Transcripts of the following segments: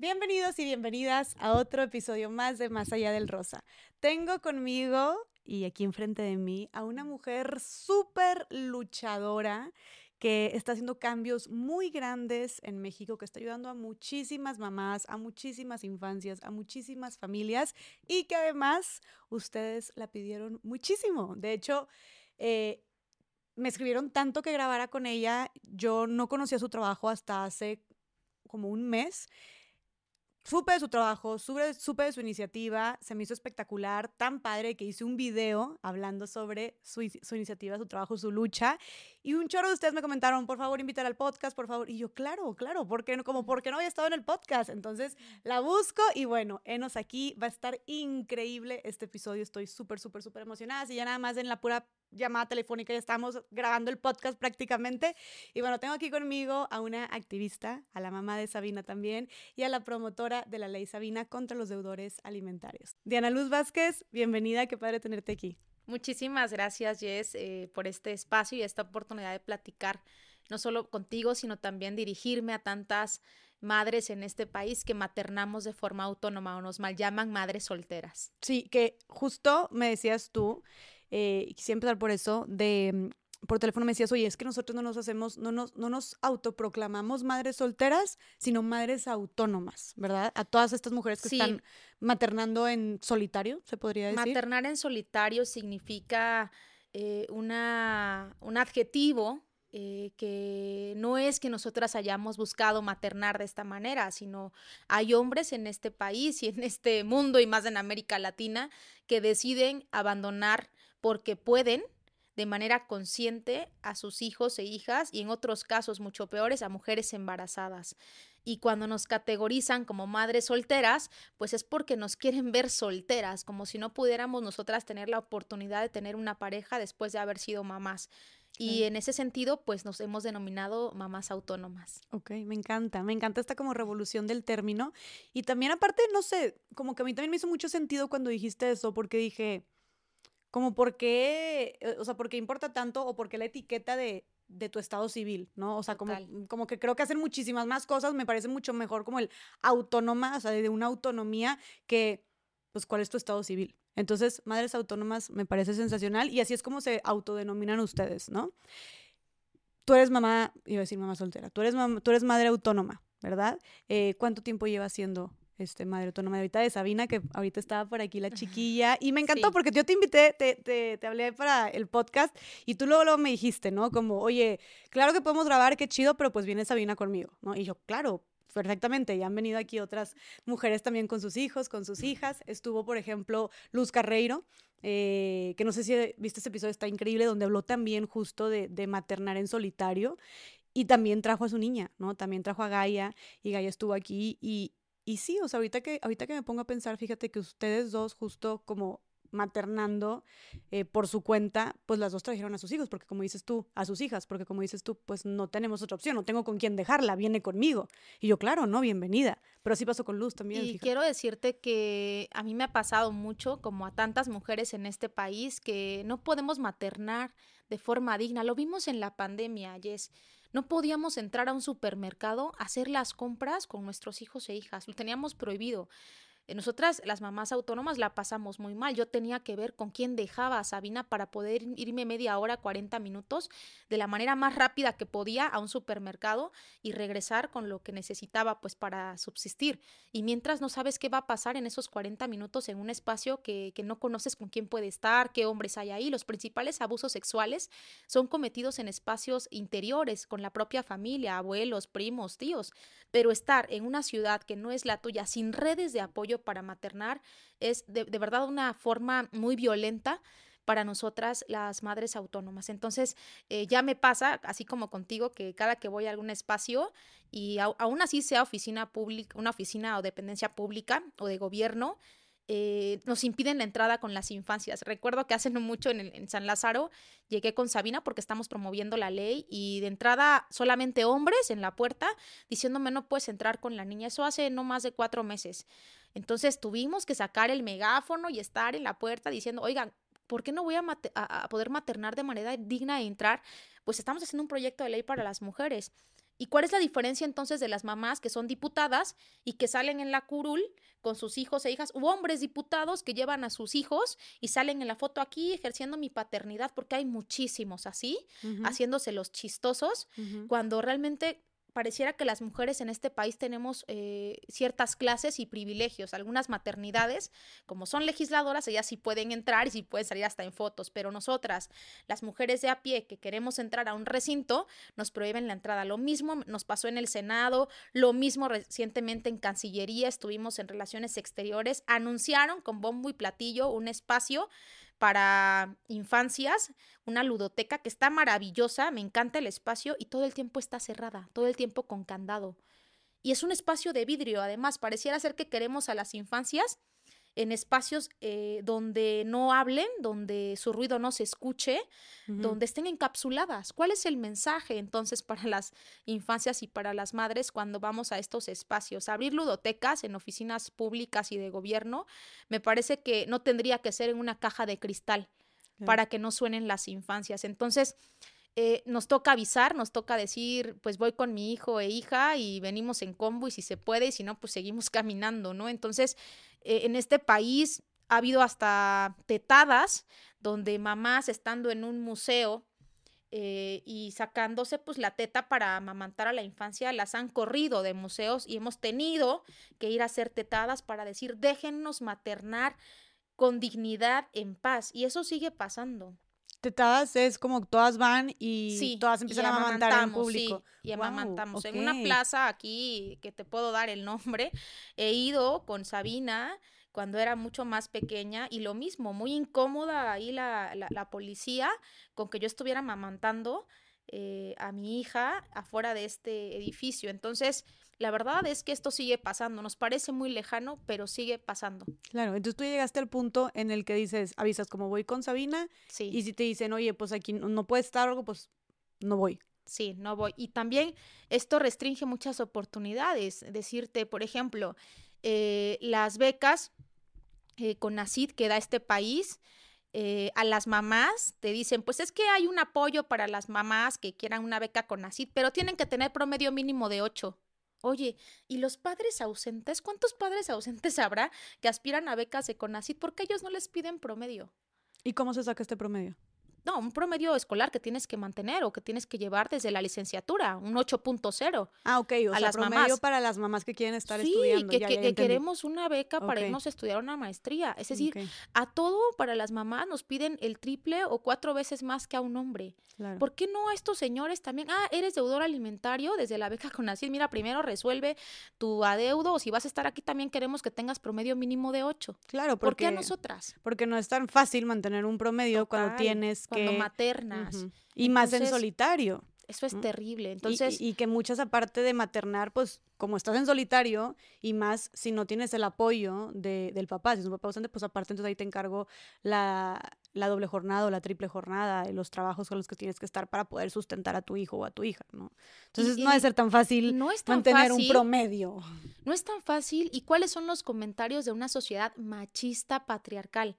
Bienvenidos y bienvenidas a otro episodio más de Más allá del Rosa. Tengo conmigo y aquí enfrente de mí a una mujer súper luchadora que está haciendo cambios muy grandes en México, que está ayudando a muchísimas mamás, a muchísimas infancias, a muchísimas familias y que además ustedes la pidieron muchísimo. De hecho, eh, me escribieron tanto que grabara con ella. Yo no conocía su trabajo hasta hace como un mes supe de su trabajo, supe, supe, de su iniciativa, se me hizo espectacular, tan padre que hice un video hablando sobre su, su, iniciativa, su trabajo, su lucha. Y un chorro de ustedes me comentaron, por favor, invitar al podcast, por favor. Y yo, claro, claro, porque no, como porque no había estado en el podcast. Entonces la busco y bueno, enos aquí, va a estar increíble este episodio. Estoy súper, súper, súper emocionada. Si ya nada más en la pura llamada telefónica, ya estamos grabando el podcast prácticamente. Y bueno, tengo aquí conmigo a una activista, a la mamá de Sabina también, y a la promotora de la ley Sabina contra los deudores alimentarios. Diana Luz Vázquez, bienvenida, qué padre tenerte aquí. Muchísimas gracias, Jess, eh, por este espacio y esta oportunidad de platicar, no solo contigo, sino también dirigirme a tantas madres en este país que maternamos de forma autónoma o nos mal llaman madres solteras. Sí, que justo me decías tú eh, quisiera empezar por eso, de mm, por teléfono me decías, oye, es que nosotros no nos hacemos, no nos, no nos autoproclamamos madres solteras, sino madres autónomas, ¿verdad? A todas estas mujeres que están maternando en solitario, se podría decir. Maternar en solitario significa eh, una, un adjetivo eh, que no es que nosotras hayamos buscado maternar de esta manera, sino hay hombres en este país y en este mundo y más en América Latina que deciden abandonar porque pueden de manera consciente a sus hijos e hijas y en otros casos mucho peores a mujeres embarazadas. Y cuando nos categorizan como madres solteras, pues es porque nos quieren ver solteras, como si no pudiéramos nosotras tener la oportunidad de tener una pareja después de haber sido mamás. Y en ese sentido, pues nos hemos denominado mamás autónomas. Ok, me encanta, me encanta esta como revolución del término. Y también aparte, no sé, como que a mí también me hizo mucho sentido cuando dijiste eso, porque dije, como por qué, eh, o sea, por qué importa tanto o por qué la etiqueta de, de tu estado civil, ¿no? O sea, como, como que creo que hacen muchísimas más cosas, me parece mucho mejor como el autónoma, o sea, de una autonomía que, pues, ¿cuál es tu estado civil? Entonces, madres autónomas me parece sensacional y así es como se autodenominan ustedes, ¿no? Tú eres mamá, iba a decir mamá soltera, tú eres, tú eres madre autónoma, ¿verdad? Eh, ¿Cuánto tiempo llevas siendo este, madre autónoma ahorita de Sabina, que ahorita estaba por aquí la chiquilla, y me encantó porque yo te invité, te, te, te, hablé para el podcast, y tú luego, luego me dijiste, ¿no? Como, oye, claro que podemos grabar, qué chido, pero pues viene Sabina conmigo, ¿no? Y yo, claro, perfectamente. Ya han venido aquí otras mujeres también con sus hijos, con sus hijas. Estuvo, por ejemplo, Luz Carreiro, eh, que no sé si viste ese episodio, está increíble, donde habló también justo de, de, maternar en solitario. Y también trajo a su niña, ¿no? También trajo a Gaia y Gaia estuvo aquí y, y sí, o sea, ahorita que, ahorita que me pongo a pensar, fíjate que ustedes dos, justo como maternando eh, por su cuenta, pues las dos trajeron a sus hijos, porque como dices tú, a sus hijas, porque como dices tú, pues no tenemos otra opción, no tengo con quién dejarla, viene conmigo. Y yo, claro, no, bienvenida. Pero así pasó con Luz también. Y quiero decirte que a mí me ha pasado mucho, como a tantas mujeres en este país, que no podemos maternar de forma digna. Lo vimos en la pandemia, Jess. No podíamos entrar a un supermercado a hacer las compras con nuestros hijos e hijas, lo teníamos prohibido. Nosotras, las mamás autónomas, la pasamos muy mal. Yo tenía que ver con quién dejaba a Sabina para poder irme media hora, 40 minutos, de la manera más rápida que podía a un supermercado y regresar con lo que necesitaba pues para subsistir. Y mientras no sabes qué va a pasar en esos 40 minutos en un espacio que, que no conoces con quién puede estar, qué hombres hay ahí, los principales abusos sexuales son cometidos en espacios interiores, con la propia familia, abuelos, primos, tíos. Pero estar en una ciudad que no es la tuya, sin redes de apoyo para maternar es de, verdad una forma muy violenta para nosotras las madres autónomas. Entonces, eh, ya me pasa, así como contigo, que cada que voy a algún espacio y aún así sea oficina pública, una oficina o dependencia pública o de gobierno, eh, nos impiden la entrada con las infancias. Recuerdo que hace no mucho en, en, San Lázaro llegué con Sabina porque estamos promoviendo la ley y de entrada solamente hombres en la puerta diciéndome no puedes entrar con la niña. Eso hace no más de cuatro meses. Entonces tuvimos que sacar el megáfono y estar en la puerta diciendo, oigan, ¿por qué no voy a, a, poder maternar de manera digna e entrar? Pues estamos haciendo un proyecto de ley para las mujeres. ¿Y cuál es la diferencia entonces de las mamás que son diputadas y que salen en la curul con sus hijos e hijas, u hombres diputados que llevan a sus hijos y salen en la foto aquí ejerciendo mi paternidad, porque hay muchísimos así, haciéndose los chistosos, cuando realmente pareciera que las mujeres en este país tenemos eh, ciertas clases y privilegios. Algunas maternidades, como son legisladoras, ellas sí pueden entrar y sí pueden salir hasta en fotos, pero nosotras, las mujeres de a pie que queremos entrar a un recinto, nos prohíben la entrada. Lo mismo nos pasó en el Senado, lo mismo recientemente en Cancillería, estuvimos en Relaciones Exteriores, anunciaron con bombo y platillo un espacio para infancias, una ludoteca que está maravillosa, me encanta el espacio y todo el tiempo está cerrada, todo el tiempo con candado. Y es un espacio de vidrio, además, pareciera ser que queremos a las infancias en espacios eh, donde no hablen, donde su ruido no se escuche, donde estén encapsuladas. ¿Cuál es el mensaje entonces para las infancias y para las madres cuando vamos a estos espacios? Abrir ludotecas en oficinas públicas y de gobierno me parece que no tendría que ser en una caja de cristal para que no suenen las infancias. Entonces, eh, nos toca avisar, nos toca decir, pues voy con mi hijo e hija y venimos en combo y si se puede y si no, pues seguimos caminando, ¿no? Entonces, eh, en este país ha habido hasta tetadas donde mamás estando en un museo eh, y sacándose pues la teta para amamantar a la infancia, las han corrido de museos y hemos tenido que ir a hacer tetadas para decir, déjennos maternar con dignidad, en paz. Y eso sigue pasando. Tetadas es como todas van y todas empiezan a amamantar en público. y amamantamos. En una plaza aquí, que te puedo dar el nombre, he ido con Sabina cuando era mucho más pequeña y lo mismo, muy incómoda ahí la, la, policía con que yo estuviera amamantando eh, a mi hija afuera de este edificio. Entonces, la verdad es que esto sigue pasando, nos parece muy lejano, pero sigue pasando. Claro, entonces tú llegaste al punto en el que dices, avisas como voy con Sabina, sí. y si te dicen, oye, pues aquí no, puede estar algo, pues no voy. Sí, no voy. Y también esto restringe muchas oportunidades. Decirte, por ejemplo, eh, las becas eh, con NACID que da este país, eh, a las mamás te dicen, pues es que hay un apoyo para las mamás que quieran una beca con NACID, pero tienen que tener promedio mínimo de 8. Oye, ¿y los padres ausentes? ¿Cuántos padres ausentes habrá que aspiran a becas de CONACYT porque ellos no les piden promedio? ¿Y cómo se saca este promedio? No, un promedio escolar que tienes que mantener o que tienes que llevar desde la licenciatura, un 8.0 Ah, ok, o a sea, las promedio para las mamás que quieren estar estudiando. Sí, que, queremos una beca para irnos a estudiar una maestría. Es decir, a todo para las mamás nos piden el triple o cuatro veces más que a un hombre. ¿Por qué no a estos señores también? Ah, eres deudor alimentario desde la beca con así. Mira, primero resuelve tu adeudo o si vas a estar aquí también queremos que tengas promedio mínimo de 8. Claro, porque, ¿por qué a nosotras? Porque no es tan fácil mantener un promedio cuando tienes que cuando maternas. Y más en solitario. Eso es terrible. Entonces. Y, que muchas, aparte de maternar, pues, como estás en solitario, y más si no tienes el apoyo de, del papá, si es un papá ausente, pues aparte, entonces ahí te encargo la, la doble jornada o la triple jornada, los trabajos con los que tienes que estar para poder sustentar a tu hijo o a tu hija, ¿no? Entonces no debe ser tan fácil no es mantener un promedio. No es tan fácil. ¿Y cuáles son los comentarios de una sociedad machista patriarcal?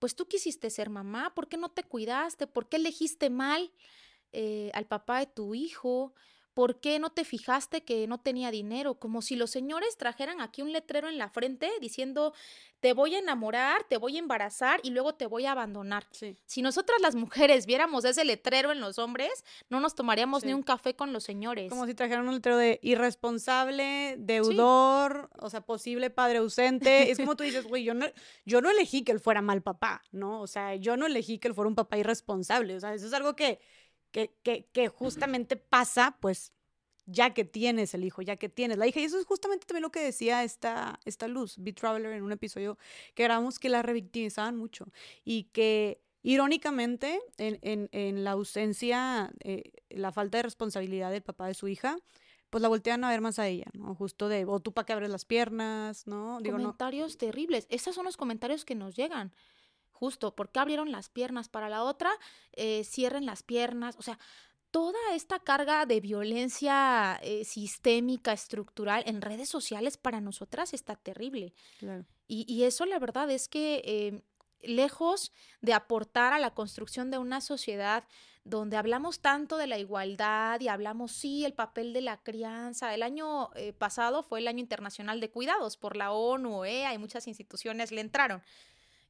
Pues tú quisiste ser mamá, ¿por qué no te cuidaste? ¿Por qué elegiste mal eh, al papá de tu hijo? ¿Por qué no te fijaste que no tenía dinero? Como si los señores trajeran aquí un letrero en la frente diciendo, te voy a enamorar, te voy a embarazar y luego te voy a abandonar. Si nosotras las mujeres viéramos ese letrero en los hombres, no nos tomaríamos ni un café con los señores. Como si trajeran un letrero de irresponsable, deudor, o sea, posible padre ausente. es como tú dices, güey, yo no, yo no elegí que él fuera mal papá, ¿no? O sea, yo no elegí que él fuera un papá irresponsable. O sea, eso es algo que que, justamente pasa, pues, ya que tienes el hijo, ya que tienes la hija. Y eso es justamente también lo que decía esta, esta Luz, Beat Traveler, en un episodio que grabamos que la revictimizaban mucho y que irónicamente en, la ausencia, eh, la falta de responsabilidad del papá de su hija, pues la voltean a ver más a ella, ¿no? Justo de, o tú para que abres las piernas, ¿no? comentarios terribles. Esos son los comentarios que nos llegan justo, ¿por qué abrieron las piernas para la otra? Eh, cierren las piernas, o sea, toda esta carga de violencia eh, sistémica, estructural en redes sociales para nosotras está terrible. Y, eso la verdad es que eh, lejos de aportar a la construcción de una sociedad donde hablamos tanto de la igualdad y hablamos, sí, el papel de la crianza. El año eh, pasado fue el Año Internacional de Cuidados por la ONU, EA y muchas instituciones le entraron.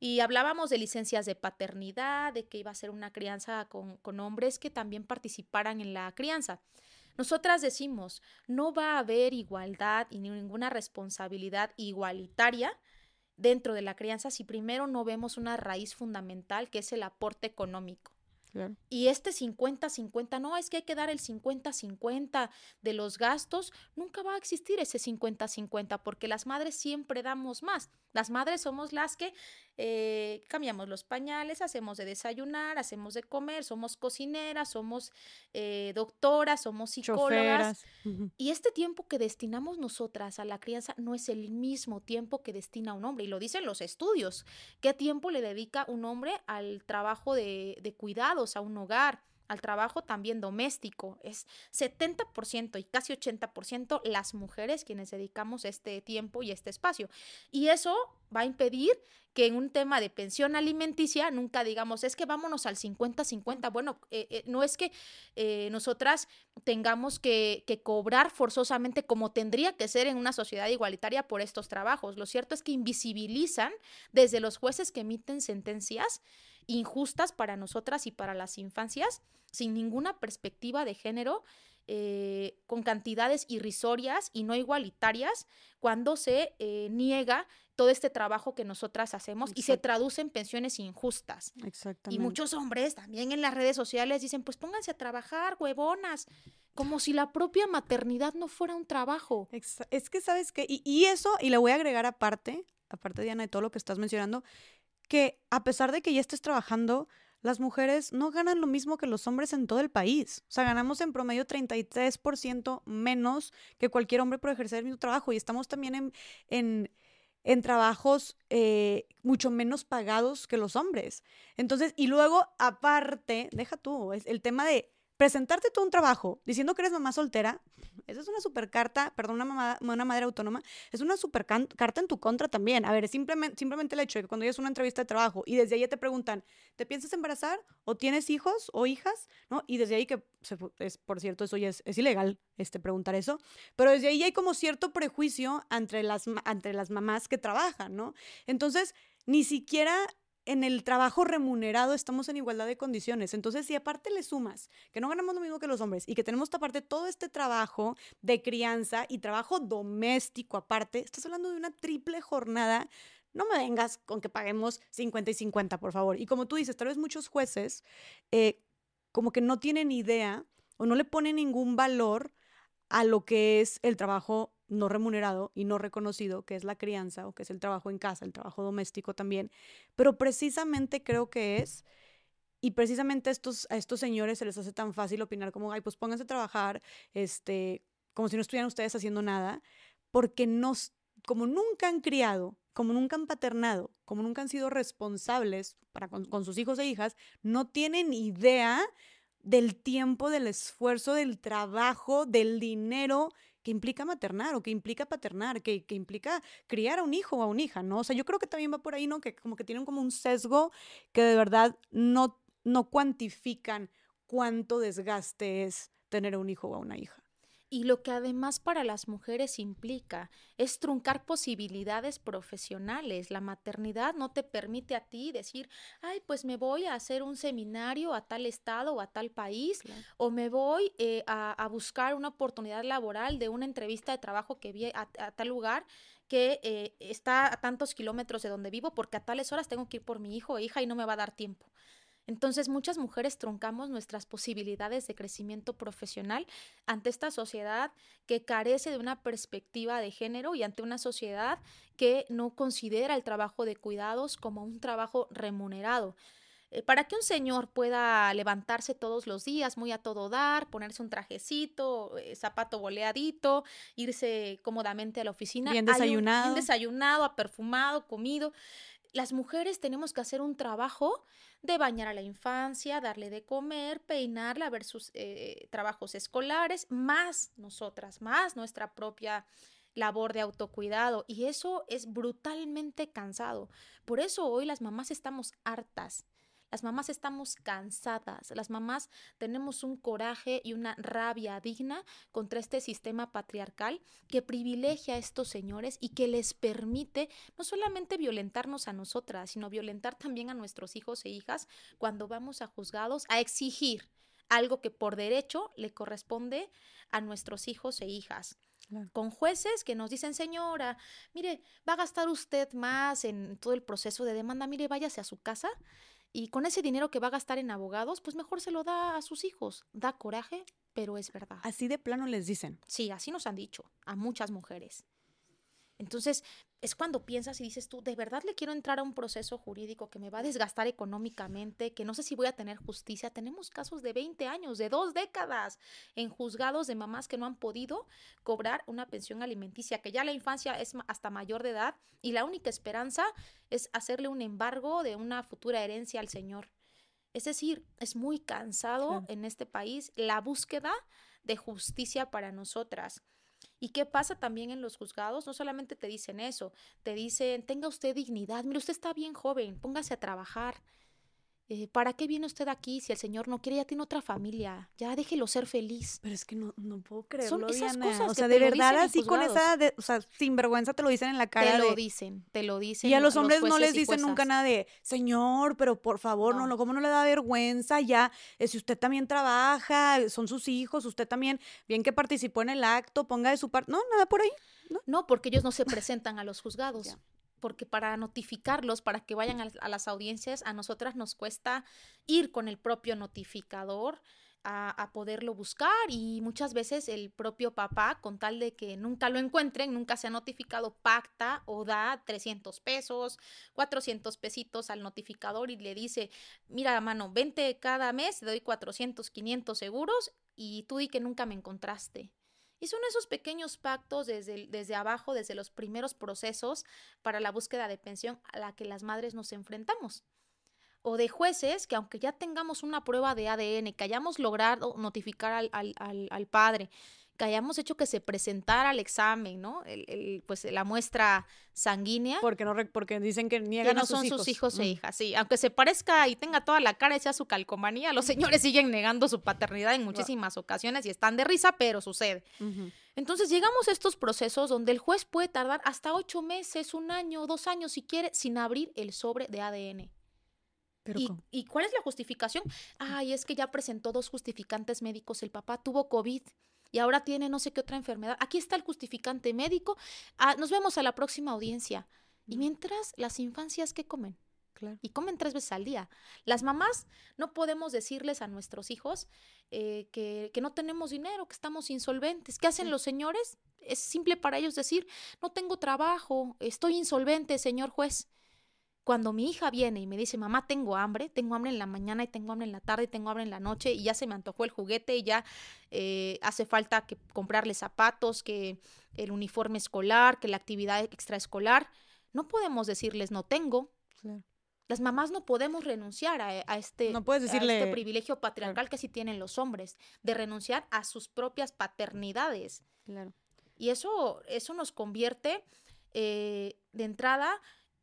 Y hablábamos de licencias de paternidad, de que iba a ser una crianza con, hombres que también participaran en la crianza. Nosotras decimos, no va a haber igualdad y ninguna responsabilidad igualitaria dentro de la crianza si primero no vemos una raíz fundamental que es el aporte económico. Y este 50-50, no, es que hay que dar el 50-50 de los gastos, nunca va a existir ese 50-50 porque las madres siempre damos más. Las madres somos las que eh, cambiamos los pañales, hacemos de desayunar, hacemos de comer, somos cocineras, somos eh, doctoras, somos psicólogas. Y este tiempo que destinamos nosotras a la crianza no es el mismo tiempo que destina un hombre. Y lo dicen los estudios. ¿Qué tiempo le dedica un hombre al trabajo de, de a un hogar? al trabajo también doméstico. Es 70% y casi 80% las mujeres quienes dedicamos este tiempo y este espacio. Y eso va a impedir que en un tema de pensión alimenticia nunca digamos, es que vámonos al 50-50. Bueno, eh, eh, no es que eh, nosotras tengamos que, que, cobrar forzosamente como tendría que ser en una sociedad igualitaria por estos trabajos. Lo cierto es que invisibilizan desde los jueces que emiten sentencias injustas para nosotras y para las infancias, sin ninguna perspectiva de género, eh, con cantidades irrisorias y no igualitarias, cuando se eh, niega todo este trabajo que nosotras hacemos y se traduce en pensiones injustas. Exactamente. Y muchos hombres también en las redes sociales dicen, pues pónganse a trabajar, huevonas, como si la propia maternidad no fuera un trabajo. Es que, ¿sabes qué? Y, y eso, y le voy a agregar aparte, aparte, Diana, de todo lo que estás mencionando, que a pesar de que ya estés trabajando, las mujeres no ganan lo mismo que los hombres en todo el país. O sea, ganamos en promedio 33% menos que cualquier hombre por ejercer el mismo trabajo y estamos también en, en, trabajos eh, mucho menos pagados que los hombres. Entonces, y luego, aparte, deja tú, es el tema de presentarte tú un trabajo diciendo que eres mamá soltera, esa es una super carta, perdón, una, mamá, una madre autónoma, es una super carta en tu contra también. A ver, simplemente, simplemente el hecho de que cuando es una entrevista de trabajo y desde ahí te preguntan, ¿te piensas embarazar o tienes hijos o hijas? ¿No? Y desde ahí que, es, por cierto, eso ya es, es ilegal, este, preguntar eso, pero desde ahí hay como cierto prejuicio entre las, entre las mamás que trabajan, ¿no? Entonces, ni siquiera en el trabajo remunerado estamos en igualdad de condiciones. Entonces, si aparte le sumas que no ganamos lo mismo que los hombres y que tenemos aparte todo este trabajo de crianza y trabajo doméstico aparte, estás hablando de una triple jornada. No me vengas con que paguemos 50 y 50, por favor. Y como tú dices, tal vez muchos jueces eh, como que no tienen idea o no le ponen ningún valor a lo que es el trabajo no remunerado y no reconocido, que es la crianza o que es el trabajo en casa, el trabajo doméstico también. Pero precisamente creo que es, y precisamente estos, a estos señores se les hace tan fácil opinar como, ay, pues pónganse a trabajar, este, como si no estuvieran ustedes haciendo nada, porque nos, como nunca han criado, como nunca han paternado, como nunca han sido responsables para con, con sus hijos e hijas, no tienen idea del tiempo, del esfuerzo, del trabajo, del dinero que implica maternar o que implica paternar, que, que, implica criar a un hijo o a una hija, ¿no? O sea, yo creo que también va por ahí, ¿no? Que como que tienen como un sesgo que de verdad no, no cuantifican cuánto desgaste es tener un hijo o una hija y lo que además para las mujeres implica es truncar posibilidades profesionales. La maternidad no te permite a ti decir, ay, pues me voy a hacer un seminario a tal estado o a tal país, o me voy eh, a, buscar una oportunidad laboral de una entrevista de trabajo que vi a, tal lugar que eh, está a tantos kilómetros de donde vivo, porque a tales horas tengo que ir por mi hijo o hija y no me va a dar tiempo. Entonces muchas mujeres truncamos nuestras posibilidades de crecimiento profesional ante esta sociedad que carece de una perspectiva de género y ante una sociedad que no considera el trabajo de cuidados como un trabajo remunerado. Eh, para que un señor pueda levantarse todos los días muy a todo dar, ponerse un trajecito, eh, zapato boleadito, irse cómodamente a la oficina. Bien desayunado. bien desayunado, perfumado, comido las mujeres tenemos que hacer un trabajo de bañar a la infancia, darle de comer, peinarla, ver sus eh, trabajos escolares, más nosotras, más nuestra propia labor de autocuidado. Y eso es brutalmente cansado. Por eso hoy las mamás estamos hartas. Las mamás estamos cansadas, las mamás tenemos un coraje y una rabia digna contra este sistema patriarcal que privilegia a estos señores y que les permite no solamente violentarnos a nosotras, sino violentar también a nuestros hijos e hijas cuando vamos a juzgados a exigir algo que por derecho le corresponde a nuestros hijos e hijas. Con jueces que nos dicen, señora, mire, va a gastar usted más en todo el proceso de demanda, mire, váyase a su casa y con ese dinero que va a gastar en abogados, pues mejor se lo da a sus hijos. Da coraje, pero es verdad. Así de plano les dicen. Sí, así nos han dicho a muchas mujeres. Entonces, es cuando piensas y dices tú, ¿de verdad le quiero entrar a un proceso jurídico que me va a desgastar económicamente, que no sé si voy a tener justicia? Tenemos casos de 20 años, de dos décadas, en juzgados de mamás que no han podido cobrar una pensión alimenticia, que ya la infancia es hasta mayor de edad y la única esperanza es hacerle un embargo de una futura herencia al Señor. Es decir, es muy cansado en este país la búsqueda de justicia para nosotras. ¿Y qué pasa también en los juzgados? No solamente te dicen eso, te dicen, tenga usted dignidad, mire, usted está bien joven, póngase a trabajar, eh, ¿para qué viene usted aquí si el Señor no quiere? Ya tiene otra familia, ya déjelo ser feliz. Pero es que no, no puedo creerlo, Son esas cosas O sea, de verdad así con esa, o sea, sin vergüenza te lo dicen en la cara. Te lo dicen, te lo dicen. Y a los hombres no les dicen nunca nada de, Señor, pero por favor, no, no, ¿cómo no le da vergüenza? Ya, eh, si usted también trabaja, son sus hijos, usted también, bien que participó en el acto, ponga de su parte. No, nada por ahí. No, no porque ellos no se presentan a los juzgados porque para notificarlos, para que vayan a, las audiencias, a nosotras nos cuesta ir con el propio notificador a, poderlo buscar y muchas veces el propio papá, con tal de que nunca lo encuentren, nunca se ha notificado, pacta o da 300 pesos, 400 pesitos al notificador y le dice, mira, mano, vente cada mes, te doy 400, 500 seguros y tú di que nunca me encontraste. Y son esos pequeños pactos desde, desde abajo, desde los primeros procesos para la búsqueda de pensión a la que las madres nos enfrentamos. O de jueces que aunque ya tengamos una prueba de ADN, que hayamos logrado notificar al, al, al padre, que hayamos hecho que se presentara al examen, ¿no? El, pues la muestra sanguínea. Porque no porque dicen que niegan no a sus son hijos. sus hijos e mm. hijas, sí. Aunque se parezca y tenga toda la cara y sea su calcomanía, los señores siguen negando su paternidad en muchísimas ocasiones y están de risa, pero sucede. Entonces llegamos a estos procesos donde el juez puede tardar hasta ocho meses, un año, dos años, si quiere, sin abrir el sobre de ADN. ¿Y, ¿Y, cuál es la justificación? Ay, es que ya presentó dos justificantes médicos. El papá tuvo COVID y ahora tiene no sé qué otra enfermedad. Aquí está el justificante médico. Ah, nos vemos a la próxima audiencia. Y mientras las infancias, ¿qué comen? Claro. Y comen tres veces al día. Las mamás no podemos decirles a nuestros hijos eh, que, que, no tenemos dinero, que estamos insolventes. ¿Qué hacen los señores? Es simple para ellos decir, no tengo trabajo, estoy insolvente, señor juez. Cuando mi hija viene y me dice, mamá, tengo hambre, tengo hambre en la mañana y tengo hambre en la tarde y tengo hambre en la noche y ya se me antojó el juguete y ya eh, hace falta que comprarle zapatos, que el uniforme escolar, que la actividad extraescolar, no podemos decirles no tengo. Las mamás no podemos renunciar a, este, no puedes decirle... este privilegio patriarcal que sí tienen los hombres, de renunciar a sus propias paternidades. Claro. Y eso, eso nos convierte eh, de entrada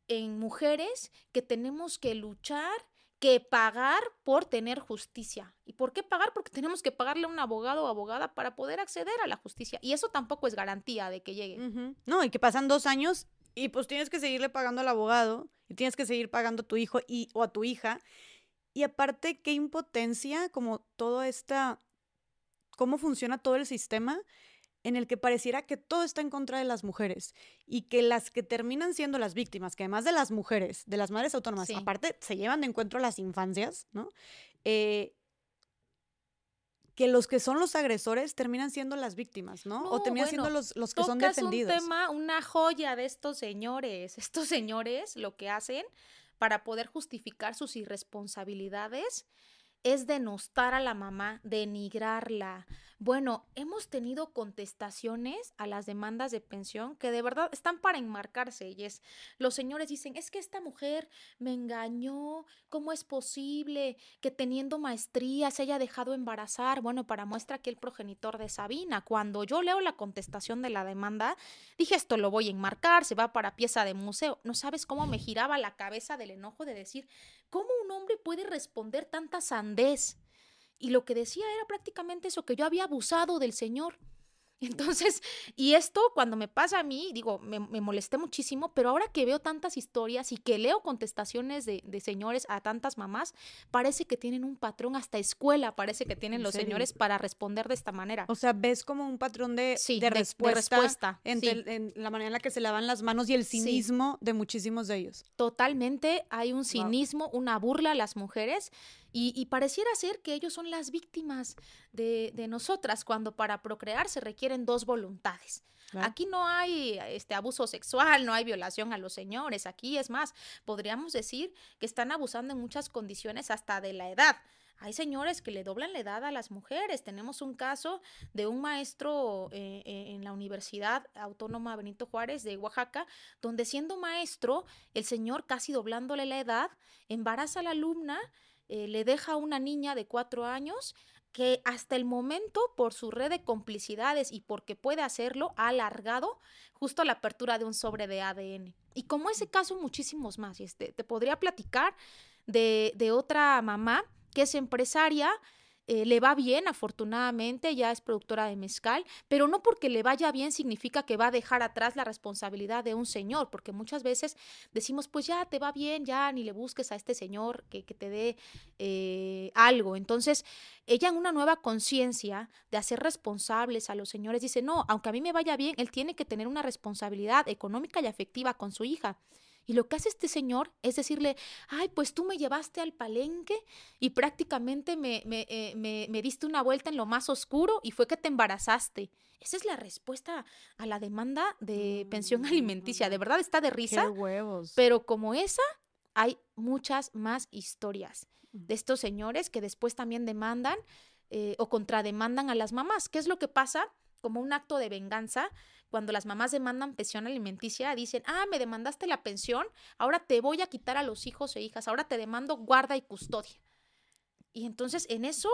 en mujeres que tenemos que luchar, que pagar por tener justicia. ¿Y por qué pagar? Porque tenemos que pagarle a un abogado o abogada para poder acceder a la justicia. Y eso tampoco es garantía de que llegue. No, y que pasan dos años y pues tienes que seguirle pagando al abogado y tienes que seguir pagando a tu hijo y, o a tu hija. Y aparte, qué impotencia como toda esta, cómo funciona todo el sistema en el que pareciera que todo está en contra de las mujeres y que las que terminan siendo las víctimas, que además de las mujeres, de las madres autónomas, aparte se llevan de encuentro a las infancias, ¿no? Eh, que los que son los agresores terminan siendo las víctimas, ¿no? o terminan siendo los, los que son defendidos. un tema, una joya de estos señores. Estos señores lo que hacen para poder justificar sus irresponsabilidades es denostar a la mamá, denigrarla, Bueno, hemos tenido contestaciones a las demandas de pensión que de verdad están para enmarcarse. Y es, los señores dicen, es que esta mujer me engañó, ¿cómo es posible que teniendo maestría se haya dejado embarazar? Bueno, para muestra que el progenitor de Sabina, cuando yo leo la contestación de la demanda, dije, esto lo voy a enmarcar, se va para pieza de museo. No sabes cómo me giraba la cabeza del enojo de decir, ¿cómo un hombre puede responder tanta sandez? Y lo que decía era prácticamente eso, que yo había abusado del Señor. Entonces, y esto cuando me pasa a mí, digo, me, molesté muchísimo, pero ahora que veo tantas historias y que leo contestaciones de, señores a tantas mamás, parece que tienen un patrón, hasta escuela parece que tienen los señores para responder de esta manera. O sea, ves como un patrón de, de, respuesta, en la manera en la que se lavan las manos y el cinismo de muchísimos de ellos. Totalmente, hay un cinismo, una burla a las mujeres y, pareciera ser que ellos son las víctimas de, nosotras cuando para procrear se requieren dos voluntades. Aquí no hay este abuso sexual, no hay violación a los señores. Aquí es más, podríamos decir que están abusando en muchas condiciones hasta de la edad. Hay señores que le doblan la edad a las mujeres. Tenemos un caso de un maestro eh, eh, en la Universidad Autónoma Benito Juárez de Oaxaca, donde siendo maestro, el señor casi doblándole la edad, embaraza a la alumna eh, le deja a una niña de cuatro años que hasta el momento, por su red de complicidades y porque puede hacerlo, ha alargado justo la apertura de un sobre de ADN. Y como ese caso, muchísimos más. Este, te podría platicar de, de otra mamá que es empresaria, eh, le va bien, afortunadamente, ya es productora de mezcal, pero no porque le vaya bien significa que va a dejar atrás la responsabilidad de un señor, porque muchas veces decimos, pues ya te va bien, ya ni le busques a este señor que, te dé eh, algo. Entonces, ella en una nueva conciencia de hacer responsables a los señores dice, no, aunque a mí me vaya bien, él tiene que tener una responsabilidad económica y afectiva con su hija. Y lo que hace este señor es decirle, ay, pues tú me llevaste al palenque y prácticamente me, me, eh, me, me, diste una vuelta en lo más oscuro y fue que te embarazaste. Esa es la respuesta a la demanda de pensión alimenticia. De verdad está de risa. huevos. Pero como esa, hay muchas más historias de estos señores que después también demandan eh, o contrademandan a las mamás. ¿Qué es lo que pasa? Como un acto de venganza cuando las mamás demandan pensión alimenticia, dicen, ah, me demandaste la pensión, ahora te voy a quitar a los hijos e hijas, ahora te demando guarda y custodia. Y entonces en eso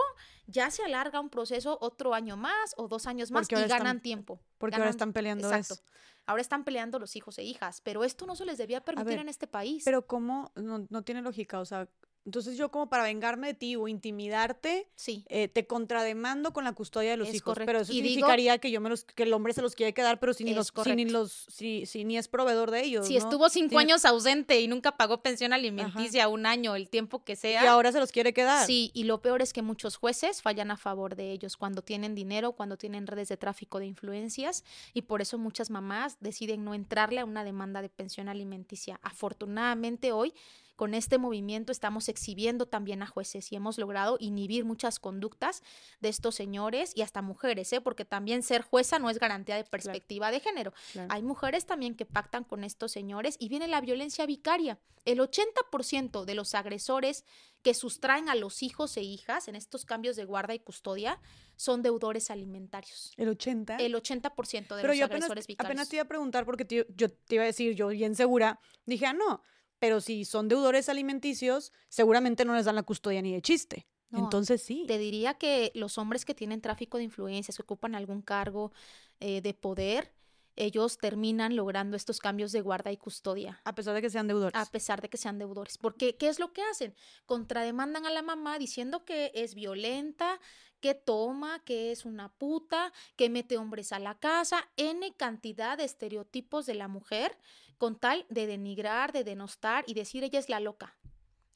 ya se alarga un proceso otro año más o dos años más y ganan tiempo. Porque ahora están peleando eso. Ahora están peleando los hijos e hijas, pero esto no se les debía permitir en este país. Pero ¿cómo? No, no tiene lógica, o sea, entonces yo como para vengarme de ti o intimidarte, sí. Eh, te contrademando con la custodia de los hijos. Pero eso significaría que yo me los, que el hombre se los quiere quedar, pero si ni los, si ni los, si, si, ni es proveedor de ellos. Si estuvo cinco años ausente y nunca pagó pensión alimenticia un año, el tiempo que sea. Y ahora se los quiere quedar. Sí, y lo peor es que muchos jueces fallan a favor de ellos cuando tienen dinero, cuando tienen redes de tráfico de influencias, y por eso muchas mamás deciden no entrarle a una demanda de pensión alimenticia. Afortunadamente hoy con este movimiento estamos exhibiendo también a jueces y hemos logrado inhibir muchas conductas de estos señores y hasta mujeres, ¿eh? porque también ser jueza no es garantía de perspectiva de género. Hay mujeres también que pactan con estos señores y viene la violencia vicaria. El 80% de los agresores que sustraen a los hijos e hijas en estos cambios de guarda y custodia son deudores alimentarios. ¿El 80? El 80% de los agresores vicarios. Apenas te iba a preguntar porque yo te iba a decir, yo bien segura, dije, ah, no, pero si son deudores alimenticios, seguramente no les dan la custodia ni de chiste. Entonces sí. Te diría que los hombres que tienen tráfico de influencias, que ocupan algún cargo eh, de poder, ellos terminan logrando estos cambios de guarda y custodia. A pesar de que sean deudores. A pesar de que sean deudores. Porque, ¿qué es lo que hacen? Contrademandan a la mamá diciendo que es violenta, que toma, que es una puta, que mete hombres a la casa, N cantidad de estereotipos de la mujer con tal de denigrar, de denostar y decir ella es la loca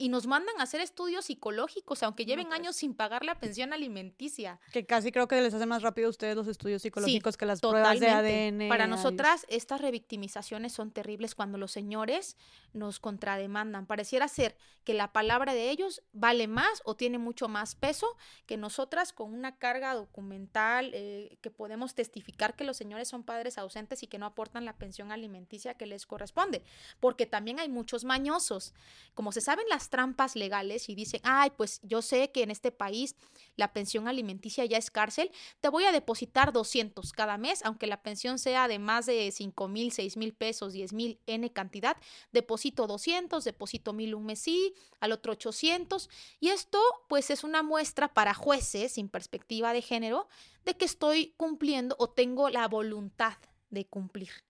y nos mandan a hacer estudios psicológicos, aunque lleven pues. años sin pagar la pensión alimenticia. Que casi creo que les hace más rápido a ustedes los estudios psicológicos que las pruebas de ADN. Para nosotras, estas revictimizaciones son terribles cuando los señores nos contrademandan. Pareciera ser que la palabra de ellos vale más o tiene mucho más peso que nosotras con una carga documental eh, que podemos testificar que los señores son padres ausentes y que no aportan la pensión alimenticia que les corresponde. Porque también hay muchos mañosos. Como se saben las trampas legales y dicen, ay, pues yo sé que en este país la pensión alimenticia ya es cárcel, te voy a depositar 200 cada mes, aunque la pensión sea de más de 5 mil, 6 mil pesos, 10 mil, N cantidad, deposito 200, deposito mil un mes sí, al otro 800. Y esto pues es una muestra para jueces sin perspectiva de género de que estoy cumpliendo o tengo la voluntad de cumplir.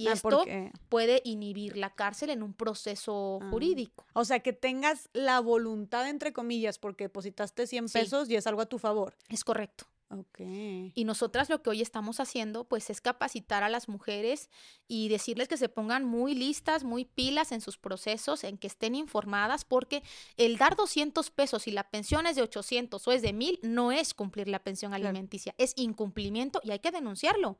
Y Ah, esto porque- puede inhibir la cárcel en un proceso Ah. jurídico. O sea, que tengas la voluntad, entre comillas, porque depositaste 100 Sí. pesos y es algo a tu favor. Es correcto. Ok. Y nosotras lo que hoy estamos haciendo, pues es capacitar a las mujeres y decirles que se pongan muy listas, muy pilas en sus procesos, en que estén informadas, porque el dar 200 pesos y la pensión es de 800 o es de 1000 no es cumplir la pensión Claro. alimenticia, es incumplimiento y hay que denunciarlo.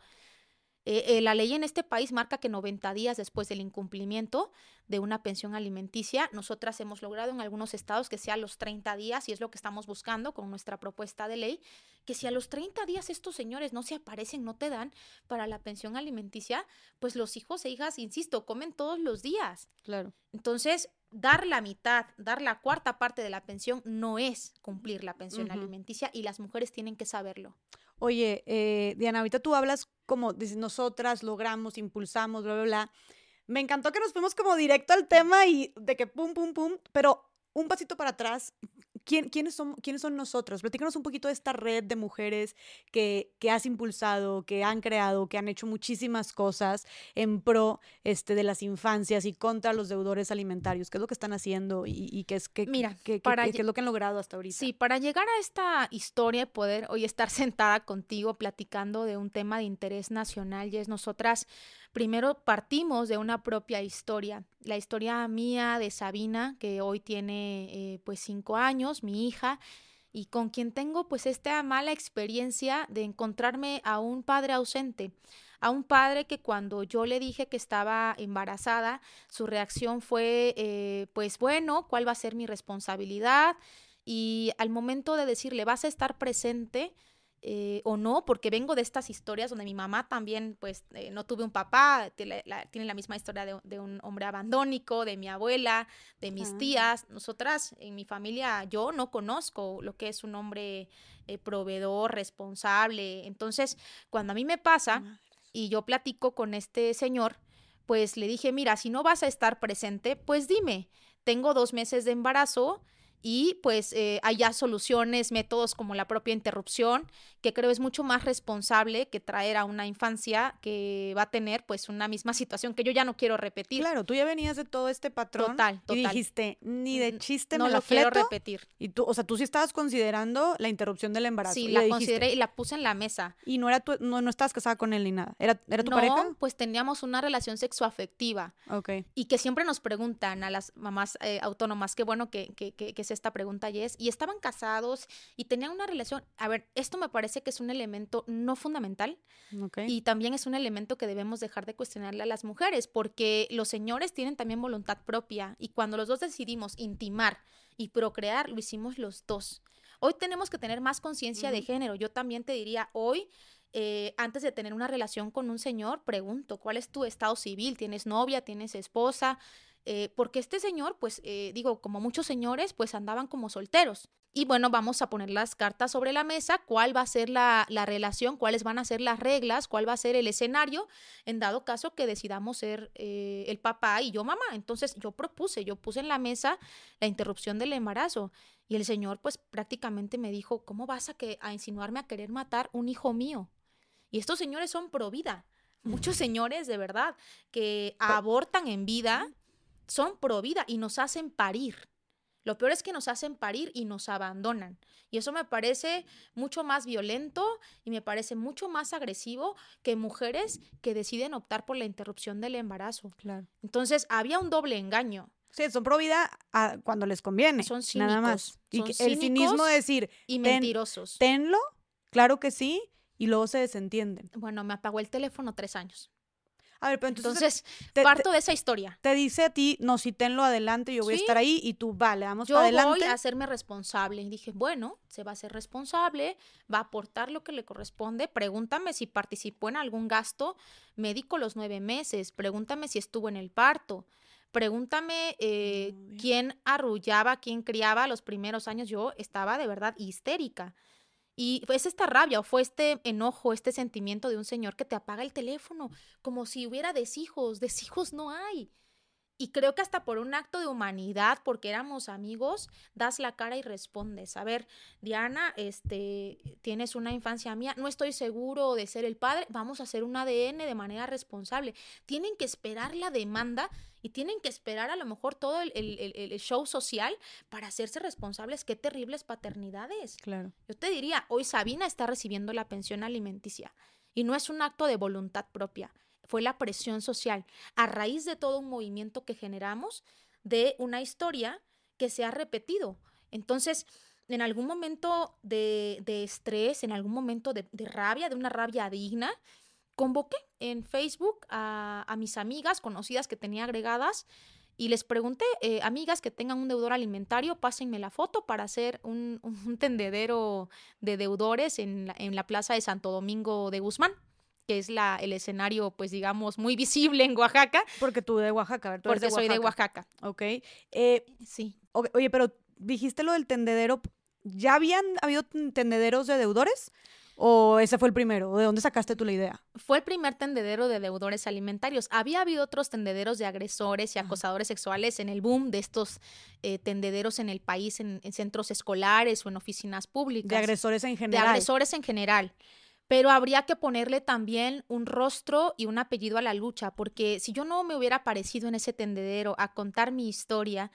Eh, eh, la ley en este país marca que 90 días después del incumplimiento de una pensión alimenticia, nosotras hemos logrado en algunos estados que sea a los 30 días y es lo que estamos buscando con nuestra propuesta de ley, que si a los 30 días estos señores no se aparecen, no te dan para la pensión alimenticia, pues los hijos e hijas, insisto, comen todos los días. Claro. Entonces, dar la mitad, dar la cuarta parte de la pensión no es cumplir la pensión alimenticia y las mujeres tienen que saberlo. Oye, eh, Diana, ahorita tú hablas como dices, nosotras logramos, impulsamos, bla, bla, bla. Me encantó que nos fuimos como directo al tema y de que pum, pum, pum, pero un pasito para atrás. ¿Quién, quiénes, son, ¿Quiénes son nosotros? Platícanos un poquito de esta red de mujeres que, que has impulsado, que han creado, que han hecho muchísimas cosas en pro este, de las infancias y contra los deudores alimentarios. ¿Qué es lo que están haciendo y, y qué, es, qué, Mira, qué- qué- para qué- lle- qué es lo que han logrado hasta ahorita? Sí, para llegar a esta historia y poder hoy estar sentada contigo platicando de un tema de interés nacional, y es nosotras primero partimos de una propia historia, la historia mía de Sabina, que hoy tiene eh, pues cinco años, mi hija, y con quien tengo pues esta mala experiencia de encontrarme a un padre ausente, a un padre que cuando yo le dije que estaba embarazada, su reacción fue eh, pues bueno, ¿cuál va a ser mi responsabilidad? Y al momento de decirle, vas a estar presente, eh, o no, porque vengo de estas historias donde mi mamá también, pues, eh, no tuve un papá, tiene la, tiene la misma historia de, de un hombre abandónico, de mi abuela, de mis Ah. tías. Nosotras, en mi familia, yo no conozco lo que es un hombre eh, proveedor, responsable. Entonces, cuando a mí me pasa y yo platico con este señor, pues le dije, mira, si no vas a estar presente, pues dime, tengo dos meses de embarazo y pues eh, hay ya soluciones, métodos como la propia interrupción, que creo es mucho más responsable que traer a una infancia que va a tener pues una misma situación que yo ya no quiero repetir. Claro, tú ya venías de todo este patrón Total, y total. dijiste, ni de chiste no me lo quiero repetir. Y tú, o sea, tú sí estabas considerando la interrupción del embarazo. Sí, y la dijiste. consideré y la puse en la mesa. Y no era tu, no, no estabas casada con él ni nada. ¿Era, era tu no, pareja? pues teníamos una relación sexoafectiva. Ok. y que siempre nos preguntan a las mamás eh, autónomas, qué bueno que, que, que, que es esta pregunta, Jess, y estaban casados y tenían una relación. A ver, esto me parece que es un elemento no fundamental y también es un elemento que debemos dejar de cuestionarle a las mujeres, porque los señores tienen también voluntad propia y cuando los dos decidimos intimar y procrear, lo hicimos los dos. Hoy tenemos que tener más conciencia de género. Yo también te diría, hoy, eh, antes de tener una relación con un señor, pregunto, ¿cuál es tu estado civil? ¿Tienes novia? ¿Tienes esposa? Eh, porque este señor, pues eh, digo, como muchos señores, pues andaban como solteros. Y bueno, vamos a poner las cartas sobre la mesa, cuál va a ser la, la relación, cuáles van a ser las reglas, cuál va a ser el escenario, en dado caso que decidamos ser eh, el papá y yo mamá. Entonces yo propuse, yo puse en la mesa la interrupción del embarazo. Y el señor pues prácticamente me dijo, ¿cómo vas a, que, a insinuarme a querer matar un hijo mío? Y estos señores son pro vida. Muchos señores de verdad que abortan en vida son pro vida y nos hacen parir. Lo peor es que nos hacen parir y nos abandonan. Y eso me parece mucho más violento y me parece mucho más agresivo que mujeres que deciden optar por la interrupción del embarazo. Claro. Entonces, había un doble engaño. Sí, son pro vida a- cuando les conviene. Son Nada más. cínicos, Y son el cinismo cínicos de decir, Y Ten- mentirosos. tenlo, claro que sí, y luego se desentienden. Bueno, me apagó el teléfono tres años. A ver, pero entonces, Entonces, te, te- parto de esa historia. te dice a ti, no, si tenlo adelante, yo voy a estar ahí, y tú, vale, vamos Yo para voy adelante. a hacerme responsable. Y dije, bueno, se va a ser responsable, va a aportar lo que le corresponde. Pregúntame si participó en algún gasto médico los nueve meses. Pregúntame si estuvo en el parto. Pregúntame eh, quién arrullaba, quién criaba los primeros años. Yo estaba de verdad histérica. Y es esta rabia o fue este enojo, este sentimiento de un señor que te apaga el teléfono, como si hubiera deshijos. Deshijos no hay. Y creo que hasta por un acto de humanidad, porque éramos amigos, das la cara y respondes. A ver, Diana, este, tienes una infancia mía, no estoy seguro de ser el padre, vamos a hacer un ADN de manera responsable. Tienen que esperar la demanda y tienen que esperar a lo mejor todo el, el show social para hacerse responsables. Qué terribles paternidades. Claro. Yo te diría, hoy Sabina está recibiendo la pensión alimenticia y no es un acto de voluntad propia fue la presión social, a raíz de todo un movimiento que generamos de una historia que se ha repetido. Entonces, en algún momento de, estrés, en algún momento de, rabia, de una rabia digna, convoqué en Facebook a, mis amigas conocidas que tenía agregadas y les pregunté, eh, amigas que tengan un deudor alimentario, pásenme la foto para hacer un, tendedero de deudores en en la plaza de Santo Domingo de Guzmán que es la, el escenario, pues digamos, muy visible en Oaxaca. Porque tú de Oaxaca, ¿verdad? Porque soy de Oaxaca. Ok. Eh, sí. Oye, pero dijiste lo del tendedero. ¿Ya habían habido tendederos de deudores? ¿O ese fue el primero? ¿De dónde sacaste tú la idea? Fue el primer tendedero de deudores alimentarios. Había habido otros tendederos de agresores y acosadores sexuales en el boom de estos eh, tendederos en el país, en, en, centros escolares o en oficinas públicas. De agresores en general. De agresores en general pero habría que ponerle también un rostro y un apellido a la lucha, porque si yo no me hubiera aparecido en ese tendedero a contar mi historia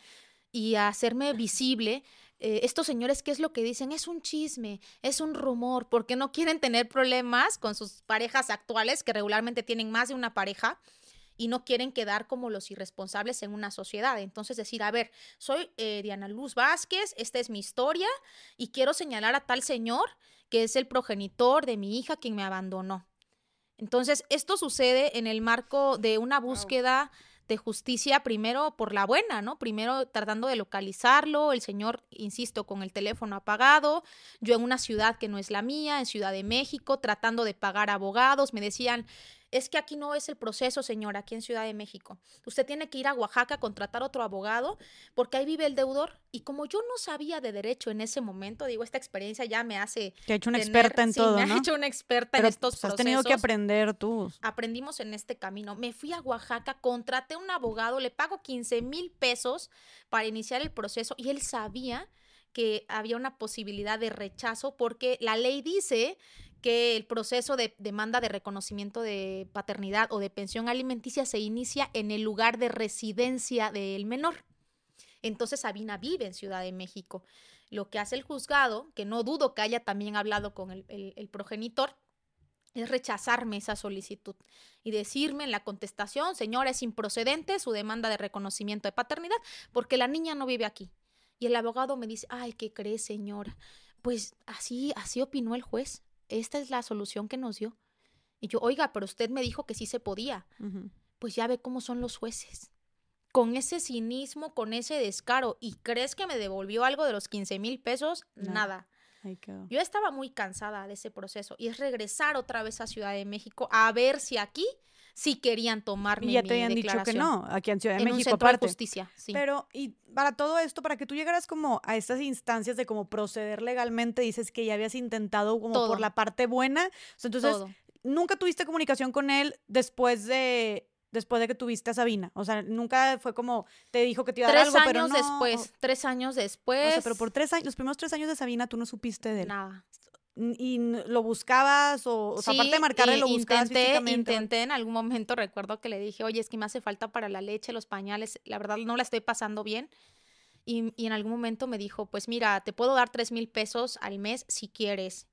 y a hacerme visible, eh, estos señores, ¿qué es lo que dicen? Es un chisme, es un rumor, porque no quieren tener problemas con sus parejas actuales, que regularmente tienen más de una pareja y no quieren quedar como los irresponsables en una sociedad. Entonces decir, a ver, soy eh, Diana Luz Vázquez, esta es mi historia y quiero señalar a tal señor que es el progenitor de mi hija quien me abandonó. Entonces, esto sucede en el marco de una búsqueda de justicia primero por la buena, ¿no? Primero tratando de localizarlo, el señor, insisto, con el teléfono apagado, yo en una ciudad que no es la mía, en Ciudad de México, tratando de pagar abogados, me decían, es que aquí no es el proceso, señor, aquí en Ciudad de México. Usted tiene que ir a Oaxaca a contratar otro abogado porque ahí vive el deudor. Y como yo no sabía de derecho en ese momento, digo, esta experiencia ya me hace... Te ha hecho una experta en todo, me ha hecho una experta en estos pues, has tenido que aprender tú. Aprendimos en este camino. Me fui a Oaxaca, contraté un abogado, le pago 15 mil pesos para iniciar el proceso y él sabía que había una posibilidad de rechazo porque la ley dice que el proceso de demanda de reconocimiento de paternidad o de pensión alimenticia se inicia en el lugar de residencia del menor. Entonces Sabina vive en Ciudad de México. Lo que hace el juzgado, que no dudo que haya también hablado con el, progenitor, es rechazarme esa solicitud y decirme en la contestación, señora, es improcedente su demanda de reconocimiento de paternidad porque la niña no vive aquí. Y el abogado me dice, ay, ¿qué cree, señora? Pues así, así opinó el juez esta es la solución que nos dio. Y yo, oiga, pero usted me dijo que sí se podía. Pues ya ve cómo son los jueces. Con ese cinismo, con ese descaro. ¿Y crees que me devolvió algo de los 15 mil pesos? Nada. Yo estaba muy cansada de ese proceso. Y es regresar otra vez a Ciudad de México a ver si aquí sí querían tomarme Y ya te habían dicho que no, aquí en Ciudad de México, un centro justicia, sí. Pero, y para todo esto, para que tú llegaras como a estas instancias de como proceder legalmente, dices que ya habías intentado como por la parte buena. entonces, nunca tuviste comunicación con él después de después de que tuviste a Sabina. O sea, nunca fue como te dijo que te iba a dar algo, pero no. Tres años después, tres años después. O sea, pero por tres años, los primeros tres años de Sabina tú no supiste de él. Nada y lo buscabas o, aparte de marcarle lo buscabas intenté, intenté en algún momento recuerdo que le dije oye es que me hace falta para la leche los pañales la verdad no la estoy pasando bien y, y en algún momento me dijo pues mira te puedo dar tres mil pesos al mes si quieres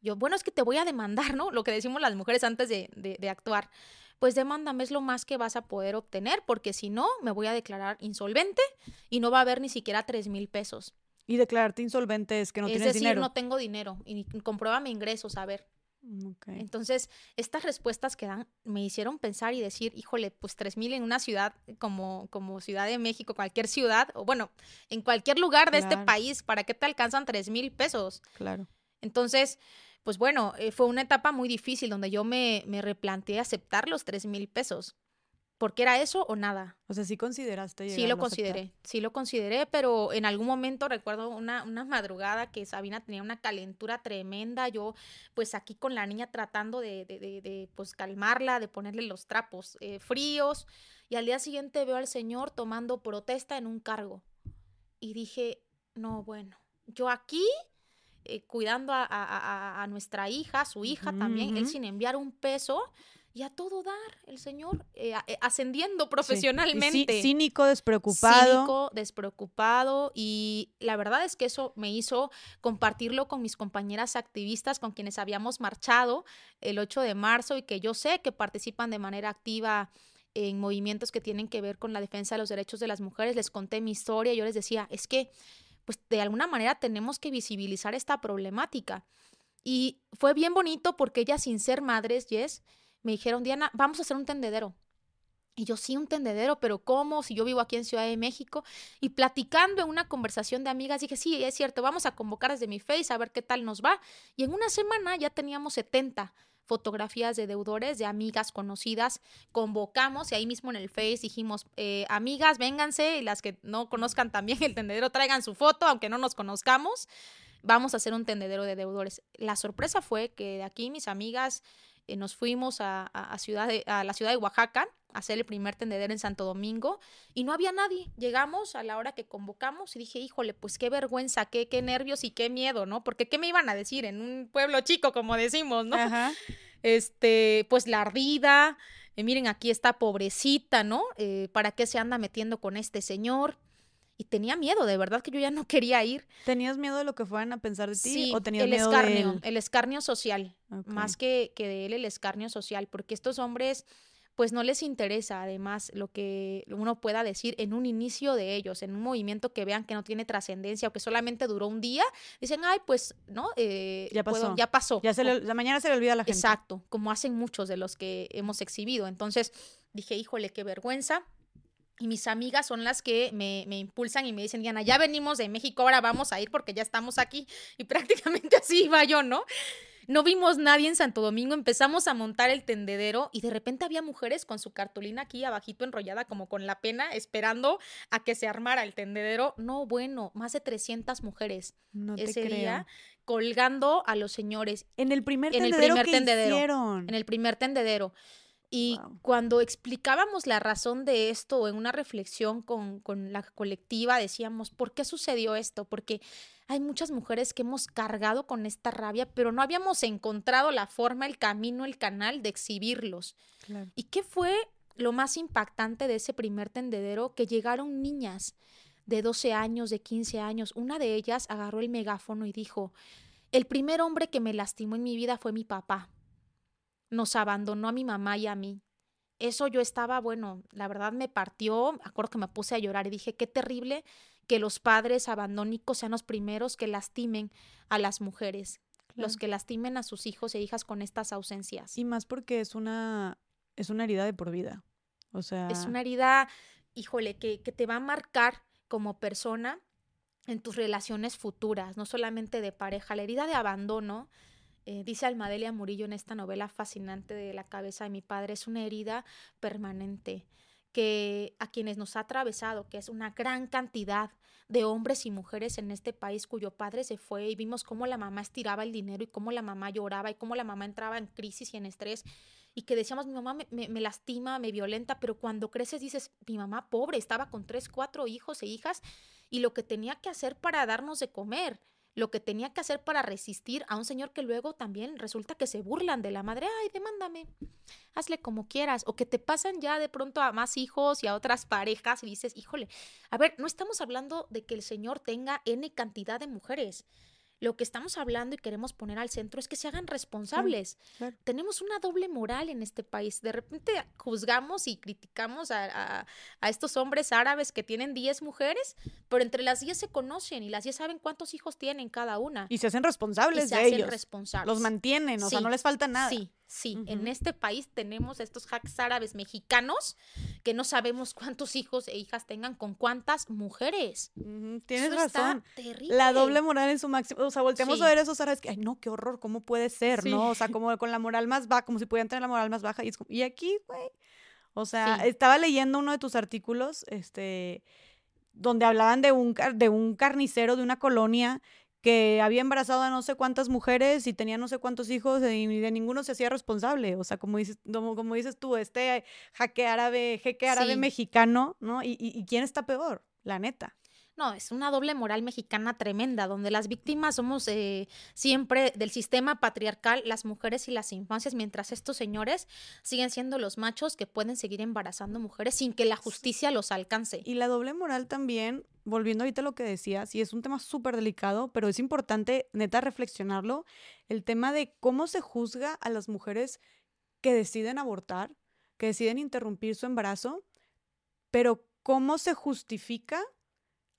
yo bueno es que te voy a demandar no lo que decimos las mujeres antes de, de, de actuar. Pues demándame es lo más que vas a poder obtener porque si no me voy a declarar insolvente y no va a haber ni siquiera tres mil pesos y declararte insolvente es que no tienes dinero. Es decir, no tengo dinero y comprueba mi ingresos, a ver. Mm, Entonces, estas respuestas que dan me hicieron pensar y decir, híjole, pues tres mil en una ciudad como, como Ciudad de México, cualquier ciudad, o bueno, en cualquier lugar de este país, ¿para qué te alcanzan tres mil pesos? Claro. Entonces, pues bueno, eh, fue una etapa muy difícil donde yo me, me replanteé aceptar los tres mil pesos. Porque era eso o nada. O sea, sí consideraste. Sí lo consideré, sí lo consideré, pero en algún momento recuerdo una, una madrugada que Sabina tenía una calentura tremenda, yo pues aquí con la niña tratando de, de, de, pues calmarla, de ponerle los trapos eh, fríos, y al día siguiente veo al señor tomando protesta en un cargo. Y dije, no, bueno, yo aquí eh, cuidando a, nuestra hija, su hija también, él sin enviar un peso y a todo dar, el señor eh, eh, ascendiendo profesionalmente. cínico, despreocupado. Cínico, despreocupado. Y la verdad es que eso me hizo compartirlo con mis compañeras activistas con quienes habíamos marchado el 8 de marzo y que yo sé que participan de manera activa en movimientos que tienen que ver con la defensa de los derechos de las mujeres. Les conté mi historia y yo les decía, es que pues de alguna manera tenemos que visibilizar esta problemática. Y fue bien bonito porque ellas, sin ser madres, Jess, me dijeron, Diana, vamos a hacer un tendedero. Y yo, sí, un tendedero, pero ¿cómo? Si yo vivo aquí en Ciudad de México. Y platicando en una conversación de amigas, dije, sí, es cierto, vamos a convocar desde mi Face a ver qué tal nos va. Y en una semana ya teníamos 70 fotografías de deudores, de amigas conocidas. Convocamos y ahí mismo en el Face dijimos, eh, amigas, vénganse y las que no conozcan también el tendedero, traigan su foto, aunque no nos conozcamos. Vamos a hacer un tendedero de deudores. La sorpresa fue que de aquí mis amigas eh, nos fuimos a, ciudad a la ciudad de Oaxaca a hacer el primer tendedero en Santo Domingo y no había nadie. Llegamos a la hora que convocamos y dije, híjole, pues qué vergüenza, qué, qué nervios y qué miedo, ¿no? Porque qué me iban a decir en un pueblo chico, como decimos, ¿no? Este, pues la ardida, eh, miren, aquí está pobrecita, ¿no? Eh, ¿Para qué se anda metiendo con este señor? Y tenía miedo, de verdad que yo ya no quería ir. ¿Tenías miedo de lo que fueran a pensar de ti sí, o tenías el miedo escarnio, de el escarnio social, más que, que de él el escarnio social, porque estos hombres pues no les interesa además lo que uno pueda decir en un inicio de ellos, en un movimiento que vean que no tiene trascendencia o que solamente duró un día, dicen, ay, pues, ¿no? Eh, ya pasó. ya pasó. Ya se la mañana se le olvida a la gente. Exacto, como hacen muchos de los que hemos exhibido. Entonces dije, híjole, qué vergüenza. Y mis amigas son las que me, me, impulsan y me dicen, Diana, ya venimos de México, ahora vamos a ir porque ya estamos aquí. Y prácticamente así iba yo, ¿no? No vimos nadie en Santo Domingo, empezamos a montar el tendedero y de repente había mujeres con su cartulina aquí abajito enrollada como con la pena esperando a que se armara el tendedero. No, bueno, más de 300 mujeres no ese creo. día colgando a los señores. En el primer en tendedero el primer que tendedero. hicieron. En el primer tendedero. Y Wow. cuando explicábamos la razón de esto en una reflexión con, con la colectiva, decíamos, ¿por qué sucedió esto? Porque hay muchas mujeres que hemos cargado con esta rabia, pero no habíamos encontrado la forma, el camino, el canal de exhibirlos. Claro. ¿Y qué fue lo más impactante de ese primer tendedero? Que llegaron niñas de 12 años, de 15 años. Una de ellas agarró el megáfono y dijo, el primer hombre que me lastimó en mi vida fue mi papá. Nos abandonó a mi mamá y a mí. Eso yo estaba, bueno, la verdad me partió, acuerdo que me puse a llorar y dije, qué terrible que los padres abandónicos sean los primeros que lastimen a las mujeres, los que lastimen a sus hijos e hijas con estas ausencias. Y más porque es una, es una herida de por vida. O sea, Es una herida, híjole, que, que te va a marcar como persona en tus relaciones futuras, no solamente de pareja. La herida de abandono, eh, dice Almadelia Murillo en esta novela fascinante de La cabeza de mi padre, es una herida permanente que a quienes nos ha atravesado, que es una gran cantidad de hombres y mujeres en este país cuyo padre se fue y vimos cómo la mamá estiraba el dinero y cómo la mamá lloraba y cómo la mamá entraba en crisis y en estrés y que decíamos, mi mamá me, me- me lastima, me violenta, pero cuando creces dices, mi mamá pobre, estaba con tres, cuatro hijos e hijas y lo que tenía que hacer para darnos de comer, lo que tenía que hacer para resistir a un señor que luego también resulta que se burlan de la madre, ay, demándame, hazle como quieras, o que te pasan ya de pronto a más hijos y a otras parejas y dices, híjole, a ver, no estamos hablando de que el señor tenga N cantidad de mujeres. Lo que estamos hablando y queremos poner al centro es que se hagan responsables. claro. Tenemos una doble moral en este país. De repente juzgamos y criticamos a, a- a estos hombres árabes que tienen 10 mujeres, pero entre las 10 se conocen y las 10 saben cuántos hijos tienen cada una. y se hacen Y responsables se de hacen ellos. responsables. Los mantienen, o sea, no les falta nada. Sí, sí. En este país tenemos estos hacks árabes mexicanos que no sabemos cuántos hijos e hijas tengan con cuántas mujeres. Tienes Eso está razón. terrible. La doble moral en su máximo. O sea, volteamos Sí. a ver esos árabes que, ay, no, qué horror, ¿cómo puede ser? Sí. ¿No? O sea, como con la moral más baja, como si pudieran tener la moral más baja. Y, es como- y aquí, güey. O sea, estaba leyendo uno de tus artículos, este, donde hablaban de un, de un carnicero de una colonia que había embarazado a no sé cuántas mujeres y tenía no sé cuántos hijos y de ninguno se hacía responsable. O sea, como dices, como, dices tú, este jaque árabe, jeque árabe mexicano, ¿no? ¿Y, y quién está peor? La neta. No, es una doble moral mexicana tremenda, donde las víctimas somos eh, siempre del sistema patriarcal, las mujeres y las infancias, mientras estos señores siguen siendo los machos que pueden seguir embarazando mujeres sin que la justicia los alcance. Y la doble moral también, volviendo ahorita a lo que decías, y es un tema súper delicado, pero es importante, neta, reflexionarlo, el tema de cómo se juzga a las mujeres que deciden abortar, que deciden interrumpir su embarazo, pero cómo se justifica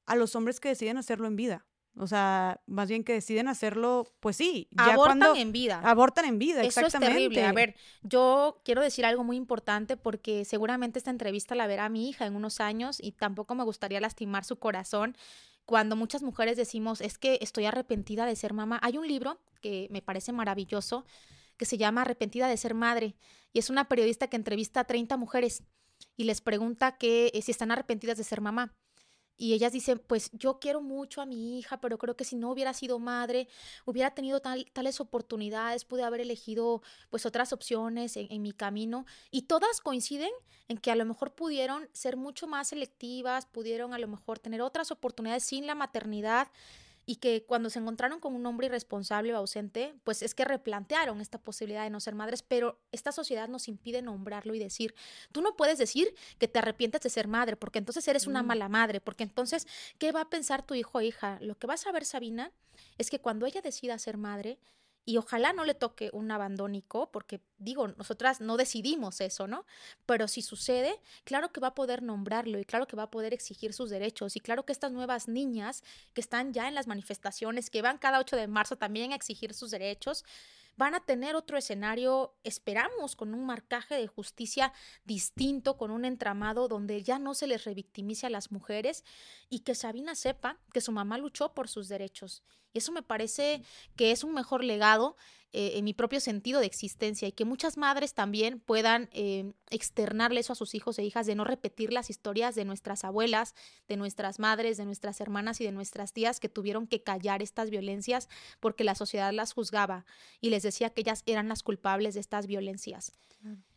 a los hombres que deciden hacerlo en vida. O sea, más bien que deciden hacerlo, pues sí. Ya abortan en vida. Abortan en vida, Eso exactamente. es terrible. A ver, yo quiero decir algo muy importante porque seguramente esta entrevista la verá mi hija en unos años y tampoco me gustaría lastimar su corazón cuando muchas mujeres decimos, es que estoy arrepentida de ser mamá. Hay un libro que me parece maravilloso que se llama Arrepentida de ser madre y es una periodista que entrevista a 30 mujeres y les pregunta que eh, si están arrepentidas de ser mamá y ellas dicen, pues yo quiero mucho a mi hija, pero creo que si no hubiera sido madre, hubiera tenido tales oportunidades, pude haber elegido pues otras opciones en, en, mi camino. Y todas coinciden en que a lo mejor pudieron ser mucho más selectivas, pudieron a lo mejor tener otras oportunidades sin la maternidad y que cuando se encontraron con un hombre irresponsable o ausente, pues es que replantearon esta posibilidad de no ser madres, pero esta sociedad nos impide nombrarlo y decir, tú no puedes decir que te arrepientes de ser madre, porque entonces eres una mm. mala madre, porque entonces, ¿qué va a pensar tu hijo o hija? Lo que vas a ver, Sabina, es que cuando ella decida ser madre, y ojalá no le toque un abandónico, porque digo, nosotras no decidimos eso, ¿no? Pero si sucede, claro que va a poder nombrarlo y claro que va a poder exigir sus derechos y claro que estas nuevas niñas que están ya en las manifestaciones, que van cada 8 de marzo también a exigir sus derechos, van a tener otro escenario, esperamos, con un marcaje de justicia distinto, con un entramado donde ya no se les revictimice a las mujeres y que Sabina sepa que su mamá luchó por sus derechos. Y eso me parece que es un mejor legado eh, en mi propio sentido de existencia y que muchas madres también puedan eh, externarle eso a sus hijos e hijas de no repetir las historias de nuestras abuelas, de nuestras madres, de nuestras hermanas y de nuestras tías que tuvieron que callar estas violencias porque la sociedad las juzgaba y les decía que ellas eran las culpables de estas violencias.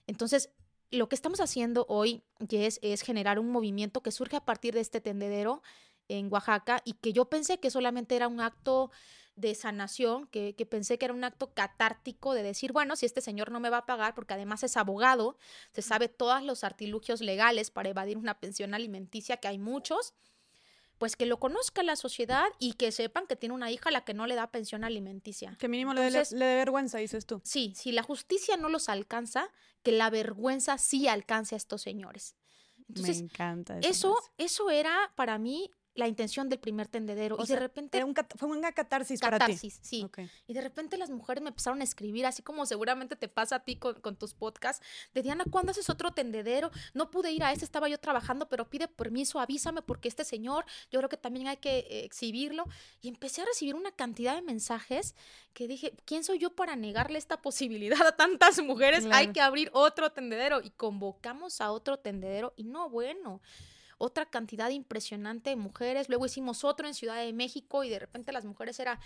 Entonces, lo que estamos haciendo hoy, es generar un movimiento que surge a partir de este tendedero en Oaxaca y que yo pensé que solamente era un acto de sanación, que, que, pensé que era un acto catártico de decir, bueno, si este señor no me va a pagar, porque además es abogado, se sabe todos los artilugios legales para evadir una pensión alimenticia, que hay muchos, pues que lo conozca la sociedad y que sepan que tiene una hija a la que no le da pensión alimenticia. Que mínimo le, dé vergüenza, dices tú. Sí, si la justicia no los alcanza, que la vergüenza sí alcance a estos señores. Me encanta. Eso, eso era para mí la intención del primer tendedero. y de repente. fue una catarsis, para ti. sí. Y de repente las mujeres me empezaron a escribir, así como seguramente te pasa a ti con, tus podcasts, de Diana, ¿cuándo haces otro tendedero? No pude ir a este, estaba yo trabajando, pero pide permiso, avísame, porque este señor, yo creo que también hay que eh, exhibirlo. Y empecé a recibir una cantidad de mensajes que dije, ¿quién soy yo para negarle esta posibilidad a tantas mujeres? Hay que abrir otro tendedero. Y convocamos a otro tendedero. Y no, bueno otra cantidad impresionante de mujeres. Luego hicimos otro en Ciudad de México y de repente las mujeres era,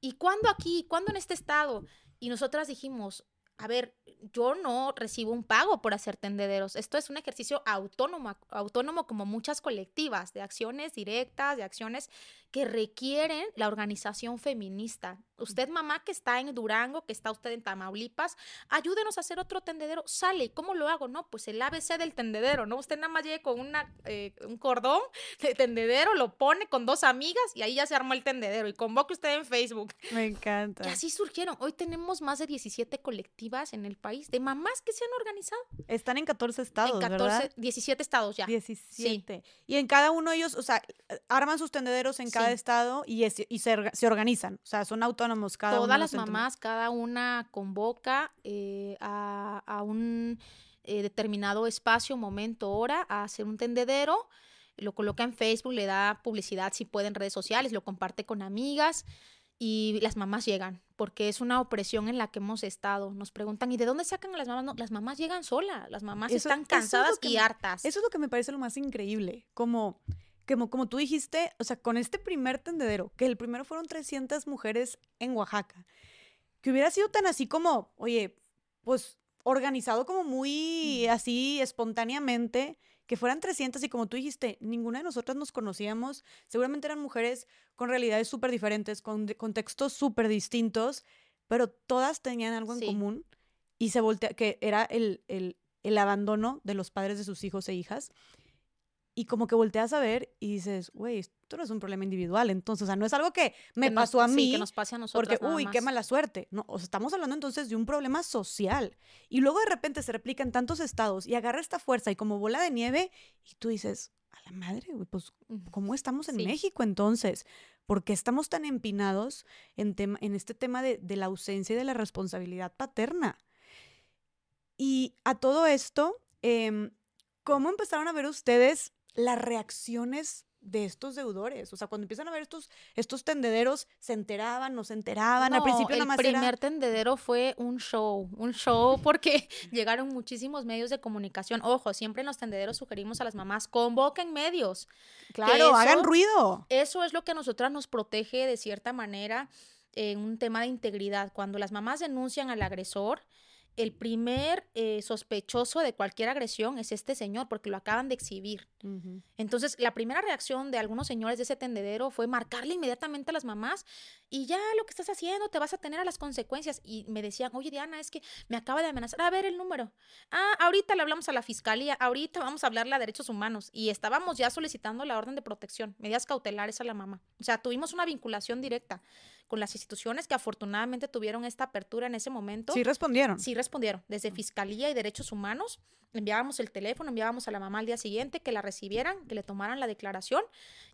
¿y cuándo aquí? ¿Cuándo en este estado? Y nosotras dijimos, a ver, yo no recibo un pago por hacer tendederos. Esto es un ejercicio autónomo, autónomo como muchas colectivas, de acciones directas, de acciones que requieren la organización feminista. Usted, mamá, que está en Durango, que está usted en Tamaulipas, ayúdenos a hacer otro tendedero. Sale, ¿cómo lo hago? No, pues el ABC del tendedero, ¿no? Usted nada más llegue con una, eh, un cordón de tendedero, lo pone con dos amigas y ahí ya se armó el tendedero. Y convoque usted en Facebook. Me encanta. Y así surgieron. Hoy tenemos más de 17 colectivas en el país de mamás que se han organizado. Están en 14 estados, en 14, ¿verdad? 17 estados ya. 17. Y en cada uno de ellos, o sea, arman sus tendederos en cada estado y, y se, organizan, o sea, son autónomos cada Todas las mamás, cada una convoca eh, a, un eh, determinado espacio, momento, hora, a hacer un tendedero, lo coloca en Facebook, le da publicidad si puede en redes sociales, lo comparte con amigas y las mamás llegan, porque es una opresión en la que hemos estado. Nos preguntan, ¿y de dónde sacan a las mamás? No, las mamás llegan solas, las mamás están cansadas y hartas. Eso es lo que me parece lo más increíble, como, como, como tú dijiste, o sea, con este primer tendedero, que el primero fueron 300 mujeres en Oaxaca, que hubiera sido tan así como, oye, pues organizado como muy así espontáneamente, que fueran 300 y como tú dijiste, ninguna de nosotras nos conocíamos, seguramente eran mujeres con realidades súper diferentes, con contextos súper distintos, pero todas tenían algo en común y se voltea, que era el, el, el abandono de los padres de sus hijos e hijas y como que volteas a ver y dices, güey, esto no es un problema individual. Entonces, o sea, no es algo que me pasó a mí. que nos pase a nosotros. Porque, uy, qué mala suerte. No, o sea, estamos hablando entonces de un problema social. Y luego de repente se replica en tantos estados y agarra esta fuerza y como bola de nieve y tú dices, a la madre, güey, pues, ¿cómo estamos en México entonces? ¿Por qué estamos tan empinados en, en este tema de, de la ausencia y de la responsabilidad paterna? Y a todo esto, eh, ¿cómo empezaron a ver ustedes las reacciones de estos deudores. O sea, cuando empiezan a ver estos, estos tendederos, se enteraban, no se enteraban. Al principio el primer tendedero fue un show, un show porque llegaron muchísimos medios de comunicación. Ojo, siempre en los tendederos sugerimos a las mamás, convoquen medios. Claro, hagan ruido. Eso es lo que a nosotras nos protege de cierta manera en un tema de integridad. Cuando las mamás denuncian al agresor, el primer eh, sospechoso de cualquier agresión es este señor, porque lo acaban de exhibir. Entonces, la primera reacción de algunos señores de ese tendedero fue marcarle inmediatamente a las mamás y ya lo que estás haciendo te vas a tener a las consecuencias. Y me decían, oye Diana, es que me acaba de amenazar. A ver el número. Ah, ahorita le hablamos a la fiscalía, ahorita vamos a hablarle a derechos humanos. Y estábamos ya solicitando la orden de protección, medidas cautelares a la mamá. O sea, tuvimos una vinculación directa con las instituciones que afortunadamente tuvieron esta apertura en ese momento. Sí respondieron. Sí respondieron. Desde Fiscalía y Derechos Humanos enviábamos el teléfono, enviábamos a la mamá al día siguiente que la recibieran, que le tomaran la declaración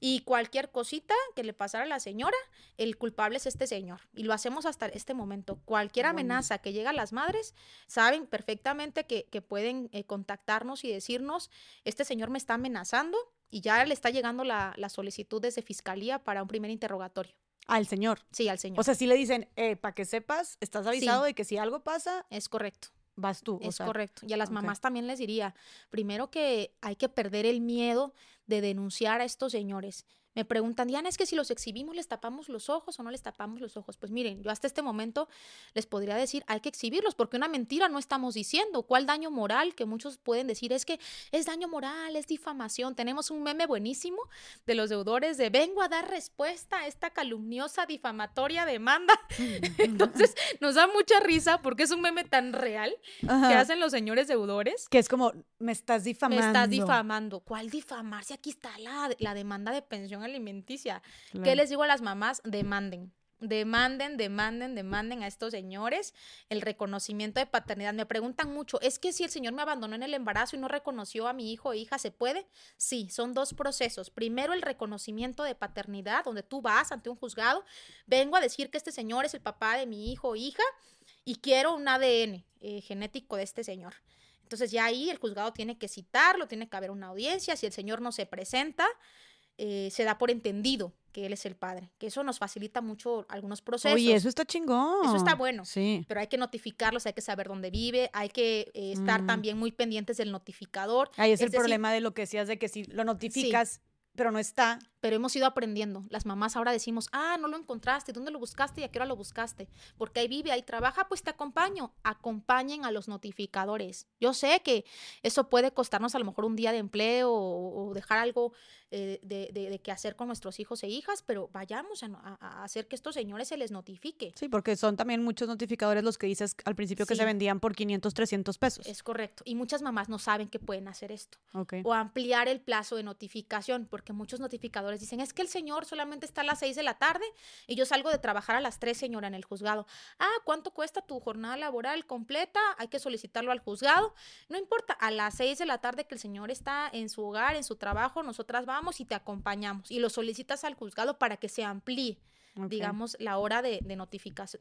y cualquier cosita que le pasara a la señora, el culpable es este señor. Y lo hacemos hasta este momento. Cualquier amenaza que llega a las madres, saben perfectamente que, pueden eh, contactarnos y decirnos, este señor me está amenazando y ya le está llegando la, la solicitud desde Fiscalía para un primer interrogatorio. Al señor. Sí, al señor. O sea, si le dicen, eh, para que sepas, estás avisado de que si algo pasa. Es correcto. Vas tú. Es correcto. Y a las mamás también les diría, primero que hay que perder el miedo de denunciar a estos señores. Me preguntan, Diana, es que si los exhibimos, ¿les tapamos los ojos o no les tapamos los ojos? Pues miren, yo hasta este momento les podría decir, hay que exhibirlos, porque una mentira no estamos diciendo. ¿Cuál daño moral? Que muchos pueden decir, es que es daño moral, es difamación. Tenemos un meme buenísimo de los deudores de, vengo a dar respuesta a esta calumniosa, difamatoria demanda. Entonces, nos da mucha risa porque es un meme tan real que hacen los señores deudores. Que es como, me estás difamando. Me estás difamando. ¿Cuál difamar? Si aquí está la, la demanda de pensión alimenticia. ¿Qué les digo a las mamás? Demanden. Demanden, demanden, demanden a estos señores el reconocimiento de paternidad. Me preguntan mucho, ¿es que si el señor me abandonó en el embarazo y no reconoció a mi hijo o hija, ¿se puede? Sí, son dos procesos. Primero, el reconocimiento de paternidad, donde tú vas ante un juzgado, vengo a decir que este señor es el papá de mi hijo o hija y quiero un ADN eh, genético de este señor. Entonces ya ahí el juzgado tiene que citarlo, tiene que haber una audiencia, si el señor no se presenta, eh, se da por entendido que él es el padre, que eso nos facilita mucho algunos procesos. Oye, eso está chingón. Eso está bueno. Sí. Pero hay que notificarlos, hay que saber dónde vive, hay que eh, estar mm. también muy pendientes del notificador. Ahí es, el problema de lo que decías de que si lo notificas, pero no está. Pero hemos ido aprendiendo. Las mamás ahora decimos, ah, no lo encontraste, ¿dónde lo buscaste y a qué hora lo buscaste? Porque ahí vive, ahí trabaja, pues te acompaño. Acompañen a los notificadores. Yo sé que eso puede costarnos a lo mejor un día de empleo o, dejar algo eh, de, de, qué hacer con nuestros hijos e hijas, pero vayamos a, hacer que estos señores se les notifique. Sí, porque son también muchos notificadores los que dices al principio que se vendían por 500, 300 pesos. Es correcto. Y muchas mamás no saben que pueden hacer esto. O ampliar el plazo de notificación, porque muchos notificadores dicen, es que el señor solamente está a las 6 de la tarde y yo salgo de trabajar a las 3, señora, en el juzgado. Ah, ¿cuánto cuesta tu jornada laboral completa? Hay que solicitarlo al juzgado. No importa, a las 6 de la tarde que el señor está en su hogar, en su trabajo, nosotras vamos y te acompañamos y lo solicitas al juzgado para que se amplíe digamos, la hora de, de,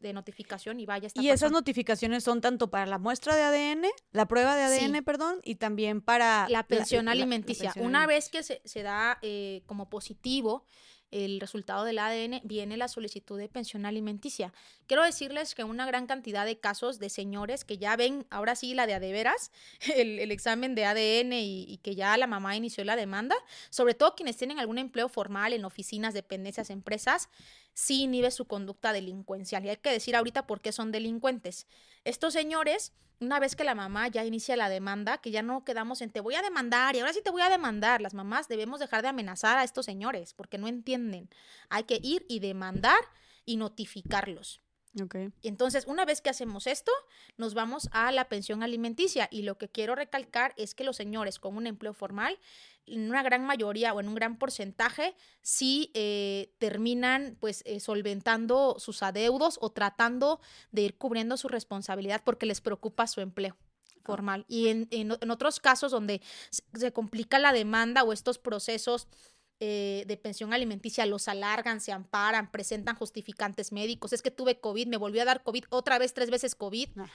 de notificación y vaya esta Y esas notificaciones son tanto para la muestra de ADN, la prueba de ADN, perdón, y también para... La pensión alimenticia. Una vez que se, se da eh, como positivo el resultado del ADN, viene la solicitud de pensión alimenticia. Quiero decirles que una gran cantidad de casos de señores que ya ven, ahora sí, la de adeveras, el, el examen de ADN y, y, que ya la mamá inició la demanda, sobre todo quienes tienen algún empleo formal en oficinas, dependencias, empresas, sí inhibe su conducta delincuencial. Y hay que decir ahorita por qué son delincuentes. Estos señores una vez que la mamá ya inicia la demanda, que ya no quedamos en te voy a demandar y ahora sí te voy a demandar, las mamás debemos dejar de amenazar a estos señores porque no entienden. Hay que ir y demandar y notificarlos. Okay. Entonces, una vez que hacemos esto, nos vamos a la pensión alimenticia y lo que quiero recalcar es que los señores con un empleo formal, en una gran mayoría o en un gran porcentaje, sí eh, terminan pues eh, solventando sus adeudos o tratando de ir cubriendo su responsabilidad porque les preocupa su empleo formal. Y en, en, en otros casos donde se complica la demanda o estos procesos eh, de pensión alimenticia los alargan, se amparan, presentan justificantes médicos. Es que tuve COVID, me volvió a dar COVID, otra vez tres veces COVID. No.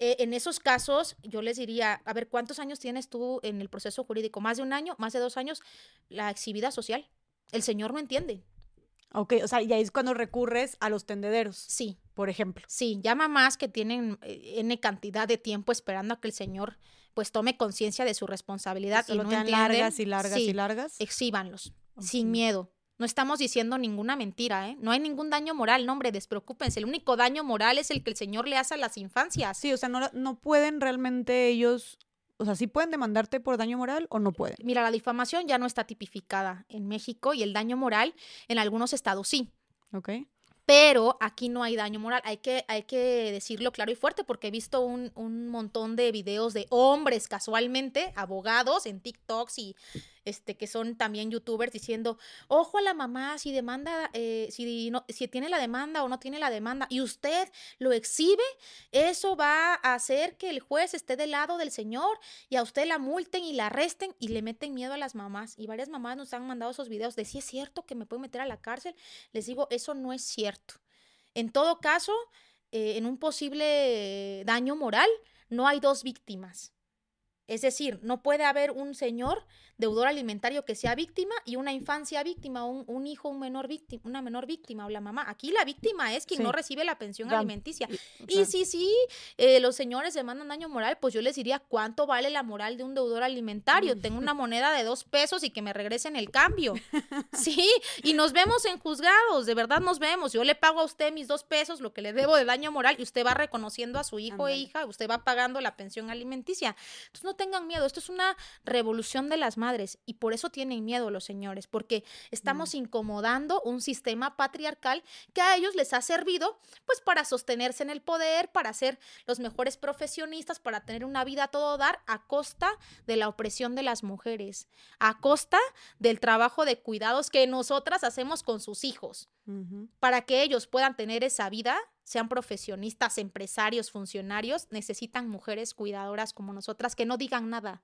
Eh, en esos casos, yo les diría, a ver, ¿cuántos años tienes tú en el proceso jurídico? ¿Más de un año? ¿Más de dos años? La exhibida social. El señor no entiende. Ok, o sea, y ahí es cuando recurres a los tendederos. Sí. Por ejemplo. Sí, ya mamás que tienen eh, N cantidad de tiempo esperando a que el señor pues tome conciencia de su responsabilidad y no largas y largas sí, y largas. Exhíbanlos okay. sin miedo. No estamos diciendo ninguna mentira, ¿eh? No hay ningún daño moral, no, hombre, despreocúpense. El único daño moral es el que el Señor le hace a las infancias. Sí, o sea, no, no pueden realmente ellos, o sea, ¿sí pueden demandarte por daño moral o no pueden? Mira, la difamación ya no está tipificada en México y el daño moral en algunos estados sí. Ok. Pero aquí no hay daño moral, hay que, hay que decirlo claro y fuerte porque he visto un, un montón de videos de hombres casualmente, abogados en TikToks y este, que son también youtubers diciendo, ojo a la mamá si demanda, eh, si, no, si tiene la demanda o no tiene la demanda, y usted lo exhibe, eso va a hacer que el juez esté del lado del señor y a usted la multen y la arresten y le meten miedo a las mamás. Y varias mamás nos han mandado esos videos de si es cierto que me pueden meter a la cárcel. Les digo, eso no es cierto. En todo caso, eh, en un posible daño moral, no hay dos víctimas. Es decir, no puede haber un señor deudor alimentario que sea víctima y una infancia víctima, un, un hijo, un menor víctima, una menor víctima o la mamá. Aquí la víctima es quien sí. no recibe la pensión alimenticia. Y, y sí, sí, eh, los señores demandan daño moral, pues yo les diría cuánto vale la moral de un deudor alimentario. Tengo una moneda de dos pesos y que me regresen el cambio. Sí, y nos vemos en juzgados, de verdad nos vemos. Yo le pago a usted mis dos pesos, lo que le debo de daño moral, y usted va reconociendo a su hijo Andale. e hija, usted va pagando la pensión alimenticia. Entonces no tengan miedo, esto es una revolución de las madres y por eso tienen miedo los señores, porque estamos mm. incomodando un sistema patriarcal que a ellos les ha servido pues para sostenerse en el poder, para ser los mejores profesionistas, para tener una vida a todo dar a costa de la opresión de las mujeres, a costa del trabajo de cuidados que nosotras hacemos con sus hijos, uh -huh. para que ellos puedan tener esa vida sean profesionistas, empresarios, funcionarios, necesitan mujeres cuidadoras como nosotras que no digan nada,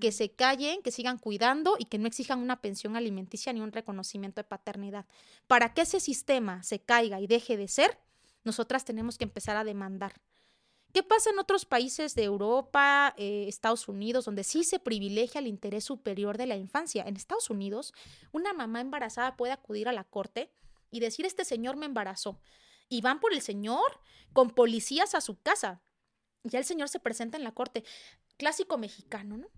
que se callen, que sigan cuidando y que no exijan una pensión alimenticia ni un reconocimiento de paternidad. Para que ese sistema se caiga y deje de ser, nosotras tenemos que empezar a demandar. ¿Qué pasa en otros países de Europa, eh, Estados Unidos, donde sí se privilegia el interés superior de la infancia? En Estados Unidos, una mamá embarazada puede acudir a la corte y decir, este señor me embarazó y van por el señor con policías a su casa. Ya el señor se presenta en la corte. Clásico mexicano, ¿no?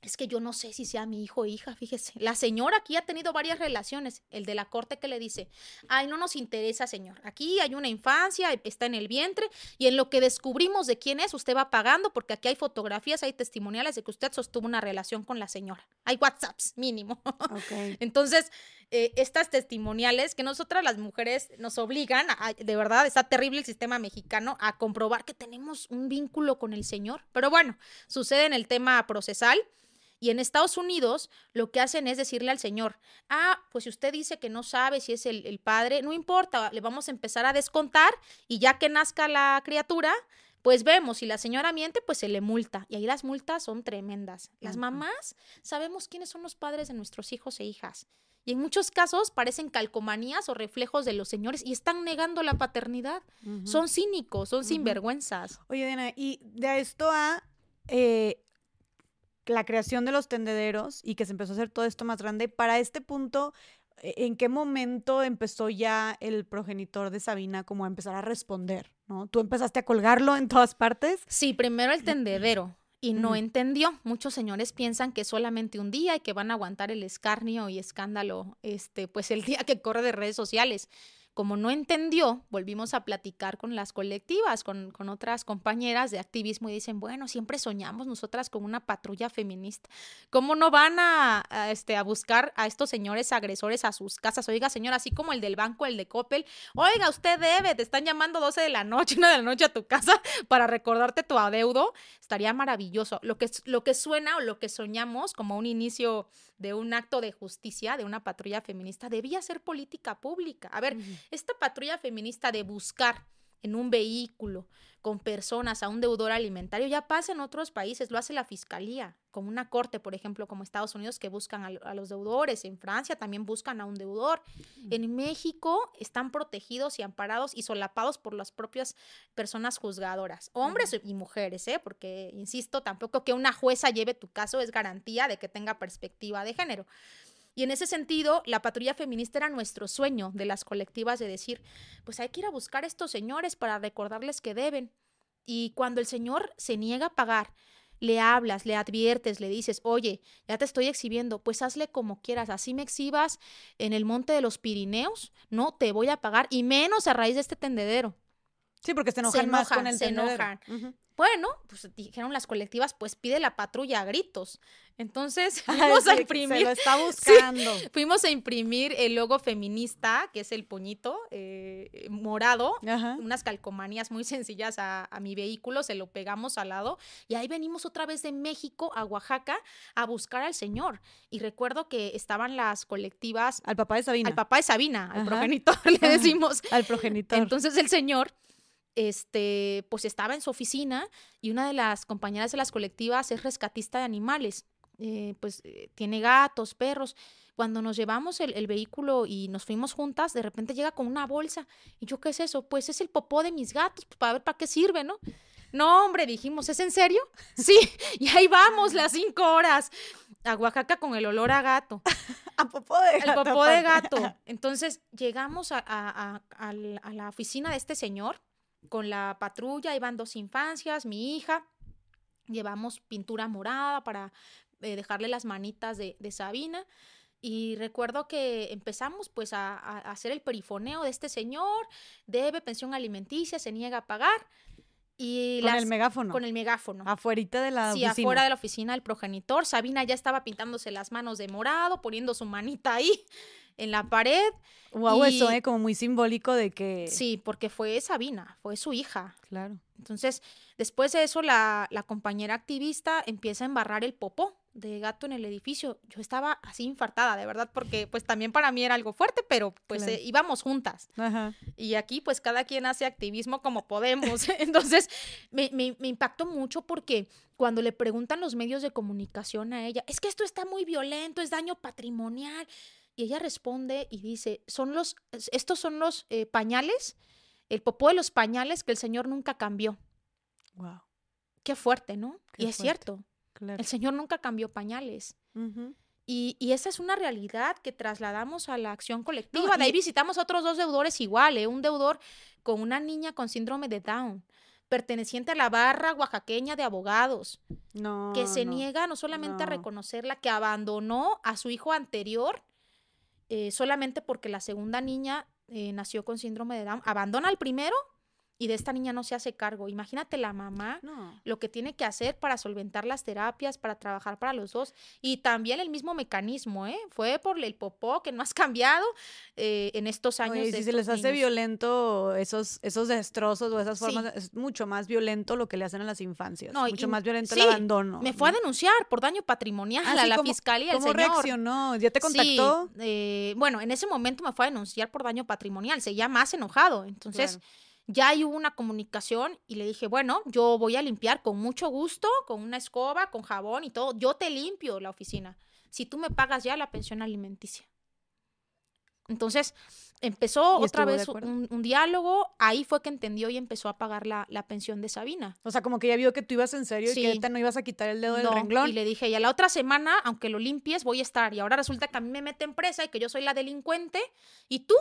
Es que yo no sé si sea mi hijo o hija, fíjese. La señora aquí ha tenido varias relaciones. El de la corte que le dice, ay, no nos interesa, señor. Aquí hay una infancia, está en el vientre, y en lo que descubrimos de quién es, usted va pagando, porque aquí hay fotografías, hay testimoniales de que usted sostuvo una relación con la señora. Hay WhatsApps, mínimo. Okay. Entonces, eh, estas testimoniales que nosotras las mujeres nos obligan, a, de verdad, está terrible el sistema mexicano, a comprobar que tenemos un vínculo con el señor. Pero bueno, sucede en el tema procesal. Y en Estados Unidos lo que hacen es decirle al señor, ah, pues si usted dice que no sabe si es el, el, padre, no importa, le vamos a empezar a descontar y ya que nazca la criatura, pues vemos, si la señora miente, pues se le multa. Y ahí las multas son tremendas. Las mamás sabemos quiénes son los padres de nuestros hijos e hijas. Y en muchos casos parecen calcomanías o reflejos de los señores y están negando la paternidad. Uh -huh. Son cínicos, son uh -huh. sinvergüenzas. Oye, Diana, y de esto a eh, la creación de los tendederos y que se empezó a hacer todo esto más grande, para este punto, e, ¿en qué momento empezó ya el progenitor de Sabina como a empezar a responder? ¿no? ¿Tú empezaste a colgarlo en todas partes? Sí, primero el tendedero y no entendió. Muchos señores piensan que solamente un día y que van a aguantar el escarnio y escándalo, este, pues el día que corre de redes sociales como no entendió, volvimos a platicar con las colectivas, con, otras compañeras de activismo y dicen, bueno, siempre soñamos nosotras con una patrulla feminista. ¿Cómo no van a, este, a buscar a estos señores agresores a sus casas? Oiga, señor, así como el del banco, el de Coppel, oiga, usted debe, te están llamando 12 de la noche, una de la noche a tu casa para recordarte tu adeudo. Estaría maravilloso. Lo que, lo que suena o lo que soñamos como un inicio de un acto de justicia, de una patrulla feminista, debía ser política pública. A ver, esta patrulla feminista de buscar en un vehículo con personas a un deudor alimentario ya pasa en otros países, lo hace la fiscalía, con una corte, por ejemplo, como Estados Unidos, que buscan a, los deudores, en Francia también buscan a un deudor, en México están protegidos y amparados y solapados por las propias personas juzgadoras, hombres y mujeres, ¿eh? porque, insisto, tampoco que una jueza lleve tu caso es garantía de que tenga perspectiva de género. Y en ese sentido, la patrulla feminista era nuestro sueño de las colectivas de decir, pues hay que ir a buscar a estos señores para recordarles que deben. Y cuando el señor se niega a pagar, le hablas, le adviertes, le dices, oye, ya te estoy exhibiendo, pues hazle como quieras, así me exhibas en el monte de los Pirineos, no te voy a pagar, y menos a raíz de este tendedero. Sí, porque se enojan, más con el se enojan. Bueno, pues dijeron las colectivas, pues pide la patrulla a gritos. Entonces fuimos a imprimir. Se lo está buscando. fuimos a imprimir el logo feminista, que es el puñito eh, morado, unas calcomanías muy sencillas a, mi vehículo, se lo pegamos al lado y ahí venimos otra vez de México a Oaxaca a buscar al señor. Y recuerdo que estaban las colectivas. Al papá de Sabina. Al papá de Sabina, al progenitor, le decimos. Al progenitor. Entonces el señor este, pues estaba en su oficina y una de las compañeras de las colectivas es rescatista de animales. Eh, pues eh, tiene gatos, perros. Cuando nos llevamos el, vehículo y nos fuimos juntas, de repente llega con una bolsa. ¿Y yo qué es eso? Pues es el popó de mis gatos, pues, para ver para qué sirve, ¿no? No, hombre, dijimos, ¿es en serio? Sí, y ahí vamos las cinco horas a Oaxaca con el olor a gato. a popó de gato. El popó de gato. Entonces llegamos a, a la oficina de este señor con la patrulla, iban dos infancias, mi hija, llevamos pintura morada para eh, dejarle las manitas de, Sabina. Y recuerdo que empezamos pues a, hacer el perifoneo de este señor, debe pensión alimenticia, se niega a pagar. Y con el megáfono. Con el megáfono. Afuera de la oficina. Sí, afuera de la oficina del progenitor. Sabina ya estaba pintándose las manos de morado, poniendo su manita ahí en la pared. Wow, eso, ¿eh? Como muy simbólico de que... Sí, porque fue Sabina, fue su hija. Claro. Entonces, después de eso, la, la compañera activista empieza a embarrar el popó de gato en el edificio. Yo estaba así infartada, de verdad, porque pues también para mí era algo fuerte, pero pues eh, íbamos juntas. Ajá. Y aquí pues cada quien hace activismo como podemos. Entonces me, me, me, impactó mucho porque cuando le preguntan los medios de comunicación a ella, es que esto está muy violento, es daño patrimonial. Y ella responde y dice, son los, estos son los eh, pañales, el popó de los pañales que el Señor nunca cambió. Wow. Qué fuerte, ¿no? y es cierto. El Señor nunca cambió pañales. y, esa es una realidad que trasladamos a la acción colectiva. de ahí visitamos otros dos deudores iguales, ¿eh? un deudor con una niña con síndrome de Down, perteneciente a la barra oaxaqueña de abogados, no, que se niega no solamente a reconocerla, que abandonó a su hijo anterior eh, solamente porque la segunda niña eh, nació con síndrome de Down, abandona al primero y de esta niña no se hace cargo. Imagínate la mamá lo que tiene que hacer para solventar las terapias, para trabajar para los dos. Y también el mismo mecanismo, ¿eh? Fue por el popó que no has cambiado eh, en estos años. si se les hace violento esos, esos destrozos o esas formas, es mucho más violento lo que le hacen a las infancias. mucho más violento el abandono. Me fue a denunciar por daño patrimonial ah, a la fiscalía. ¿Cómo reaccionó? ¿Ya te contactó? Eh, bueno, en ese momento me fue a denunciar por daño patrimonial. Seguía más enojado. Entonces ya hubo una comunicación y le dije, bueno, yo voy a limpiar con mucho gusto, con una escoba, con jabón y todo. Yo te limpio la oficina. Si tú me pagas ya la pensión alimenticia. Entonces, empezó otra vez un, un diálogo, ahí fue que entendió y empezó a pagar la, la pensión de Sabina. O sea, como que ya vio que tú ibas en serio y que no ibas a quitar el dedo del renglón. Y le dije, y a la otra semana, aunque lo limpies, voy a estar. Y ahora resulta que a mí me mete en presa y que yo soy la delincuente. Y tú,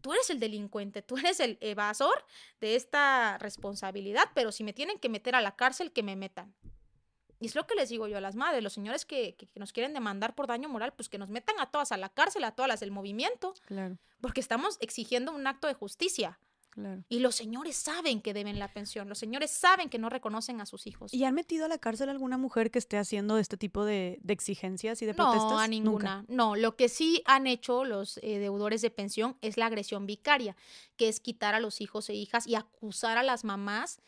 tú eres el delincuente, tú eres el evasor de esta responsabilidad. Pero si me tienen que meter a la cárcel, que me metan. Y es lo que les digo yo a las madres, los señores que, que- que nos quieren demandar por daño moral, pues que nos metan a todas a la cárcel, a todas las del movimiento, Claro, porque estamos exigiendo un acto de justicia. Claro. Y los señores saben que deben la pensión, los señores saben que no reconocen a sus hijos. ¿Y han metido a la cárcel a alguna mujer que esté haciendo este tipo de, de exigencias y de protestas? No, a Nunca. ninguna. No, lo que sí han hecho los eh, deudores de pensión es la agresión vicaria, que es quitar a los hijos e hijas y acusar a las mamás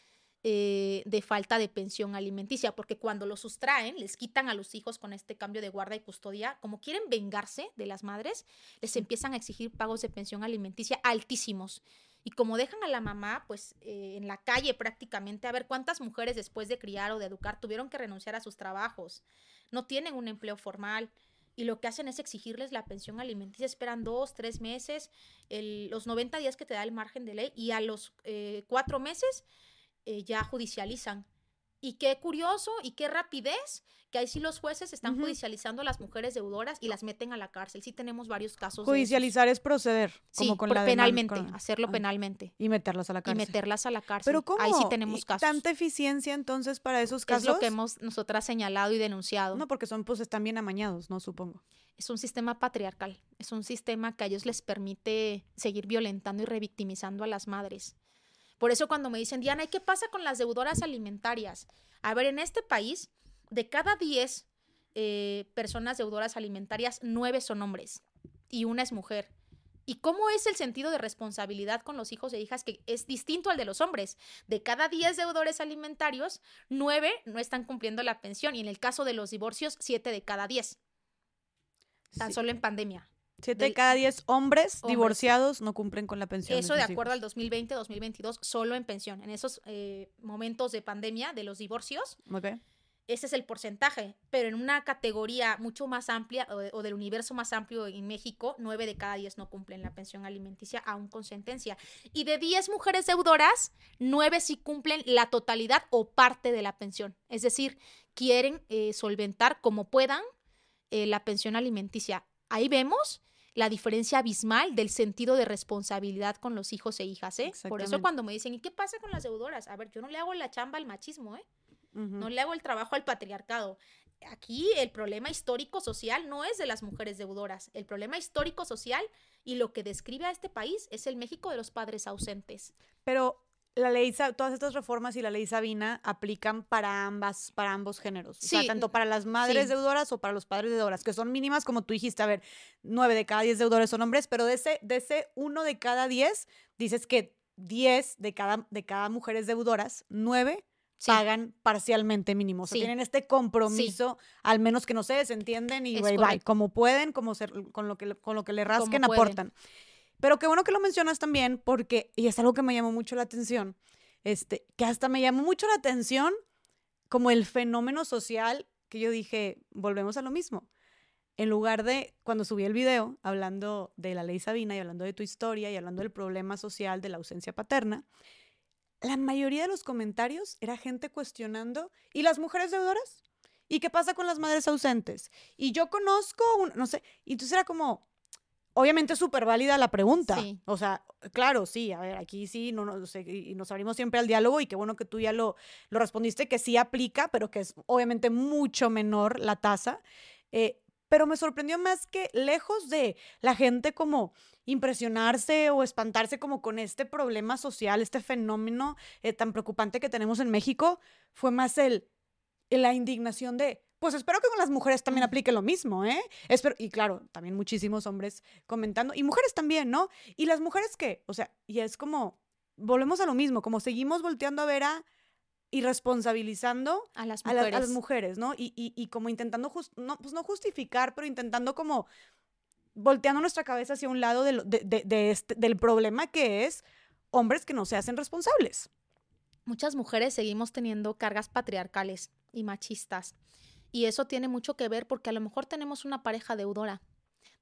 eh, de falta de pensión alimenticia, porque cuando los sustraen, les quitan a los hijos con este cambio de guarda y custodia, como quieren vengarse de las madres, les empiezan a exigir pagos de pensión alimenticia altísimos. Y como dejan a la mamá, pues eh, en la calle prácticamente, a ver cuántas mujeres después de criar o de educar tuvieron que renunciar a sus trabajos, no tienen un empleo formal y lo que hacen es exigirles la pensión alimenticia, esperan dos, tres meses, el- los 90 días que te da el margen de ley y a los eh, cuatro meses eh, ya judicializan. Y qué curioso y qué rapidez que ahí sí los jueces están judicializando a las mujeres deudoras y las meten a la cárcel. Sí tenemos varios casos. de. Judicializar es proceder, Sí, como con por la penalmente, con- hacerlo ah, penalmente Y meterlas a la y cárcel. meterlas a la cárcel. Pero ¿cómo? Ahí sí tenemos ¿Y casos. ¿Tanta eficiencia entonces para esos casos? Es lo que hemos nosotras señalado y denunciado. No, porque son, pues, están bien amañados, ¿no? Supongo. es un sistema patriarcal, es un sistema que a ellos les permite seguir violentando y revictimizando a las madres. Por eso cuando me dicen, Diana, ¿y qué pasa con las deudoras alimentarias? A ver, en este país, de cada 10 eh, personas deudoras alimentarias, 9 son hombres y una es mujer. ¿Y cómo es el sentido de responsabilidad con los hijos e hijas que es distinto al de los hombres? De cada 10 deudores alimentarios, 9 no están cumpliendo la pensión y en el caso de los divorcios, 7 de cada 10 tan Sí. solo en pandemia. Siete de cada diez hombres, Hombres. divorciados no cumplen con la pensión. Eso de acuerdo hijos. al 2020-2022, solo en pensión. En esos eh, momentos de pandemia de los divorcios, Ok. ese es el porcentaje. Pero en una categoría mucho más amplia o, o del universo más amplio en México, 9 de cada 10 no cumplen la pensión alimenticia, aún con sentencia. Y de 10 mujeres deudoras, 9 sí cumplen la totalidad o parte de la pensión. Es decir, quieren eh, solventar como puedan eh, la pensión alimenticia. Ahí vemos la diferencia abismal del sentido de responsabilidad con los hijos e hijas, ¿eh? Por eso cuando me dicen, ¿y qué pasa con las deudoras? A ver, yo no le hago la chamba al machismo, ¿eh? No le hago el trabajo al patriarcado. Aquí el problema histórico-social no es de las mujeres deudoras. El problema histórico-social y lo que describe a este país es el México de los padres ausentes. Pero la ley, todas estas reformas y la ley Sabina aplican para ambas, para ambos géneros. O sea, tanto para las madres sí. deudoras o para los padres deudoras, que son mínimas, como tú dijiste, a ver, nueve de cada diez deudores son hombres, pero de ese, de ese uno de cada diez, dices que diez de cada, de cada mujeres deudoras, nueve Sí. pagan parcialmente mínimo. O sea, Sí. tienen este compromiso, al menos que no se desentienden y bye, bye, como pueden, como se- con, lo que, con lo que le rasquen, pueden. Pero qué bueno que lo mencionas también, porque, y es algo que me llamó mucho la atención, este, que hasta me llamó mucho la atención como el fenómeno social que yo dije, volvemos a lo mismo. En lugar de, cuando subí el video hablando de la ley Sabina y hablando de tu historia y hablando del problema social de la ausencia paterna, la mayoría de los comentarios era gente cuestionando, ¿y las mujeres deudoras? ¿Y qué pasa con las madres ausentes? Y yo conozco, un, no sé, y entonces era como, obviamente súper válida la pregunta. Sí. O sea, claro, sí, a ver, aquí sí, no, no, sé, y nos abrimos siempre al diálogo y qué bueno que tú ya lo, lo respondiste, que sí aplica, pero que es obviamente mucho menor la tasa. Eh, pero me sorprendió más que lejos de la gente como impresionarse o espantarse como con este problema social, este fenómeno eh, tan preocupante que tenemos en México, fue más el, la indignación de, pues espero que con las mujeres también aplique lo mismo, ¿eh? Espero, y claro, también muchísimos hombres comentando, y mujeres también, ¿no? ¿Y las mujeres qué? O sea, y es como, volvemos a lo mismo, como seguimos volteando a ver a y responsabilizando A las a, la- a mujeres. las mujeres, ¿no? Y, y- y como intentando, jus- no, pues no justificar, pero intentando como volteando nuestra cabeza hacia un lado de- de este- del problema que es hombres que no se hacen responsables. Muchas mujeres seguimos teniendo cargas patriarcales y machistas. Y eso tiene mucho que ver porque a lo mejor tenemos una pareja deudora.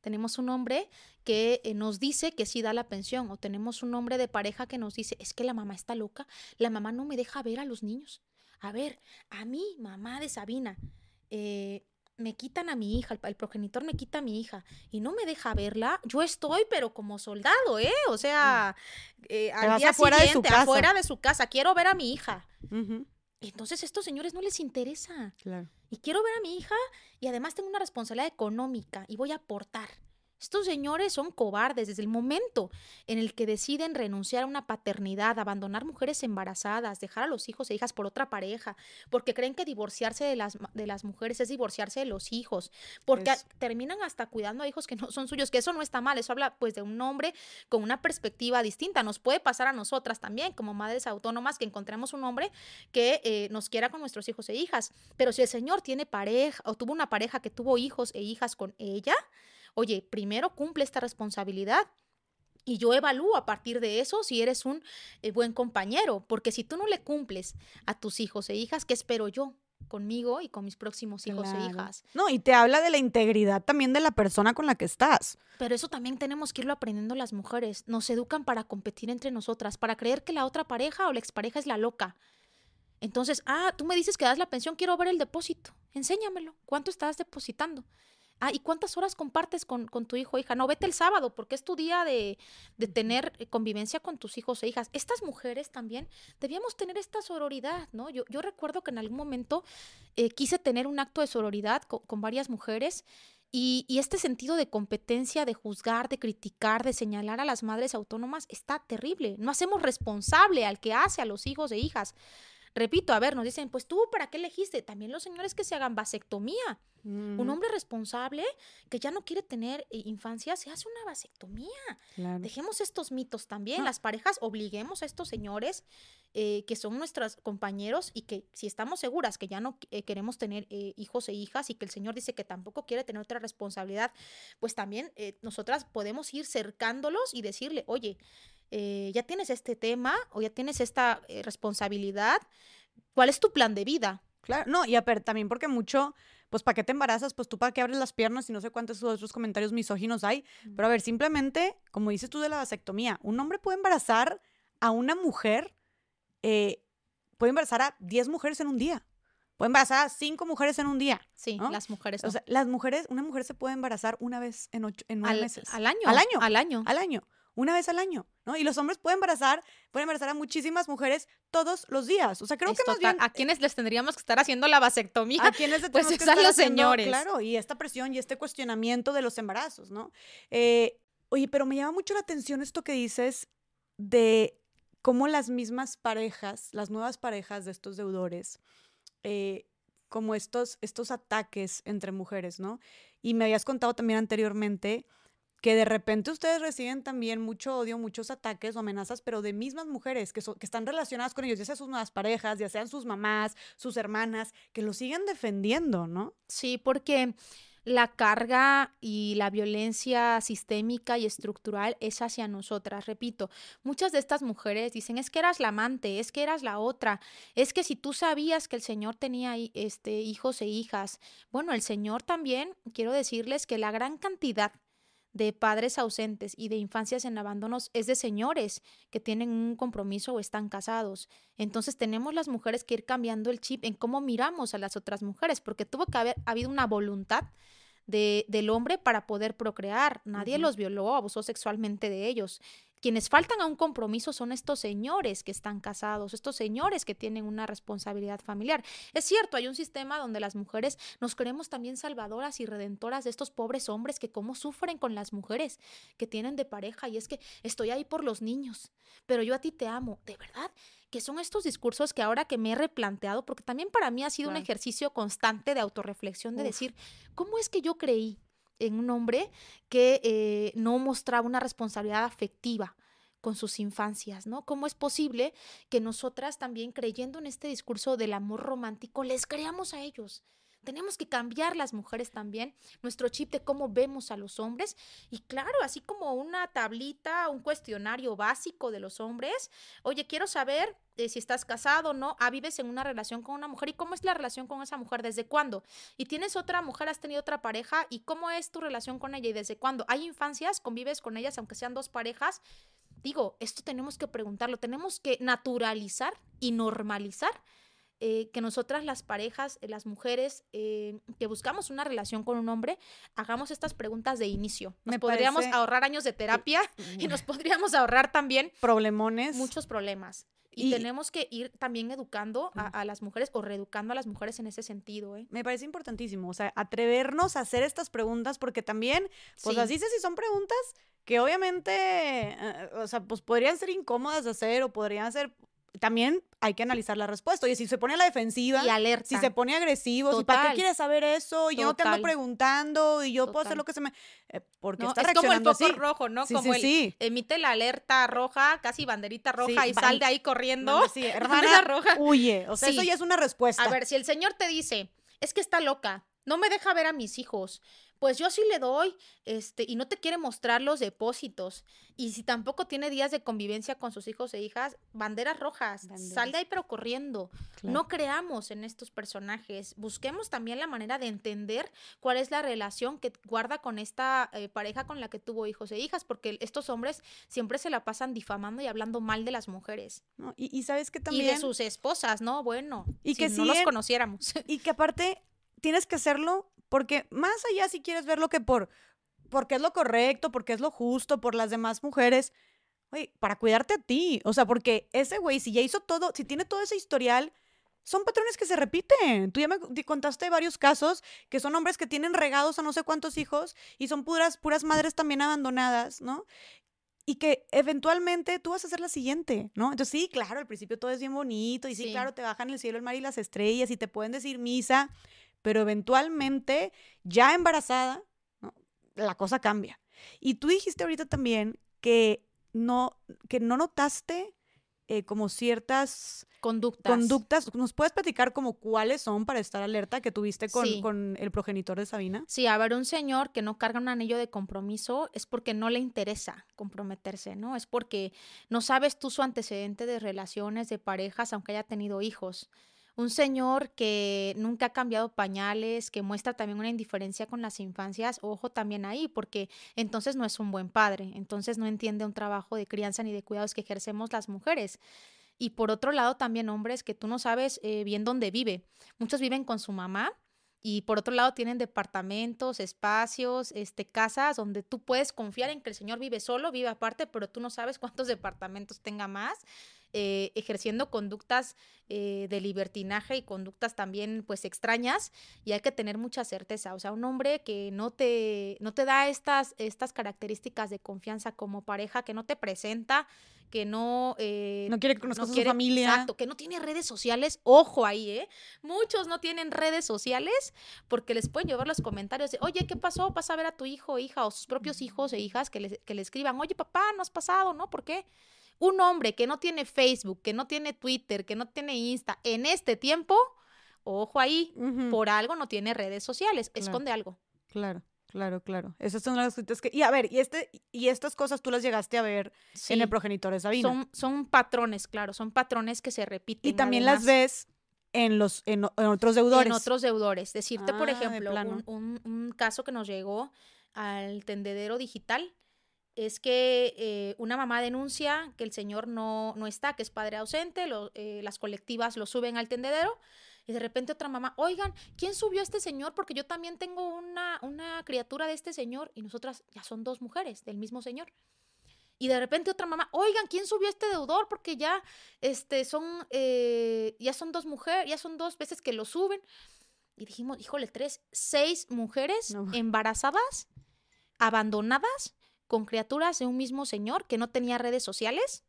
Tenemos un hombre que eh, nos dice que sí da la pensión o tenemos un hombre de pareja que nos dice, es que la mamá está loca, la mamá no me deja ver a los niños. A ver, a mí, mamá de Sabina, eh, me quitan a mi hija, el, progenitor me quita a mi hija y no me deja verla, yo estoy, pero como soldado, ¿eh? O sea, eh, al día siguiente, afuera de su casa, quiero ver a mi hija. Entonces, a estos señores no les interesa. Y quiero ver a mi hija y además tengo una responsabilidad económica y voy a aportar. Estos señores son cobardes desde el momento en el que deciden renunciar a una paternidad, abandonar mujeres embarazadas, dejar a los hijos e hijas por otra pareja, porque creen que divorciarse de las, de las mujeres es divorciarse de los hijos, porque terminan hasta cuidando a hijos que no son suyos, que eso no está mal, eso habla pues de un hombre con una perspectiva distinta. Nos puede pasar a nosotras también, como madres autónomas, que encontremos un hombre que eh, nos quiera con nuestros hijos e hijas. Pero si el señor tiene pareja o tuvo una pareja que tuvo hijos e hijas con ella, oye, primero cumple esta responsabilidad. Y yo evalúo a partir de eso si eres un eh, buen compañero, porque si tú no le cumples a tus hijos e hijas, ¿qué espero yo? conmigo y con mis próximos hijos e hijas. No, y te habla de la integridad también de la persona con la que estás. Pero eso también tenemos que irlo aprendiendo las mujeres. Nos educan para competir entre nosotras, para creer que la otra pareja o la expareja es la loca. Entonces, ah, tú me dices que das la pensión, quiero ver el depósito. Enséñamelo. ¿Cuánto estás depositando? Ah, ¿y cuántas horas compartes con, tu hijo o hija? No, vete el sábado porque es tu día de, tener eh, convivencia con tus hijos e hijas. Estas mujeres también debíamos tener esta sororidad, ¿no? Yo, yo recuerdo que en algún momento eh, quise tener un acto de sororidad con, varias mujeres y, y, este sentido de competencia, de juzgar, de criticar, de señalar a las madres autónomas está terrible. No hacemos responsable al que hace a los hijos e hijas. Repito, a ver, nos dicen, pues tú, ¿para qué elegiste? También los señores que se hagan vasectomía. Un hombre responsable que ya no quiere tener eh, infancia se hace una vasectomía. Dejemos estos mitos también. Las parejas obliguemos a estos señores eh, que son nuestros compañeros y que si estamos seguras que ya no eh, queremos tener hijos e hijas y que el señor dice que tampoco quiere tener otra responsabilidad, pues también nosotras podemos ir cercándolos y decirle, oye, eh, ya tienes este tema o ya tienes esta eh, responsabilidad, ¿cuál es tu plan de vida? Claro, no, y a ver, también porque mucho, pues, ¿para qué te embarazas? Pues tú para qué abres las piernas y no sé cuántos otros comentarios misóginos hay. Pero a ver, simplemente, como dices tú de la vasectomía, un hombre puede embarazar a una mujer, eh, puede embarazar a 10 mujeres en un día. Puede embarazar a 5 mujeres en un día. Sí, las mujeres. O sea, las mujeres, una mujer se puede embarazar una vez en, ocho, en nueve meses. Al año. Al año. Al año. Al año una vez al año, ¿no? Y los hombres pueden embarazar, pueden embarazar a muchísimas mujeres todos los días. O sea, creo que más bien... ¿A quienes les tendríamos que estar haciendo la vasectomía? ¿A quienes pues que estar los señores. Claro, y esta presión y este cuestionamiento de los embarazos, ¿no? Eh, oye, pero me llama mucho la atención esto que dices de cómo las mismas parejas, las nuevas parejas de estos deudores, eh, como estos, estos ataques entre mujeres, ¿no? Y me habías contado también anteriormente que de repente ustedes reciben también mucho odio, muchos ataques o amenazas, pero de mismas mujeres que, que están relacionadas con ellos, ya sean sus nuevas parejas, ya sean sus mamás, sus hermanas, que lo siguen defendiendo, ¿no? Sí, porque la carga y la violencia sistémica y estructural es hacia nosotras. Repito, muchas de estas mujeres dicen, es que eras la amante, es que eras la otra, es que si tú sabías que el Señor tenía este, hijos e hijas, bueno, el Señor también, quiero decirles que la gran cantidad de padres ausentes y de infancias en abandonos es de señores que tienen un compromiso o están casados. Entonces tenemos las mujeres que ir cambiando el chip en cómo miramos a las otras mujeres, porque tuvo que haber habido una voluntad de, del hombre para poder procrear. Nadie los violó, abusó sexualmente de ellos. Quienes faltan a un compromiso son estos señores que están casados, estos señores que tienen una responsabilidad familiar. Es cierto, hay un sistema donde las mujeres nos creemos también salvadoras y redentoras de estos pobres hombres que cómo sufren con las mujeres que tienen de pareja y es que estoy ahí por los niños, pero yo a ti te amo, ¿de verdad? que son estos discursos que ahora que me he replanteado, porque también para mí ha sido un ejercicio constante de autorreflexión, de decir, ¿cómo es que yo creí en un hombre que eh, no mostraba una responsabilidad afectiva con sus infancias, ¿no? ¿Cómo es posible que nosotras también creyendo en este discurso del amor romántico les creamos a ellos? Tenemos que cambiar las mujeres también, nuestro chip de cómo vemos a los hombres. Y claro, así como una tablita, un cuestionario básico de los hombres. Oye, quiero saber eh, si estás casado o no. Ah, vives en una relación con una mujer. ¿Y cómo es la relación con esa mujer? ¿Desde cuándo? ¿Y tienes otra mujer? ¿Has tenido otra pareja? ¿Y cómo es tu relación con ella? ¿Y desde cuándo? ¿Hay infancias? ¿Convives con ellas aunque sean dos parejas? Digo, esto tenemos que preguntarlo. Tenemos que naturalizar y normalizar eh, que nosotras las parejas, eh, las mujeres eh, que buscamos una relación con un hombre, hagamos estas preguntas de inicio. Nos podríamos ahorrar años de terapia y nos podríamos ahorrar también problemones. Muchos problemas. Y, tenemos que ir también educando a, las mujeres o reeducando a las mujeres en ese sentido. Me parece importantísimo, o sea, atrevernos a hacer estas preguntas porque también, pues así sé si son preguntas que obviamente, o sea, pues podrían ser incómodas de hacer o podrían ser también hay que analizar la respuesta. Oye, si se pone a la defensiva, y alerta. si se pone agresivo, si para qué quieres saber eso, y yo no te ando preguntando y yo puedo hacer lo que se me eh, porque está es como el foco rojo, ¿no? como el emite la alerta roja, casi banderita roja y sal de ahí corriendo. sí, hermana roja. Huye, o sea, eso ya es una respuesta. A ver, si el señor te dice, "Es que está loca, no me deja ver a mis hijos." Pues yo sí le doy, este, y no te quiere mostrar los depósitos. Y si tampoco tiene días de convivencia con sus hijos e hijas, banderas rojas, sal de ahí pero corriendo. No creamos en estos personajes. Busquemos también la manera de entender cuál es la relación que guarda con esta eh, pareja con la que tuvo hijos e hijas, porque estos hombres siempre se la pasan difamando y hablando mal de las mujeres. y, sabes que también... Y de sus esposas, ¿no? Bueno, y que si no los conociéramos. Y que aparte tienes que hacerlo porque más allá si quieres verlo que por porque es lo correcto, porque es lo justo, por las demás mujeres, para cuidarte a ti. O sea, porque ese güey, si ya hizo todo, si tiene todo ese historial, son patrones que se repiten. Tú ya me contaste varios casos que son hombres que tienen regados a no sé cuántos hijos y son puras, puras madres también abandonadas, ¿no? Y que eventualmente tú vas a ser la siguiente, ¿no? Entonces, sí, claro, al principio todo es bien bonito y sí, claro, te bajan el cielo, el mar y las estrellas y te pueden decir misa, pero eventualmente, ya embarazada, la cosa cambia. Y tú dijiste ahorita también que no, que no notaste eh, como ciertas conductas. conductas. ¿Nos puedes platicar como cuáles son para estar alerta que tuviste con, con, el progenitor de Sabina? Sí, a ver, un señor que no carga un anillo de compromiso es porque no le interesa comprometerse, ¿no? Es porque no sabes tú su antecedente de relaciones, de parejas, aunque haya tenido hijos un señor que nunca ha cambiado pañales, que muestra también una indiferencia con las infancias, ojo también ahí, porque entonces no es un buen padre, entonces no entiende un trabajo de crianza ni de cuidados que ejercemos las mujeres. Y por otro lado, también hombres que tú no sabes eh, bien dónde vive. Muchos viven con su mamá, y por otro lado tienen departamentos, espacios, este, casas donde tú puedes confiar en que el señor vive solo, vive aparte, pero tú no sabes cuántos departamentos tenga más. Eh, ejerciendo conductas eh, de libertinaje y conductas también pues extrañas y hay que tener mucha certeza. O sea, un hombre que no te, no te da estas, estas características de confianza como pareja, que no te presenta, que no... Eh, no quiere que conozcas su familia. Exacto, que no tiene redes sociales. Ojo ahí, ¿eh? Muchos no tienen redes sociales porque les pueden llevar los comentarios de, oye, ¿qué pasó? Vas a ver a tu hijo o hija o sus propios hijos e hijas que le, que le escriban, oye, papá, no has pasado, ¿no? ¿Por qué? Un hombre que no tiene Facebook, que no tiene Twitter, que no tiene Insta en este tiempo, ojo ahí, por algo no tiene redes sociales, esconde algo. Claro. Claro, claro. Esas son las cosas que. Y a ver, y este, y estas cosas tú las llegaste a ver en el progenitor de Sabina. Son, son patrones, claro, son patrones que se repiten. Y también las ves en los, en, otros deudores. En otros deudores. Decirte, por ah, ejemplo, un, un, caso que nos llegó al tendedero digital es que eh, una mamá denuncia que el señor no, no está, que es padre ausente, eh, las colectivas lo suben al tendedero y de repente otra mamá, oigan, ¿quién subió a este señor? Porque yo también tengo una, una criatura de este señor y nosotras ya son dos mujeres del mismo señor. Y de repente otra mamá, oigan, ¿quién subió a este deudor? Porque ya este, son, eh, ya son dos mujeres, ya son dos veces que lo suben. Y dijimos, híjole, tres, seis mujeres embarazadas, abandonadas, con criaturas de un mismo señor que no tenía redes sociales,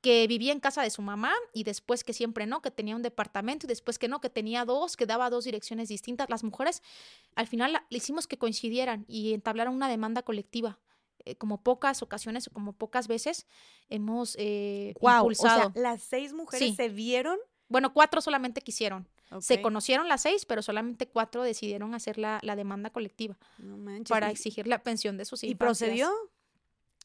que vivía en casa de su mamá y después que siempre no, que tenía un departamento y después que no, que tenía dos, que daba dos direcciones distintas. Las mujeres al final le hicimos que coincidieran y entablaron una demanda colectiva. Eh, como pocas ocasiones o como pocas veces hemos eh, impulsado. las seis mujeres se vieron. Bueno, cuatro solamente quisieron. Se conocieron las seis, pero solamente cuatro decidieron hacer la, demanda colectiva para exigir la pensión de sus hijos. ¿Y procedió?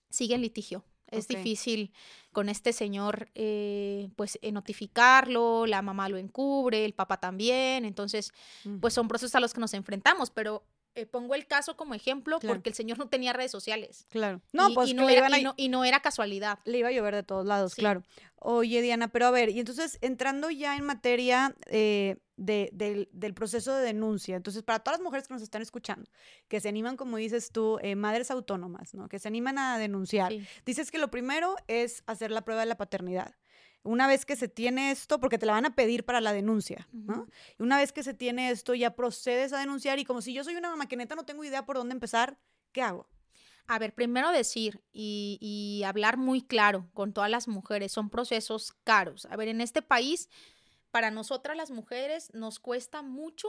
Sigue en litigio. Es difícil con este señor, eh, pues, eh, notificarlo, la mamá lo encubre, el papá también, entonces, pues son procesos a los que nos enfrentamos, pero eh, pongo el caso como ejemplo porque el señor no tenía redes sociales. Claro. No, pues y no, era, y, no, era, casualidad. Le iba a llover de todos lados, claro. Oye, Diana, pero a ver, y entonces entrando ya en materia eh, del, proceso de denuncia, entonces para todas las mujeres que nos están escuchando, que se animan, como dices tú, eh, madres autónomas, ¿no? Que se animan a denunciar, dices que lo primero es hacer la prueba de la paternidad una vez que se tiene esto, porque te la van a pedir para la denuncia, ¿no? Y una vez que se tiene esto, ya procedes a denunciar y como si yo soy una maquineta, no tengo idea por dónde empezar, ¿qué hago? A ver, primero decir y, y hablar muy claro con todas las mujeres, son procesos caros. A ver, en este país, para nosotras las mujeres nos cuesta mucho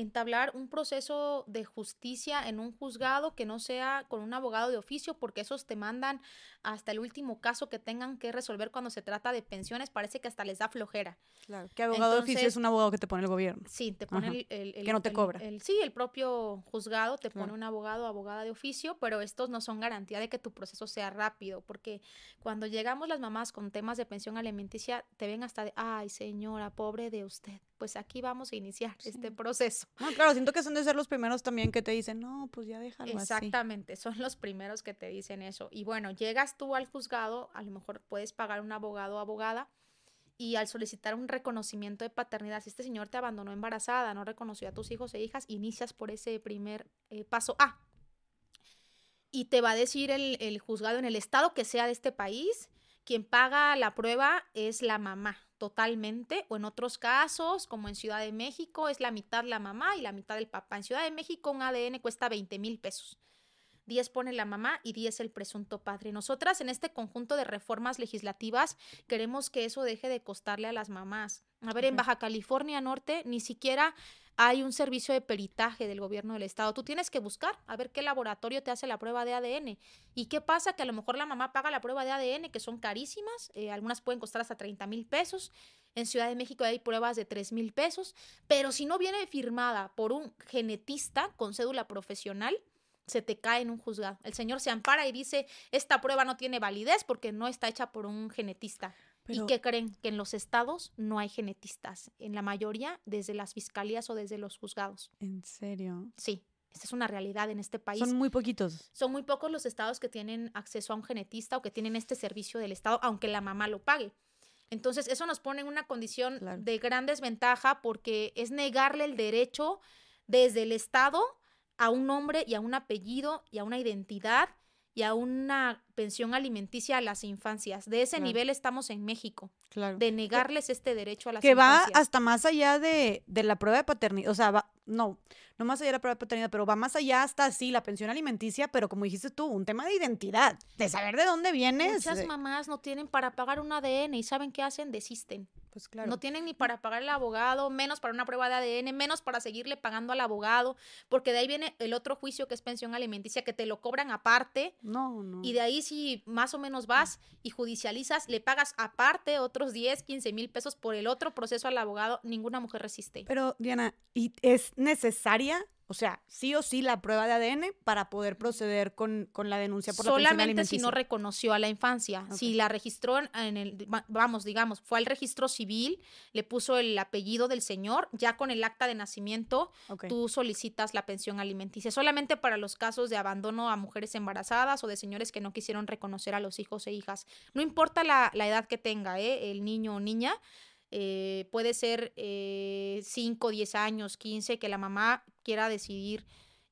entablar un proceso de justicia en un juzgado que no sea con un abogado de oficio, porque esos te mandan hasta el último caso que tengan que resolver cuando se trata de pensiones, parece que hasta les da flojera. Claro, que abogado de oficio es un abogado que te pone el gobierno. Sí, te pone el, Que no te cobra. sí, el propio juzgado te pone un abogado o abogada de oficio, pero estos no son garantía de que tu proceso sea rápido, porque cuando llegamos las mamás con temas de pensión alimenticia, te ven hasta de, ay señora, pobre de usted, pues aquí vamos a iniciar este proceso. No, claro, siento que son de ser los primeros también que te dicen, no, pues ya déjalo Exactamente, son los primeros que te dicen eso. Y bueno, llegas tú al juzgado, a lo mejor puedes pagar un abogado o abogada, y al solicitar un reconocimiento de paternidad, si este señor te abandonó embarazada, no reconoció a tus hijos e hijas, inicias por ese primer eh, paso A. Y te va a decir el, el juzgado en el estado que sea de este país, quien paga la prueba es la mamá totalmente, o en otros casos, como en Ciudad de México, es la mitad la mamá y la mitad el papá. En Ciudad de México un ADN cuesta 20 mil pesos. 10 pone la mamá y 10 el presunto padre. Nosotras en este conjunto de reformas legislativas queremos que eso deje de costarle a las mamás. A ver, en Baja California Norte ni siquiera hay un servicio de peritaje del gobierno del estado. Tú tienes que buscar a ver qué laboratorio te hace la prueba de ADN. ¿Y qué pasa? Que a lo mejor la mamá paga la prueba de ADN, que son carísimas, eh, algunas pueden costar hasta 30 mil pesos. En Ciudad de México hay pruebas de 3 mil pesos, pero si no viene firmada por un genetista con cédula profesional, se te cae en un juzgado. El señor se ampara y dice, esta prueba no tiene validez porque no está hecha por un genetista. ¿Y qué creen? Que en los estados no hay genetistas. En la mayoría, desde las fiscalías o desde los juzgados. ¿En serio? Sí. Esta es una realidad en este país. Son muy poquitos. Son muy pocos los estados que tienen acceso a un genetista o que tienen este servicio del estado, aunque la mamá lo pague. Entonces, eso nos pone en una condición de gran desventaja porque es negarle el derecho desde el estado a un nombre y a un apellido y a una identidad y a una pensión alimenticia a las infancias. De ese nivel estamos en México. Claro. De negarles este derecho a las que infancias. Que va hasta más allá de, de, la prueba de paternidad. O sea, va, no, no más allá de la prueba de paternidad, pero va más allá hasta sí, la pensión alimenticia, pero como dijiste tú, un tema de identidad, de saber de dónde vienes. Muchas mamás no tienen para pagar un ADN y ¿saben qué hacen? Desisten. Pues claro. No tienen ni para pagar el abogado, menos para una prueba de ADN, menos para seguirle pagando al abogado, porque de ahí viene el otro juicio que es pensión alimenticia, que te lo cobran aparte. No, no. Y de ahí si más o menos vas y judicializas, le pagas aparte otros 10, 15 mil pesos por el otro proceso al abogado, ninguna mujer resiste. Pero Diana, ¿y es necesaria o sea, sí o sí la prueba de ADN para poder proceder con, la denuncia por Solamente la Solamente si no reconoció a la infancia. Si la registró en el, vamos, digamos, fue al registro civil, le puso el apellido del señor, ya con el acta de nacimiento, tú solicitas la pensión alimenticia. Solamente para los casos de abandono a mujeres embarazadas o de señores que no quisieron reconocer a los hijos e hijas. No importa la, la edad que tenga, ¿eh? el niño o niña, eh, puede ser 5, eh, 10 años, 15, que la mamá quiera decidir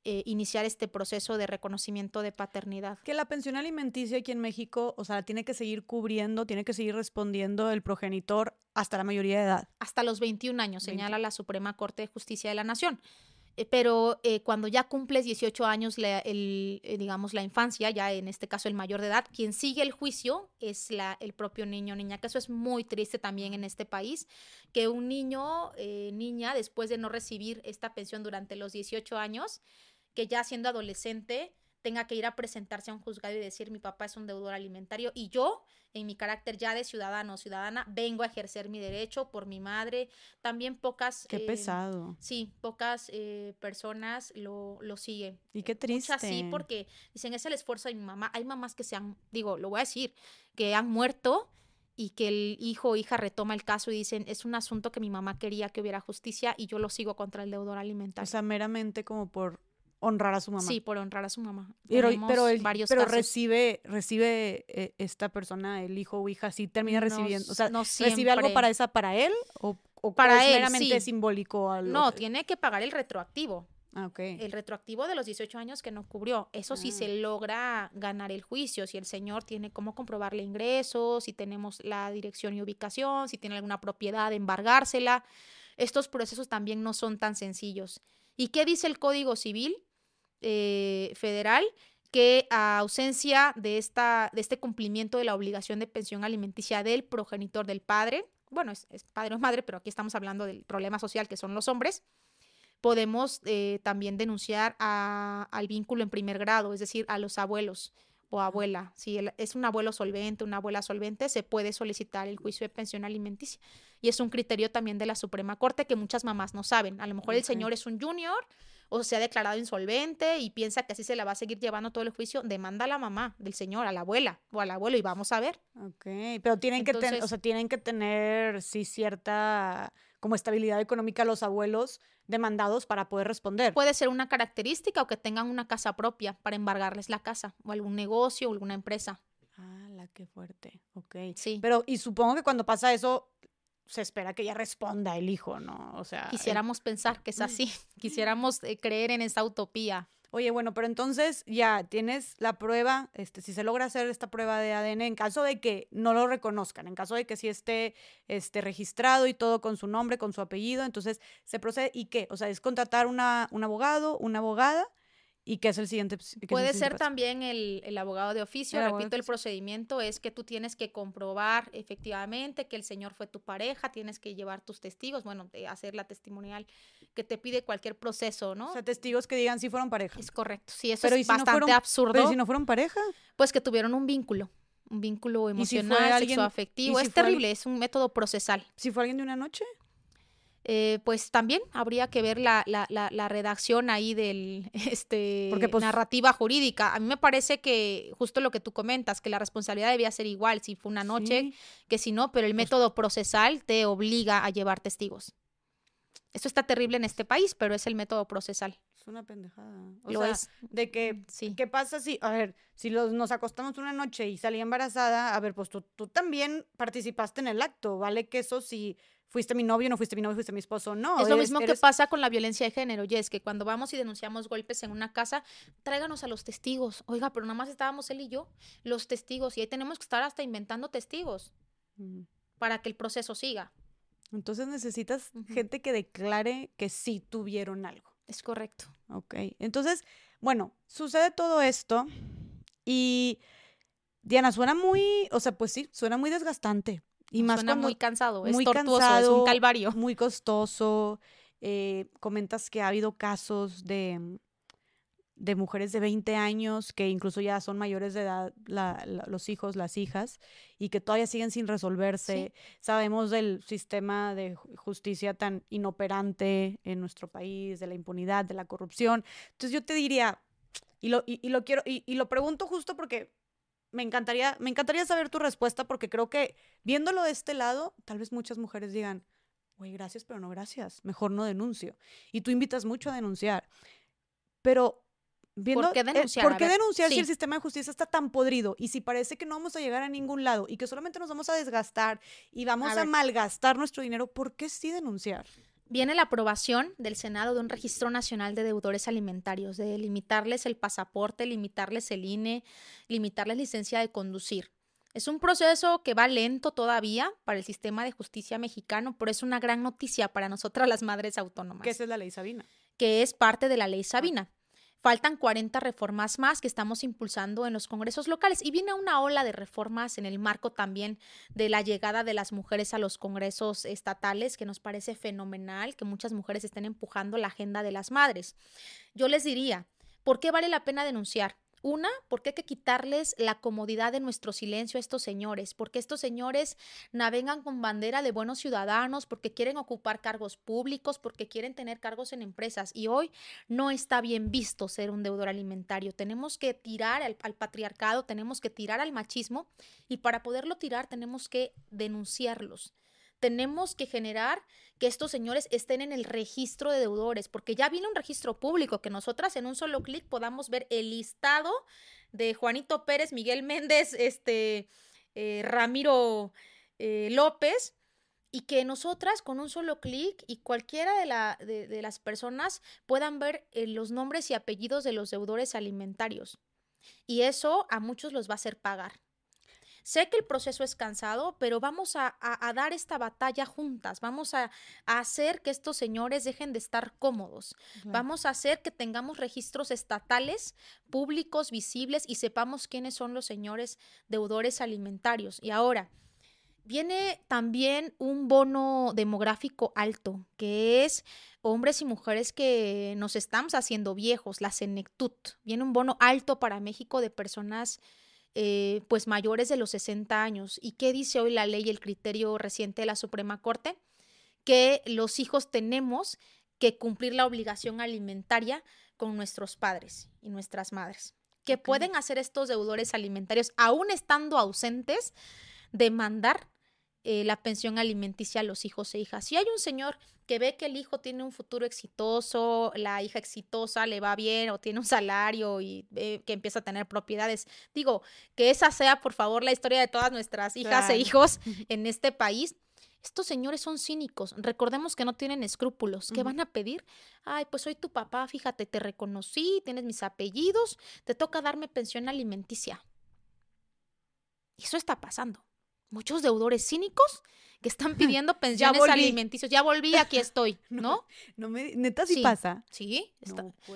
eh, iniciar este proceso de reconocimiento de paternidad. Que la pensión alimenticia aquí en México, o sea, tiene que seguir cubriendo, tiene que seguir respondiendo el progenitor hasta la mayoría de edad. Hasta los 21 años, señala la Suprema Corte de Justicia de la Nación. Eh, pero eh, cuando ya cumples 18 años, el, eh, digamos, la infancia, ya en este caso el mayor de edad, quien sigue el juicio es la, el propio niño o niña, que eso es muy triste también en este país, que un niño, niña, después de no recibir esta pensión durante los 18 años, que ya siendo adolescente, tenga que ir a presentarse a un juzgado y decir mi papá es un deudor alimentario y yo, en mi carácter ya de ciudadano o ciudadana, vengo a ejercer mi derecho por mi madre. También pocas... Qué eh, pesado. Sí, pocas eh, personas lo, lo siguen. Y qué triste. Muchas sí, porque dicen, es el esfuerzo de mi mamá. Hay mamás que se han, digo, lo voy a decir, que han muerto y que el hijo o hija retoma el caso y dicen, es un asunto que mi mamá quería que hubiera justicia y yo lo sigo contra el deudor O alimentario. sea, meramente como por honrar a su mamá. Sí, por honrar a su mamá. Pero, pero, él- varios pero casos. recibe, recibe eh, esta persona, el hijo o hija, sí termina No recibiendo. O sea, no ¿recibe algo para esa para él? ¿O, o Para es él, meramente sí. simbólico? a lo No, tiene que pagar el retroactivo. Ah, ok. El retroactivo de los 18 años que no cubrió. Eso sí Ah. se logra ganar el juicio. Si el señor tiene cómo comprobarle ingresos, si tenemos la dirección y ubicación, si tiene alguna propiedad, embargársela. Estos procesos también no son tan sencillos. ¿Y qué dice el Código Civil eh, Federal? Que a ausencia de, esta, de este cumplimiento de la obligación de pensión alimenticia del progenitor del padre, bueno, es, es padre o madre, pero aquí estamos hablando del problema social que son los hombres, podemos eh, también denunciar a- al vínculo en primer grado, es decir, a los abuelos o abuela. Si es un abuelo solvente, una abuela solvente, se puede solicitar el juicio de pensión alimenticia. Y es un criterio también de la Suprema Corte que muchas mamás no saben. A lo mejor el señor es un junior o se ha declarado insolvente y piensa que así se la va a seguir llevando todo el juicio, demanda a la mamá del señor, a la abuela o al abuelo y vamos a ver. Ok, pero tienen que tener, o sea, tienen que tener, sí, cierta como estabilidad económica los abuelos demandados para poder responder. Puede ser una característica o que tengan una casa propia para embargarles la casa o algún negocio o alguna empresa. Ah, la qué fuerte. Ok. Sí. Pero, y supongo que cuando pasa eso, se espera que ya responda el hijo, ¿no? O sea. Quisiéramos pensar que es así, quisiéramos eh, creer en esa utopía. Oye, bueno, pero entonces ya tienes la prueba, este, si se logra hacer esta prueba de ADN, en caso de que no lo reconozcan, en caso de que sí esté este, registrado y todo con su nombre, con su apellido, entonces se procede, ¿y qué? O sea, es contratar una, un abogado, una abogada, ¿y qué es el siguiente? el Puede siguiente ser paso? también el, el abogado de oficio. El de Repito, el procedimiento es que tú tienes que comprobar efectivamente que el señor fue tu pareja, tienes que llevar tus testigos, bueno, de hacer la testimonial que te pide cualquier proceso, ¿no? O sea, testigos que digan si fueron pareja. es correcto. Sí, eso Pero ¿y es si no bastante fueron- absurdo. Pero ¿y si no fueron pareja. Pues que tuvieron un vínculo, un vínculo ¿Y si emocional, alguien- sexoafectivo. si es al- terrible, es un método procesal. Si fue alguien de una noche. Eh, pues también habría que ver la, la, la, la redacción ahí del este Porque, pues- narrativa jurídica. A mí me parece que justo lo que tú comentas, que la responsabilidad debía ser igual si fue una noche Sí. que si no, pero el método procesal te obliga a llevar testigos. Esto está terrible en este país, pero es el método procesal. Es una pendejada. O Lo sea, es. de que Sí. ¿Qué pasa si, a ver, si los, nos acostamos una noche y salí embarazada, a ver, pues tú, tú también participaste en el acto, ¿vale? Que eso si fuiste mi novio, no fuiste mi novio, fuiste mi esposo, no. es lo eres- mismo que pasa con la violencia de género, y es que cuando vamos y denunciamos golpes en una casa, tráiganos a los testigos. Oiga, pero nada más estábamos él y yo, los testigos, y ahí tenemos que estar hasta inventando testigos Mm. para que el proceso siga. Entonces necesitas gente que declare que sí tuvieron algo. Es correcto. Ok. Entonces, bueno, sucede todo esto y Diana, suena muy, o sea, pues sí, suena muy desgastante. Y más Suena muy cansado, es muy tortuoso, es cansado, un calvario. muy costoso. eh, comentas que ha habido casos de, de mujeres de 20 años que incluso ya son mayores de edad, la- la- los hijos, las hijas, y que todavía siguen sin resolverse. Sabemos del sistema de ju- justicia tan inoperante en nuestro país, de la impunidad, de la corrupción. Entonces yo te diría, y lo, y, y lo quiero, y, y lo pregunto justo porque me encantaría, me encantaría saber tu respuesta, porque creo que viéndolo de este lado, tal vez muchas mujeres digan, güey, gracias, pero no gracias, mejor no denuncio. Y tú invitas mucho a denunciar. Pero viendo, qué eh, denunciar? ¿por qué denunciar si el sistema de justicia está tan podrido? Y si parece que no vamos a llegar a ningún lado y que solamente nos vamos a desgastar y vamos A a, malgastar nuestro dinero, ¿por qué sí denunciar? Viene la aprobación del Senado de un registro nacional de deudores alimentarios, de limitarles el pasaporte, limitarles el INE, limitarles licencia de conducir. Es un proceso que va lento todavía para el sistema de justicia mexicano, pero es una gran noticia para nosotras las madres autónomas. Que esa es la ley Sabina. que es parte de la ley Sabina. Faltan 40 reformas más que estamos impulsando en los congresos locales y viene una ola de reformas en el marco también de la llegada de las mujeres a los congresos estatales, que nos parece fenomenal que muchas mujeres estén empujando la agenda de las madres. Yo les diría, ¿por qué vale la pena denunciar? Una, porque hay que quitarles la comodidad de nuestro silencio a estos señores, porque estos señores navegan con bandera de buenos ciudadanos, porque quieren ocupar cargos públicos, porque quieren tener cargos en empresas. Y hoy no está bien visto ser un deudor alimentario. Tenemos que tirar al, patriarcado, tenemos que tirar al machismo y para poderlo tirar tenemos que denunciarlos tenemos que generar que estos señores estén en el registro de deudores, porque ya viene un registro público, que nosotras en un solo clic podamos ver el listado de Juanito Pérez, Miguel Méndez, este, eh, Ramiro eh, López, y que nosotras con un solo clic y cualquiera de, la, de, las personas puedan ver eh, los nombres y apellidos de los deudores alimentarios. Y eso a muchos los va a hacer pagar. Sé que el proceso es cansado, pero vamos a, dar esta batalla juntas, vamos a, hacer que estos señores dejen de estar cómodos, vamos a hacer que tengamos registros estatales, públicos, visibles y sepamos quiénes son los señores deudores alimentarios. Y ahora, viene también un bono demográfico alto, que es hombres y mujeres que nos estamos haciendo viejos, la senectud. Viene un bono alto para México de personas eh, pues mayores de los 60 años. ¿Y qué dice hoy la ley y el criterio reciente de la Suprema Corte? Que los hijos tenemos que cumplir la obligación alimentaria con nuestros padres y nuestras madres, que pueden hacer estos deudores alimentarios, aún estando ausentes, demandar eh, la pensión alimenticia a los hijos e hijas. Si hay un señor que ve que el hijo tiene un futuro exitoso, la hija exitosa le va bien o tiene un salario y que empieza a tener propiedades, digo, que esa sea por favor la historia de todas nuestras hijas e hijos en este país. Estos señores son cínicos. Recordemos que no tienen escrúpulos. ¿Qué van a pedir? Ay, pues soy tu papá, fíjate, te reconocí, tienes mis apellidos, te toca darme pensión alimenticia. Y eso está pasando muchos deudores cínicos que están pidiendo pensiones alimenticios. Ya volví, aquí estoy, ¿no? no, me, neta sí, pasa. Sí,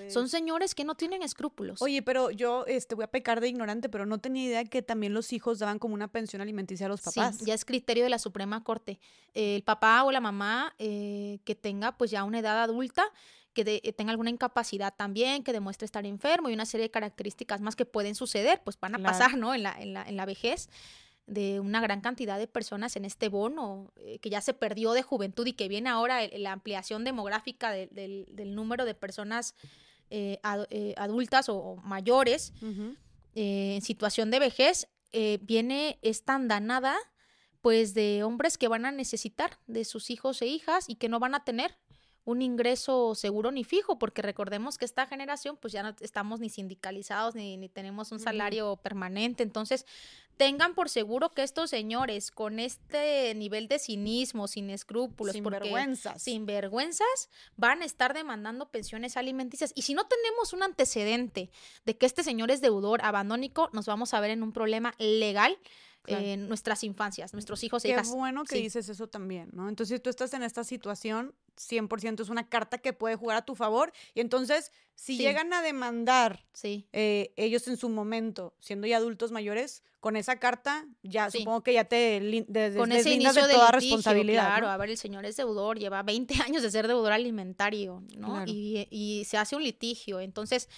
son señores que no tienen escrúpulos. Oye, pero yo este, voy a pecar de ignorante, pero no tenía idea que también los hijos daban como una pensión alimenticia a los papás. Sí, ya es criterio de la Suprema Corte. el papá o la mamá eh, que tenga pues ya una edad adulta, que eh, tenga alguna incapacidad también, que demuestre estar enfermo y una serie de características más que pueden suceder, pues van a pasar, ¿no? En la, en la, en la vejez de una gran cantidad de personas en este bono eh, que ya se perdió de juventud y que viene ahora la ampliación demográfica del, número de personas eh, eh, adultas o, mayores en situación de vejez, viene esta andanada pues de hombres que van a necesitar de sus hijos e hijas y que no van a tener un ingreso seguro ni fijo, porque recordemos que esta generación pues ya no estamos ni sindicalizados ni, ni tenemos un salario permanente, entonces tengan por seguro que estos señores con este nivel de cinismo, sin escrúpulos, sin vergüenzas, sin vergüenzas, van a estar demandando pensiones alimenticias. Y si no tenemos un antecedente de que este señor es deudor abandónico, nos vamos a ver en un problema legal en nuestras infancias, nuestros hijos e hijas. Qué bueno que dices eso también, ¿no? Entonces, si tú estás en esta situación, 100% es una carta que puede jugar a tu favor. Y entonces, si llegan a demandar sí. Eh, ellos en su momento, siendo ya adultos mayores, con esa carta, ya supongo que ya te con ese inicio de, toda responsabilidad. Claro, a ver, el señor es deudor, lleva 20 años de ser deudor alimentario, ¿no? Y, y se hace un litigio. Entonces,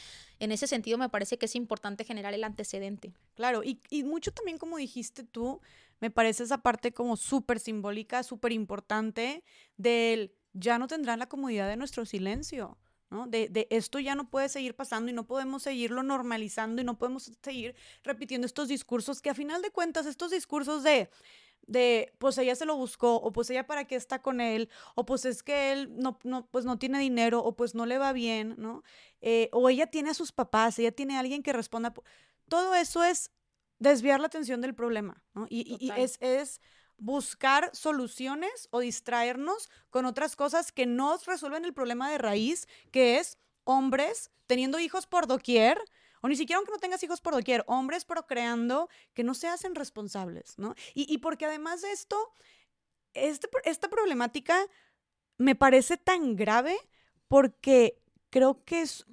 en ese sentido me parece que es importante generar el antecedente. Claro, y, y mucho también como dijiste tú, me parece esa parte como súper simbólica, súper importante del ya no tendrán la comodidad de nuestro silencio. ¿no? De, de, esto ya no puede seguir pasando y no podemos seguirlo normalizando y no podemos seguir repitiendo estos discursos que a final de cuentas, estos discursos de de pues ella se lo buscó o pues ella para qué está con él o pues es que él no, no pues no tiene dinero o pues no le va bien, ¿no? Eh, o ella tiene a sus papás, ella tiene a alguien que responda. Todo eso es desviar la atención del problema, ¿no? Y, y es, es buscar soluciones o distraernos con otras cosas que no resuelven el problema de raíz, que es hombres teniendo hijos por doquier, o ni siquiera aunque no tengas hijos por doquier, hombres procreando que no se hacen responsables, ¿no? Y, porque además de esto, este, esta problemática me parece tan grave porque creo que es,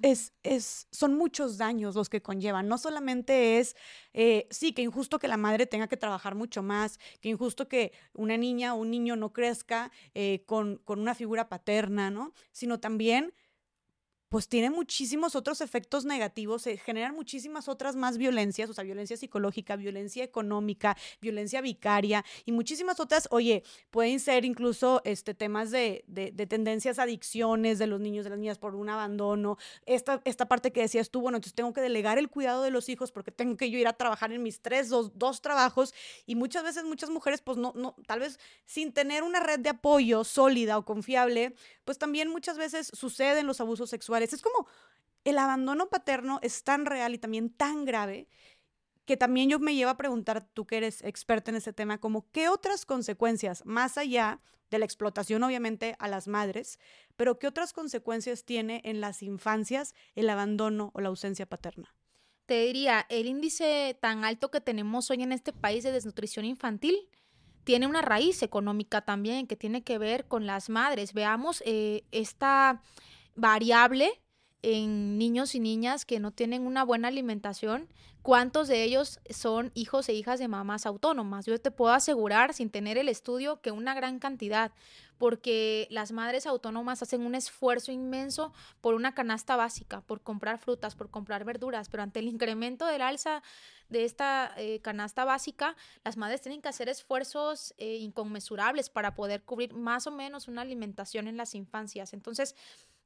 es, son muchos daños los que conllevan. No solamente es, eh, sí, que injusto que la madre tenga que trabajar mucho más, que injusto que una niña o un niño no crezca eh, con, con, una figura paterna, ¿no? Sino también pues tiene muchísimos otros efectos negativos, se generan muchísimas otras más violencias, o sea, violencia psicológica, violencia económica, violencia vicaria y muchísimas otras, oye, pueden ser incluso este, temas de, de, tendencias, adicciones de los niños, de las niñas por un abandono, esta, esta parte que decías tú, bueno, entonces tengo que delegar el cuidado de los hijos porque tengo que yo ir a trabajar en mis tres, dos, dos trabajos y muchas veces muchas mujeres, pues no, no, tal vez sin tener una red de apoyo sólida o confiable, pues también muchas veces suceden los abusos sexuales es como el abandono paterno es tan real y también tan grave que también yo me llevo a preguntar, tú que eres experta en ese tema, como qué otras consecuencias, más allá de la explotación obviamente a las madres, pero qué otras consecuencias tiene en las infancias el abandono o la ausencia paterna. Te diría, el índice tan alto que tenemos hoy en este país de desnutrición infantil tiene una raíz económica también que tiene que ver con las madres. Veamos eh, esta variable en niños y niñas que no tienen una buena alimentación, ¿cuántos de ellos son hijos e hijas de mamás autónomas? Yo te puedo asegurar, sin tener el estudio, que una gran cantidad, porque las madres autónomas hacen un esfuerzo inmenso por una canasta básica, por comprar frutas, por comprar verduras, pero ante el incremento del alza de esta eh, canasta básica, las madres tienen que hacer esfuerzos eh, inconmensurables para poder cubrir más o menos una alimentación en las infancias. Entonces,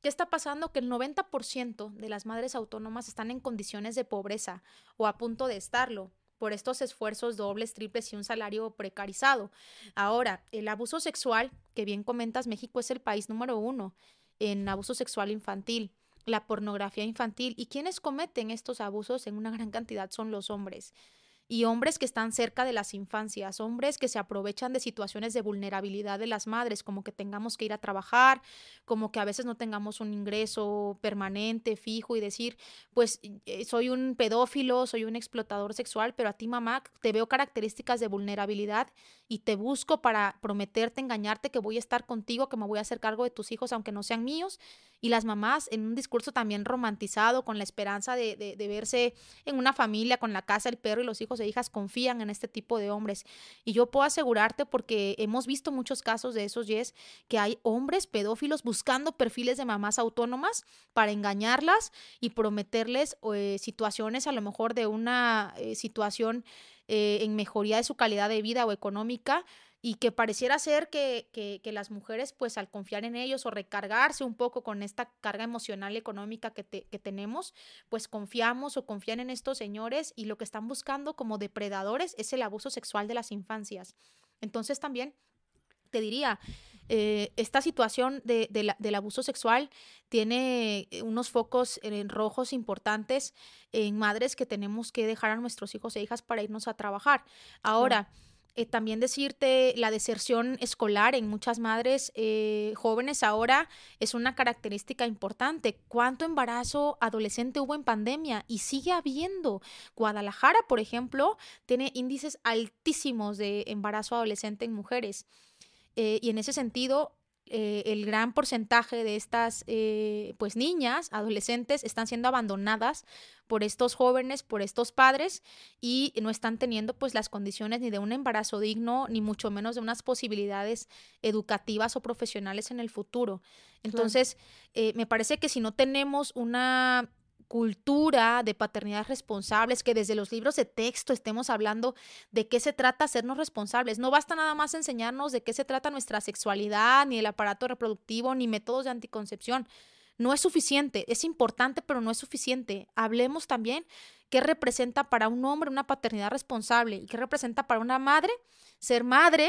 ¿Qué está pasando? Que el 90% de las madres autónomas están en condiciones de pobreza o a punto de estarlo por estos esfuerzos dobles, triples y un salario precarizado. Ahora, el abuso sexual, que bien comentas, México es el país número uno en abuso sexual infantil, la pornografía infantil. ¿Y quienes cometen estos abusos en una gran cantidad son los hombres? Y hombres que están cerca de las infancias, hombres que se aprovechan de situaciones de vulnerabilidad de las madres, como que tengamos que ir a trabajar, como que a veces no tengamos un ingreso permanente, fijo y decir, pues eh, soy un pedófilo, soy un explotador sexual, pero a ti mamá te veo características de vulnerabilidad y te busco para prometerte, engañarte que voy a estar contigo, que me voy a hacer cargo de tus hijos aunque no sean míos. Y las mamás en un discurso también romantizado, con la esperanza de, de, verse en una familia, con la casa, el perro y los hijos e hijas, confían en este tipo de hombres. Y yo puedo asegurarte, porque hemos visto muchos casos de esos, Yes, que hay hombres pedófilos buscando perfiles de mamás autónomas para engañarlas y prometerles eh, situaciones a lo mejor de una eh, situación eh, en mejoría de su calidad de vida o económica y que pareciera ser que, que, las mujeres, pues al confiar en ellos o recargarse un poco con esta carga emocional y económica que, que, tenemos, pues confiamos o confían en estos señores y lo que están buscando como depredadores es el abuso sexual de las infancias. Entonces también te diría, eh, esta situación de, del abuso sexual tiene eh, unos focos en rojos importantes en madres que tenemos que dejar a nuestros hijos e hijas para irnos a trabajar. Ahora, eh, también decirte la deserción escolar en muchas madres jóvenes ahora es una característica importante. ¿Cuánto embarazo adolescente hubo en pandemia? Y sigue habiendo. Guadalajara, por ejemplo, tiene índices altísimos de embarazo adolescente en mujeres. Eh, y en ese sentido, eh, el gran porcentaje de estas eh, pues niñas, adolescentes, están siendo abandonadas por estos jóvenes, por estos padres y no están teniendo pues las condiciones ni de un embarazo digno, ni mucho menos de unas posibilidades educativas o profesionales en el futuro. Entonces, me parece que si no tenemos una cultura de paternidad responsables, que desde los libros de texto estemos hablando de qué se trata hacernos responsables. No basta nada más enseñarnos de qué se trata nuestra sexualidad, ni el aparato reproductivo, ni métodos de anticoncepción. No es suficiente, es importante, pero no es suficiente. Hablemos también qué representa para un hombre una paternidad responsable y qué representa para una madre ser madre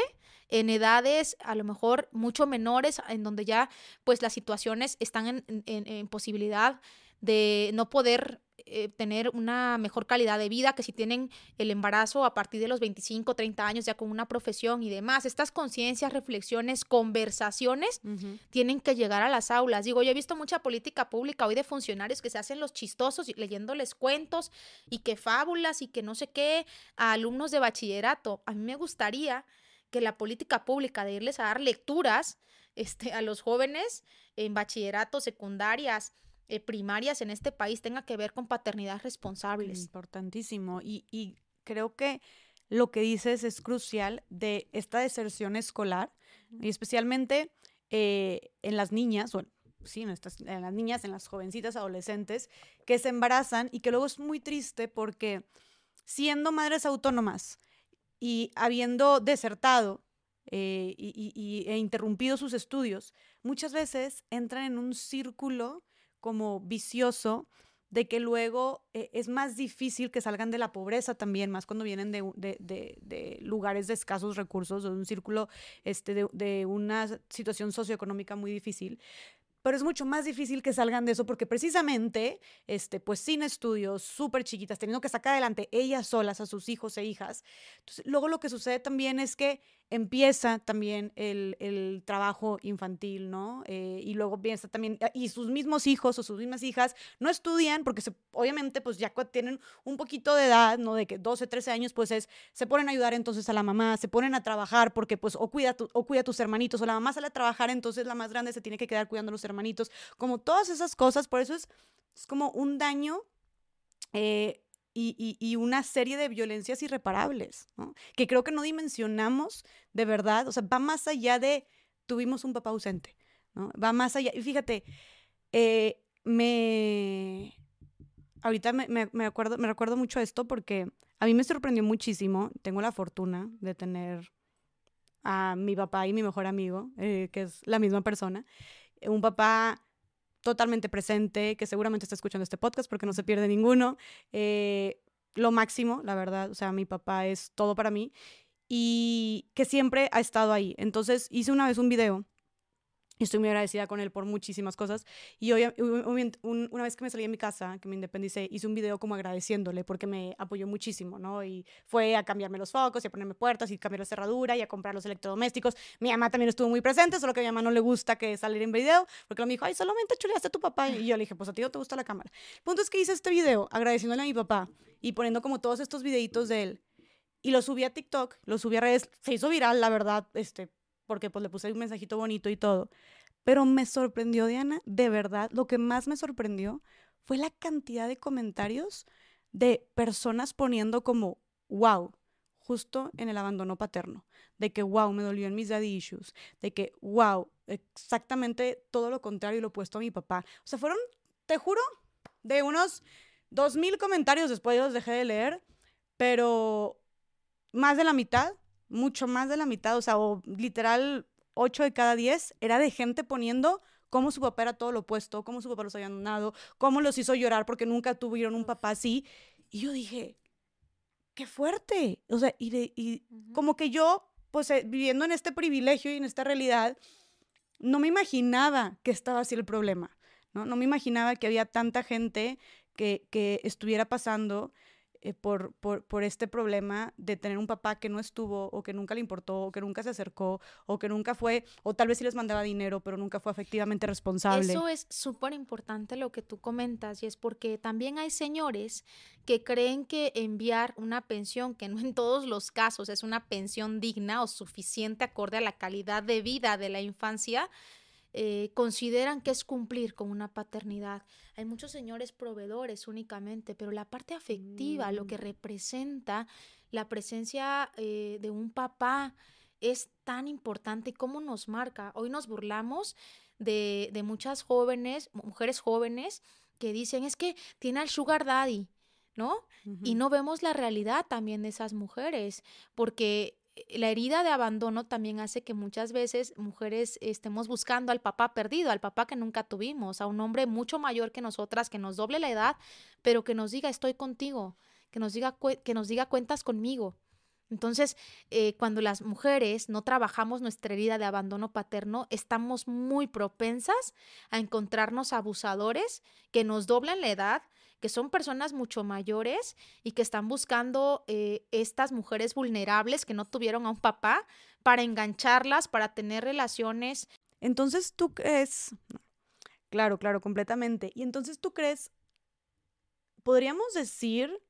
en edades a lo mejor mucho menores, en donde ya pues las situaciones están en, en posibilidad de no poder eh, tener una mejor calidad de vida que si tienen el embarazo a partir de los 25, 30 años ya con una profesión y demás. Estas conciencias, reflexiones, conversaciones tienen que llegar a las aulas. Digo, yo he visto mucha política pública hoy de funcionarios que se hacen los chistosos leyéndoles cuentos y que fábulas y que no sé qué a alumnos de bachillerato. A mí me gustaría que la política pública de irles a dar lecturas este, a los jóvenes en bachillerato, secundarias, eh, primarias en este país tenga que ver con paternidad responsables. Importantísimo. Y, y creo que lo que dices es crucial de esta deserción escolar, y especialmente eh, en las niñas, o sí, en, estas, en las niñas, en las jovencitas adolescentes, que se embarazan y que luego es muy triste porque siendo madres autónomas y habiendo desertado eh, y, e interrumpido sus estudios, muchas veces entran en un círculo como vicioso de que luego eh, es más difícil que salgan de la pobreza también, más cuando vienen de, lugares de escasos recursos, de un círculo este, de, una situación socioeconómica muy difícil pero es mucho más difícil que salgan de eso porque precisamente, este, pues sin estudios, súper chiquitas, teniendo que sacar adelante ellas solas a sus hijos e hijas. Luego lo que sucede también es que empieza también el, el trabajo infantil, ¿no? Eh, y luego empieza también, ah, y sus mismos hijos o sus mismas hijas no estudian porque se, obviamente pues ya tienen un poquito de edad, ¿no? De que 12, 13 años, pues es, se ponen a ayudar entonces a la mamá, se ponen a trabajar porque pues o cuida, o cuida a tus hermanitos, o la mamá sale a trabajar, entonces la más grande se tiene que quedar cuidando a los hermanitos, como todas esas cosas, por eso es, es como un daño eh, y, una serie de violencias irreparables, que creo que no dimensionamos de verdad, o sea, va más allá de tuvimos un papá ausente, ¿no? va más allá. Y fíjate, eh, me... Ahorita me, acuerdo, me recuerdo mucho esto porque a mí me sorprendió muchísimo, tengo la fortuna de tener a mi papá y mi mejor amigo, eh, que es la misma persona, un papá totalmente presente, que seguramente está escuchando este podcast porque no se pierde ninguno. Eh, lo máximo, la verdad, o sea, mi papá es todo para mí y que siempre ha estado ahí. Entonces hice una vez un video Estoy muy agradecida con él por muchísimas cosas. Y hoy, una vez que me salí de mi casa, que me independicé, hice un video como agradeciéndole porque me apoyó muchísimo, ¿no? Y fue a cambiarme los focos y a ponerme puertas y cambiar la cerradura y a comprar los electrodomésticos. Mi mamá también estuvo muy presente, solo que a mi mamá no le gusta que salir en video, porque me dijo, ay, solamente chuleaste a tu papá. Y yo le dije, pues a ti no te gusta la cámara. El punto es que hice este video agradeciéndole a mi papá y poniendo como todos estos videitos de él. Y lo subí a TikTok, lo subí a redes, se hizo viral, la verdad, este, porque pues le puse un mensajito bonito y todo. Pero me sorprendió, Diana, de verdad, lo que más me sorprendió fue la cantidad de comentarios de personas poniendo como, wow, justo en el abandono paterno, de que, wow, me dolió en mis daddy issues, de que, wow, exactamente todo lo contrario y lo opuesto a mi papá. O sea, fueron, te juro, de unos dos mil comentarios después los dejé de leer, pero más de la mitad mucho más de la mitad, o sea, o literal 8 de cada 10 era de gente poniendo cómo su papá era todo lo opuesto, cómo su papá los había dado, cómo los hizo llorar porque nunca tuvieron un papá así. Y yo dije, qué fuerte. O sea, y, como que yo, pues eh, viviendo en este privilegio y en esta realidad, no me imaginaba que estaba así el problema, ¿no? No me imaginaba que había tanta gente que, que estuviera pasando eh, por, por, este problema de tener un papá que no estuvo o que nunca le importó o que nunca se acercó o que nunca fue, o tal vez sí les mandaba dinero, pero nunca fue efectivamente responsable. Eso es súper importante lo que tú comentas y es porque también hay señores que creen que enviar una pensión, que no en todos los casos es una pensión digna o suficiente acorde a la calidad de vida de la infancia, eh, consideran que es cumplir con una paternidad. Hay muchos señores proveedores únicamente, pero la parte afectiva, lo que mm. representa la presencia eh, de un papá es tan importante y cómo nos marca. Hoy nos burlamos de, de muchas jóvenes, mujeres jóvenes, que dicen es que tiene al sugar daddy, ¿no? Y no vemos la realidad también de esas mujeres, porque la herida de abandono también hace que muchas veces mujeres estemos buscando al papá perdido, al papá que nunca tuvimos, a un hombre mucho mayor que nosotras, que nos doble la edad, pero que nos diga estoy contigo, que nos diga, que nos diga cuentas conmigo. Entonces, eh, cuando las mujeres no trabajamos nuestra herida de abandono paterno, estamos muy propensas a encontrarnos abusadores que nos doblan la edad, que son personas mucho mayores y que están buscando eh, estas mujeres vulnerables que no tuvieron a un papá para engancharlas, para tener relaciones. Entonces tú crees, claro, claro, completamente. Y entonces tú crees, podríamos decir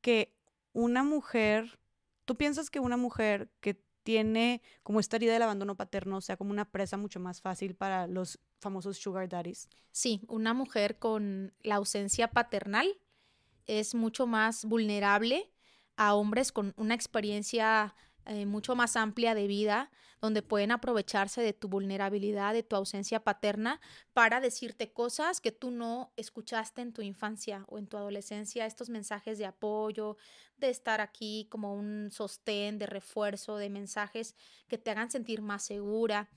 que una mujer, tú piensas que una mujer que tiene como esta herida del abandono paterno, o sea, como una presa mucho más fácil para los famosos sugar daddies. Sí, una mujer con la ausencia paternal es mucho más vulnerable a hombres con una experiencia eh, mucho más amplia de vida, donde pueden aprovecharse de tu vulnerabilidad, de tu ausencia paterna, para decirte cosas que tú no escuchaste en tu infancia o en tu adolescencia, estos mensajes de apoyo, de estar aquí como un sostén, de refuerzo, de mensajes que te hagan sentir más segura.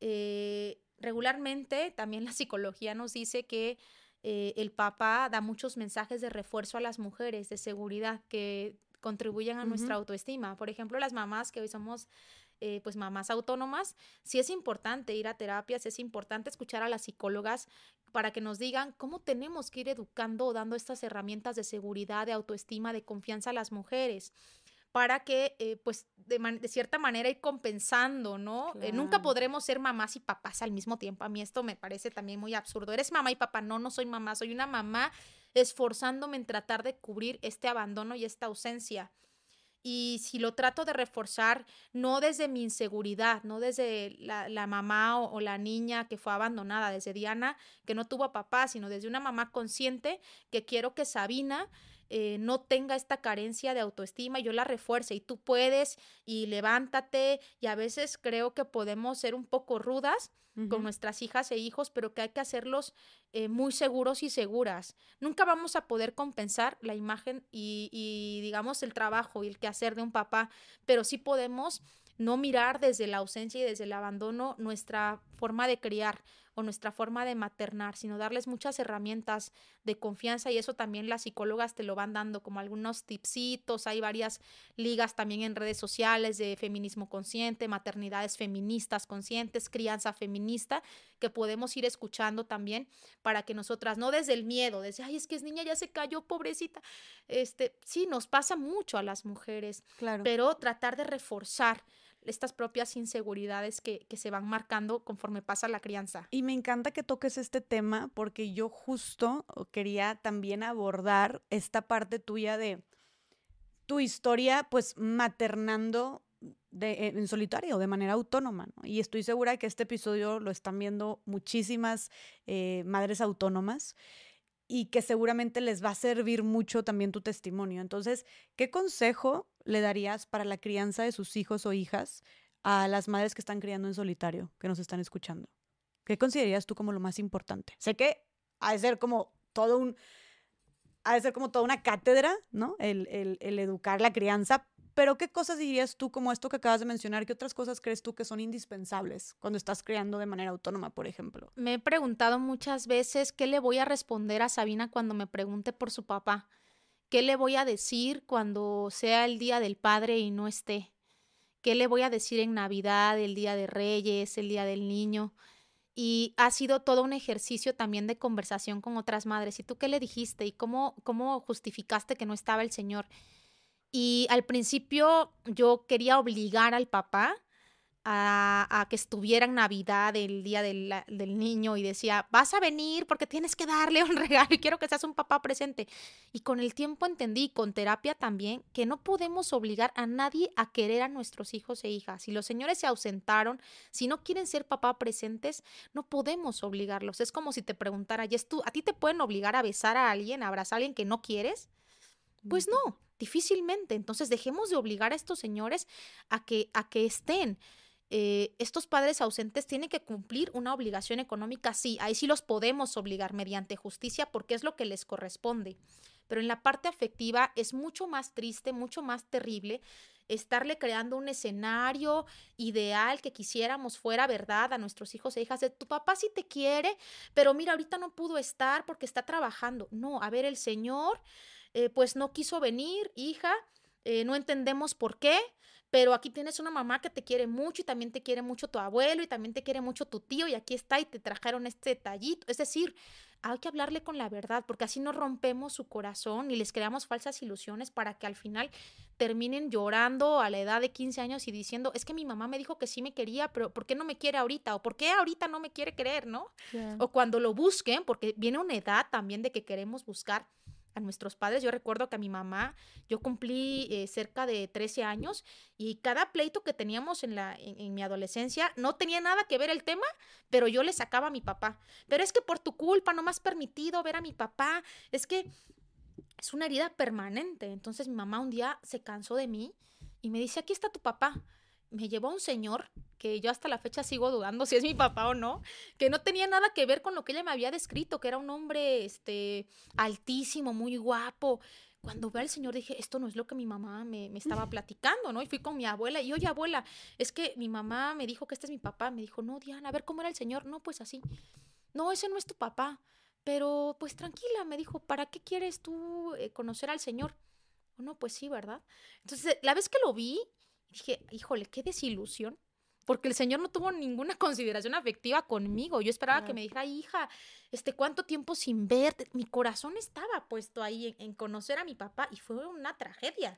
Eh, regularmente también la psicología nos dice que eh, el papá da muchos mensajes de refuerzo a las mujeres, de seguridad, que contribuyen a nuestra autoestima. Por ejemplo, las mamás que hoy somos eh, pues mamás autónomas, sí es importante ir a terapias, es importante escuchar a las psicólogas para que nos digan cómo tenemos que ir educando o dando estas herramientas de seguridad, de autoestima, de confianza a las mujeres para que, eh, pues, de, de, cierta manera ir compensando, ¿no? Eh, nunca podremos ser mamás y papás al mismo tiempo. A mí esto me parece también muy absurdo. Eres mamá y papá. No, no soy mamá, soy una mamá esforzándome en tratar de cubrir este abandono y esta ausencia. Y si lo trato de reforzar, no desde mi inseguridad, no desde la, mamá o, la niña que fue abandonada, desde Diana, que no tuvo a papá, sino desde una mamá consciente que quiero que Sabina eh, no tenga esta carencia de autoestima, yo la refuerce y tú puedes y levántate y a veces creo que podemos ser un poco rudas con nuestras hijas e hijos, pero que hay que hacerlos eh, muy seguros y seguras. Nunca vamos a poder compensar la imagen y, y, digamos, el trabajo y el quehacer de un papá, pero sí podemos no mirar desde la ausencia y desde el abandono nuestra forma de criar, o nuestra forma de maternar, sino darles muchas herramientas de confianza y eso también las psicólogas te lo van dando como algunos tipsitos, hay varias ligas también en redes sociales de feminismo consciente, maternidades feministas conscientes, crianza feminista, que podemos ir escuchando también para que nosotras, no desde el miedo, desde, ay, es que es niña, ya se cayó, pobrecita, este, sí, nos pasa mucho a las mujeres, claro. pero tratar de reforzar estas propias inseguridades que, se van marcando conforme pasa la crianza. Y me encanta que toques este tema porque yo justo quería también abordar esta parte tuya de tu historia, pues maternando de, en solitario, de manera autónoma. Y estoy segura que este episodio lo están viendo muchísimas eh, madres autónomas y que seguramente les va a servir mucho también tu testimonio. Entonces, ¿qué consejo le darías para la crianza de sus hijos o hijas a las madres que están criando en solitario, que nos están escuchando? ¿Qué considerarías tú como lo más importante? Sé que ha de ser como todo un, ha de ser como toda una cátedra, ¿no? El, el, el educar la crianza, pero ¿qué cosas dirías tú como esto que acabas de mencionar? ¿Qué otras cosas crees tú que son indispensables cuando estás creando de manera autónoma, por ejemplo? Me he preguntado muchas veces qué le voy a responder a Sabina cuando me pregunte por su papá. ¿Qué le voy a decir cuando sea el día del padre y no esté? ¿Qué le voy a decir en Navidad, el día de Reyes, el día del niño? Y ha sido todo un ejercicio también de conversación con otras madres. ¿Y tú qué le dijiste? ¿Y cómo, cómo justificaste que no estaba el Señor? Y al principio yo quería obligar al papá a, que estuviera en Navidad, el día del, del, niño, y decía, vas a venir porque tienes que darle un regalo y quiero que seas un papá presente. Y con el tiempo entendí, con terapia también, que no podemos obligar a nadie a querer a nuestros hijos e hijas. Si los señores se ausentaron, si no quieren ser papá presentes, no podemos obligarlos. Es como si te preguntara, ¿y es tú, a ti te pueden obligar a besar a alguien, a abrazar a alguien que no quieres? Pues no, difícilmente. Entonces dejemos de obligar a estos señores a que, a que estén. Eh, estos padres ausentes tienen que cumplir una obligación económica, sí, ahí sí los podemos obligar mediante justicia porque es lo que les corresponde. Pero en la parte afectiva es mucho más triste, mucho más terrible estarle creando un escenario ideal que quisiéramos fuera verdad a nuestros hijos e hijas de tu papá sí te quiere, pero mira, ahorita no pudo estar porque está trabajando. No, a ver, el Señor eh, pues no quiso venir, hija, eh, no entendemos por qué, pero aquí tienes una mamá que te quiere mucho y también te quiere mucho tu abuelo y también te quiere mucho tu tío y aquí está y te trajeron este detallito. Es decir, hay que hablarle con la verdad porque así no rompemos su corazón y les creamos falsas ilusiones para que al final terminen llorando a la edad de 15 años y diciendo, es que mi mamá me dijo que sí me quería, pero ¿por qué no me quiere ahorita? ¿O por qué ahorita no me quiere creer, no? O cuando lo busquen, porque viene una edad también de que queremos buscar a nuestros padres. Yo recuerdo que a mi mamá, yo cumplí eh, cerca de 13 años y cada pleito que teníamos en, la, en, mi adolescencia no tenía nada que ver el tema, pero yo le sacaba a mi papá. Pero es que por tu culpa no me has permitido ver a mi papá. Es que es una herida permanente. Entonces mi mamá un día se cansó de mí y me dice, aquí está tu papá. Me llevó a un señor que yo hasta la fecha sigo dudando si es mi papá o no, que no tenía nada que ver con lo que ella me había descrito, que era un hombre este, altísimo, muy guapo. Cuando ve al señor dije, esto no es lo que mi mamá me, me estaba platicando, ¿no? Y fui con mi abuela y, oye, abuela, es que mi mamá me dijo que este es mi papá. Me dijo, no, Diana, a ver cómo era el señor. No, pues así. No, ese no es tu papá. Pero pues tranquila, me dijo, ¿para qué quieres tú eh, conocer al Señor? No, pues sí, ¿verdad? Entonces, la vez que lo vi, dije, híjole, qué desilusión, porque el Señor no tuvo ninguna consideración afectiva conmigo. Yo esperaba que me dijera, hija, este, ¿cuánto tiempo sin verte? Mi corazón estaba puesto ahí en conocer a mi papá y fue una tragedia.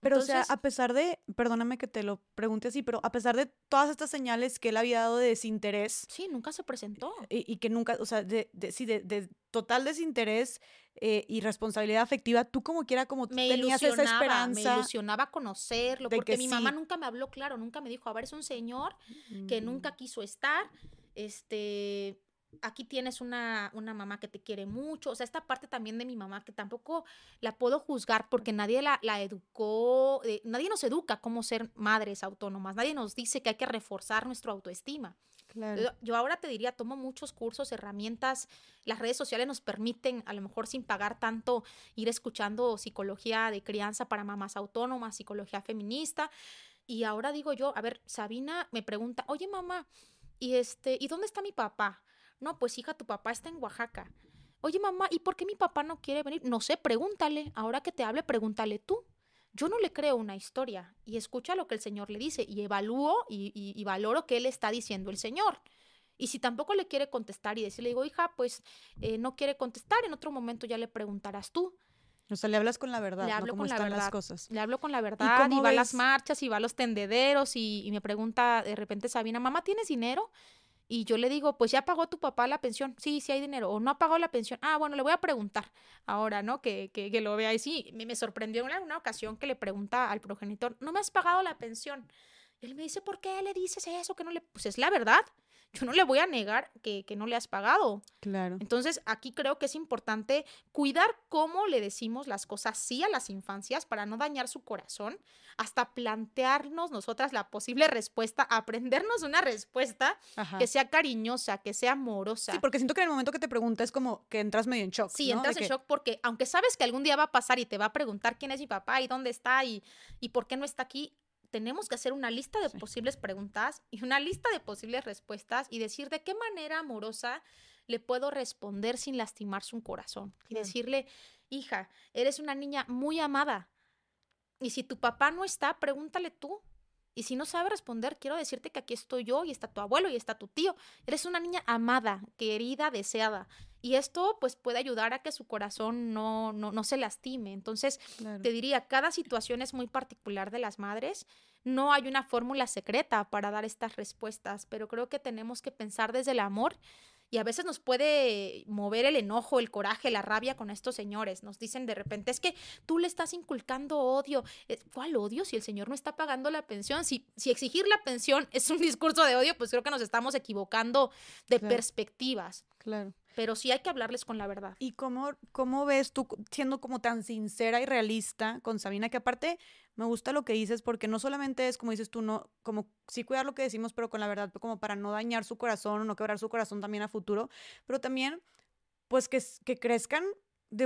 Pero, o sea, a pesar de, perdóname que te lo pregunte así, pero a pesar de todas estas señales que él había dado de desinterés. Sí, nunca se presentó. Y, que nunca, o sea, de, de sí, de, total desinterés eh, y responsabilidad afectiva, tú como quiera, como me tenías esa esperanza. Me ilusionaba conocerlo, porque mi mamá nunca me habló claro, nunca me dijo, a ver, es un señor que nunca mm. quiso estar, este, aquí tienes una, una, mamá que te quiere mucho. O sea, esta parte también de mi mamá que tampoco la puedo juzgar porque nadie la, la educó, eh, nadie nos educa cómo ser madres autónomas, nadie nos dice que hay que reforzar nuestra autoestima. Yo, ahora te diría, tomo muchos cursos, herramientas, las redes sociales nos permiten, a lo mejor sin pagar tanto, ir escuchando psicología de crianza para mamás autónomas, psicología feminista. Y ahora digo yo, a ver, Sabina me pregunta, oye mamá, ¿y, este, ¿y dónde está mi papá? No, pues hija, tu papá está en Oaxaca. Oye, mamá, ¿y por qué mi papá no quiere venir? No sé, pregúntale. Ahora que te hable, pregúntale tú. Yo no le creo una historia y escucha lo que el Señor le dice y evalúo y, valoro qué le está diciendo el Señor. Y si tampoco le quiere contestar y decirle, digo, hija, pues eh, no quiere contestar, en otro momento ya le preguntarás tú. O sea, le hablas con la verdad, le hablo con la verdad. las cosas. Le hablo con la verdad y, va a las marchas y va a los tendederos y, y, me pregunta de repente Sabina, mamá, ¿tienes dinero? Y yo le digo, pues ya pagó tu papá la pensión, sí, sí hay dinero, o no ha pagado la pensión, ah, bueno, le voy a preguntar ahora, ¿no? Que, que, que lo vea. Y sí, me, sorprendió en una ocasión que le pregunta al progenitor, ¿no me has pagado la pensión? él me dice, ¿por qué le dices eso? Que no le, pues es la verdad. Yo no le voy a negar que, que, no le has pagado. Claro. Entonces, aquí creo que es importante cuidar cómo le decimos las cosas sí a las infancias para no dañar su corazón, hasta plantearnos nosotras la posible respuesta, aprendernos una respuesta que sea cariñosa, que sea amorosa. Sí, porque siento que en el momento que te pregunta es como que entras medio en shock. Sí, entras en shock porque aunque sabes que algún día va a pasar y te va a preguntar quién es mi papá y dónde está y, y por qué no está aquí, tenemos que hacer una lista de posibles preguntas y una lista de posibles respuestas y decir de qué manera amorosa le puedo responder sin lastimar su corazón. Y decirle, hija, eres una niña muy amada. Y si tu papá no está, pregúntale tú. Y si no sabe responder, quiero decirte que aquí estoy yo y está tu abuelo y está tu tío. Eres una niña amada, querida, deseada. Y esto pues puede ayudar a que su corazón no, no, no se lastime. Entonces, te diría, cada situación es muy particular de las madres. No hay una fórmula secreta para dar estas respuestas, pero creo que tenemos que pensar desde el amor y a veces nos puede mover el enojo, el coraje, la rabia con estos señores. Nos dicen de repente, es que tú le estás inculcando odio. Eh, ¿Cuál odio si el señor no está pagando la pensión? Si, si exigir la pensión es un discurso de odio, pues creo que nos estamos equivocando de perspectivas. Claro pero sí hay que hablarles con la verdad. ¿Y cómo, cómo ves tú siendo como tan sincera y realista con Sabina? Que aparte me gusta lo que dices porque no solamente es, como dices tú, no, como sí cuidar lo que decimos, pero con la verdad, como para no dañar su corazón o no quebrar su corazón también a futuro, pero también, pues que, que crezcan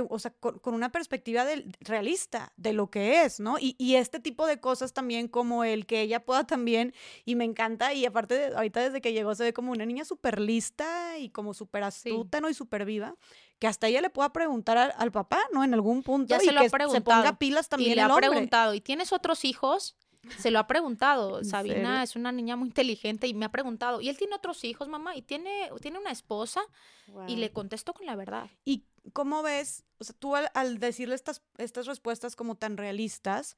o sea, con, una perspectiva realista de lo que es, ¿no? Y, y, este tipo de cosas también como el que ella pueda también, y me encanta, y aparte ahorita desde que llegó se ve como una niña súper lista y como súper astuta, ¿no? Y súper viva, que hasta ella le pueda preguntar al, papá, ¿no? En algún punto. Ya se lo que ha preguntado. se ponga pilas también y le ha preguntado, ¿y tienes otros hijos? Se lo ha preguntado. Sabina es una niña muy inteligente y me ha preguntado, ¿y él tiene otros hijos, mamá? ¿Y tiene, tiene una esposa? Y le contesto con la verdad. ¿Y cómo ves, o sea, tú al, decirle estas, estas respuestas como tan realistas,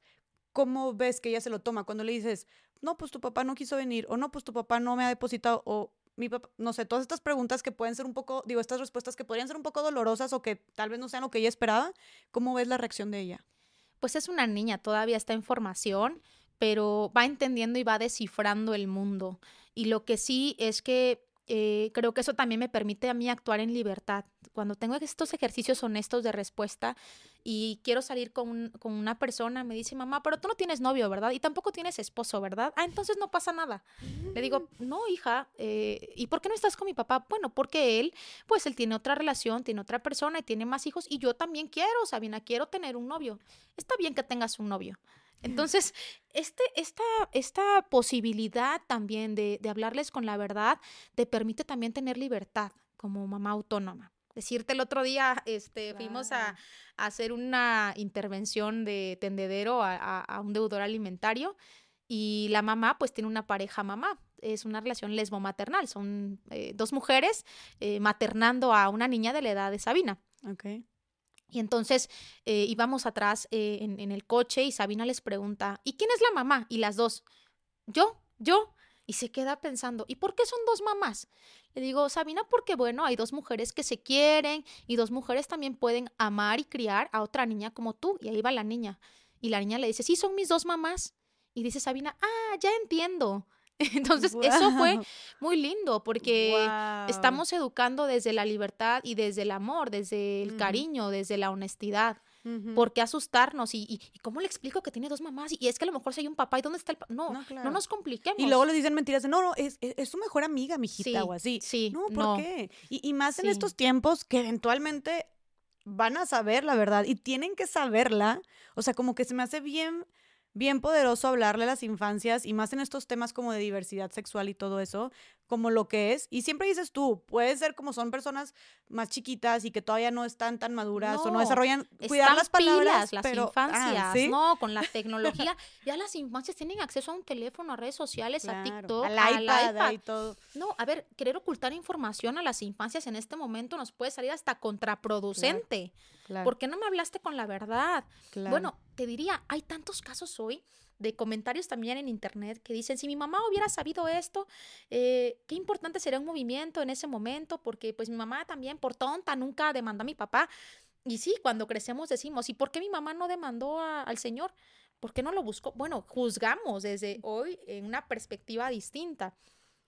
¿cómo ves que ella se lo toma? Cuando le dices, no, pues tu papá no quiso venir, o no, pues tu papá no me ha depositado, o mi papá, no sé, todas estas preguntas que pueden ser un poco, digo, estas respuestas que podrían ser un poco dolorosas o que tal vez no sean lo que ella esperaba, ¿cómo ves la reacción de ella? Pues es una niña, todavía está en formación pero va entendiendo y va descifrando el mundo. Y lo que sí es que eh, creo que eso también me permite a mí actuar en libertad. Cuando tengo estos ejercicios honestos de respuesta y quiero salir con, con, una persona, me dice, mamá, pero tú no tienes novio, ¿verdad? Y tampoco tienes esposo, ¿verdad? Ah, entonces no pasa nada. Le digo, no, hija, eh, ¿y por qué no estás con mi papá? Bueno, porque él, pues él tiene otra relación, tiene otra persona y tiene más hijos y yo también quiero, Sabina, quiero tener un novio. Está bien que tengas un novio. Entonces, este, esta, esta posibilidad también de, de, hablarles con la verdad te permite también tener libertad como mamá autónoma. Decirte el otro día, este, fuimos a, a, hacer una intervención de tendedero a, a, un deudor alimentario y la mamá pues tiene una pareja mamá. Es una relación lesbo-maternal. Son eh, dos mujeres eh, maternando a una niña de la edad de Sabina. Okay. Y entonces eh, íbamos atrás eh, en, en, el coche y Sabina les pregunta, ¿y quién es la mamá? Y las dos, yo, yo. Y se queda pensando, ¿y por qué son dos mamás? Le digo, Sabina, porque bueno, hay dos mujeres que se quieren y dos mujeres también pueden amar y criar a otra niña como tú. Y ahí va la niña. Y la niña le dice, sí, son mis dos mamás. Y dice Sabina, ah, ya entiendo. Entonces, eso fue muy lindo porque estamos educando desde la libertad y desde el amor, desde el cariño, desde la honestidad. ¿Por qué asustarnos? ¿Y, y, cómo le explico que tiene dos mamás? Y es que a lo mejor si hay un papá, ¿y dónde está el papá? No, no, nos compliquemos. Y luego le dicen mentiras de, no, no, es, es, su mejor amiga, mijita, o así. Sí, no, ¿por qué? Y, y más en estos tiempos que eventualmente van a saber la verdad y tienen que saberla. O sea, como que se me hace bien bien poderoso hablarle a las infancias y más en estos temas como de diversidad sexual y todo eso, como lo que es. Y siempre dices tú, puede ser como son personas más chiquitas y que todavía no están tan maduras o no desarrollan cuidar las palabras, las pero, infancias, no, con la tecnología, ya las infancias tienen acceso a un teléfono, a redes sociales, a TikTok, al iPad, y todo. No, a ver, querer ocultar información a las infancias en este momento nos puede salir hasta contraproducente. ¿Por qué no me hablaste con la verdad? Bueno, te diría, hay tantos casos hoy de comentarios también en internet que dicen, si mi mamá hubiera sabido esto, eh, qué importante sería un movimiento en ese momento, porque pues mi mamá también por tonta nunca demandó a mi papá. Y sí, cuando crecemos decimos, ¿y por qué mi mamá no demandó al Señor? ¿Por qué no lo buscó? Bueno, juzgamos desde hoy en una perspectiva distinta.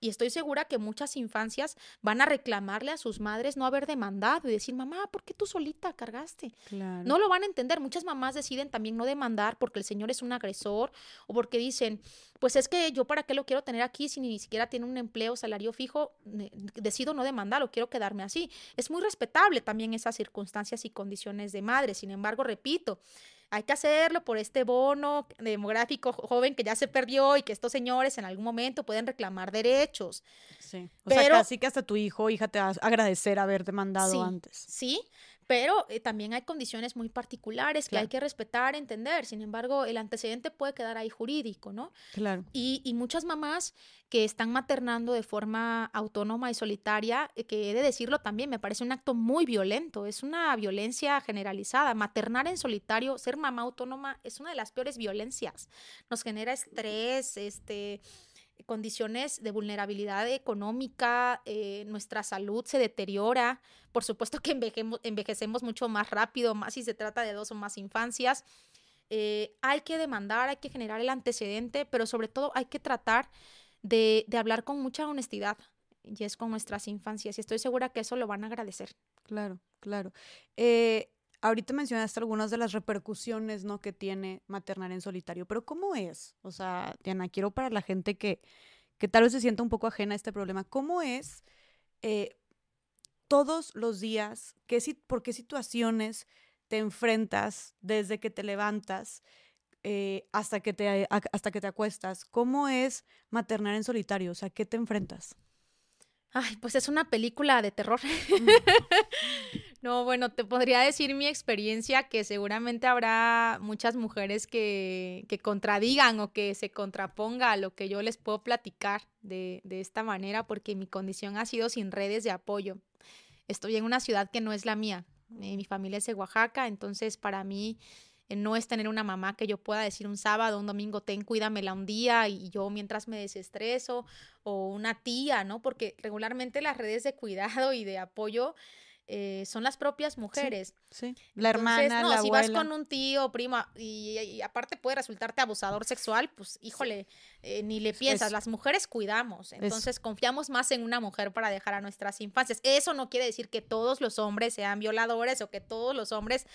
Y estoy segura que muchas infancias van a reclamarle a sus madres no haber demandado y decir, mamá, ¿por qué tú solita cargaste? No lo van a entender. Muchas mamás deciden también no demandar porque el señor es un agresor o porque dicen, pues es que yo para qué lo quiero tener aquí si ni siquiera tiene un empleo, salario fijo, decido no demandar o quiero quedarme así. Es muy respetable también esas circunstancias y condiciones de madre. Sin embargo, repito, hay que hacerlo por este bono demográfico joven que ya se perdió y que estos señores en algún momento pueden reclamar derechos. Sí. O sea, casi que hasta tu hijo o hija te va a agradecer haber demandado antes. Sí, pero eh, también hay condiciones muy particulares que hay que respetar, entender. Sin embargo, el antecedente puede quedar ahí jurídico, ¿no? Claro. Y, y muchas mamás que están maternando de forma autónoma y solitaria, eh, que he de decirlo también, me parece un acto muy violento, es una violencia generalizada. Maternar en solitario, ser mamá autónoma, es una de las peores violencias. Nos genera estrés, este condiciones de vulnerabilidad económica, eh, nuestra salud se deteriora, por supuesto que envejecemos mucho más rápido, más si se trata de dos o más infancias. Eh, hay que demandar, hay que generar el antecedente, pero sobre todo hay que tratar de, de hablar con mucha honestidad, y es con nuestras infancias, y estoy segura que eso lo van a agradecer. Claro, claro. Eh, ahorita mencionaste algunas de las repercusiones, ¿no? Que tiene maternar en solitario, pero ¿cómo es? O sea, Diana, quiero para la gente que, que tal vez se sienta un poco ajena a este problema, ¿cómo es eh, todos los días? Qué, ¿Por qué situaciones te enfrentas desde que te levantas eh, hasta, que te, hasta que te acuestas? ¿Cómo es maternar en solitario? O sea, ¿qué te enfrentas? Ay, pues es una película de terror. no, bueno, te podría decir mi experiencia que seguramente habrá muchas mujeres que, que contradigan o que se contraponga a lo que yo les puedo platicar de, de esta manera, porque mi condición ha sido sin redes de apoyo. Estoy en una ciudad que no es la mía. Eh, mi familia es de Oaxaca, entonces para mí eh, no es tener una mamá que yo pueda decir un sábado, un domingo, ten, cuídamela un día y yo mientras me desestreso, o una tía, ¿no? Porque regularmente las redes de cuidado y de apoyo eh, son las propias mujeres. Sí, la hermana, no, la si abuela. vas con un tío, primo, y, y aparte puede resultarte abusador sexual, pues híjole, eh, ni le piensas. Las mujeres cuidamos, entonces confiamos más en una mujer para dejar a nuestras infancias. Eso no quiere decir que todos los hombres sean violadores o que todos los hombres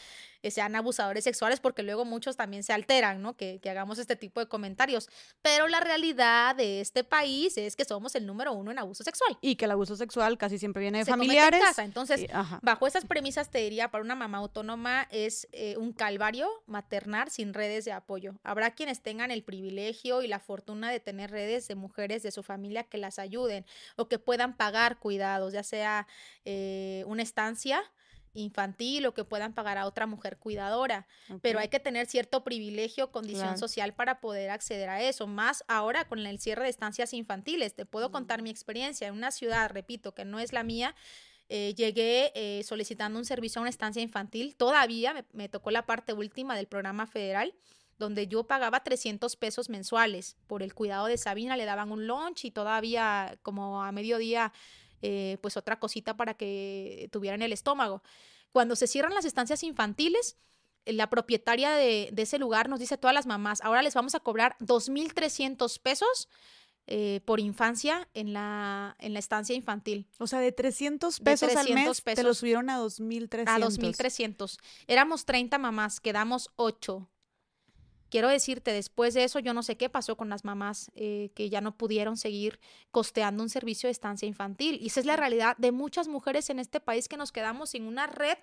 eh, sean abusadores sexuales, porque luego muchos también se alteran, ¿no? Que, que hagamos este tipo de comentarios. Pero la realidad de este país es que somos el número uno en abuso sexual. Y que el abuso sexual casi siempre viene de Se comete en familiares. casa. Entonces, y-. Bajo esas premisas te diría, para una mamá autónoma es eh, un calvario maternar sin redes de apoyo. Habrá quienes tengan el privilegio y la fortuna de tener redes de mujeres de su familia que las ayuden o que puedan pagar cuidados, ya sea eh, una estancia infantil o que puedan pagar a otra mujer cuidadora, pero hay que tener cierto privilegio, condición Claro. social para poder acceder a eso, más ahora con el cierre de estancias infantiles. Te puedo contar mi experiencia en una ciudad, repito, que no es la mía. eh, llegué eh, solicitando un servicio a una estancia infantil. Todavía me, me tocó la parte última del programa federal, donde yo pagaba 300 pesos mensuales por el cuidado de Sabina. Le daban un lunch y todavía como a mediodía, eh, pues otra cosita para que tuvieran el estómago. Cuando se cierran las estancias infantiles, la propietaria de, de ese lugar nos dice a todas las mamás, ahora les vamos a cobrar 2.300 pesos eh, por infancia en la, en la estancia infantil. O sea, de 300 De pesos al 300 mes, te lo pesos. subieron a 2.300. A 2.300. Éramos 30 mamás, quedamos 8. Quiero decirte, después de eso, yo no sé qué pasó con las mamás eh, que ya no pudieron seguir costeando un servicio de estancia infantil. Y esa es la realidad de muchas mujeres en este país que nos quedamos sin una red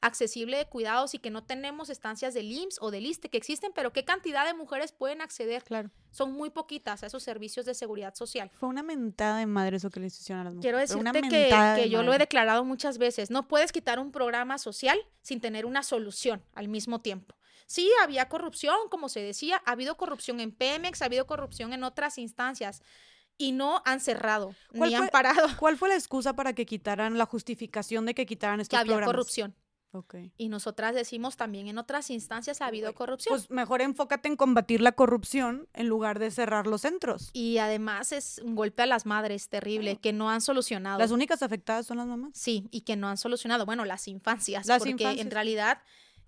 accesible de cuidados y que no tenemos estancias del IMSS o del ISTE que existen, pero ¿qué cantidad de mujeres pueden acceder? Claro. Son muy poquitas a esos servicios de seguridad social. Fue una mentada de madre eso que le hicieron a las mujeres. Quiero una decirte que, yo lo he declarado muchas veces. No puedes quitar un programa social sin tener una solución al mismo tiempo. Sí, había corrupción, como se decía, ha habido corrupción en Pemex, ha habido corrupción en otras instancias y no han cerrado ¿Cuál ni han parado ¿Cuál fue la excusa para que quitaran la justificación de que quitaran que estos había programas? corrupción. Ok. Y nosotras decimos también en otras instancias ha habido corrupción. Pues mejor enfócate en combatir la corrupción en lugar de cerrar los centros. y además es un golpe a las madres terrible Claro. que no han solucionado. Las únicas afectadas son las mamás. Sí, y que no han solucionado, bueno, las infancias, Las porque infancias. en realidad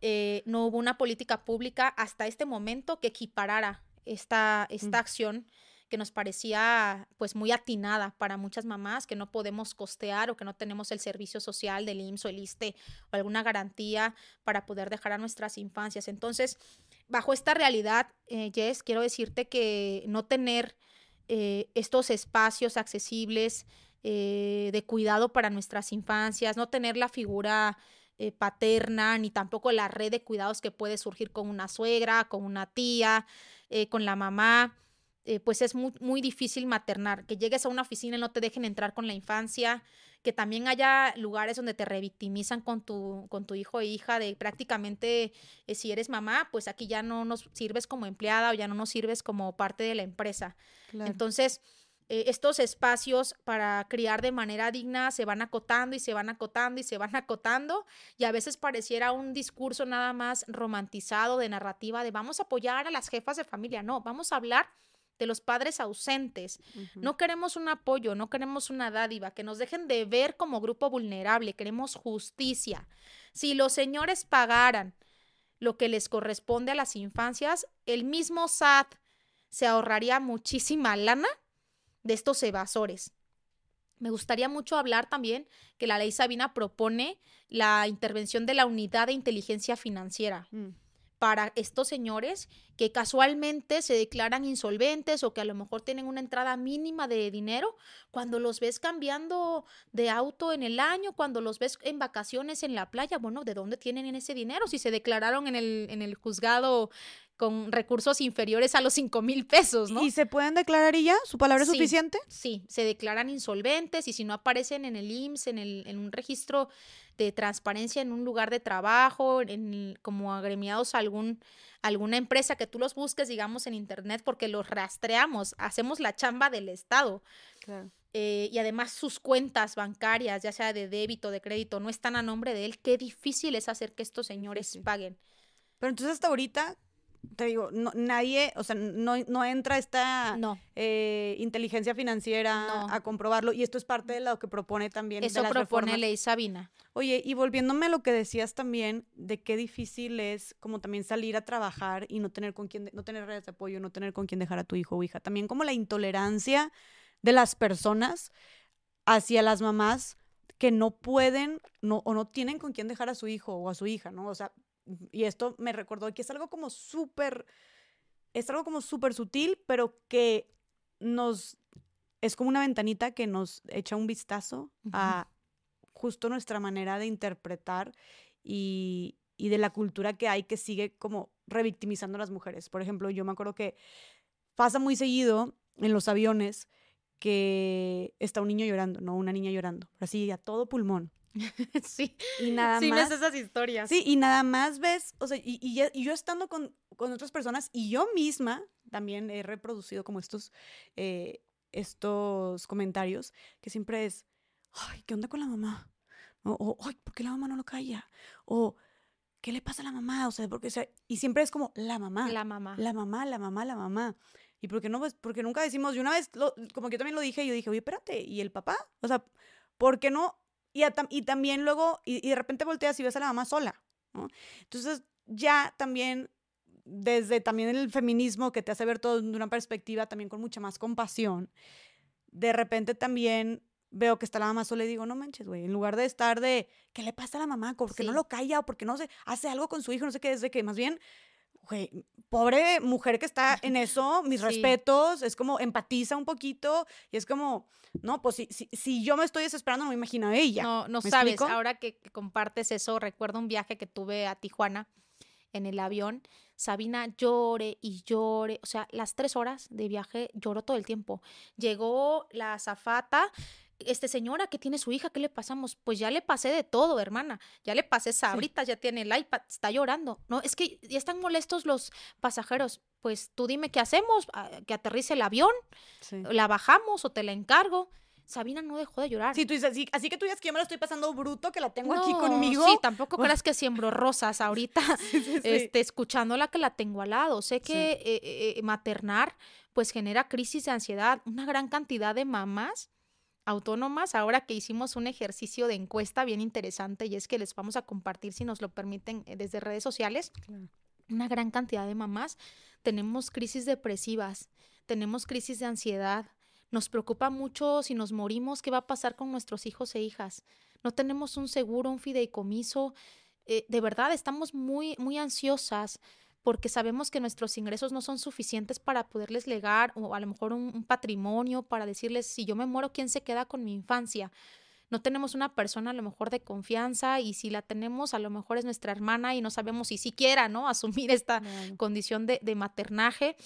eh, no hubo una política pública hasta este momento que equiparara esta, esta Mm. acción que nos parecía pues muy atinada para muchas mamás que no podemos costear o que no tenemos el servicio social del IMSS o el ISTE o alguna garantía para poder dejar a nuestras infancias. Entonces, bajo esta realidad, eh, Jess, quiero decirte que no tener eh, estos espacios accesibles eh, de cuidado para nuestras infancias, no tener la figura eh, paterna, ni tampoco la red de cuidados que puede surgir con una suegra, con una tía, eh, con la mamá, eh, pues es muy, muy difícil maternar. Que llegues a una oficina y no te dejen entrar con la infancia, que también haya lugares donde te revictimizan con tu, con tu hijo o hija, de prácticamente eh, si eres mamá, pues aquí ya no nos sirves como empleada o ya no nos sirves como parte de la empresa. Claro. Entonces, eh, estos espacios para criar de manera digna se van acotando y se van acotando y se van acotando y a veces pareciera un discurso nada más romantizado de narrativa de vamos a apoyar a las jefas de familia. No, vamos a hablar de los padres ausentes. No queremos un apoyo, no queremos una dádiva, que nos dejen de ver como grupo vulnerable, queremos justicia. Si los señores pagaran lo que les corresponde a las infancias, el mismo SAT se ahorraría muchísima lana de estos evasores. Me gustaría mucho hablar también que la ley Sabina propone la intervención de la unidad de inteligencia financiera Mm. para estos señores que casualmente se declaran insolventes o que a lo mejor tienen una entrada mínima de dinero, cuando los ves cambiando de auto en el año, cuando los ves en vacaciones en la playa, bueno, ¿de dónde tienen ese dinero? Si se declararon en el, en el juzgado con recursos inferiores a los 5 mil pesos, ¿no? ¿Y se pueden declarar y ya? ¿Su palabra es Sí. suficiente? Sí, se declaran insolventes y si no aparecen en el IMSS, en, el, en un registro de transparencia en un lugar de trabajo, en, como agremiados a algún, alguna empresa que tú los busques, digamos, en internet, porque los rastreamos, hacemos la chamba del Estado. Claro. eh, y además sus cuentas bancarias, ya sea de débito, de crédito, no están a nombre de él. Qué difícil es hacer que estos señores paguen. Pero entonces hasta ahorita, te digo, no, nadie, o sea, no, no entra esta No. eh, inteligencia financiera No. a comprobarlo y esto es parte de lo que propone también. de Eso las propone reformas. ley Sabina. Oye, y volviéndome a lo que decías también de qué difícil es como también salir a trabajar y no tener con quién, de- no tener redes de apoyo, no tener con quién dejar a tu hijo o hija. También como la intolerancia de las personas hacia las mamás que no pueden no, o no tienen con quién dejar a su hijo o a su hija, ¿no? O sea, y esto me recordó que es algo como súper, es algo como súper sutil, pero que nos, es como una ventanita que nos echa un vistazo a justo nuestra manera de interpretar y, y de la cultura que hay que sigue como revictimizando a las mujeres. Por ejemplo, yo me acuerdo que pasa muy seguido en los aviones que está un niño llorando, no una niña llorando, así a todo pulmón. sí. Y nada sí, más. ves esas historias. Sí, y nada más ves, o sea, y, y y yo estando con, con otras personas y yo misma también he reproducido como estos, eh, estos comentarios que siempre es, ay, ¿qué onda con la mamá? O, o, ay, ¿por qué la mamá no lo calla? O, ¿qué le pasa a la mamá? O sea, porque, o sea, y siempre es como la mamá. La mamá. La mamá, la mamá, la mamá. ¿Y por qué no? Pues porque nunca decimos, y una vez, lo- como que yo también lo dije, yo dije, oye, espérate, ¿y el papá? O sea, ¿por qué no? Y, a y también luego, y, y de repente volteas y ves a la mamá sola, ¿no? Entonces, ya también, desde también el feminismo que te hace ver todo de una perspectiva también con mucha más compasión, de repente también veo que está la mamá sola y digo, no manches, güey, en lugar de estar de, ¿qué le pasa a la mamá? ¿Por qué no lo calla? ¿O por qué no se hace algo con su hijo? No sé qué, es de que más bien, güey, pobre mujer que está en eso, mis Sí. respetos, es como empatiza un poquito y es como, no, pues si, si, si yo me estoy desesperando, no me imagino a ella. No, no ¿me sabes. explico? Ahora que, que compartes eso, recuerdo un viaje que tuve a Tijuana en el avión. Sabina llore y llore. O sea, las tres horas de viaje lloró todo el tiempo. Llegó la azafata. Este señora que tiene su hija, ¿qué le pasamos? Pues ya le pasé de todo, hermana. Ya le pasé sabritas, ya tiene el iPad, está llorando. No, es que ya están molestos los pasajeros. Pues tú dime qué hacemos, Ah, que aterrice el avión, Sí. la bajamos o te la encargo. Sabina no dejó de llorar. Sí, tú dices, sí, así que tú dices que yo me lo estoy pasando bruto, que la tengo aquí conmigo. Sí, tampoco Uf. creas que siembro rosas ahorita, Sí, sí, sí. este, escuchándola que la tengo al lado. Sé Sí. que eh, eh, eh, maternar pues genera crisis de ansiedad. Una gran cantidad de mamás autónomas, ahora que hicimos un ejercicio de encuesta bien interesante y es que les vamos a compartir, si nos lo permiten, eh, desde redes sociales, Claro. una gran cantidad de mamás tenemos crisis depresivas, tenemos crisis de ansiedad, nos preocupa mucho si nos morimos, qué va a pasar con nuestros hijos e hijas. No tenemos un seguro, un fideicomiso. eh, de verdad, estamos muy, muy ansiosas porque sabemos que nuestros ingresos no son suficientes para poderles legar o a lo mejor un, un patrimonio para decirles, si yo me muero, ¿quién se queda con mi infancia? No tenemos una persona a lo mejor de confianza y si la tenemos, a lo mejor es nuestra hermana y no sabemos si siquiera, ¿no? Asumir esta condición de, de maternaje.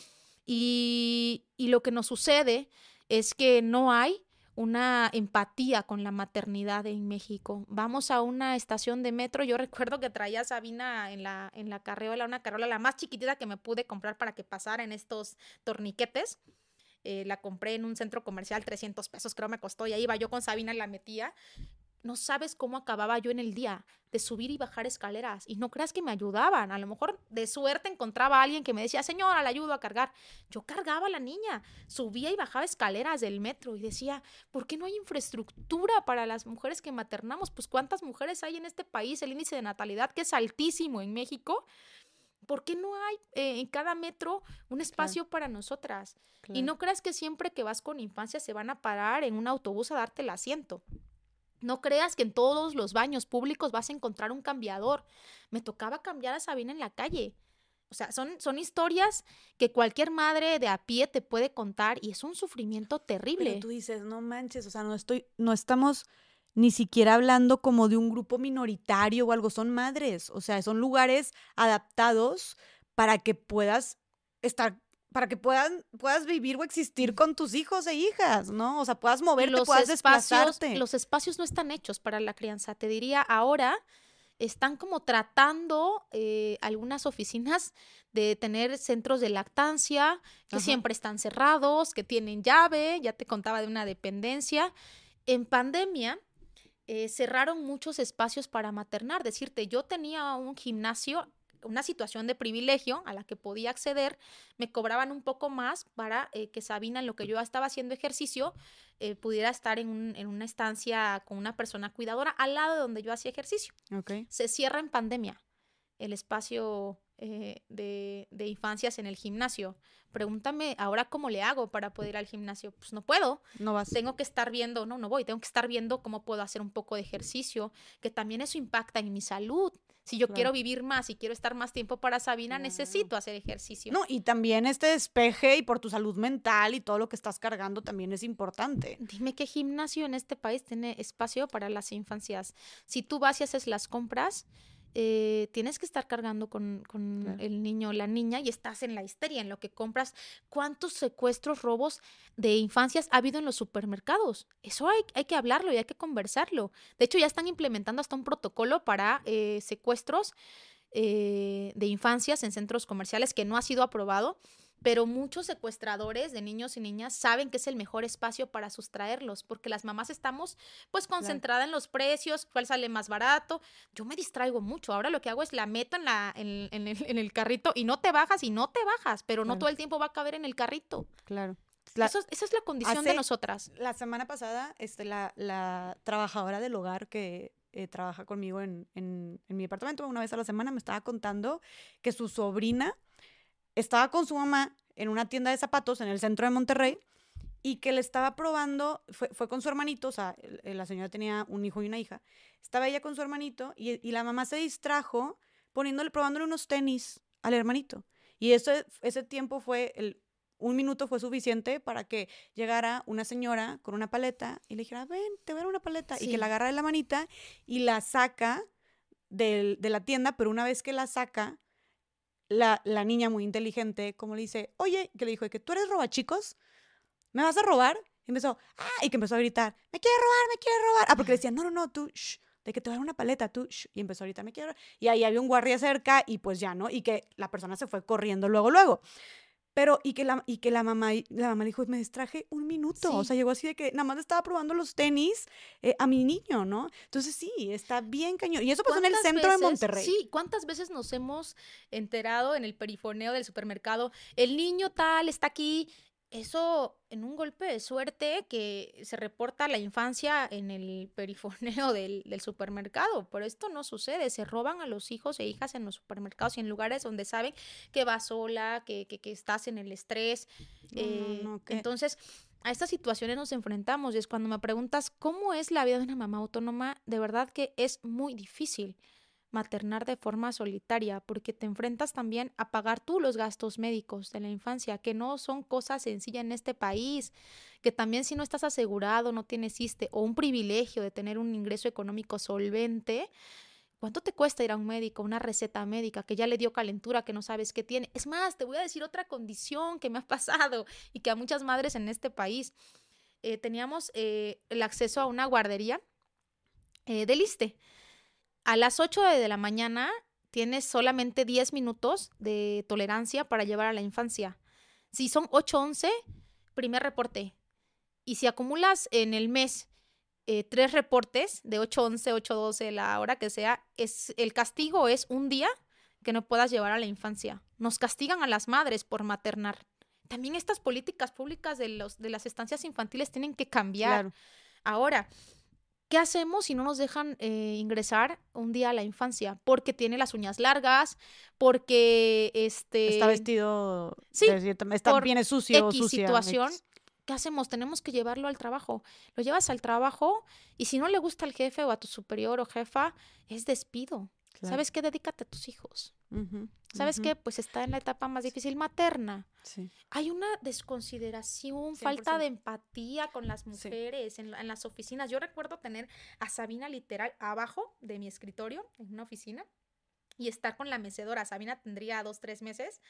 Y, y lo que nos sucede es que no hay una empatía con la maternidad en México. Vamos a una estación de metro. Yo recuerdo que traía a Sabina en la, en la carreola, una carreola la más chiquitita que me pude comprar para que pasara en estos torniquetes. Eh, la compré en un centro comercial, 300 pesos creo me costó, y ahí iba yo con Sabina, la metía. No sabes cómo acababa yo en el día de subir y bajar escaleras. Y no creas que me ayudaban. A lo mejor de suerte encontraba a alguien que me decía, señora, le ayudo a cargar. Yo cargaba a la niña, subía y bajaba escaleras del metro y decía, ¿por qué no hay infraestructura para las mujeres que maternamos? Pues cuántas mujeres hay en este país, el índice de natalidad que es altísimo en México. ¿Por qué no hay eh, en cada metro un espacio para nosotras? Y no creas que siempre que vas con infancia se van a parar en un autobús a darte el asiento. No creas que en todos los baños públicos vas a encontrar un cambiador. Me tocaba cambiar a Sabina en la calle. O sea, son, son historias que cualquier madre de a pie te puede contar y es un sufrimiento terrible. Pero tú dices, no manches, o sea, no estoy, no estamos ni siquiera hablando como de un grupo minoritario o algo, son madres, o sea, son lugares adaptados para que puedas estar, para que puedan, puedas vivir o existir con tus hijos e hijas, ¿no? O sea, puedas moverte, puedas desplazarte. los espacios no están hechos para la crianza. Te diría, ahora están como tratando eh, algunas oficinas de tener centros de lactancia que Ajá. siempre están cerrados, que tienen llave, ya te contaba de una dependencia. En pandemia eh, cerraron muchos espacios para maternar. Decirte, yo tenía un gimnasio una situación de privilegio a la que podía acceder, me cobraban un poco más para eh, que Sabina, en lo que yo estaba haciendo ejercicio, eh, pudiera estar en, un, en, una estancia con una persona cuidadora al lado de donde yo hacía ejercicio. Okay. Se cierra en pandemia el espacio eh, de, de, infancias en el gimnasio. Pregúntame ahora cómo le hago para poder ir al gimnasio. Pues no puedo. No vas. Tengo que estar viendo, no, no voy. Tengo que estar viendo cómo puedo hacer un poco de ejercicio, que también eso impacta en mi salud. Si yo claro. quiero vivir más y quiero estar más tiempo para Sabina, claro. necesito hacer ejercicio. No, y también este despeje y por tu salud mental y todo lo que estás cargando también es importante. Dime qué gimnasio en este país tiene espacio para las infancias. Si tú vas y haces las compras, eh, tienes que estar cargando con, con claro. el niño o la niña y estás en la histeria, en lo que compras. ¿Cuántos secuestros, robos de infancias ha habido en los supermercados? Eso hay, hay que hablarlo y hay que conversarlo. De hecho, ya están implementando hasta un protocolo para eh, secuestros eh, de infancias en centros comerciales que no ha sido aprobado pero muchos secuestradores de niños y niñas saben que es el mejor espacio para sustraerlos, porque las mamás estamos pues concentradas claro. en los precios, cuál sale más barato. Yo me distraigo mucho, ahora lo que hago es la meto en, la, en, en, el, en el, carrito y no te bajas y no te bajas, pero claro. no todo el tiempo va a caber en el carrito. Claro. La, Eso, esa es la condición de nosotras. La semana pasada, este, la, la trabajadora del hogar que eh, trabaja conmigo en, en, en mi departamento una vez a la semana me estaba contando que su sobrina estaba con su mamá en una tienda de zapatos en el centro de Monterrey y que le estaba probando, fue, fue con su hermanito, o sea, la señora tenía un hijo y una hija, estaba ella con su hermanito y, y la mamá se distrajo poniéndole, probándole unos tenis al hermanito. Y ese, ese tiempo fue, el, un minuto fue suficiente para que llegara una señora con una paleta y le dijera, ven, te voy a dar una paleta, sí. y que la agarra de la manita y la saca de la tienda, pero una vez que la saca, la, la, niña muy inteligente, como le dice, oye, que le dijo, que tú eres robachicos, ¿me vas a robar? Y empezó, ah, y que empezó a gritar, me quiere robar, me quiere robar. Ah, porque le decía, no, no, no, tú, shh, de que te va a dar una paleta, tú, shh. Y empezó a gritar, me quiere robar. Y ahí había un guardia cerca y pues ya, ¿no? Y que la persona se fue corriendo luego, luego. Pero, y que la, y que la mamá, la mamá dijo, me distraje un minuto. Sí. O sea, llegó así de que nada más estaba probando los tenis eh, a mi niño, ¿no? Entonces, sí, está bien cañón. Y eso pasó en el centro veces, de Monterrey. Sí, ¿cuántas veces nos hemos enterado en el perifoneo del supermercado? El niño tal está aquí. Eso en un golpe de suerte que se reporta la infancia en el perifoneo del, del, supermercado, pero esto no sucede, se roban a los hijos e hijas en los supermercados y en lugares donde saben que vas sola, que, que, que estás en el estrés. No, eh, no, no, entonces, a estas situaciones nos enfrentamos y es cuando me preguntas cómo es la vida de una mamá autónoma, de verdad que es muy difícil maternar de forma solitaria, porque te enfrentas también a pagar tú los gastos médicos de la infancia, que no son cosas sencillas en este país, que también si no estás asegurado, no tienes ISTE o un privilegio de tener un ingreso económico solvente, ¿cuánto te cuesta ir a un médico, una receta médica que ya le dio calentura, que no sabes qué tiene? Es más, te voy a decir otra condición que me ha pasado y que a muchas madres en este país eh, teníamos eh, el acceso a una guardería eh, del ISTE a las 8 de la mañana tienes solamente 10 minutos de tolerancia para llevar a la infancia. Si son 8 11, primer reporte. Y si acumulas en el mes eh, tres reportes de 8 11, 8 12, la hora que sea, es, el castigo es un día que no puedas llevar a la infancia. Nos castigan a las madres por maternar. También estas políticas públicas de, los, de las estancias infantiles tienen que cambiar. Claro. Ahora, ¿Qué hacemos si no nos dejan eh, ingresar un día a la infancia? Porque tiene las uñas largas, porque este está vestido, sí, está bien sucio, X sucia, situación. X. ¿Qué hacemos? Tenemos que llevarlo al trabajo. Lo llevas al trabajo y si no le gusta al jefe o a tu superior o jefa, es despido. Claro. ¿Sabes qué? Dedícate a tus hijos. Uh -huh, ¿Sabes uh -huh. qué? Pues está en la etapa más difícil materna. Sí. Hay una desconsideración, 100%. falta de empatía con las mujeres sí. en, en, las oficinas. Yo recuerdo tener a Sabina literal abajo de mi escritorio en una oficina y estar con la mecedora. Sabina tendría dos, tres meses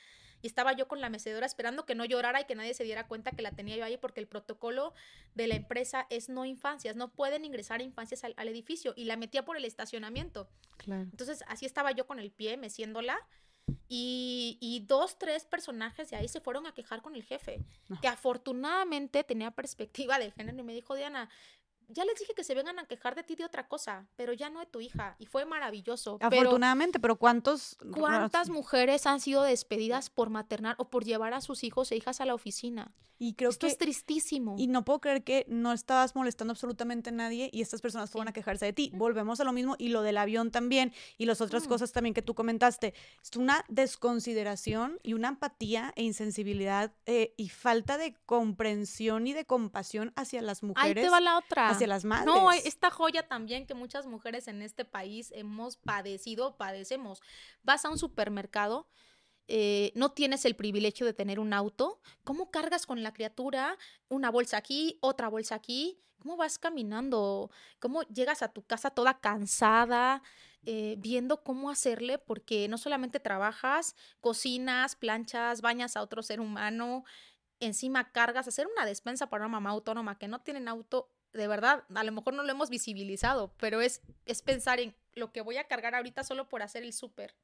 y estaba yo con la mecedora esperando que no llorara y que nadie se diera cuenta que la tenía yo ahí porque el protocolo de la empresa es no infancias, no pueden ingresar infancias al, al edificio y la metía por el estacionamiento. Claro. Entonces así estaba yo con el pie meciéndola y, y, dos, tres personajes de ahí se fueron a quejar con el jefe, no. que afortunadamente tenía perspectiva de género y me dijo, Diana, ya les dije que se vengan a quejar de ti de otra cosa, pero ya no de tu hija. Y fue maravilloso. Afortunadamente, pero, ¿cuántos? ¿Cuántas mujeres han sido despedidas por maternar o por llevar a sus hijos e hijas a la oficina? Y creo Esto es tristísimo. Y no puedo creer que no estabas molestando absolutamente a nadie y estas personas fueron a quejarse de ti. Volvemos a lo mismo y lo del avión también y las otras mm. cosas también que tú comentaste. Es una desconsideración y una empatía e insensibilidad eh, y falta de comprensión y de compasión hacia las mujeres. Ahí te va la otra las madres. No, esta joya también que muchas mujeres en este país hemos padecido, padecemos. Vas a un supermercado, eh, no tienes el privilegio de tener un auto, ¿cómo cargas con la criatura una bolsa aquí, otra bolsa aquí? ¿Cómo vas caminando? ¿Cómo llegas a tu casa toda cansada? Eh, viendo cómo hacerle, porque no solamente trabajas, cocinas, planchas, bañas a otro ser humano, encima cargas, hacer una despensa para una mamá autónoma que no tienen auto de verdad, a lo mejor no lo hemos visibilizado, pero es, es pensar en lo que voy a cargar ahorita solo por hacer el súper.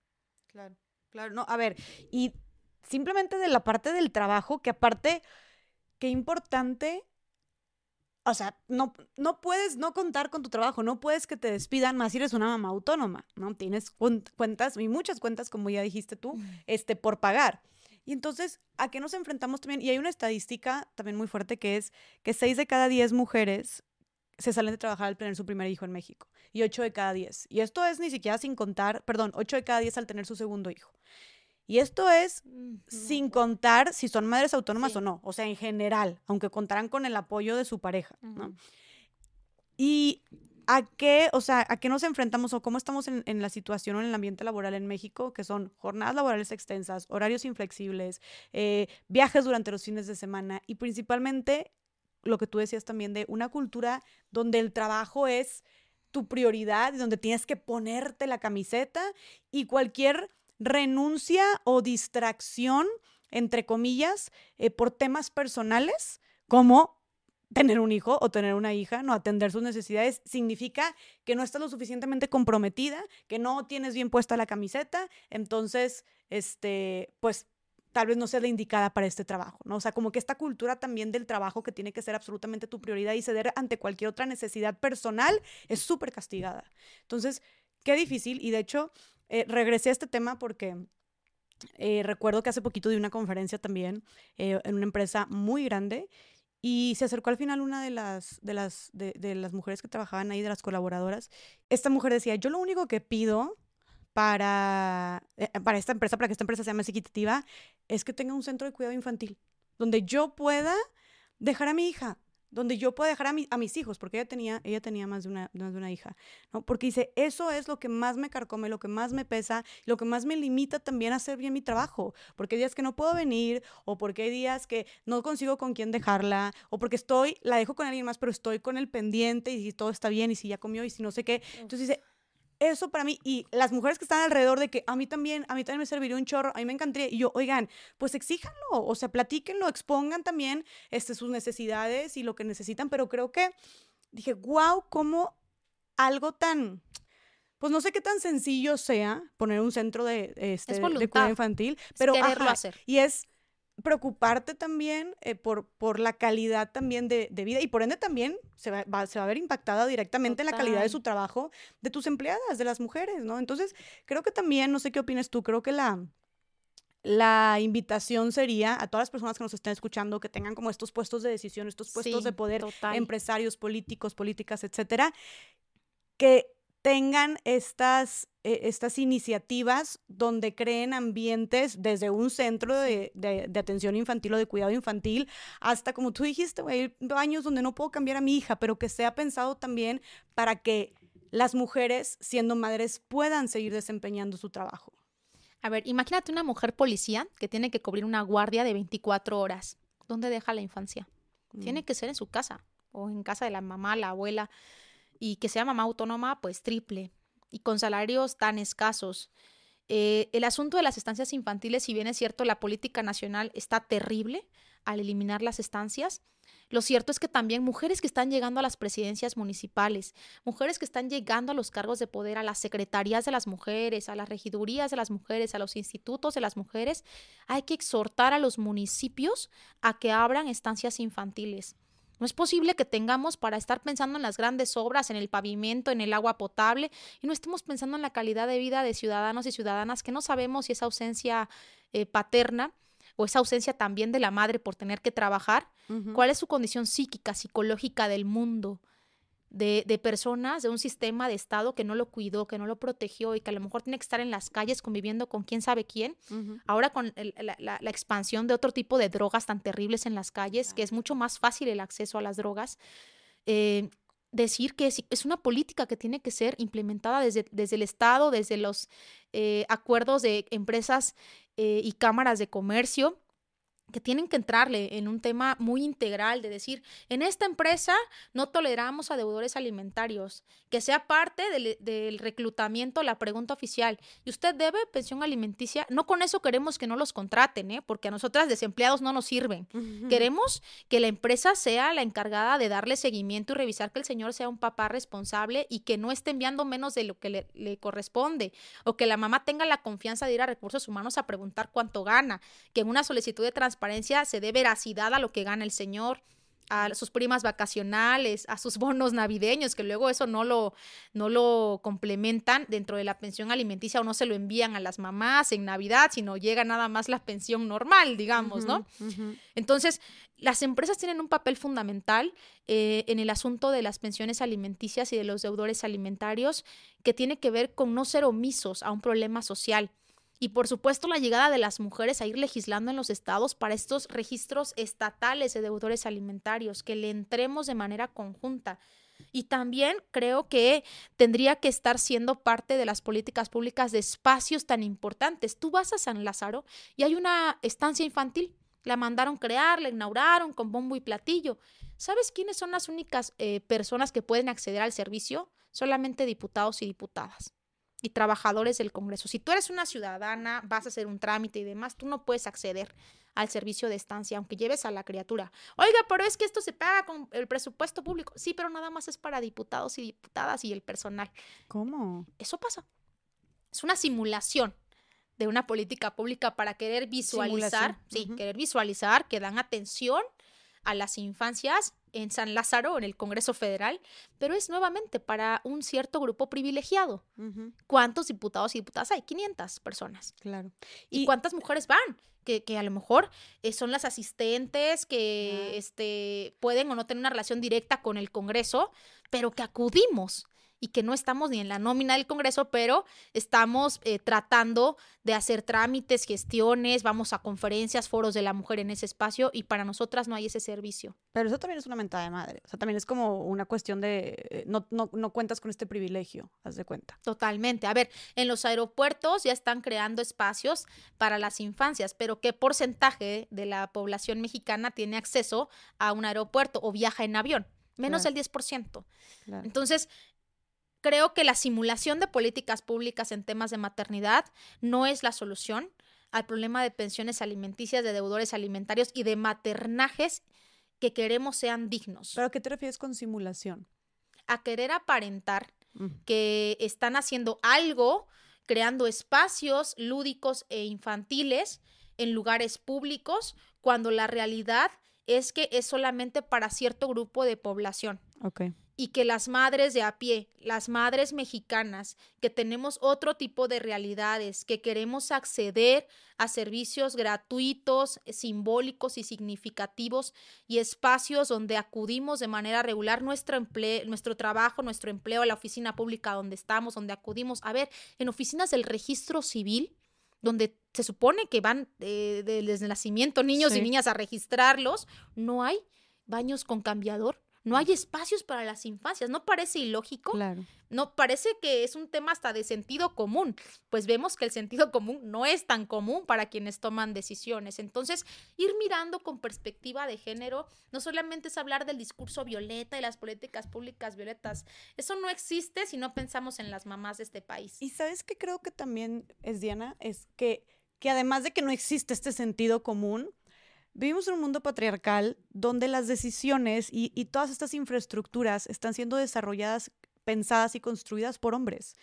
Claro, claro, no, a ver, y simplemente de la parte del trabajo, que aparte, qué importante, o sea, no, no puedes no contar con tu trabajo, no puedes que te despidan más si eres una mamá autónoma, ¿no? Tienes cuentas, y muchas cuentas, como ya dijiste tú, este, por pagar. Y entonces, ¿a qué nos enfrentamos también? Y hay una estadística también muy fuerte que es que 6 de cada 10 mujeres se salen de trabajar al tener su primer hijo en México y 8 de cada 10. Y esto es ni siquiera sin contar, perdón, 8 de cada 10 al tener su segundo hijo. Y esto es sin contar si son madres autónomas o no, o sea, en general, aunque contaran con el apoyo de su pareja, ¿no? Y ¿A qué, o sea, a qué nos enfrentamos o cómo estamos en, la situación o en el ambiente laboral en México, que son jornadas laborales extensas, horarios inflexibles, eh, viajes durante los fines de semana y principalmente lo que tú decías también de una cultura donde el trabajo es tu prioridad y donde tienes que ponerte la camiseta y cualquier renuncia o distracción, entre comillas, eh, por temas personales, como tener un hijo o tener una hija, no atender sus necesidades, significa que no estás lo suficientemente comprometida, que no tienes bien puesta la camiseta, entonces, este, pues tal vez no sea la indicada para este trabajo, ¿no? O sea, como que esta cultura también del trabajo que tiene que ser absolutamente tu prioridad y ceder ante cualquier otra necesidad personal es súper castigada. Entonces, qué difícil y de hecho, eh, regresé a este tema porque eh, recuerdo que hace poquito di una conferencia también eh, en una empresa muy grande y se acercó al final una de las, de, las, de, las mujeres que trabajaban ahí, de las colaboradoras. Esta mujer decía, yo lo único que pido para, eh, para esta empresa, para que esta empresa sea más equitativa, es que tenga un centro de cuidado infantil, donde yo pueda dejar a mi hija, donde yo pueda dejar a, a mis hijos, porque ella tenía, ella tenía más, de una, más de una hija, ¿no? Porque dice, eso es lo que más me carcome, lo que más me pesa, lo que más me limita también a hacer bien mi trabajo, porque hay días que no puedo venir, o porque hay días que no consigo con quién dejarla, o porque estoy, la dejo con alguien más, pero estoy con el pendiente y si todo está bien, y si ya comió, y si no sé qué. Entonces dice, eso para mí, y las mujeres que están alrededor de que a mí también, a mí también me serviría un chorro, a mí me encantaría, y yo, oigan, pues exíjanlo, o sea, platíquenlo, expongan también este, sus necesidades y lo que necesitan, pero creo que dije, wow, cómo algo tan, pues no sé qué tan sencillo sea poner un centro de, este, de cuidado infantil, pero hacer. y es preocuparte también eh, por, por la calidad también de, vida y por ende también se va, se va a ver impactada directamente en la calidad de su trabajo de tus empleadas, de las mujeres, ¿no? Entonces, creo que también, no sé qué opinas tú, creo que la, la invitación sería a todas las personas que nos estén escuchando, que tengan como estos puestos de decisión, estos puestos de poder, empresarios, políticos, políticas, etcétera, que tengan estas, eh, estas iniciativas donde creen ambientes desde un centro de, atención infantil o de cuidado infantil hasta, como tú dijiste, años donde no puedo cambiar a mi hija, pero que sea pensado también para que las mujeres, siendo madres, puedan seguir desempeñando su trabajo. A ver, imagínate una mujer policía que tiene que cubrir una guardia de 24 horas. ¿Dónde deja la infancia? Tiene mm. que ser en su casa o en casa de la mamá, la abuela y que sea mamá autónoma, pues triple, y con salarios tan escasos. Eh, el asunto de las estancias infantiles, si bien es cierto, la política nacional está terrible al eliminar las estancias, lo cierto es que también mujeres que están llegando a las presidencias municipales, mujeres que están llegando a los cargos de poder, a las secretarías de las mujeres, a las regidurías de las mujeres, a los institutos de las mujeres, hay que exhortar a los municipios a que abran estancias infantiles No es posible que tengamos para estar pensando en las grandes obras, en el pavimento, en el agua potable, y no estemos pensando en la calidad de vida de ciudadanos y ciudadanas que no sabemos si esa ausencia eh, paterna o esa ausencia también de la madre por tener que trabajar, cuál es su condición psíquica, psicológica del mundo, de, personas, de un sistema de Estado que no lo cuidó, que no lo protegió y que a lo mejor tiene que estar en las calles conviviendo con quién sabe quién. Ahora con la, expansión de otro tipo de drogas tan terribles en las calles, que es mucho más fácil el acceso a las drogas. Eh, decir que es, una política que tiene que ser implementada desde, desde el Estado, desde los eh, acuerdos de empresas eh, y cámaras de comercio que tienen que entrarle en un tema muy integral de decir, en esta empresa no toleramos a deudores alimentarios, que sea parte del, reclutamiento la pregunta oficial. ¿Y usted debe pensión alimenticia? No con eso queremos que no los contraten, ¿eh? porque a nosotras desempleados no nos sirven. Queremos que la empresa sea la encargada de darle seguimiento y revisar que el señor sea un papá responsable y que no esté enviando menos de lo que le, le corresponde, o que la mamá tenga la confianza de ir a recursos humanos a preguntar cuánto gana, que en una solicitud de transparencia transparencia se dé veracidad a lo que gana el señor a sus primas vacacionales, a sus bonos navideños, que luego eso no lo, no lo complementan dentro de la pensión alimenticia o no se lo envían a las mamás en Navidad, sino llega nada más la pensión normal, digamos, ¿no? Entonces, las empresas tienen un papel fundamental eh, en el asunto de las pensiones alimenticias y de los deudores alimentarios, que tiene que ver con no ser omisos a un problema social. Y por supuesto la llegada de las mujeres a ir legislando en los estados para estos registros estatales de deudores alimentarios, que le entremos de manera conjunta. Y también creo que tendría que estar siendo parte de las políticas públicas de espacios tan importantes. Tú vas a San Lázaro y hay una estancia infantil. La mandaron crear, la inauguraron con bombo y platillo. ¿Sabes quiénes son las únicas eh, personas que pueden acceder al servicio? Solamente diputados y diputadas y trabajadores del Congreso. Si tú eres una ciudadana, vas a hacer un trámite y demás, tú no puedes acceder al servicio de estancia, aunque lleves a la criatura. Oiga, pero es que esto se paga con el presupuesto público. Sí, pero nada más es para diputados y diputadas y el personal. ¿Cómo? Eso pasa. Es una simulación de una política pública para querer visualizar, sí, querer visualizar que dan atención a las infancias en San Lázaro, en el Congreso Federal, pero es nuevamente para un cierto grupo privilegiado. ¿Cuántos diputados y diputadas hay? 500 personas. Claro. ¿Y, cuántas mujeres van? Que, que, a lo mejor eh, son las asistentes que este, pueden o no tener una relación directa con el Congreso, pero que acudimos y que no estamos ni en la nómina del Congreso, pero estamos eh, tratando de hacer trámites, gestiones, vamos a conferencias, foros de la mujer en ese espacio y para nosotras no hay ese servicio. Pero eso también es una mentada de madre, o sea, también es como una cuestión de eh, no, no, no cuentas con este privilegio, haz de cuenta. Totalmente. A ver, en los aeropuertos ya están creando espacios para las infancias, pero ¿qué porcentaje de la población mexicana tiene acceso a un aeropuerto o viaja en avión? Menos del 10%. Entonces, Creo que la simulación de políticas públicas en temas de maternidad no es la solución al problema de pensiones alimenticias, de deudores alimentarios y de maternajes que queremos sean dignos. ¿Pero a qué te refieres con simulación? A querer aparentar mm. que están haciendo algo, creando espacios lúdicos e infantiles en lugares públicos, cuando la realidad es que es solamente para cierto grupo de población. Okay y que las madres de a pie, las madres mexicanas, que tenemos otro tipo de realidades, que queremos acceder a servicios gratuitos, simbólicos y significativos y espacios donde acudimos de manera regular nuestro, empleo, nuestro trabajo, nuestro empleo a la oficina pública donde estamos, donde acudimos, a ver, en oficinas del registro civil, donde se supone que van eh, desde el nacimiento niños y niñas a registrarlos, no hay baños con cambiador, no hay espacios para las infancias. ¿No parece ilógico? Claro. No parece que es un tema hasta de sentido común. Pues vemos que el sentido común no es tan común para quienes toman decisiones. Entonces, ir mirando con perspectiva de género no solamente es hablar del discurso violeta y las políticas públicas violetas. Eso no existe si no pensamos en las mamás de este país. Y sabes que creo que también es Diana, es que que además de que no existe este sentido común, Vivimos en un mundo patriarcal donde las decisiones y, todas estas infraestructuras están siendo desarrolladas, pensadas y construidas por hombres.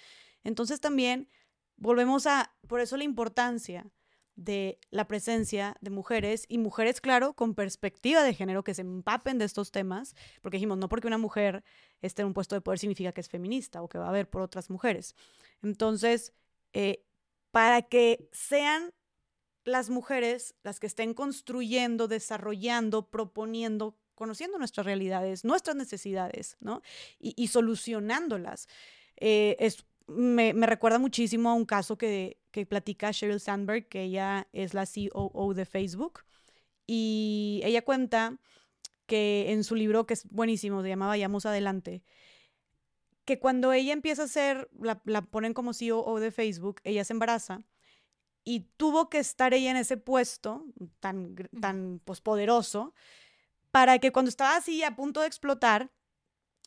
Entonces también volvemos a, por eso la importancia de la presencia de mujeres y mujeres, claro, con perspectiva de género, que se empapen de estos temas, porque dijimos, no porque una mujer esté en un puesto de poder significa que es feminista o que va a haber por otras mujeres. Entonces, eh, para que sean las mujeres las que estén construyendo, desarrollando, proponiendo, conociendo nuestras realidades, nuestras necesidades, ¿no? Y, solucionándolas. Eh, es, me, recuerda muchísimo a un caso que, que platica Sheryl Sandberg, que ella es la COO de Facebook, y ella cuenta que en su libro, que es buenísimo, se llama Vayamos Adelante, que cuando ella empieza a ser, la, la ponen como CEO de Facebook, ella se embaraza y tuvo que estar ella en ese puesto tan, tan pues, poderoso para que cuando estaba así a punto de explotar,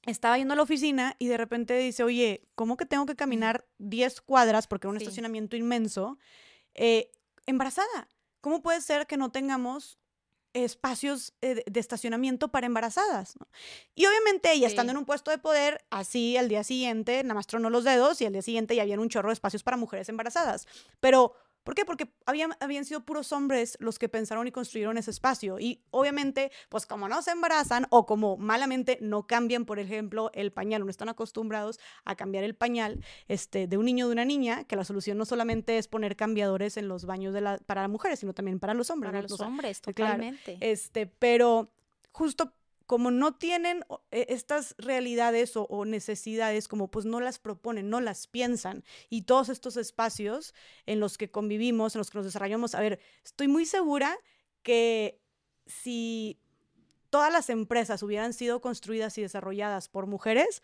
estaba yendo a la oficina y de repente dice, oye, ¿cómo que tengo que caminar 10 cuadras porque era un estacionamiento inmenso? Eh, embarazada. ¿Cómo puede ser que no tengamos espacios eh, de estacionamiento para embarazadas. Y obviamente ella estando en un puesto de poder, así al día siguiente, nada más tronó los dedos y al día siguiente ya había un chorro de espacios para mujeres embarazadas. Pero ¿Por qué? Porque habían, habían sido puros hombres los que pensaron y construyeron ese espacio. Y obviamente, pues como no se embarazan o como malamente no cambian, por ejemplo, el pañal, no están acostumbrados a cambiar el pañal este, de un niño o de una niña, que la solución no solamente es poner cambiadores en los baños de la, para las mujeres, sino también para los hombres. Para los, hombres, totalmente. este, pero justo como no tienen e, estas realidades o, necesidades, como pues no las proponen, no las piensan, y todos estos espacios en los que convivimos, en los que nos desarrollamos, a ver, estoy muy segura que si todas las empresas hubieran sido construidas y desarrolladas por mujeres,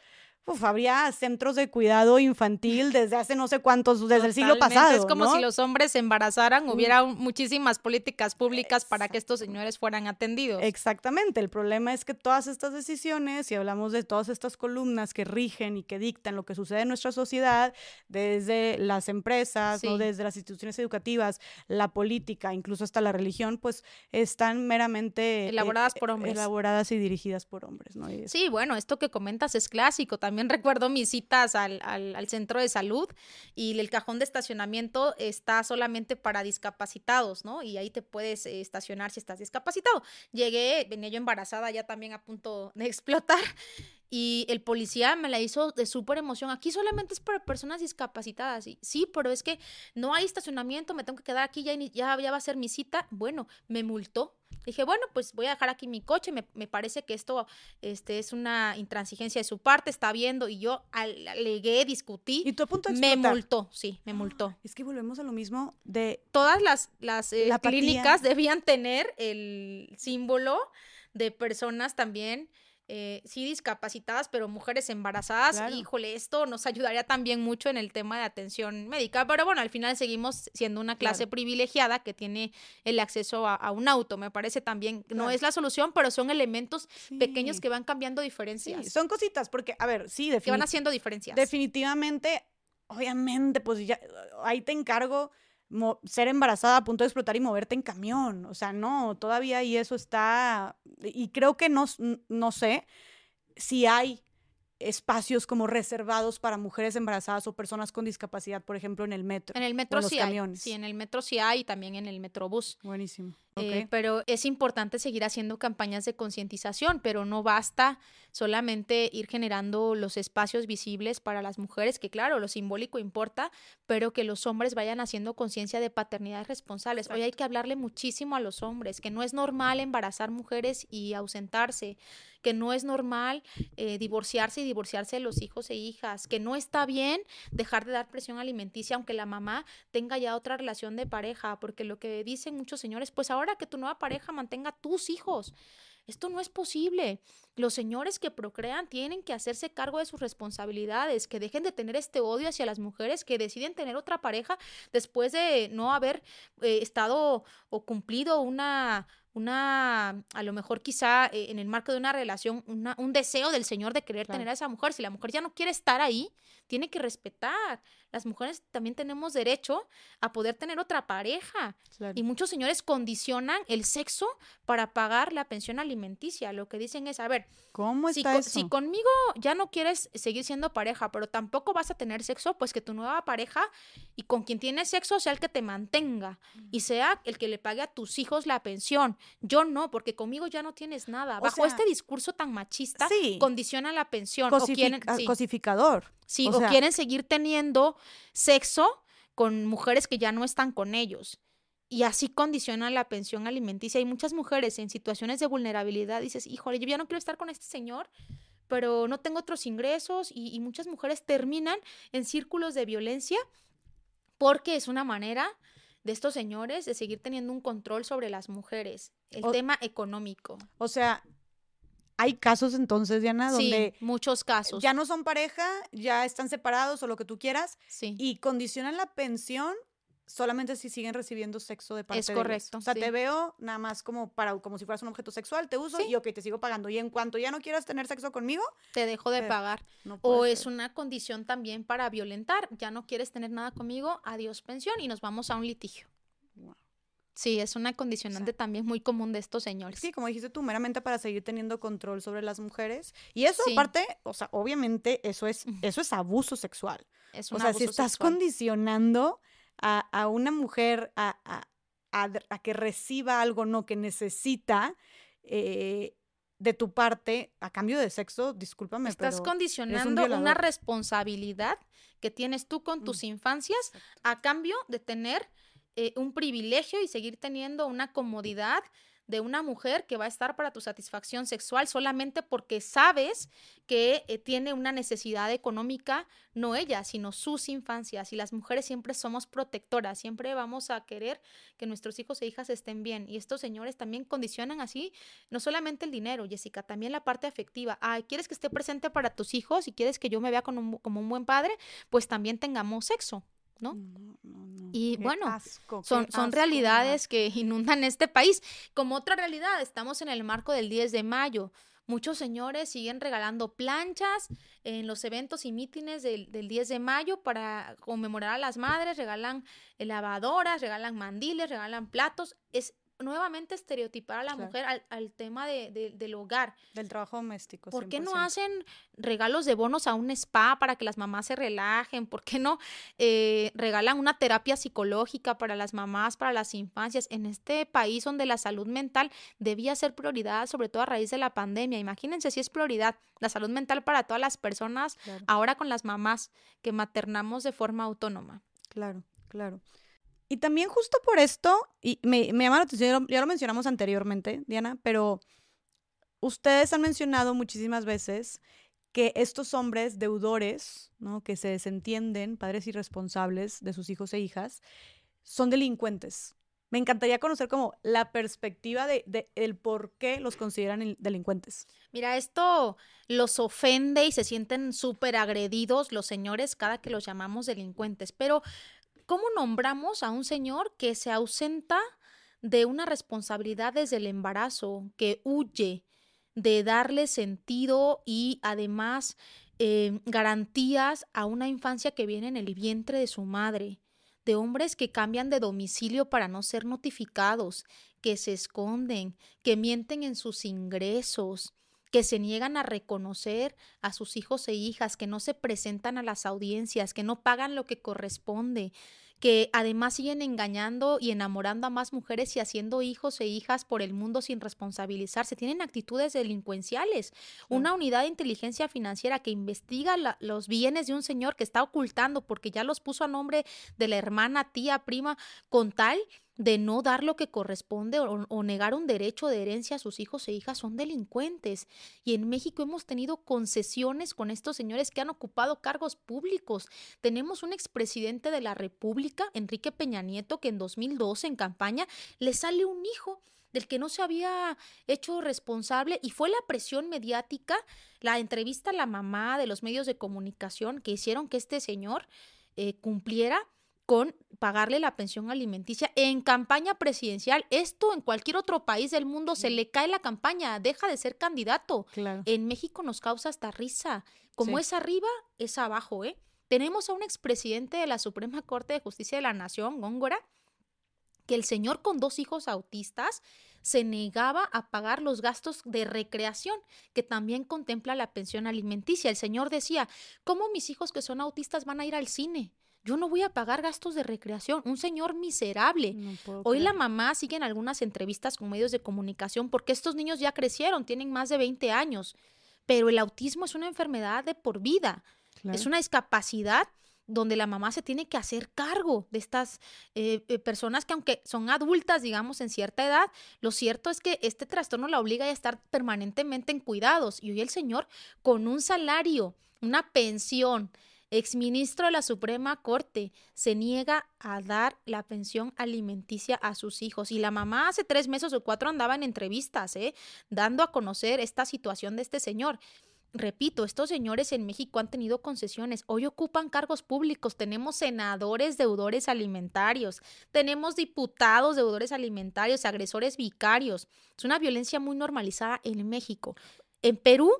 habría centros de cuidado infantil desde hace no sé cuántos, desde el siglo pasado. Es como si los hombres se embarazaran, hubiera muchísimas políticas públicas para que estos señores fueran atendidos. Exactamente, el problema es que todas estas decisiones, si hablamos de todas estas columnas que rigen y que dictan lo que sucede en nuestra sociedad, desde las empresas, ¿no? desde las instituciones educativas, la política, incluso hasta la religión, pues están meramente... Eh, elaboradas por hombres. Elaboradas y dirigidas por hombres, ¿no? sí, bueno, esto que comentas es clásico también también recuerdo mis citas al, centro de salud y el cajón de estacionamiento está solamente para discapacitados, ¿no? Y ahí te puedes eh, estacionar si estás discapacitado. Llegué, venía yo embarazada ya también a punto de explotar y el policía me la hizo de súper emoción. Aquí solamente es para personas discapacitadas. Y, sí, pero es que no hay estacionamiento, me tengo que quedar aquí, ya, ya, ya va a ser mi cita. Bueno, me multó Dije, bueno, pues voy a dejar aquí mi coche, me, parece que esto este, es una intransigencia de su parte, está viendo, y yo alegué, discutí. ¿Y tú a punto de Me multó, sí, me multó. Es que volvemos a lo mismo de... Todas las, las eh, clínicas debían tener el símbolo de personas también eh, sí discapacitadas, pero mujeres embarazadas, híjole, esto nos ayudaría también mucho en el tema de atención médica, pero bueno, al final seguimos siendo una clase privilegiada que tiene el acceso a, un auto, me parece también, no es la solución, pero son elementos pequeños que van cambiando diferencias. son cositas, porque, a ver, sí, que van haciendo diferencias. Definitivamente, obviamente, pues ya, ahí te encargo ser embarazada a punto de explotar y moverte en camión. O sea, no, todavía y eso está, y creo que no, no sé si hay espacios como reservados para mujeres embarazadas o personas con discapacidad, por ejemplo, en el metro. En el metro sí camiones. Sí, en el metro sí hay y también en el metrobús. Buenísimo. Eh, pero es importante seguir haciendo campañas de concientización, pero no basta solamente ir generando los espacios visibles para las mujeres, que claro, lo simbólico importa, pero que los hombres vayan haciendo conciencia de paternidades responsables. Hoy hay que hablarle muchísimo a los hombres, que no es normal embarazar mujeres y ausentarse, que no es normal eh, divorciarse y divorciarse de los hijos e hijas, que no está bien dejar de dar presión alimenticia aunque la mamá tenga ya otra relación de pareja, porque lo que dicen muchos señores, pues ahora que tu nueva pareja mantenga tus hijos. Esto no es posible. Los señores que procrean tienen que hacerse cargo de sus responsabilidades, que dejen de tener este odio hacia las mujeres que deciden tener otra pareja después de no haber eh, estado o cumplido una una, a lo mejor quizá eh, en el marco de una relación, una, un deseo del Señor de querer tener a esa mujer. Si la mujer ya no quiere estar ahí, tiene que respetar. Las mujeres también tenemos derecho a poder tener otra pareja. Y muchos señores condicionan el sexo para pagar la pensión alimenticia. Lo que dicen es, a ver, ¿cómo si, está eso? si conmigo ya no quieres seguir siendo pareja, pero tampoco vas a tener sexo, pues que tu nueva pareja y con quien tienes sexo sea el que te mantenga y sea el que le pague a tus hijos la pensión. Yo no, porque conmigo ya no tienes nada. Bajo este discurso tan machista, condiciona la pensión. o quieren, Cosificador. Sí, o, quieren seguir teniendo sexo con mujeres que ya no están con ellos. Y así condiciona la pensión alimenticia. Hay muchas mujeres en situaciones de vulnerabilidad. Dices, híjole, yo ya no quiero estar con este señor, pero no tengo otros ingresos. Y, muchas mujeres terminan en círculos de violencia porque es una manera de estos señores de seguir teniendo un control sobre las mujeres. El tema económico. O sea, hay casos entonces, Diana, donde... muchos casos. Ya no son pareja, ya están separados o lo que tú quieras. Sí. Y condicionan la pensión solamente si siguen recibiendo sexo de parte es correcto, O sea, te veo nada más como para como si fueras un objeto sexual, te uso y ok, te sigo pagando. Y en cuanto ya no quieras tener sexo conmigo, te dejo de pagar. o es una condición también para violentar. Ya no quieres tener nada conmigo, adiós pensión y nos vamos a un litigio. Sí, es una condicionante también muy común de estos señores. Sí, como dijiste tú, meramente para seguir teniendo control sobre las mujeres. Y eso aparte, o sea, obviamente eso es, eso es abuso sexual. Es un o sea, si estás condicionando a, una mujer a, a, que reciba algo no que necesita, eh, de tu parte a cambio de sexo, discúlpame. Estás condicionando una responsabilidad que tienes tú con tus mm, infancias a cambio de tener eh, un privilegio y seguir teniendo una comodidad de una mujer que va a estar para tu satisfacción sexual solamente porque sabes que eh, tiene una necesidad económica, no ella, sino sus infancias. Y las mujeres siempre somos protectoras, siempre vamos a querer que nuestros hijos e hijas estén bien. Y estos señores también condicionan así, no solamente el dinero, Jessica, también la parte afectiva. Ay, ¿quieres que esté presente para tus hijos y quieres que yo me vea como un buen padre? Pues también tengamos sexo. ¿No? y bueno, son, son realidades que inundan este país. Como otra realidad, estamos en el marco del 10 de mayo. Muchos señores siguen regalando planchas en los eventos y mítines del, del 10 de mayo para conmemorar a las madres, regalan lavadoras, regalan mandiles, regalan platos. Es nuevamente estereotipar a la mujer al, tema de, del hogar. Del trabajo doméstico. ¿Por qué no hacen regalos de bonos a un spa para que las mamás se relajen? ¿Por qué no eh, regalan una terapia psicológica para las mamás, para las infancias? En este país donde la salud mental debía ser prioridad, sobre todo a raíz de la pandemia. Imagínense si es prioridad la salud mental para todas las personas, ahora con las mamás que maternamos de forma autónoma. Claro, claro. Y también justo por esto, y me, me llama la atención, ya lo mencionamos anteriormente, Diana, pero ustedes han mencionado muchísimas veces que estos hombres deudores, ¿no? que se desentienden, padres irresponsables de sus hijos e hijas, son delincuentes. Me encantaría conocer como la perspectiva de, de, el por qué los consideran delincuentes. Mira, esto los ofende y se sienten súper agredidos los señores cada que los llamamos delincuentes, pero ¿Cómo nombramos a un señor que se ausenta de una responsabilidad desde el embarazo, que huye de darle sentido y además eh, garantías a una infancia que viene en el vientre de su madre? de hombres que cambian de domicilio para no ser notificados, que se esconden, que mienten en sus ingresos, que se niegan a reconocer a sus hijos e hijas, que no se presentan a las audiencias, que no pagan lo que corresponde, que además siguen engañando y enamorando a más mujeres y haciendo hijos e hijas por el mundo sin responsabilizarse. Tienen actitudes delincuenciales. Una unidad de inteligencia financiera que investiga los bienes de un señor que está ocultando porque ya los puso a nombre de la hermana, tía, prima, con tal de no dar lo que corresponde o, negar un derecho de herencia a sus hijos e hijas son delincuentes. Y en México hemos tenido concesiones con estos señores que han ocupado cargos públicos. Tenemos un expresidente de la República, Enrique Peña Nieto, que en 2012 en campaña le sale un hijo del que no se había hecho responsable y fue la presión mediática, la entrevista a la mamá de los medios de comunicación que hicieron que este señor eh, cumpliera con pagarle la pensión alimenticia en campaña presidencial. Esto en cualquier otro país del mundo se le cae la campaña, deja de ser candidato. En México nos causa hasta risa. Como es arriba, es abajo, ¿eh? Tenemos a un expresidente de la Suprema Corte de Justicia de la Nación, Góngora, que el señor con dos hijos autistas se negaba a pagar los gastos de recreación, que también contempla la pensión alimenticia. El señor decía, ¿cómo mis hijos que son autistas van a ir al cine? Yo no voy a pagar gastos de recreación. Un señor miserable. Hoy la mamá sigue en algunas entrevistas con medios de comunicación porque estos niños ya crecieron, tienen más de 20 años. Pero el autismo es una enfermedad de por vida. Es una discapacidad donde la mamá se tiene que hacer cargo de estas eh, eh, personas que aunque son adultas, digamos, en cierta edad, lo cierto es que este trastorno la obliga a estar permanentemente en cuidados. Y hoy el señor, con un salario, una pensión, exministro de la Suprema Corte, se niega a dar la pensión alimenticia a sus hijos. Y la mamá hace tres meses o cuatro andaba en entrevistas, ¿eh? dando a conocer esta situación de este señor. Repito, estos señores en México han tenido concesiones, hoy ocupan cargos públicos, tenemos senadores deudores alimentarios, tenemos diputados deudores alimentarios, agresores vicarios. Es una violencia muy normalizada en México. En Perú,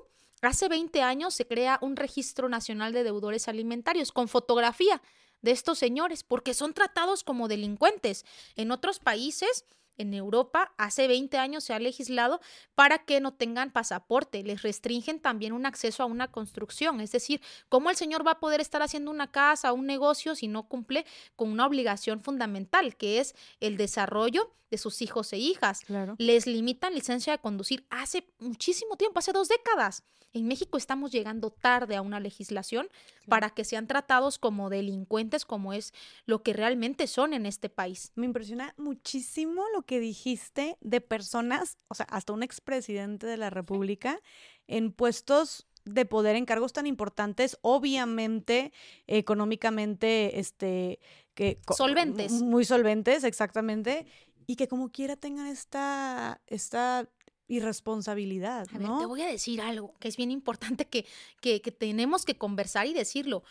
hace 20 años se crea un registro nacional de deudores alimentarios con fotografía de estos señores porque son tratados como delincuentes. En otros países en Europa hace 20 años se ha legislado para que no tengan pasaporte. Les restringen también un acceso a una construcción. Es decir, ¿cómo el señor va a poder estar haciendo una casa, un negocio, si no cumple con una obligación fundamental, que es el desarrollo de sus hijos e hijas? Les limitan licencia de conducir hace muchísimo tiempo, hace dos décadas. En México estamos llegando tarde a una legislación para que sean tratados como delincuentes, como es lo que realmente son en este país. Me impresiona muchísimo lo que dijiste de personas, o sea, hasta un expresidente de la República, en puestos de poder en cargos tan importantes, obviamente económicamente, este, que solventes, muy solventes, exactamente, y que como quiera tengan esta, esta irresponsabilidad. A ver, te voy a decir algo que es bien importante que, que, que tenemos que conversar y decirlo.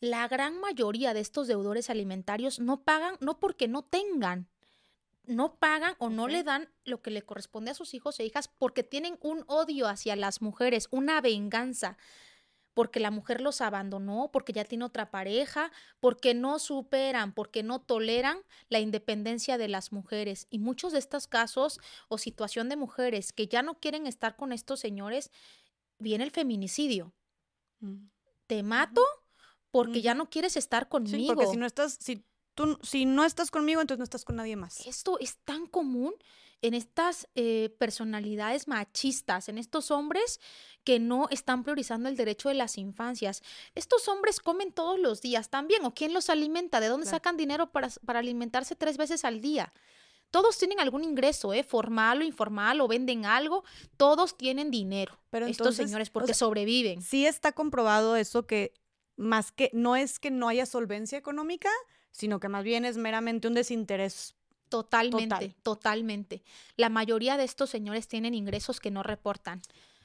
La gran mayoría de estos deudores alimentarios no pagan no porque no tengan, no pagan o no le dan lo que le corresponde a sus hijos e hijas porque tienen un odio hacia las mujeres, una venganza, porque la mujer los abandonó, porque ya tiene otra pareja, porque no superan, porque no toleran la independencia de las mujeres. Y muchos de estos casos o situación de mujeres que ya no quieren estar con estos señores, viene el feminicidio. Mm. Te mato porque ya no quieres estar conmigo. Sí, porque si no estás, si si no estás conmigo, entonces no estás con nadie más. Esto es tan común en estas eh, personalidades machistas, en estos hombres que no están priorizando el derecho de las infancias. Estos hombres comen todos los días también, ¿o quién los alimenta? ¿De dónde sacan dinero para, para alimentarse tres veces al día? Todos tienen algún ingreso, ¿eh? formal o informal, o venden algo, todos tienen dinero. Pero estos señores, porque sobreviven. Sí está comprobado eso que más que no es que no haya solvencia económica, sino que más bien es meramente un desinterés. Totalmente, totalmente. La mayoría de estos señores tienen ingresos que no reportan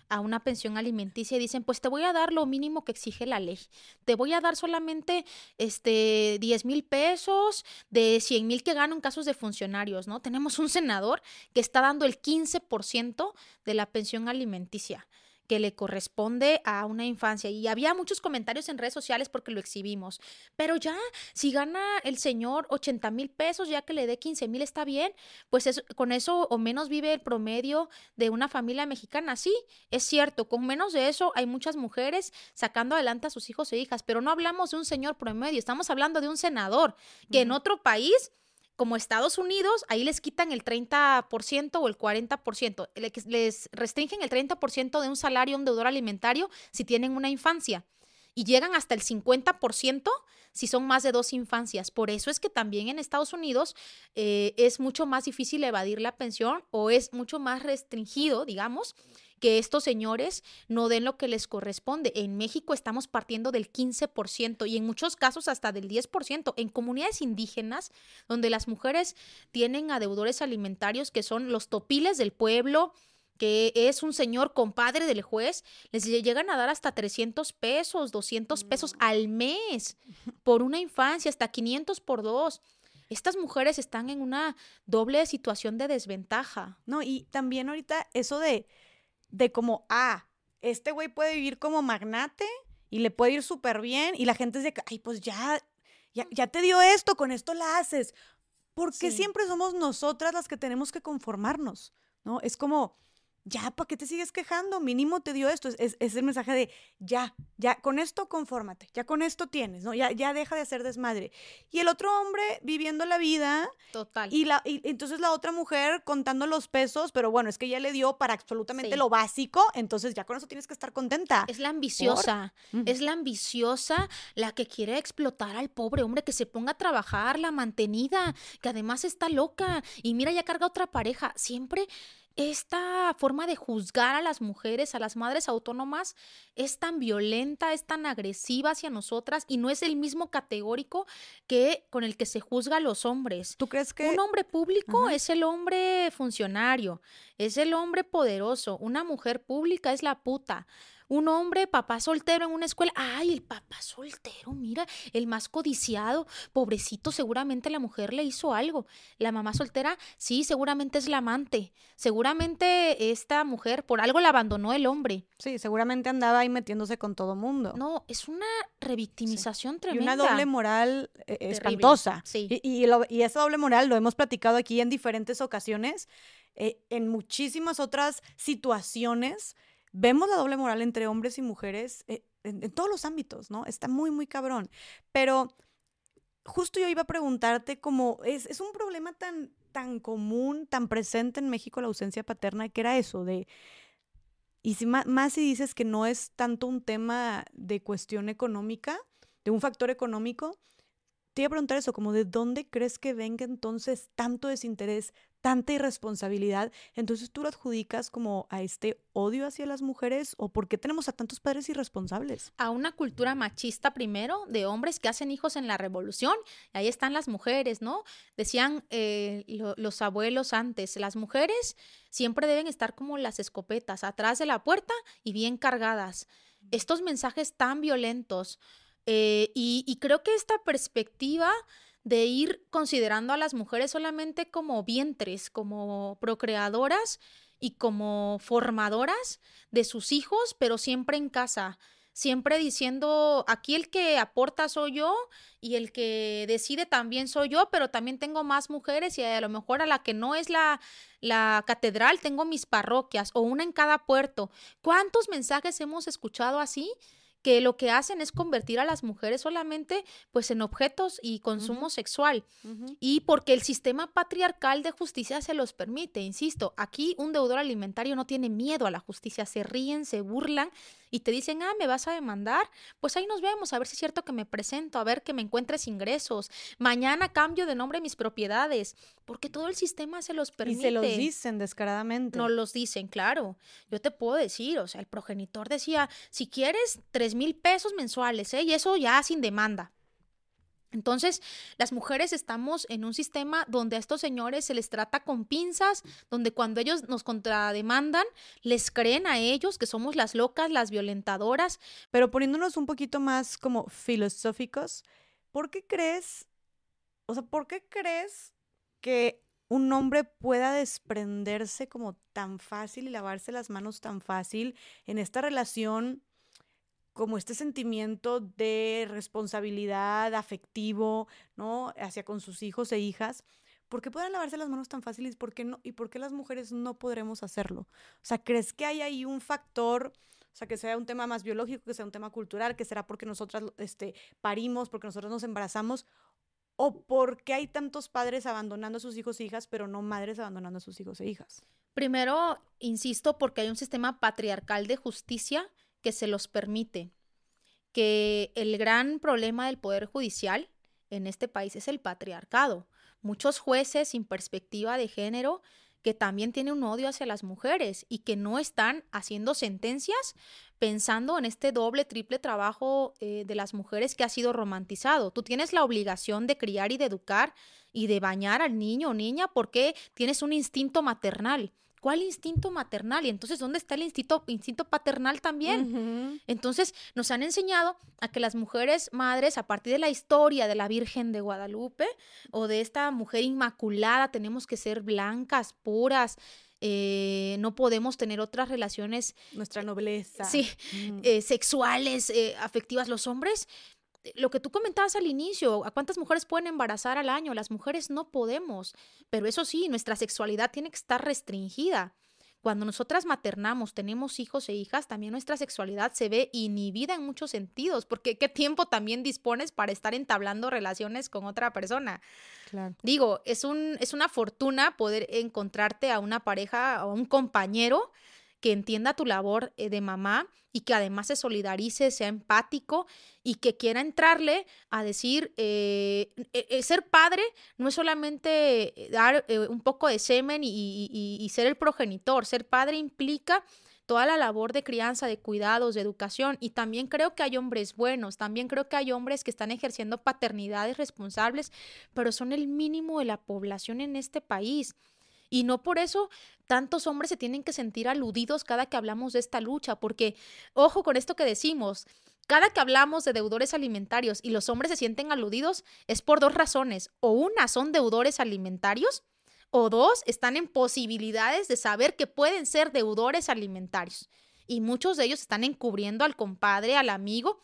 a una pensión alimenticia y dicen, pues te voy a dar lo mínimo que exige la ley. Te voy a dar solamente este 10 mil pesos de 100 mil que gano en casos de funcionarios, ¿no? Tenemos un senador que está dando el 15% de la pensión alimenticia que le corresponde a una infancia. Y había muchos comentarios en redes sociales porque lo exhibimos. Pero ya, si gana el señor 80 mil pesos, ya que le dé 15 mil está bien, pues con eso o menos vive el promedio de una familia mexicana. Sí, es cierto, con menos de eso hay muchas mujeres sacando adelante a sus hijos e hijas, pero no hablamos de un señor promedio, estamos hablando de un senador que en otro país como Estados Unidos, ahí les quitan el 30% o el 40%, les restringen el 30% de un salario un deudor alimentario si tienen una infancia y llegan hasta el 50% si son más de dos infancias. Por eso es que también en Estados Unidos eh, es mucho más difícil evadir la pensión o es mucho más restringido, digamos, que estos señores no den lo que les corresponde. En México estamos partiendo del 15% y en muchos casos hasta del 10%. En comunidades indígenas, donde las mujeres tienen a deudores alimentarios que son los topiles del pueblo, que es un señor compadre del juez, les llegan a dar hasta 300 pesos, 200 pesos al mes por una infancia, hasta 500 por dos. Estas mujeres están en una doble situación de desventaja. No, y también ahorita eso de, de como, ah, este güey puede vivir como magnate y le puede ir súper bien y la gente es de, ay, pues ya, ya, ya te dio esto, con esto la haces. Porque siempre somos nosotras las que tenemos que conformarnos, ¿no? Es como, ya, ¿para qué te sigues quejando? Mínimo te dio esto. Es, es, el mensaje de, ya, ya, con esto confórmate, ya con esto tienes, ¿no? Ya, ya deja de hacer desmadre. Y el otro hombre viviendo la vida. Total. Y, la, y entonces la otra mujer contando los pesos, pero bueno, es que ya le dio para absolutamente lo básico, entonces ya con eso tienes que estar contenta. Es la ambiciosa, es la ambiciosa la que quiere explotar al pobre hombre, que se ponga a trabajar, la mantenida, que además está loca y mira, ya carga otra pareja. Siempre esta forma de juzgar a las mujeres, a las madres autónomas, es tan violenta, es tan agresiva hacia nosotras y no es el mismo categórico que con el que se juzga a los hombres. ¿Tú crees que un hombre público es el hombre funcionario, es el hombre poderoso, una mujer pública es la puta? Un hombre, papá soltero en una escuela. Ay, el papá soltero, mira, el más codiciado, pobrecito, seguramente la mujer le hizo algo. La mamá soltera, sí, seguramente es la amante. Seguramente esta mujer por algo la abandonó el hombre. Sí, seguramente andaba ahí metiéndose con todo mundo. No, es una revictimización tremenda. Y una doble moral eh, espantosa. Sí. Y, y, esa doble moral lo hemos platicado aquí en diferentes ocasiones, eh, en muchísimas otras situaciones vemos la doble moral entre hombres y mujeres eh, en, todos los ámbitos, ¿no? Está muy, muy cabrón. Pero justo yo iba a preguntarte cómo es, es un problema tan, tan común, tan presente en México la ausencia paterna, que era eso de... Y si, más, más si dices que no es tanto un tema de cuestión económica, de un factor económico, te iba a preguntar eso, como de dónde crees que venga entonces tanto desinterés, tanta irresponsabilidad, entonces tú lo adjudicas como a este odio hacia las mujeres o por qué tenemos a tantos padres irresponsables? A una cultura machista primero, de hombres que hacen hijos en la revolución, y ahí están las mujeres, ¿no? Decían eh, los abuelos antes, las mujeres siempre deben estar como las escopetas, atrás de la puerta y bien cargadas. Estos mensajes tan violentos, eh, y, creo que esta perspectiva de ir considerando a las mujeres solamente como vientres, como procreadoras y como formadoras de sus hijos, pero siempre en casa, siempre diciendo, aquí el que aporta soy yo y el que decide también soy yo, pero también tengo más mujeres y a lo mejor a la que no es la, la catedral tengo mis parroquias o una en cada puerto. ¿Cuántos mensajes hemos escuchado así? Que lo que hacen es convertir a las mujeres solamente pues en objetos y consumo sexual. Y porque el sistema patriarcal de justicia se los permite, insisto, aquí un deudor alimentario no tiene miedo a la justicia, se ríen, se burlan y te dicen, ah, me vas a demandar, pues ahí nos vemos, a ver si es cierto que me presento, a ver que me encuentres ingresos, mañana cambio de nombre mis propiedades, porque todo el sistema se los permite. Y se los dicen descaradamente. No los dicen, claro. Yo te puedo decir, o sea, el progenitor decía, si quieres, tres mil pesos mensuales, ¿eh? Y eso ya sin demanda. Entonces, las mujeres estamos en un sistema donde a estos señores se les trata con pinzas, donde cuando ellos nos contrademandan, les creen a ellos que somos las locas, las violentadoras. Pero poniéndonos un poquito más como filosóficos, ¿por qué crees, o sea, por qué crees que un hombre pueda desprenderse como tan fácil y lavarse las manos tan fácil en esta relación como este sentimiento de responsabilidad afectivo, ¿no? Hacia con sus hijos e hijas. ¿Por qué pueden lavarse las manos tan fáciles ¿por qué no? y por qué las mujeres no podremos hacerlo? O sea, ¿crees que hay ahí un factor, o sea, que sea un tema más biológico, que sea un tema cultural, que será porque nosotras este, parimos, porque nosotros nos embarazamos? ¿O por qué hay tantos padres abandonando a sus hijos e hijas, pero no madres abandonando a sus hijos e hijas? Primero, insisto, porque hay un sistema patriarcal de justicia que se los permite. Que el gran problema del Poder Judicial en este país es el patriarcado. Muchos jueces sin perspectiva de género que también tienen un odio hacia las mujeres y que no están haciendo sentencias pensando en este doble, triple trabajo eh, de las mujeres que ha sido romantizado. Tú tienes la obligación de criar y de educar y de bañar al niño o niña porque tienes un instinto maternal. ¿Cuál instinto maternal? Y entonces, ¿dónde está el instinto, instinto paternal también? Entonces, nos han enseñado a que las mujeres madres, a partir de la historia de la Virgen de Guadalupe o de esta mujer inmaculada, tenemos que ser blancas, puras, eh, no podemos tener otras relaciones. Nuestra nobleza. Sí, eh, sexuales, eh, afectivas. Los hombres, lo que tú comentabas al inicio, ¿a cuántas mujeres pueden embarazar al año? Las mujeres no podemos, pero eso sí, nuestra sexualidad tiene que estar restringida. Cuando nosotras maternamos, tenemos hijos e hijas, también nuestra sexualidad se ve inhibida en muchos sentidos, porque qué tiempo también dispones para estar entablando relaciones con otra persona. Digo, es, un, es una fortuna poder encontrarte a una pareja o a un compañero que entienda tu labor eh, de mamá y que además se solidarice, sea empático y que quiera entrarle a decir, eh, eh, ser padre no es solamente dar un poco de semen y, ser el progenitor, ser padre implica toda la labor de crianza, de cuidados, de educación. Y también creo que hay hombres buenos, también creo que hay hombres que están ejerciendo paternidades responsables, pero son el mínimo de la población en este país. Y no por eso tantos hombres se tienen que sentir aludidos cada que hablamos de esta lucha, porque, ojo con esto que decimos, cada que hablamos de deudores alimentarios y los hombres se sienten aludidos es por dos razones. O una, son deudores alimentarios, o dos, están en posibilidades de saber que pueden ser deudores alimentarios. Y muchos de ellos están encubriendo al compadre, al amigo.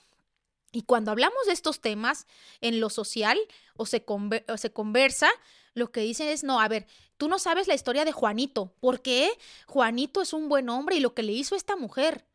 Y cuando hablamos de estos temas en lo social o se, o se conversa, lo que dicen es, no, a ver, tú no sabes la historia de Juanito. ¿Por qué? Juanito es un buen hombre y lo que le hizo esta mujer.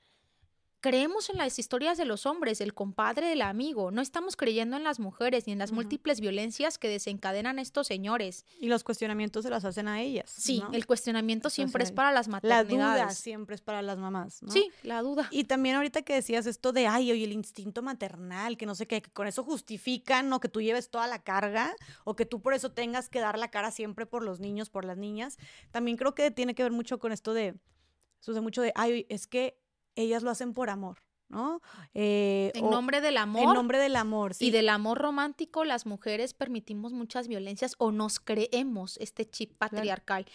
Creemos en las historias de los hombres, del compadre, del amigo. No estamos creyendo en las mujeres ni en las múltiples violencias que desencadenan estos señores. Y los cuestionamientos se las hacen a ellas. Sí, el cuestionamiento siempre es para las maternidades. La duda siempre es para las mamás. ¿no? Sí, la duda. Y también ahorita que decías esto de, ay, oye, el instinto maternal, que no sé qué, que con eso justifican o que tú lleves toda la carga o que tú por eso tengas que dar la cara siempre por los niños, por las niñas. También creo que tiene que ver mucho con esto de, sucede mucho de, ay, es que ellas lo hacen por amor. ¿no? Eh, en nombre del amor. En nombre del amor, sí. Y del amor romántico, las mujeres permitimos muchas violencias o nos creemos este chip patriarcal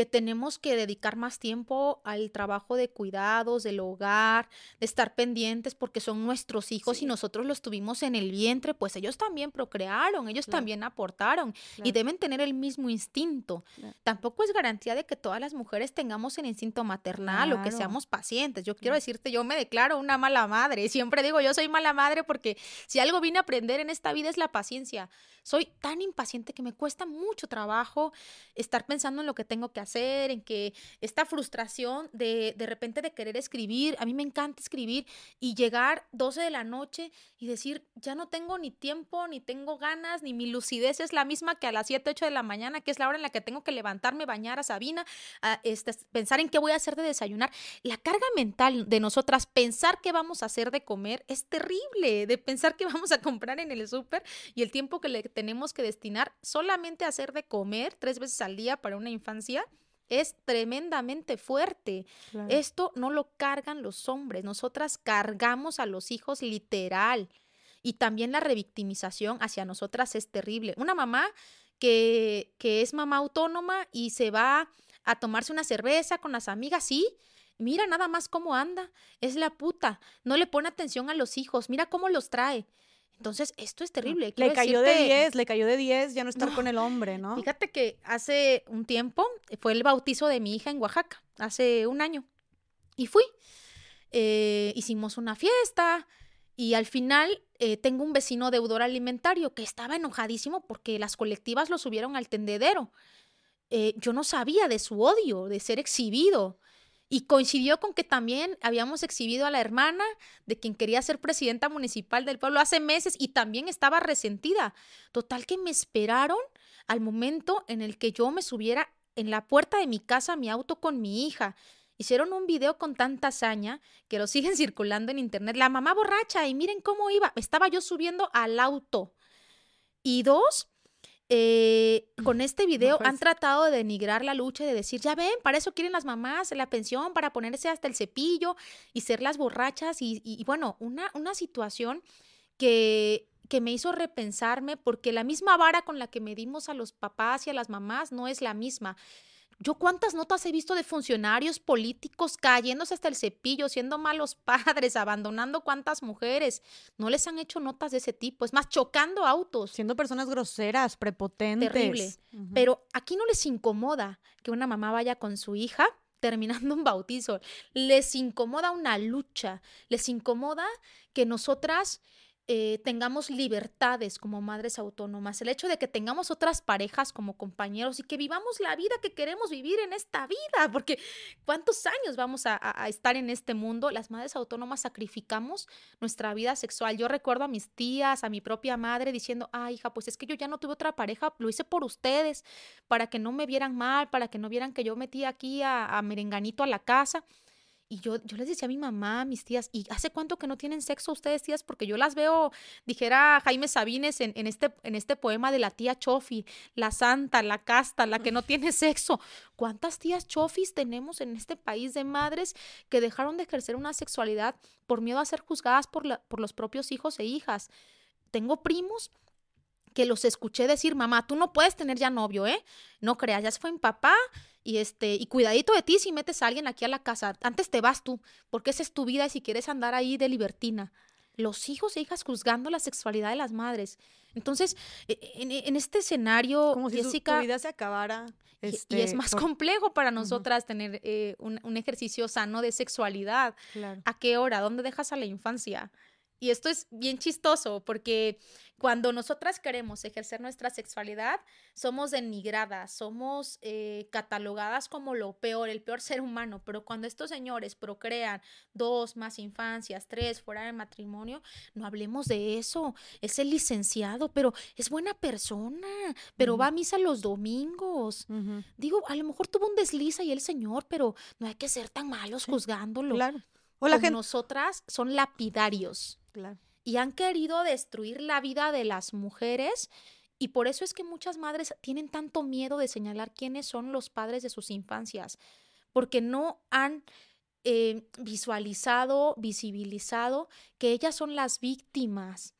que tenemos que dedicar más tiempo al trabajo de cuidados, del hogar, de estar pendientes porque son nuestros hijos y nosotros los tuvimos en el vientre, pues ellos también procrearon, ellos también aportaron y deben tener el mismo instinto. Tampoco es garantía de que todas las mujeres tengamos el instinto maternal o que seamos pacientes. Yo quiero decirte, yo me declaro una mala madre. Siempre digo, yo soy mala madre porque si algo vine a aprender en esta vida es la paciencia. Soy tan impaciente que me cuesta mucho trabajo estar pensando en lo que tengo que hacer, en que esta frustración de de repente de querer escribir, a mí me encanta escribir y llegar 12 de la noche y decir, ya no tengo ni tiempo, ni tengo ganas, ni mi lucidez es la misma que a las 7, 8 de la mañana, que es la hora en la que tengo que levantarme, bañar a Sabina, a este, pensar en qué voy a hacer de desayunar. La carga mental de nosotras, pensar qué vamos a hacer de comer, es terrible, de pensar qué vamos a comprar en el súper y el tiempo que le tenemos que destinar solamente a hacer de comer tres veces al día para una infancia es tremendamente fuerte. Esto no lo cargan los hombres, nosotras cargamos a los hijos literal. Y también la revictimización hacia nosotras es terrible. Una mamá que, que es mamá autónoma y se va a tomarse una cerveza con las amigas, sí, mira nada más cómo anda, es la puta, no le pone atención a los hijos, mira cómo los trae. Entonces, esto es terrible. Le cayó de 10, le cayó de 10 ya no estar con el hombre, ¿no? Fíjate que hace un tiempo fue el bautizo de mi hija en Oaxaca, hace un año. Y fui. Eh, hicimos una fiesta y al final eh, tengo un vecino deudor alimentario que estaba enojadísimo porque las colectivas lo subieron al tendedero. Eh, yo no sabía de su odio, de ser exhibido. Y coincidió con que también habíamos exhibido a la hermana de quien quería ser presidenta municipal del pueblo hace meses y también estaba resentida. Total que me esperaron al momento en el que yo me subiera en la puerta de mi casa mi auto con mi hija. Hicieron un video con tanta hazaña que lo siguen circulando en internet. La mamá borracha y miren cómo iba. Estaba yo subiendo al auto. Y dos, eh, con este video han pues. tratado de denigrar la lucha y de decir, ya ven, para eso quieren las mamás la pensión, para ponerse hasta el cepillo y ser las borrachas y, y, bueno, una, una situación que, que me hizo repensarme porque la misma vara con la que medimos a los papás y a las mamás no es la misma Yo cuántas notas he visto de funcionarios políticos cayéndose hasta el cepillo, siendo malos padres, abandonando cuántas mujeres. No les han hecho notas de ese tipo. Es más, chocando autos. Siendo personas groseras, prepotentes. Terrible. Pero aquí no les incomoda que una mamá vaya con su hija terminando un bautizo. Les incomoda una lucha. Les incomoda que nosotras eh, tengamos libertades como madres autónomas, el hecho de que tengamos otras parejas como compañeros y que vivamos la vida que queremos vivir en esta vida, porque ¿cuántos años vamos a, estar en este mundo? Las madres autónomas sacrificamos nuestra vida sexual. Yo recuerdo a mis tías, a mi propia madre diciendo, ah, hija, pues es que yo ya no tuve otra pareja, lo hice por ustedes, para que no me vieran mal, para que no vieran que yo metí aquí a, a merenganito a la casa. Y yo, yo les decía a mi mamá, a mis tías, ¿y hace cuánto que no tienen sexo ustedes, tías? Porque yo las veo, dijera Jaime Sabines en, este, en este poema de la tía Chofi, la santa, la casta, la que no tiene sexo. ¿Cuántas tías Chofis tenemos en este país de madres que dejaron de ejercer una sexualidad por miedo a ser juzgadas por, la, por los propios hijos e hijas? Tengo primos que los escuché decir, mamá, tú no puedes tener ya novio, ¿eh? No creas, ya se fue mi papá y este, y cuidadito de ti si metes a alguien aquí a la casa. Antes te vas tú, porque esa es tu vida y si quieres andar ahí de libertina. Los hijos e hijas juzgando la sexualidad de las madres. Entonces, e, e, en, este escenario, Como si Jessica, tu vida se acabara. y, es este, más complejo para nosotras tener eh, un, un, ejercicio sano de sexualidad. ¿A qué hora? ¿Dónde dejas a la infancia? Y esto es bien chistoso porque cuando nosotras queremos ejercer nuestra sexualidad, somos denigradas, somos eh, catalogadas como lo peor, el peor ser humano. Pero cuando estos señores procrean dos más infancias, tres fuera de matrimonio, no hablemos de eso. Es el licenciado, pero es buena persona, pero va a misa los domingos. Digo, a lo mejor tuvo un desliza y el señor, pero no hay que ser tan malos juzgándolo. Claro. O la gente... Nosotras son lapidarios. Y han querido destruir la vida de las mujeres y por eso es que muchas madres tienen tanto miedo de señalar quiénes son los padres de sus infancias, porque no han eh, visualizado, visibilizado que ellas son las víctimas,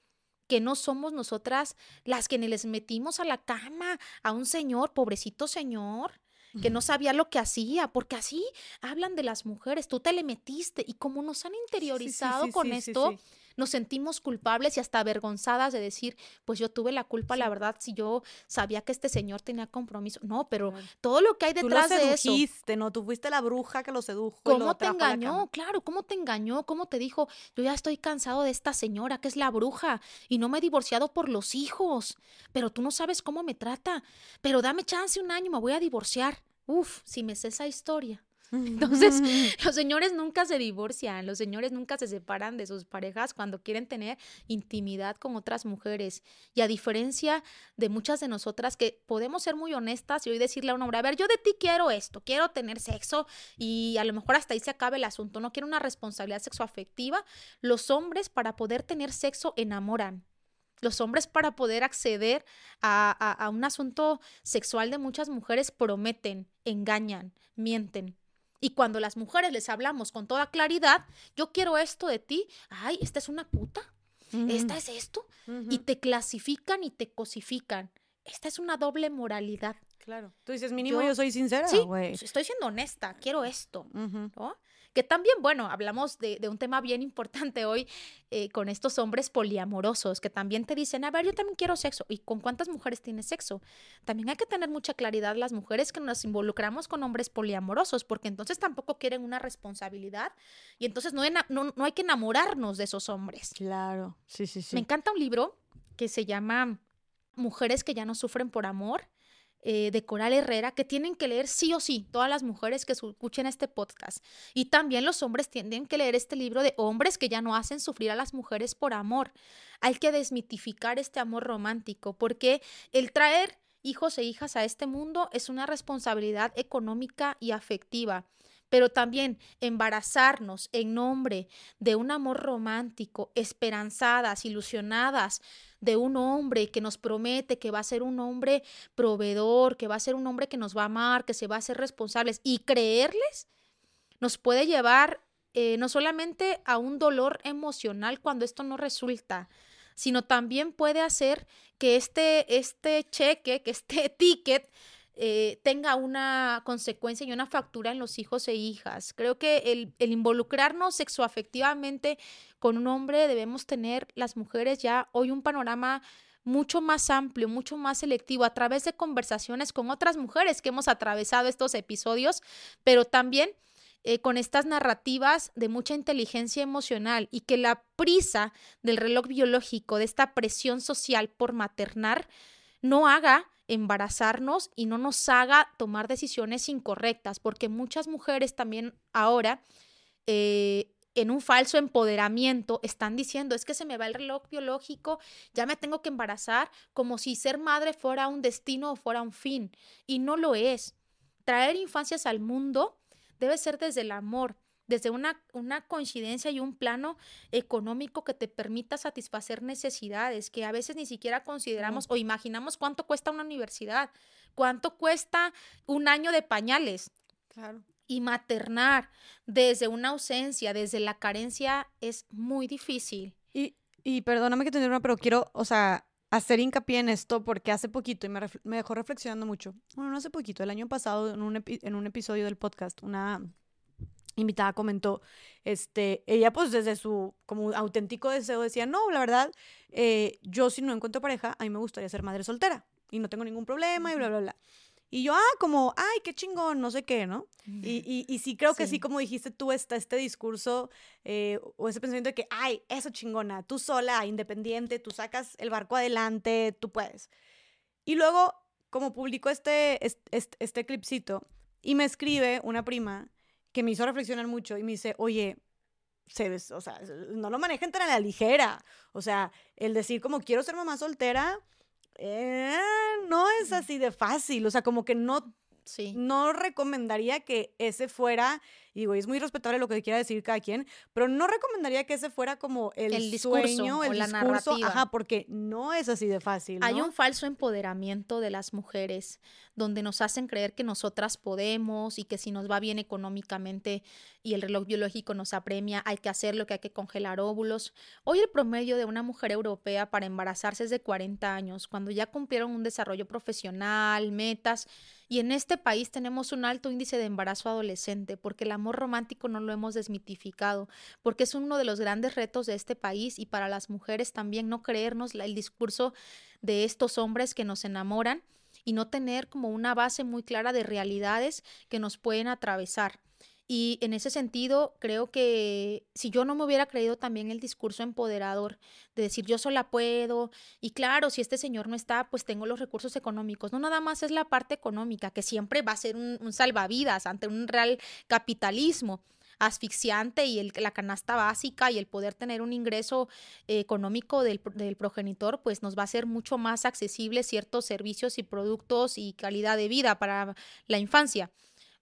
que no somos nosotras las que les metimos a la cama a un señor, pobrecito señor, que no sabía lo que hacía, porque así hablan de las mujeres, tú te le metiste y como nos han interiorizado con esto, nos sentimos culpables y hasta avergonzadas de decir, pues yo tuve la culpa, la verdad, si yo sabía que este señor tenía compromiso. No, pero todo lo que hay detrás Tú lo de eso. no, tú fuiste la bruja que lo sedujo. ¿Cómo te engañó? Claro, ¿cómo te engañó? ¿Cómo te dijo, yo ya estoy cansado de esta señora que es la bruja y no me he divorciado por los hijos, pero tú no sabes cómo me trata, pero dame chance un año, me voy a divorciar. Uf, si me sé esa historia. Entonces, los señores nunca se divorcian, los señores nunca se separan de sus parejas cuando quieren tener intimidad con otras mujeres. Y a diferencia de muchas de nosotras que podemos ser muy honestas y hoy decirle a un hombre, a ver, yo de ti quiero esto, quiero tener sexo y a lo mejor hasta ahí se acabe el asunto, no quiero una responsabilidad sexoafectiva, los hombres para poder tener sexo enamoran. Los hombres para poder acceder a, a un asunto sexual de muchas mujeres prometen, engañan, mienten. Y cuando las mujeres les hablamos con toda claridad, yo quiero esto de ti, ay, esta es una puta, esta es esto, y te clasifican y te cosifican. Esta es una doble moralidad. Claro. Tú dices, mínimo yo, soy sincera, Sí, estoy siendo honesta, quiero esto, ¿no? Que también, bueno, hablamos de, un tema bien importante hoy eh, con estos hombres poliamorosos que también te dicen, a ver, yo también quiero sexo. ¿Y con cuántas mujeres tienes sexo? También hay que tener mucha claridad las mujeres que nos involucramos con hombres poliamorosos, porque entonces tampoco quieren una responsabilidad y entonces no, no, no hay que enamorarnos de esos hombres. Claro, sí, sí, sí. Me encanta un libro que se llama Mujeres que ya no sufren por amor eh, de Coral Herrera que tienen que leer sí o sí todas las mujeres que escuchen este podcast. Y también los hombres tienen que leer este libro de hombres que ya no hacen sufrir a las mujeres por amor. Hay que desmitificar este amor romántico porque el traer hijos e hijas a este mundo es una responsabilidad económica y afectiva pero también embarazarnos en nombre de un amor romántico, esperanzadas, ilusionadas, de un hombre que nos promete que va a ser un hombre proveedor, que va a ser un hombre que nos va a amar, que se va a hacer responsables y creerles, nos puede llevar eh, no solamente a un dolor emocional cuando esto no resulta, sino también puede hacer que este, este cheque, que este ticket eh, tenga una consecuencia y una factura en los hijos e hijas. Creo que el, el involucrarnos sexoafectivamente con un hombre debemos tener las mujeres ya hoy un panorama mucho más amplio, mucho más selectivo a través de conversaciones con otras mujeres que hemos atravesado estos episodios, pero también eh, con estas narrativas de mucha inteligencia emocional y que la prisa del reloj biológico, de esta presión social por maternar, no haga embarazarnos y no nos haga tomar decisiones incorrectas, porque muchas mujeres también ahora eh, en un falso empoderamiento están diciendo es que se me va el reloj biológico, ya me tengo que embarazar, como si ser madre fuera un destino o fuera un fin, y no lo es. Traer infancias al mundo debe ser desde el amor, desde una, una coincidencia y un plano económico que te permita satisfacer necesidades que a veces ni siquiera consideramos o imaginamos cuánto cuesta una universidad, cuánto cuesta un año de pañales. Claro y maternar desde una ausencia, desde la carencia, es muy difícil. Y, y perdóname que te diga, pero quiero, o sea, hacer hincapié en esto porque hace poquito, y me, me dejó reflexionando mucho, bueno, no hace poquito, el año pasado, en un, en un episodio del podcast, una invitada comentó, este, ella pues desde su como auténtico deseo decía, no, la verdad, eh, yo si no encuentro pareja, a mí me gustaría ser madre soltera y no tengo ningún problema y bla, bla, bla. Y yo, ah, como, ay, qué chingón, no sé qué, ¿no? Y, y, y sí creo que sí. como dijiste tú, está este discurso eh, o ese pensamiento de que, ay, eso chingona, tú sola, independiente, tú sacas el barco adelante, tú puedes. Y luego, como publicó este, este, este clipcito, y me escribe una prima que me hizo reflexionar mucho y me dice, oye, se, o sea, no lo manejen tan a la ligera. O sea, el decir como quiero ser mamá soltera eh, no es así de fácil, o sea, como que no, sí. no recomendaría que ese fuera y digo, es muy respetable lo que quiera decir cada quien, pero no recomendaría que ese fuera como el, el sueño, el la discurso, ajá, porque no es así de fácil. Hay un falso empoderamiento de las mujeres donde nos hacen creer que nosotras podemos y que si nos va bien económicamente y el reloj biológico nos apremia, hay que hacerlo, que hay que congelar óvulos. Hoy el promedio de una mujer europea para embarazarse es de 40 años, cuando ya cumplieron un desarrollo profesional, metas, y en este país tenemos un alto índice de embarazo adolescente porque la amor romántico no lo hemos desmitificado, porque es uno de los grandes retos de este país y para las mujeres también no creernos el discurso de estos hombres que nos enamoran y no tener como una base muy clara de realidades que nos pueden atravesar. Y en ese sentido, creo que si yo no me hubiera creído también el discurso empoderador de decir yo sola puedo, y claro, si este señor no está, pues tengo los recursos económicos. No nada más es la parte económica, que siempre va a ser un, salvavidas ante un real capitalismo asfixiante y el, la canasta básica y el poder tener un ingreso económico del, del, progenitor, pues nos va a ser mucho más accesible ciertos servicios y productos y calidad de vida para la infancia.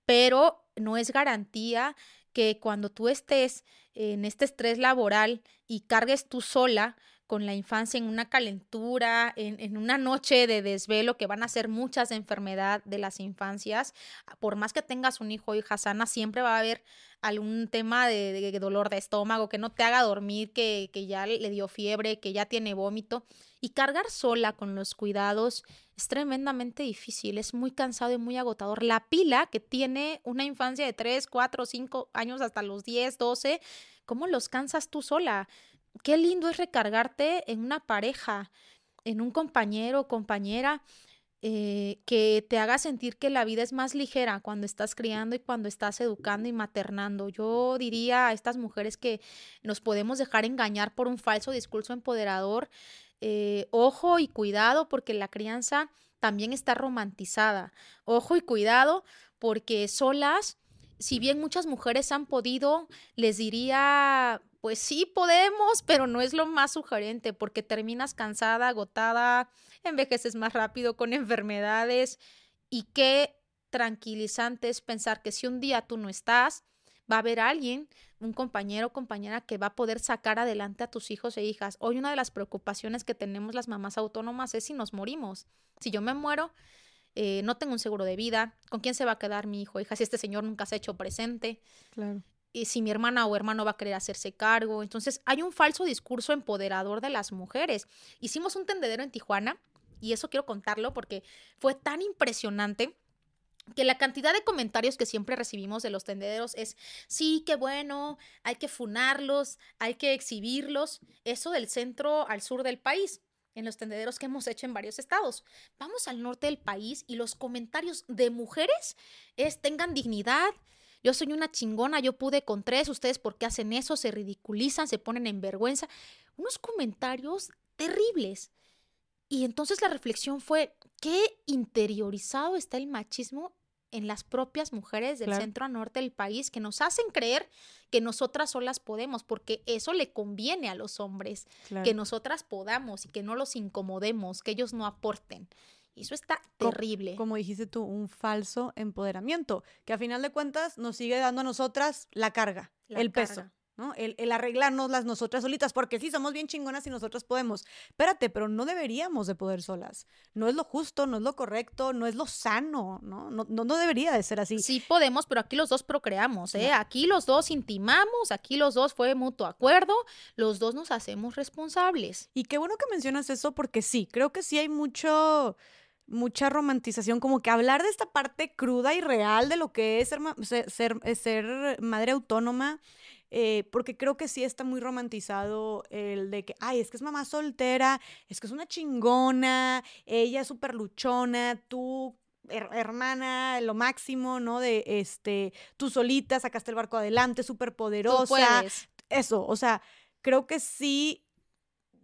Pero no es garantía que cuando tú estés en este estrés laboral y cargues tú sola con la infancia en una calentura, en, una noche de desvelo, que van a ser muchas de enfermedad de las infancias, por más que tengas un hijo o hija sana, siempre va a haber algún tema de, dolor de estómago, que no te haga dormir, que, que ya le dio fiebre, que ya tiene vómito. Y cargar sola con los cuidados es tremendamente difícil, es muy cansado y muy agotador. La pila que tiene una infancia de 3, 4, 5 años hasta los 10, 12, ¿cómo los cansas tú sola? Qué lindo es recargarte en una pareja, en un compañero o compañera eh, que te haga sentir que la vida es más ligera cuando estás criando y cuando estás educando y maternando. Yo diría a estas mujeres que nos podemos dejar engañar por un falso discurso empoderador eh, ojo y cuidado porque la crianza también está romantizada. Ojo y cuidado porque solas, si bien muchas mujeres han podido, les diría, pues sí podemos, pero no es lo más sugerente porque terminas cansada, agotada, envejeces más rápido con enfermedades y qué tranquilizante es pensar que si un día tú no estás, va a haber alguien, un compañero o compañera que va a poder sacar adelante a tus hijos e hijas. Hoy una de las preocupaciones que tenemos las mamás autónomas es si nos morimos. Si yo me muero, eh, no tengo un seguro de vida, ¿con quién se va a quedar mi hijo o hija si este señor nunca se ha hecho presente? Claro. Y si mi hermana o hermano va a querer hacerse cargo. Entonces hay un falso discurso empoderador de las mujeres. Hicimos un tendedero en Tijuana y eso quiero contarlo porque fue tan impresionante que la cantidad de comentarios que siempre recibimos de los tendederos es, sí, qué bueno, hay que funarlos, hay que exhibirlos, eso del centro al sur del país, en los tendederos que hemos hecho en varios estados. Vamos al norte del país y los comentarios de mujeres es, tengan dignidad, yo soy una chingona, yo pude con tres, ustedes por qué hacen eso, se ridiculizan, se ponen en vergüenza. Unos comentarios terribles. Y entonces la reflexión fue, ¿qué interiorizado está el machismo en las propias mujeres del centro a norte del país que nos hacen creer que nosotras solas podemos, porque eso le conviene a los hombres, que nosotras podamos y que no los incomodemos, que ellos no aporten. Y eso está terrible. Como, dijiste tú, un falso empoderamiento, que a final de cuentas nos sigue dando a nosotras la carga, el peso. ¿no? El, el, arreglarnos las nosotras solitas, porque sí, somos bien chingonas y nosotras podemos. Espérate, pero no deberíamos de poder solas. No es lo justo, no es lo correcto, no es lo sano, ¿no? No, no, debería de ser así. Sí podemos, pero aquí los dos procreamos, ¿eh? Aquí los dos intimamos, aquí los dos fue mutuo acuerdo, los dos nos hacemos responsables. Y qué bueno que mencionas eso, porque sí, creo que sí hay mucho mucha romantización, como que hablar de esta parte cruda y real de lo que es ser, ser, eh, ser madre autónoma, eh, porque creo que sí está muy romantizado el de que, ay, es que es mamá soltera, es que es una chingona, ella es súper luchona, tú hermana, lo máximo, ¿no? De este, tú solita sacaste el barco adelante, súper poderosa. Eso, o sea, creo que sí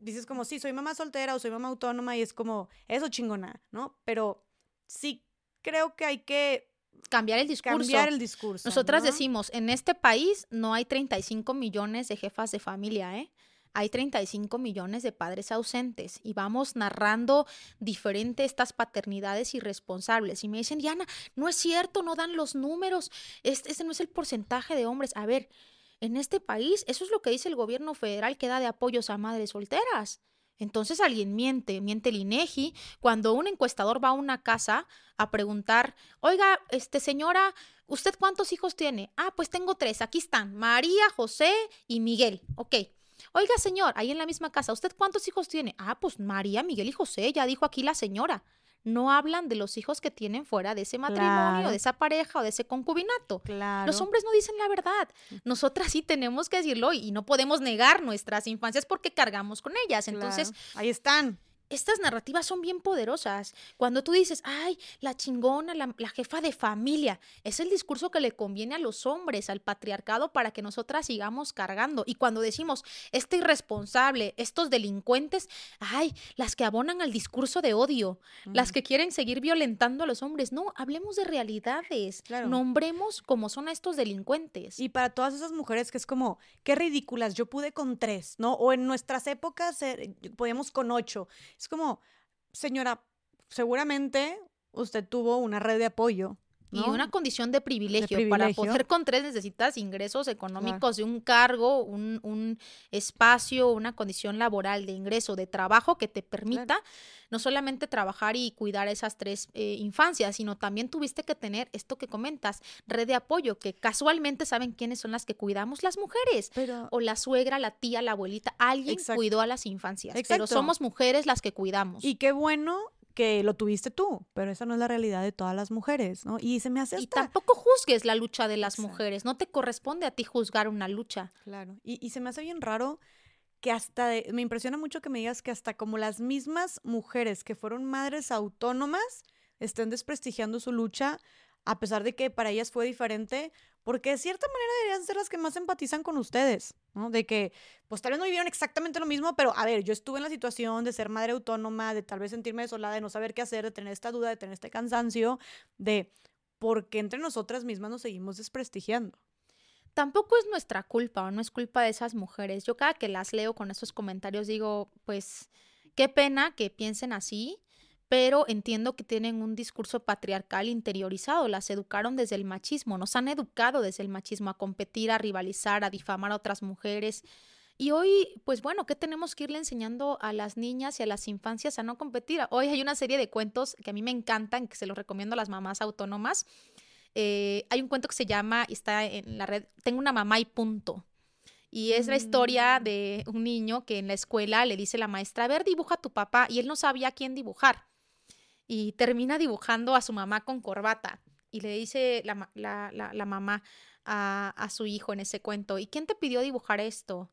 dices como, sí, soy mamá soltera o soy mamá autónoma y es como, eso chingona, ¿no? Pero sí creo que hay que cambiar el discurso. Cambiar el discurso. Nosotras decimos, en este país no hay 35 millones de jefas de familia, ¿eh? Hay 35 millones de padres ausentes y vamos narrando diferente estas paternidades irresponsables. Y me dicen, Diana, no es cierto, no dan los números, este, este no es el porcentaje de hombres. A ver, en este país, eso es lo que dice el gobierno federal que da de apoyos a madres solteras. Entonces alguien miente, miente el INEGI. Cuando un encuestador va a una casa a preguntar, oiga, este señora, ¿usted cuántos hijos tiene? Ah, pues tengo tres, aquí están, María, José y Miguel. Ok. Oiga, señor, ahí en la misma casa, ¿usted cuántos hijos tiene? Ah, pues María, Miguel y José, ya dijo aquí la señora no hablan de los hijos que tienen fuera de ese matrimonio, de esa pareja o de ese concubinato. Los hombres no dicen la verdad. Nosotras sí tenemos que decirlo y no podemos negar nuestras infancias porque cargamos con ellas. Entonces, ahí están estas narrativas son bien poderosas. Cuando tú dices, ay, la chingona, la, jefa de familia, es el discurso que le conviene a los hombres, al patriarcado, para que nosotras sigamos cargando. Y cuando decimos, este irresponsable, estos delincuentes, ay, las que abonan al discurso de odio, las que quieren seguir violentando a los hombres. No, hablemos de realidades. Nombremos cómo son estos delincuentes. Y para todas esas mujeres que es como, qué ridículas, yo pude con tres, ¿no? O en nuestras épocas eh, podíamos con ocho. Es como, señora, seguramente usted tuvo una red de apoyo. Y una condición de privilegio. Para poder con tres necesitas ingresos económicos de un cargo, un, espacio, una condición laboral de ingreso, de trabajo que te permita no solamente trabajar y cuidar esas tres eh, infancias, sino también tuviste que tener esto que comentas, red de apoyo, que casualmente saben quiénes son las que cuidamos las mujeres. o la suegra, la tía, la abuelita, alguien cuidó a las infancias. Pero somos mujeres las que cuidamos. Y qué bueno que lo tuviste tú, pero esa no es la realidad de todas las mujeres, ¿no? Y se me hace Y tampoco juzgues la lucha de las mujeres, no te corresponde a ti juzgar una lucha. Claro, y, y se me hace bien raro que hasta, me impresiona mucho que me digas que hasta como las mismas mujeres que fueron madres autónomas estén desprestigiando su lucha, a pesar de que para ellas fue diferente, porque de cierta manera deberían ser las que más empatizan con ustedes, ¿no? De que, pues tal vez no vivieron exactamente lo mismo, pero a ver, yo estuve en la situación de ser madre autónoma, de tal vez sentirme desolada, de no saber qué hacer, de tener esta duda, de tener este cansancio, de por qué entre nosotras mismas nos seguimos desprestigiando. Tampoco es nuestra culpa o no es culpa de esas mujeres. Yo cada que las leo con esos comentarios digo, pues, qué pena que piensen así pero entiendo que tienen un discurso patriarcal interiorizado, las educaron desde el machismo, nos han educado desde el machismo a competir, a rivalizar, a difamar a otras mujeres. Y hoy, pues bueno, ¿qué tenemos que irle enseñando a las niñas y a las infancias a no competir? Hoy hay una serie de cuentos que a mí me encantan, que se los recomiendo a las mamás autónomas. Eh, hay un cuento que se llama, está en la red, Tengo una mamá y punto. Y es la historia mm. de un niño que en la escuela le dice la maestra, a ver, dibuja a tu papá, y él no sabía quién dibujar y termina dibujando a su mamá con corbata. y le dice la, la, la, mamá a, a, su hijo en ese cuento, ¿y quién te pidió dibujar esto?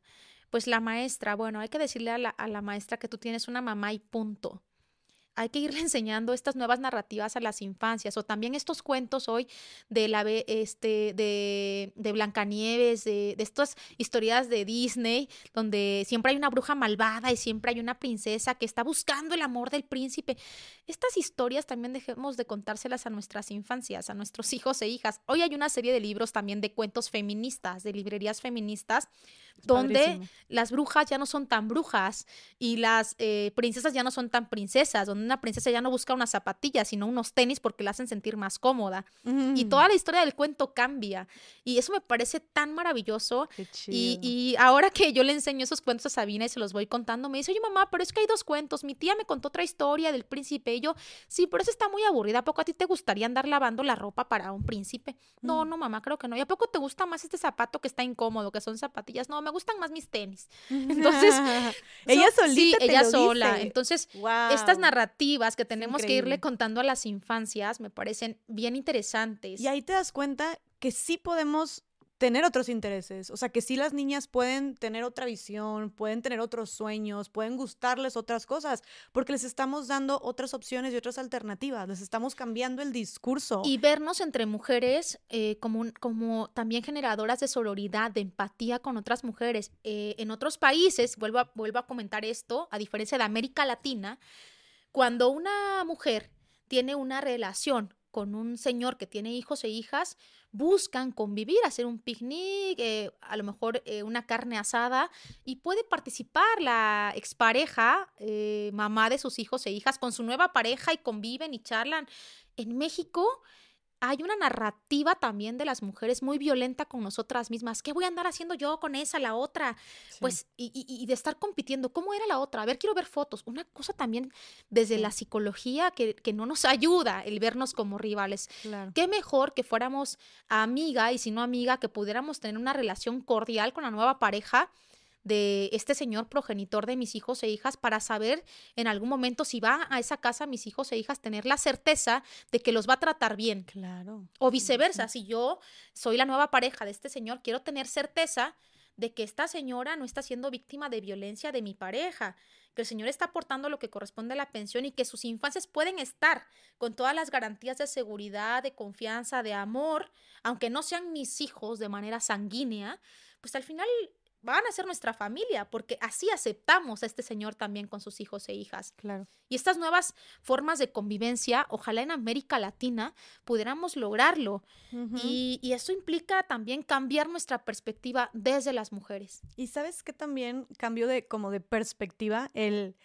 Pues la maestra, bueno, hay que decirle a la, a la maestra que tú tienes una mamá y punto hay que irle enseñando estas nuevas narrativas a las infancias o también estos cuentos hoy de la este de, de Blancanieves, de, de estas historias de Disney donde siempre hay una bruja malvada y siempre hay una princesa que está buscando el amor del príncipe. Estas historias también dejemos de contárselas a nuestras infancias, a nuestros hijos e hijas. Hoy hay una serie de libros también de cuentos feministas, de librerías feministas donde las brujas ya no son tan brujas y las eh, princesas ya no son tan princesas, donde una princesa ya no busca unas zapatillas, sino unos tenis porque la hacen sentir más cómoda. Y toda la historia del cuento cambia. Y eso me parece tan maravilloso. Y, y, ahora que yo le enseño esos cuentos a Sabina y se los voy contando, me dice, oye mamá, pero es que hay dos cuentos. Mi tía me contó otra historia del príncipe y yo, sí, pero eso está muy aburrida. ¿A poco a ti te gustaría andar lavando la ropa para un príncipe? No, no, mamá, creo que no. ¿Y a poco te gusta más este zapato que está incómodo, que son zapatillas? No, me gustan más mis tenis. Entonces, ella solita. Sí, ella sola. Entonces, estas narrativas que tenemos que irle contando a las infancias me parecen bien interesantes. Y ahí te das cuenta que sí podemos tener otros intereses. O sea, que sí las niñas pueden tener otra visión, pueden tener otros sueños, pueden gustarles otras cosas, porque les estamos dando otras opciones y otras alternativas, les estamos cambiando el discurso. Y vernos entre mujeres eh, como, como también generadoras de sororidad, de empatía con otras mujeres. Eh, en otros países, vuelvo a, vuelvo a comentar esto, a diferencia de América Latina, cuando una mujer tiene una relación con un señor que tiene hijos e hijas, buscan convivir, hacer un picnic, eh, a lo mejor eh, una carne asada, y puede participar la expareja, eh, mamá de sus hijos e hijas, con su nueva pareja y conviven y charlan. En México hay una narrativa también de las mujeres muy violenta con nosotras mismas. ¿Qué voy a andar haciendo yo con esa, la otra? Pues, y, de estar compitiendo. ¿Cómo era la otra? A ver, quiero ver fotos. Una cosa también desde la psicología que, que, no nos ayuda el vernos como rivales. Qué mejor que fuéramos amiga y si no amiga, que pudiéramos tener una relación cordial con la nueva pareja de este señor progenitor de mis hijos e hijas para saber en algún momento si va a esa casa mis hijos e hijas tener la certeza de que los va a tratar bien. Claro. O viceversa, si yo soy la nueva pareja de este señor, quiero tener certeza de que esta señora no está siendo víctima de violencia de mi pareja, que el señor está aportando lo que corresponde a la pensión y que sus infancias pueden estar con todas las garantías de seguridad, de confianza, de amor, aunque no sean mis hijos de manera sanguínea, pues al final van a ser nuestra familia, porque así aceptamos a este señor también con sus hijos e hijas. Claro. Y estas nuevas formas de convivencia, ojalá en América Latina pudiéramos lograrlo. y, y, eso implica también cambiar nuestra perspectiva desde las mujeres. Y sabes que también cambio de como de perspectiva, el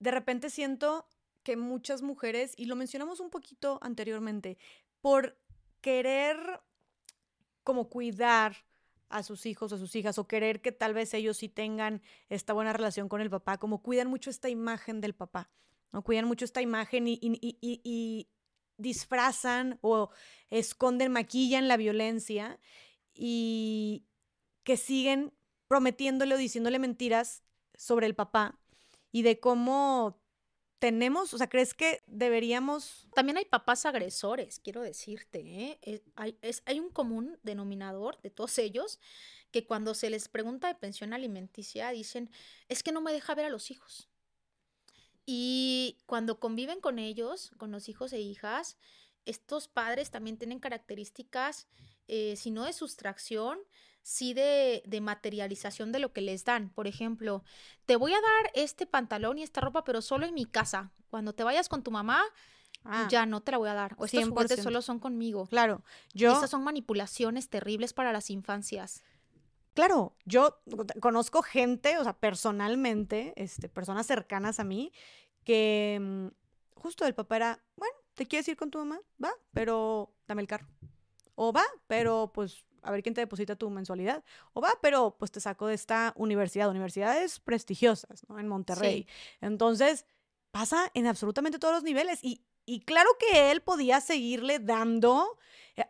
de repente siento que muchas mujeres, y lo mencionamos un poquito anteriormente, por querer como cuidar a sus hijos, a sus hijas, o querer que tal vez ellos sí tengan esta buena relación con el papá, como cuidan mucho esta imagen del papá, ¿no? Cuidan mucho esta imagen y, y, disfrazan o esconden, maquillan la violencia y que siguen prometiéndole o diciéndole mentiras sobre el papá y de cómo tenemos, o sea, ¿crees que deberíamos...? También hay papás agresores, quiero decirte, ¿eh? hay, es, hay un común denominador de todos ellos que cuando se les pregunta de pensión alimenticia dicen, es que no me deja ver a los hijos. Y cuando conviven con ellos, con los hijos e hijas, estos padres también tienen características, eh, si no de sustracción, sí de, materialización de lo que les dan. Por ejemplo, te voy a dar este pantalón y esta ropa, pero solo en mi casa. Cuando te vayas con tu mamá, ah. ya no te la voy a dar. O estos juguetes solo son conmigo. Claro, yo... Esas son manipulaciones terribles para las infancias. Claro, yo conozco gente, o sea, personalmente, este, personas cercanas a mí, que mm, justo el papá era, bueno, ¿te quieres ir con tu mamá? Va, pero dame el carro. O va, pero pues a ver quién te deposita tu mensualidad. O va, pero pues te saco de esta universidad, universidades prestigiosas, ¿no? En Monterrey. Entonces, pasa en absolutamente todos los niveles. Y, claro que él podía seguirle dando,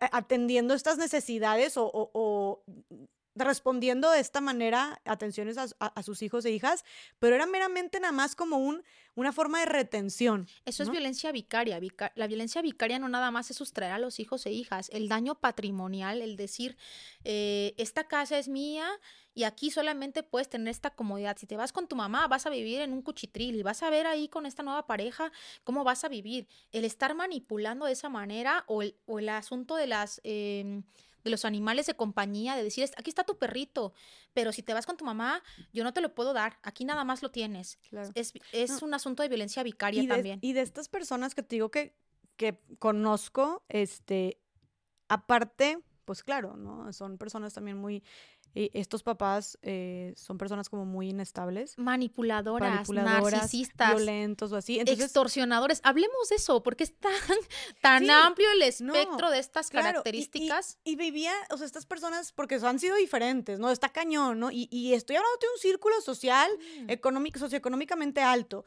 atendiendo estas necesidades o, respondiendo de esta manera atenciones a, sus hijos e hijas, pero era meramente nada más como un, una forma de retención. Eso es violencia vicaria. la violencia vicaria no nada más es sustraer a los hijos e hijas. El daño patrimonial, el decir, eh, esta casa es mía y aquí solamente puedes tener esta comodidad. Si te vas con tu mamá, vas a vivir en un cuchitril y vas a ver ahí con esta nueva pareja cómo vas a vivir. El estar manipulando de esa manera o el, o el asunto de las... Em, de los animales de compañía, de decir, aquí está tu perrito, pero si te vas con tu mamá, yo no te lo puedo dar, aquí nada más lo tienes. Es, es un asunto de violencia vicaria también. Y de estas personas que te digo que, que conozco, este, aparte, pues claro, ¿no? Son personas también muy y estos papás eh, son personas como muy inestables. Manipuladoras, narcisistas. Violentos o así. extorsionadores. Hablemos de eso, porque es tan, tan amplio el espectro de estas características. Y, vivía, o sea, estas personas, porque han sido diferentes, ¿no? Está cañón, ¿no? Y, estoy hablando de un círculo social, mm. económico, socioeconómicamente alto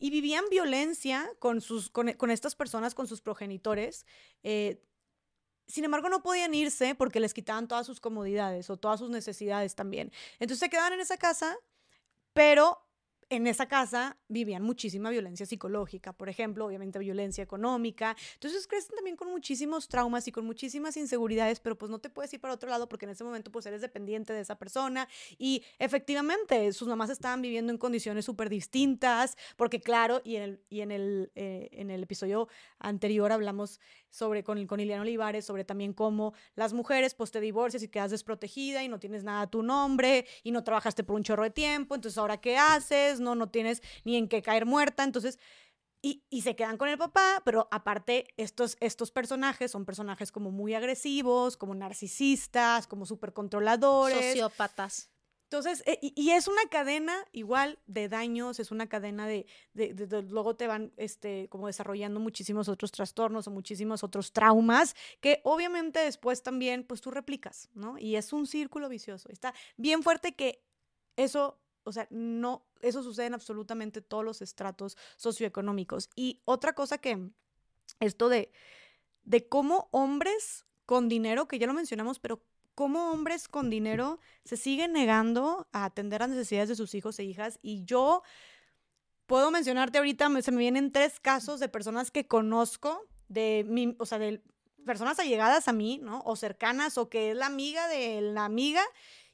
y vivían violencia con, sus, con, con, estas personas, con sus progenitores, eh, sin embargo, no podían irse porque les quitaban todas sus comodidades o todas sus necesidades también. Entonces se quedaban en esa casa, pero en esa casa vivían muchísima violencia psicológica, por ejemplo, obviamente violencia económica. Entonces crecen también con muchísimos traumas y con muchísimas inseguridades, pero pues no te puedes ir para otro lado porque en ese momento pues eres dependiente de esa persona. Y efectivamente sus mamás estaban viviendo en condiciones súper distintas, porque claro, y en el, eh, en el episodio anterior hablamos sobre con, con Olivares, sobre también cómo las mujeres pues te divorcias y quedas desprotegida y no tienes nada a tu nombre y no trabajaste por un chorro de tiempo, entonces ahora qué haces, no, no tienes ni en qué caer muerta, entonces... Y, y, se quedan con el papá, pero aparte estos, estos personajes son personajes como muy agresivos, como narcisistas, como súper controladores. Sociópatas. Entonces, eh, y, es una cadena igual de daños, es una cadena de, de, de, luego te van este, como desarrollando muchísimos otros trastornos o muchísimos otros traumas que obviamente después también pues tú replicas, ¿no? Y es un círculo vicioso. Está bien fuerte que eso o sea, no, eso sucede en absolutamente todos los estratos socioeconómicos. Y otra cosa que, esto de, de cómo hombres con dinero, que ya lo mencionamos, pero cómo hombres con dinero se siguen negando a atender las necesidades de sus hijos e hijas. Y yo puedo mencionarte ahorita, se me vienen tres casos de personas que conozco, de mi, o sea, de personas allegadas a mí, ¿no? O cercanas, o que es la amiga de la amiga,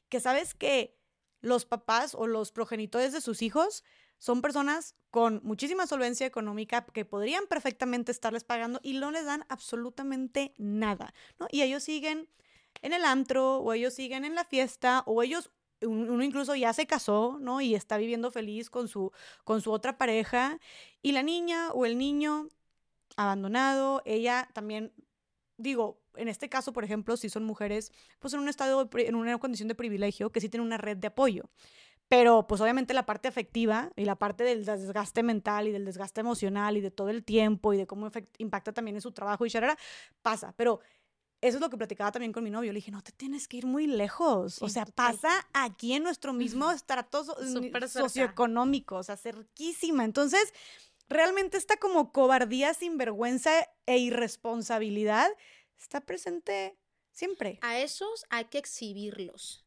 que sabes que los papás o los progenitores de sus hijos son personas con muchísima solvencia económica que podrían perfectamente estarles pagando y no les dan absolutamente nada. Y ellos siguen en el antro o ellos siguen en la fiesta o ellos uno incluso ya se casó, ¿no? Y está viviendo feliz con su con su otra pareja y la niña o el niño abandonado, ella también digo, en este caso, por ejemplo, si son mujeres, pues en un estado, en una condición de privilegio, que sí tienen una red de apoyo. Pero pues obviamente la parte afectiva y la parte del desgaste mental y del desgaste emocional y de todo el tiempo y de cómo impacta también en su trabajo y charara, pasa. Pero eso es lo que platicaba también con mi novio. Le dije, no te tienes que ir muy lejos. o sea, pasa aquí en nuestro mismo estrato socioeconómico, o sea, cerquísima. Entonces, realmente esta como cobardía, sinvergüenza e irresponsabilidad está presente siempre. A esos hay que exhibirlos.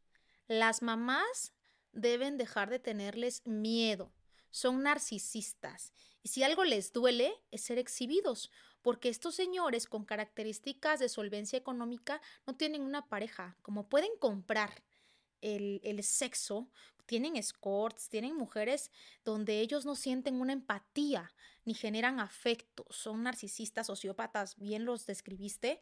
Las mamás deben dejar de tenerles miedo. Son narcisistas. Y si algo les duele, es ser exhibidos, porque estos señores con características de solvencia económica no tienen una pareja. Como pueden comprar el, el sexo, tienen escorts, tienen mujeres donde ellos no sienten una empatía ni generan afecto, son narcisistas, sociópatas, bien los describiste.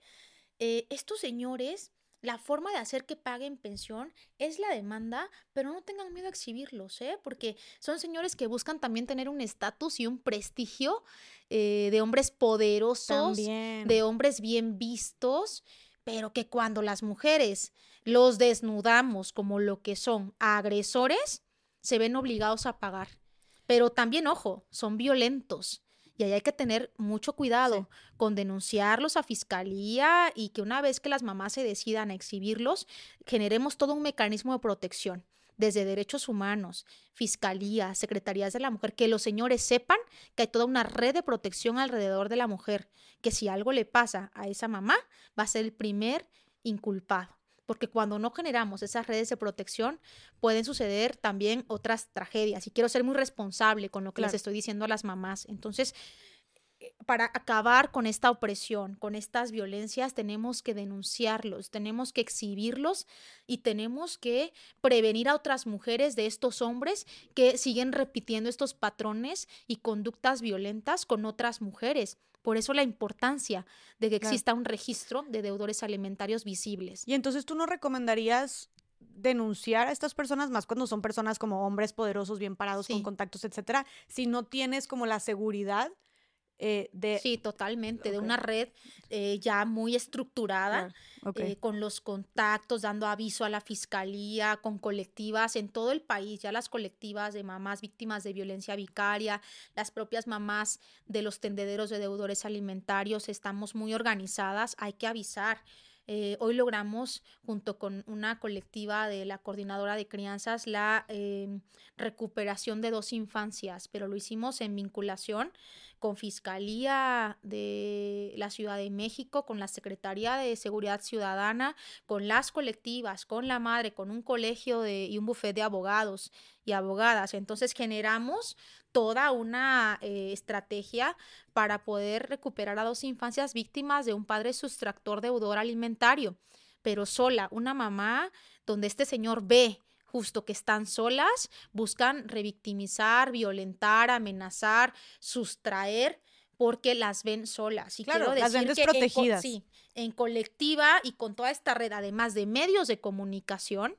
Eh, estos señores, la forma de hacer que paguen pensión es la demanda, pero no tengan miedo a exhibirlos, ¿eh? porque son señores que buscan también tener un estatus y un prestigio eh, de hombres poderosos, de hombres bien vistos, pero que cuando las mujeres los desnudamos como lo que son agresores, se ven obligados a pagar. Pero también, ojo, son violentos. Y ahí hay que tener mucho cuidado con denunciarlos a fiscalía y que una vez que las mamás se decidan a exhibirlos, generemos todo un mecanismo de protección desde derechos humanos, fiscalía, secretarías de la mujer, que los señores sepan que hay toda una red de protección alrededor de la mujer, que si algo le pasa a esa mamá, va a ser el primer inculpado porque cuando no generamos esas redes de protección pueden suceder también otras tragedias y quiero ser muy responsable con lo que les estoy diciendo a las mamás. Entonces, para acabar con esta opresión, con estas violencias, tenemos que denunciarlos, tenemos que exhibirlos y tenemos que prevenir a otras mujeres de estos hombres que siguen repitiendo estos patrones y conductas violentas con otras mujeres. Por eso la importancia de que exista un registro de deudores alimentarios visibles. Y entonces tú no recomendarías denunciar a estas personas más cuando son personas como hombres poderosos, bien parados, con contactos, etcétera, si no tienes como la seguridad eh, de... Sí, totalmente, de una red eh, ya muy estructurada, eh, con los contactos, dando aviso a la fiscalía, con colectivas en todo el país, ya las colectivas de mamás víctimas de violencia vicaria, las propias mamás de los tendederos de deudores alimentarios, estamos muy organizadas, hay que avisar. Eh, hoy logramos, junto con una colectiva de la coordinadora de crianzas, la em, recuperación de dos infancias, pero lo hicimos en vinculación con Fiscalía de la Ciudad de México, con la Secretaría de Seguridad Ciudadana, con las colectivas, con la madre, con un colegio y un bufete de abogados y abogadas. Entonces generamos toda una eh, estrategia para poder recuperar a dos infancias víctimas de un padre sustractor deudor alimentario, pero sola, una mamá donde este señor ve justo que están solas, buscan revictimizar, violentar, amenazar, sustraer porque las ven solas. Y claro, las ven desprotegidas. En, sí, en colectiva y con toda esta red, además de medios de comunicación,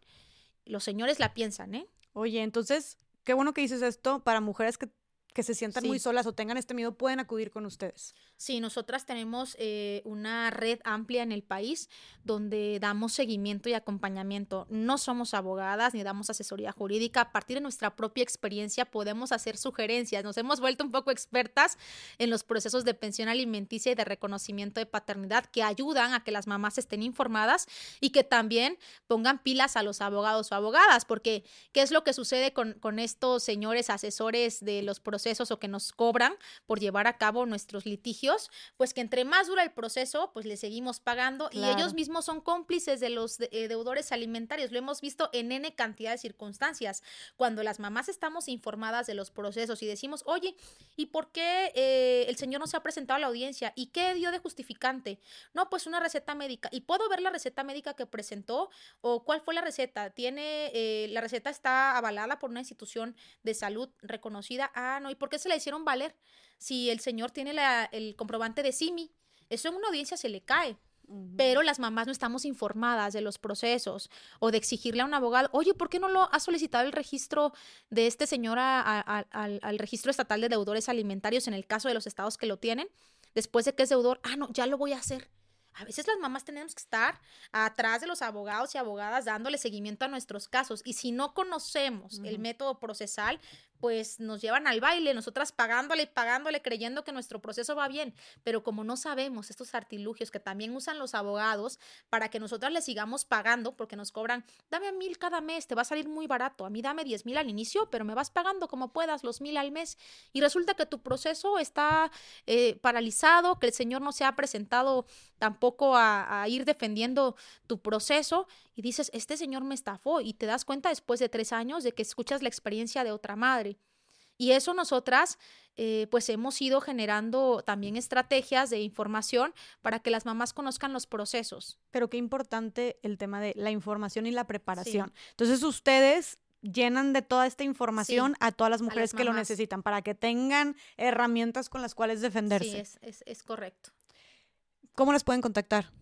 los señores la piensan, ¿eh? Oye, entonces, qué bueno que dices esto para mujeres que que se sientan muy solas o tengan este miedo pueden acudir con ustedes. Sí, nosotras tenemos eh, una red amplia en el país donde damos seguimiento y acompañamiento. No somos abogadas ni damos asesoría jurídica. A partir de nuestra propia experiencia podemos hacer sugerencias. Nos hemos vuelto un poco expertas en los procesos de pensión alimenticia y de reconocimiento de paternidad que ayudan a que las mamás estén informadas y que también pongan pilas a los abogados o abogadas, porque ¿qué es lo que sucede con, con estos señores asesores de los procesos? O que nos cobran por llevar a cabo nuestros litigios, pues que entre más dura el proceso, pues le seguimos pagando y ellos mismos son cómplices de los eh, deudores alimentarios. Lo hemos visto en N cantidad de circunstancias. Cuando las mamás estamos informadas de los procesos y decimos, oye, ¿y por qué eh, el señor no se ha presentado a la audiencia? ¿Y qué dio de justificante? No, pues una receta médica. ¿Y puedo ver la receta médica que presentó? ¿O cuál fue la receta? ¿Tiene, eh, la receta está avalada por una institución de salud reconocida? Ah, no, por qué se la hicieron valer? Si el señor tiene el comprobante de SIMI, eso en una audiencia se le cae. Pero las mamás no estamos informadas de los procesos o de exigirle a un abogado, oye, ¿por qué no lo ha solicitado el registro de este señor al, al registro estatal de deudores alimentarios en el caso de los estados que lo tienen? Después de que es deudor, ah, no, ya lo voy a hacer. A veces las mamás tenemos que estar atrás de los abogados y abogadas dándole seguimiento a nuestros casos. Y si no conocemos el método procesal, pues nos llevan al baile, nosotras pagándole y pagándole, creyendo que nuestro proceso va bien, pero como no sabemos estos artilugios que también usan los abogados para que nosotras les sigamos pagando, porque nos cobran, dame a mil cada mes, te va a salir muy barato, a mí dame diez mil al inicio, pero me vas pagando como puedas los mil al mes, y resulta que tu proceso está eh, paralizado, que el señor no se ha presentado tampoco a ir defendiendo tu proceso, y dices, este señor me estafó y te das cuenta después de tres años de que escuchas la experiencia de otra madre. Y eso nosotras eh, pues hemos ido generando también estrategias de información para que las mamás conozcan los procesos. Pero qué importante el tema de la información y la preparación. Entonces ustedes llenan de toda esta información a todas las mujeres que lo necesitan para que tengan herramientas con las cuales defenderse. Sí, es, es, es correcto. ¿Cómo las pueden contactar?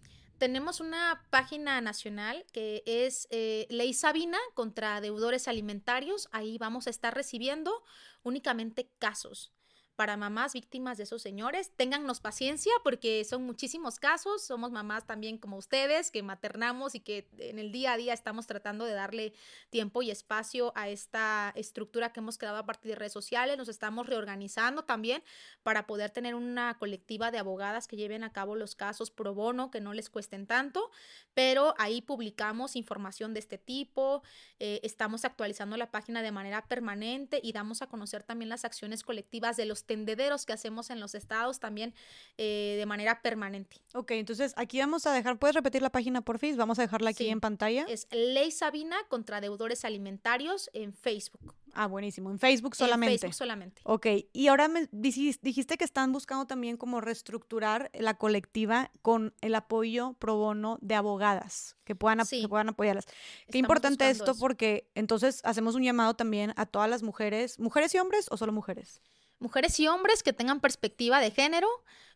Tenemos una página nacional que es eh, Ley Sabina contra deudores alimentarios. Ahí vamos a estar recibiendo únicamente casos para mamás víctimas de esos señores. Téngannos paciencia porque son muchísimos casos. Somos mamás también como ustedes que maternamos y que en el día a día estamos tratando de darle tiempo y espacio a esta estructura que hemos creado a partir de redes sociales. Nos estamos reorganizando también para poder tener una colectiva de abogadas que lleven a cabo los casos pro bono, que no les cuesten tanto, pero ahí publicamos información de este tipo. Eh, estamos actualizando la página de manera permanente y damos a conocer también las acciones colectivas de los los tendederos que hacemos en los estados también eh, de manera permanente. Ok, entonces aquí vamos a dejar, ¿puedes repetir la página por fin? Vamos a dejarla aquí en pantalla. Es Ley Sabina contra Deudores Alimentarios en Facebook. Ah, buenísimo. En Facebook solamente. En Facebook solamente. Ok. Y ahora me dijiste que están buscando también como reestructurar la colectiva con el apoyo pro bono de abogadas que puedan, puedan apoyarlas. Qué importante esto porque entonces hacemos un llamado también a todas las mujeres, mujeres y hombres o solo mujeres mujeres y hombres que tengan perspectiva de género,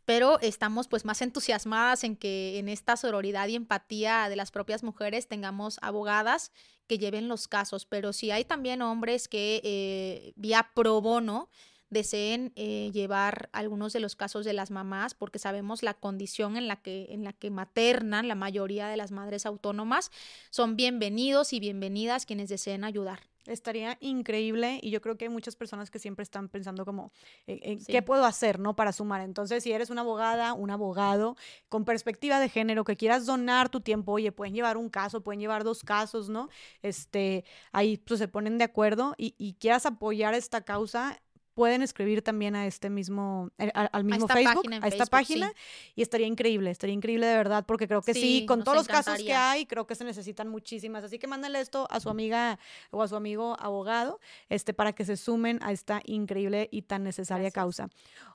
pero estamos pues más entusiasmadas en que en esta sororidad y empatía de las propias mujeres tengamos abogadas que lleven los casos, pero si hay también hombres que eh, vía pro bono deseen eh, llevar algunos de los casos de las mamás, porque sabemos la condición en la que, en la que maternan la mayoría de las madres autónomas, son bienvenidos y bienvenidas quienes deseen ayudar. Estaría increíble y yo creo que hay muchas personas que siempre están pensando como, eh, ¿qué puedo hacer, no? Para sumar. Entonces, si eres una abogada, un abogado con perspectiva de género, que quieras donar tu tiempo, oye, pueden llevar un caso, pueden llevar dos casos, ¿no? Este, ahí pues, se ponen de acuerdo y, y quieras apoyar esta causa, pueden escribir también a este mismo, eh, al, mismo Facebook, a esta página, y estaría increíble, estaría increíble de verdad, porque creo que sí, con todos los casos que hay, creo que se necesitan muchísimas. Así que mándale esto a su amiga o a su amigo abogado, este, para que se sumen a esta increíble y tan necesaria causa.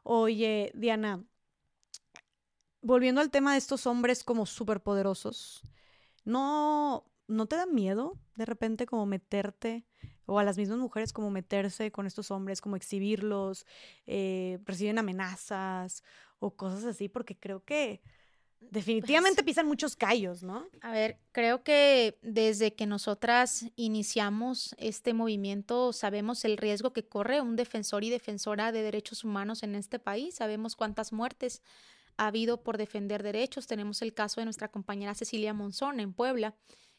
Oye, Diana, volviendo al tema de estos hombres como superpoderosos, ¿no, ¿no te da miedo de repente como meterte o a las mismas mujeres como meterse con estos hombres, como exhibirlos, eh, reciben amenazas o cosas así, porque creo que definitivamente pisan muchos callos, ¿no? A ver, creo que desde que nosotras iniciamos este movimiento sabemos el riesgo que corre un defensor y defensora de derechos humanos en este país, sabemos cuántas muertes ha habido por defender derechos, tenemos el caso de nuestra compañera Cecilia Monzón en Puebla,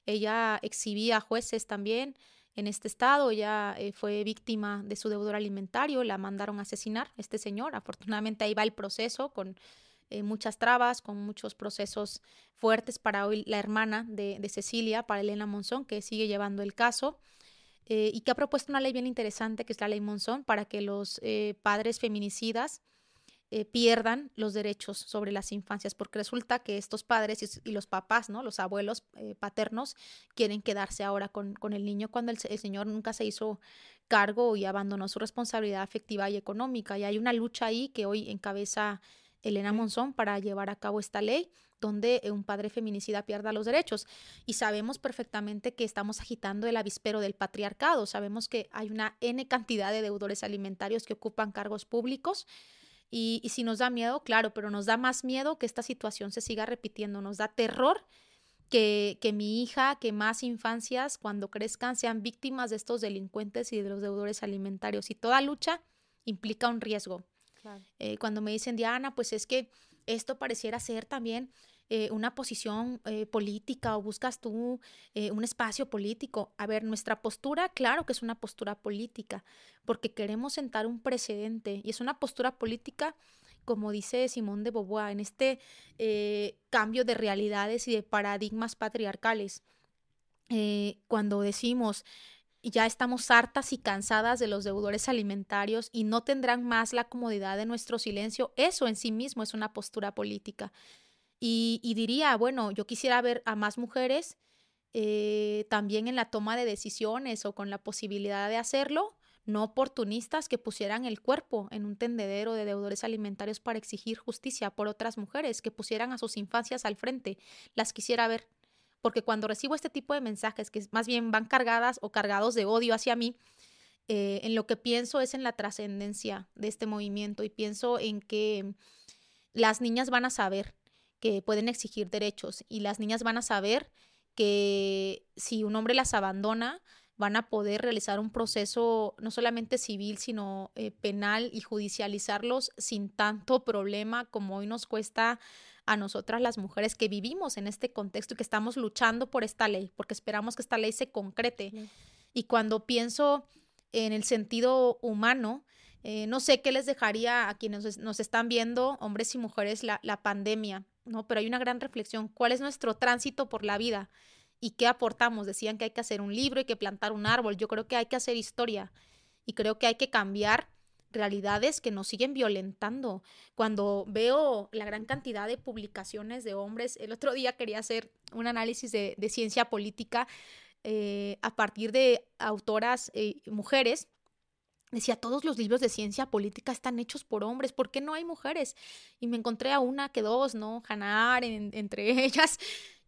ella exhibía jueces también, en este estado. Ella eh, fue víctima de su deudor alimentario, la mandaron a asesinar, este señor. Afortunadamente ahí va el proceso con eh, muchas trabas, con muchos procesos fuertes para hoy la hermana de, Cecilia, para Elena Monzón, que sigue llevando el caso. Eh, y que ha propuesto una ley bien interesante, que es la ley Monzón, para que los padres feminicidas eh, pierdan los derechos sobre las infancias, porque resulta que estos padres y, los papás, ¿no? Los abuelos eh, paternos quieren quedarse ahora con, con el niño cuando el, señor nunca se hizo cargo y abandonó su responsabilidad afectiva y económica. Y hay una lucha ahí que hoy encabeza Elena Monzón para llevar a cabo esta ley donde un padre feminicida pierda los derechos. Y sabemos perfectamente que estamos agitando el avispero del patriarcado. Sabemos que hay una N cantidad de deudores alimentarios que ocupan cargos públicos y, si nos da miedo, claro, pero nos da más miedo que esta situación se siga repitiendo, nos da terror que, que, mi hija, que más infancias cuando crezcan sean víctimas de estos delincuentes y de los deudores alimentarios. Y toda lucha implica un riesgo. Eh, cuando me dicen, Diana, pues es que esto pareciera ser también eh, una posición eh, política o buscas tú eh, un espacio político. A ver, nuestra postura, claro que es una postura política, porque queremos sentar un precedente y es una postura política como dice Simón de Beauvoir, en este cambio de realidades y de paradigmas patriarcales. cuando decimos ya estamos hartas y cansadas de los deudores alimentarios y no tendrán más la comodidad de nuestro silencio, eso en sí mismo es una postura política. Y, diría, bueno, yo quisiera ver a más mujeres eh, también en la toma de decisiones o con la posibilidad de hacerlo, no oportunistas que pusieran el cuerpo en un tendedero de deudores alimentarios para exigir justicia por otras mujeres, que pusieran a sus infancias al frente. Las quisiera ver. Porque cuando recibo este tipo de mensajes, que más bien van cargadas o cargados de odio hacia mí, eh, en lo que pienso es en la trascendencia de este movimiento y pienso en que las niñas van a saber que pueden exigir derechos y las niñas van a saber que si un hombre las abandona, van a poder realizar un proceso no solamente civil, sino eh, penal y judicializarlos sin tanto problema como hoy nos cuesta a nosotras las mujeres que vivimos en este contexto y que estamos luchando por esta ley, porque esperamos que esta ley se concrete. Y cuando pienso en el sentido humano, eh, no sé qué les dejaría a quienes nos, están viendo, hombres y mujeres, la, la pandemia. ¿No? Pero hay una gran reflexión, ¿cuál es nuestro tránsito por la vida? ¿Y qué aportamos? Decían que hay que hacer un libro, hay que plantar un árbol, yo creo que hay que hacer historia y creo que hay que cambiar realidades que nos siguen violentando. Cuando veo la gran cantidad de publicaciones de hombres, el otro día quería hacer un análisis de, ciencia política eh, a partir de autoras eh, mujeres. Decía, todos los libros de ciencia política están hechos por hombres, ¿por qué no hay mujeres? Y me encontré a una que dos, ¿no? Hannah Arendt, entre ellas,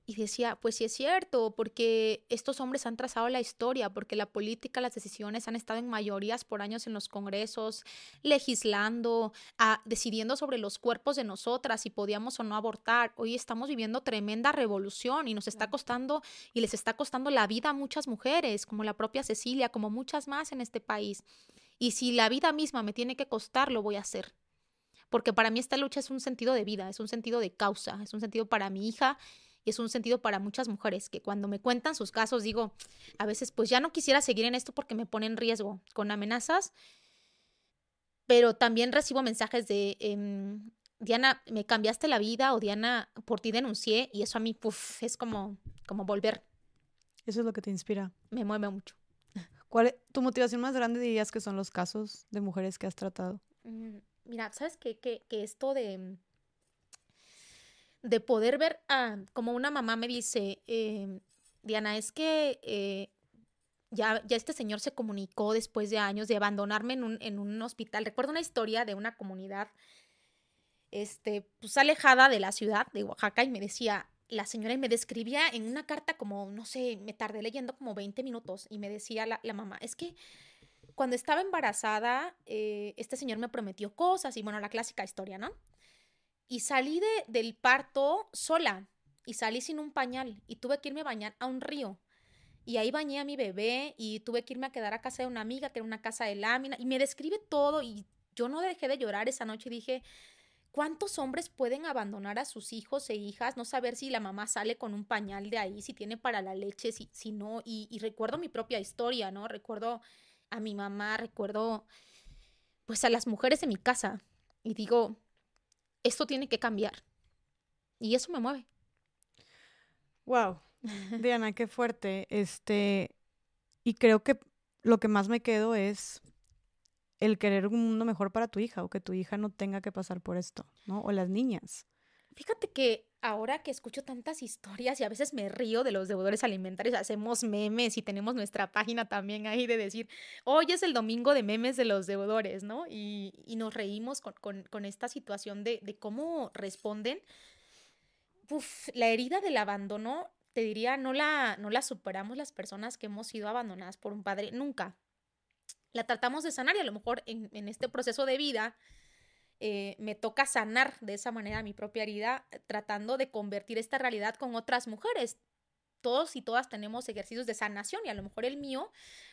y decía, pues sí es cierto, porque estos hombres han trazado la historia, porque la política, las decisiones han estado en mayorías por años en los congresos, legislando, ah, decidiendo sobre los cuerpos de nosotras, si podíamos o no abortar. Hoy estamos viviendo tremenda revolución y nos está costando y les está costando la vida a muchas mujeres, como la propia Cecilia, como muchas más en este país. Y si la vida misma me tiene que costar, lo voy a hacer porque para mí esta lucha es un sentido de vida, es un sentido de causa, es un sentido para mi hija y es un sentido para muchas mujeres que cuando me cuentan sus casos digo, a veces pues ya no quisiera seguir en esto porque me pone en riesgo con amenazas, pero también recibo mensajes de, em, Diana, me cambiaste la vida o Diana, por ti denuncié y eso a mí puff, es como, como volver. Eso es lo que te inspira. Me mueve mucho. ¿Cuál es tu motivación más grande dirías que son los casos de mujeres que has tratado? Mm, mira, ¿sabes qué? Que, que esto de de poder ver, a, como una mamá me dice, em, Diana, es que eh, ya, ya este señor se comunicó después de años de abandonarme en un, en un hospital. Recuerdo una historia de una comunidad, este, pues alejada de la ciudad de Oaxaca y me decía, la señora me describía en una carta como, no sé, me tardé leyendo como 20 minutos y me decía la, la mamá, es que cuando estaba embarazada, eh, este señor me prometió cosas y bueno, la clásica historia, ¿no? Y salí de, del parto sola y salí sin un pañal y tuve que irme a bañar a un río. Y ahí bañé a mi bebé y tuve que irme a quedar a casa de una amiga que era una casa de lámina y me describe todo y yo no dejé de llorar esa noche y dije, ¿cuántos hombres pueden abandonar a sus hijos e hijas, no saber si la mamá sale con un pañal de ahí, si tiene para la leche, si, si no? Y, y recuerdo mi propia historia, ¿no? Recuerdo a mi mamá, recuerdo pues a las mujeres de mi casa y digo, esto tiene que cambiar. Y eso me mueve. Wow. Diana, qué fuerte. Este, y creo que lo que más me quedo es el querer un mundo mejor para tu hija o que tu hija no tenga que pasar por esto, ¿no? O las niñas. Fíjate que ahora que escucho tantas historias y a veces me río de los deudores alimentarios, hacemos memes y tenemos nuestra página también ahí de decir, hoy es el domingo de memes de los deudores, ¿no? Y, nos reímos con, esta situación de, cómo responden. Uf, la herida del abandono, te diría, no la, no la superamos las personas que hemos sido abandonadas por un padre, nunca. La tratamos de sanar y a lo mejor en, este proceso de vida eh, me toca sanar de esa manera mi propia herida, tratando de convertir esta realidad con otras mujeres. Todos y todas tenemos ejercicios de sanación y a lo mejor el mío,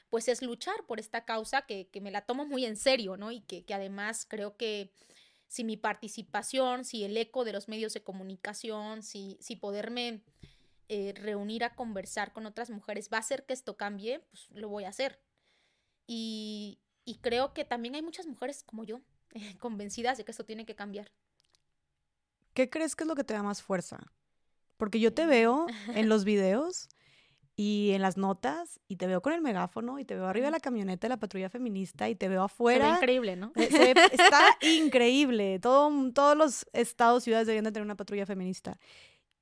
pues es luchar por esta causa que, me la tomo muy en serio, ¿no? Y que, además creo que si mi participación, si el eco de los medios de comunicación, si, si poderme eh, reunir a conversar con otras mujeres va a hacer que esto cambie, pues lo voy a hacer. Y, y creo que también hay muchas mujeres como yo convencidas de que esto tiene que cambiar. ¿Qué crees que es lo que te da más fuerza? Porque yo te veo en los videos y en las notas y te veo con el megáfono y te veo arriba de la camioneta de la patrulla feminista y te veo afuera. increíble, ¿no? Está increíble. Todo, todos los estados, ciudades deberían de tener una patrulla feminista.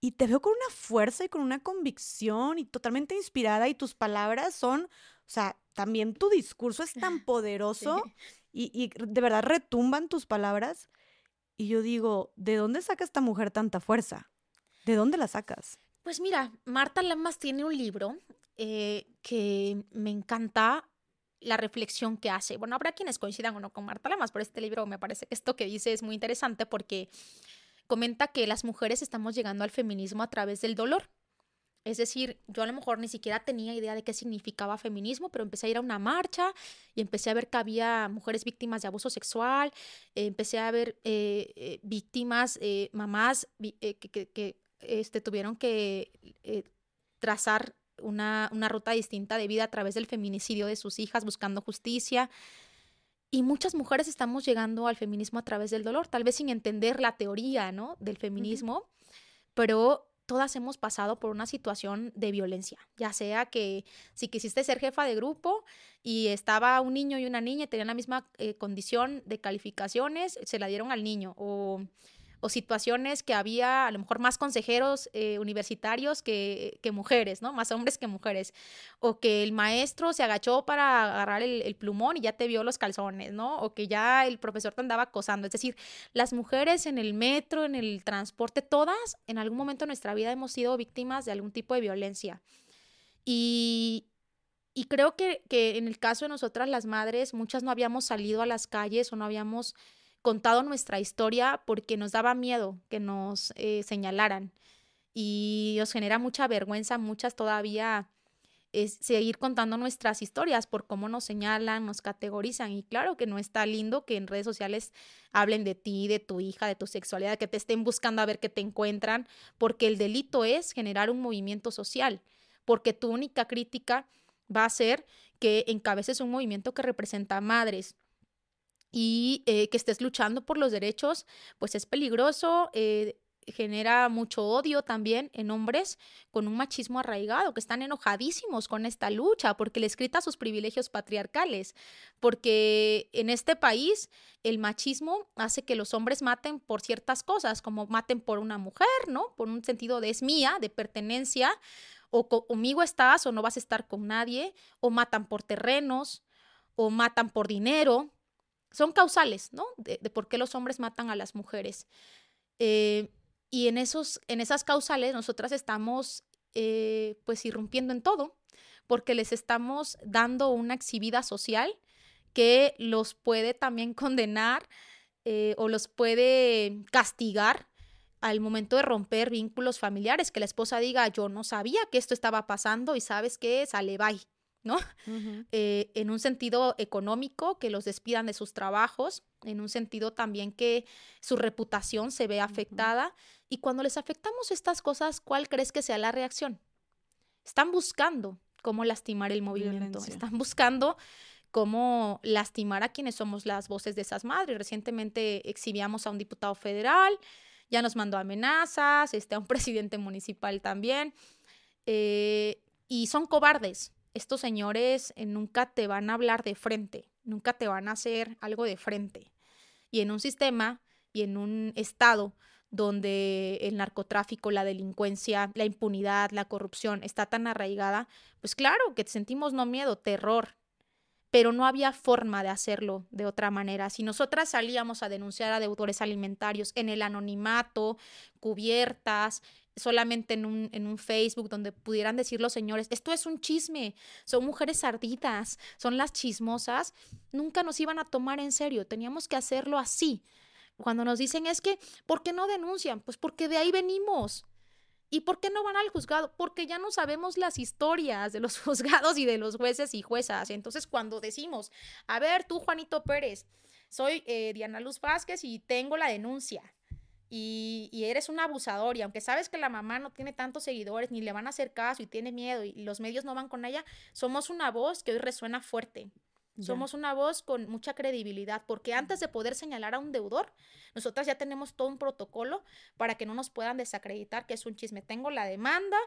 Y te veo con una fuerza y con una convicción y totalmente inspirada y tus palabras son, o sea, también tu discurso es tan poderoso y, de verdad retumban tus palabras. Y yo digo, ¿de dónde saca esta mujer tanta fuerza? ¿De dónde la sacas? Pues mira, Marta Lamas tiene un libro eh, que me encanta la reflexión que hace. Bueno, habrá quienes coincidan o no con Marta Lamas, pero este libro me parece que esto que dice es muy interesante porque comenta que las mujeres estamos llegando al feminismo a través del dolor. Es decir, yo a lo mejor ni siquiera tenía idea de qué significaba feminismo, pero empecé a ir a una marcha y empecé a ver que había mujeres víctimas de abuso sexual, eh, empecé a ver eh, eh, víctimas, mamás que, este, tuvieron que trazar una, una ruta distinta de vida a través del feminicidio de sus hijas, buscando justicia. Y muchas mujeres estamos llegando al feminismo a través del dolor, tal vez sin entender la teoría, ¿no? Del feminismo, pero todas hemos pasado por una situación de violencia, ya sea que si quisiste ser jefa de grupo y estaba un niño y una niña y tenían la misma eh, condición de calificaciones, se la dieron al niño o o situaciones que había a lo mejor más consejeros eh, universitarios que, mujeres, ¿no? Más hombres que mujeres. O que el maestro se agachó para agarrar el, plumón y ya te vio los calzones, ¿no? O que ya el profesor te andaba acosando. Es decir, las mujeres en el metro, en el transporte, todas en algún momento de nuestra vida hemos sido víctimas de algún tipo de violencia. Y, y creo que, que, en el caso de nosotras las madres, muchas no habíamos salido a las calles o no habíamos contado nuestra historia porque nos daba miedo que nos eh, señalaran y nos genera mucha vergüenza, muchas todavía seguir contando nuestras historias por cómo nos señalan, nos categorizan. Y claro que no está lindo que en redes sociales hablen de ti, de tu hija, de tu sexualidad, que te estén buscando a ver qué te encuentran, porque el delito es generar un movimiento social, porque tu única crítica va a ser que encabeces un movimiento que representa a madres, y eh, que estés luchando por los derechos, pues es peligroso, eh, genera mucho odio también en hombres con un machismo arraigado, que están enojadísimos con esta lucha porque les grita sus privilegios patriarcales, porque en este país el machismo hace que los hombres maten por ciertas cosas, como maten por una mujer, ¿no? Por un sentido de es mía, de pertenencia, o conmigo estás o no vas a estar con nadie, o matan por terrenos, o matan por dinero, son causales, ¿no? De, por qué los hombres matan a las mujeres. Eh, y en, esos, en esas causales nosotras estamos eh, pues irrumpiendo en todo, porque les estamos dando una exhibida social que los puede también condenar eh, o los puede castigar al momento de romper vínculos familiares, que la esposa diga, yo no sabía que esto estaba pasando y sabes que sale, bye. ¿No? Eh, en un sentido económico, que los despidan de sus trabajos, en un sentido también que su reputación se ve afectada. Y cuando les afectamos estas cosas, ¿cuál crees que sea la reacción? Están buscando cómo lastimar el movimiento, están buscando cómo lastimar a quienes somos las voces de esas madres. Recientemente exhibíamos a un diputado federal, ya nos mandó amenazas, este, a un presidente municipal también, eh, y son cobardes, estos señores eh, nunca te van a hablar de frente, nunca te van a hacer algo de frente. Y en un sistema y en un estado donde el narcotráfico, la delincuencia, la impunidad, la corrupción está tan arraigada, pues claro que sentimos no miedo, terror, pero no había forma de hacerlo de otra manera. Si nosotras salíamos a denunciar a deudores alimentarios en el anonimato, cubiertas, solamente en un, en un Facebook donde pudieran decir los señores, esto es un chisme, son mujeres ardidas, son las chismosas, nunca nos iban a tomar en serio, teníamos que hacerlo así. Cuando nos dicen es que, ¿por qué no denuncian? Pues porque de ahí venimos. ¿Y por qué no van al juzgado? Porque ya no sabemos las historias de los juzgados y de los jueces y juezas. Entonces, cuando decimos, a ver, tú, Juanito Pérez, soy eh, Diana Luz Vázquez y tengo la denuncia y, eres un abusador y aunque sabes que la mamá no tiene tantos seguidores ni le van a hacer caso y tiene miedo y los medios no van con ella, somos una voz que hoy resuena fuerte. Somos una voz con mucha credibilidad, porque antes de poder señalar a un deudor, nosotras ya tenemos todo un protocolo para que no nos puedan desacreditar que es un chisme. Tengo la demanda,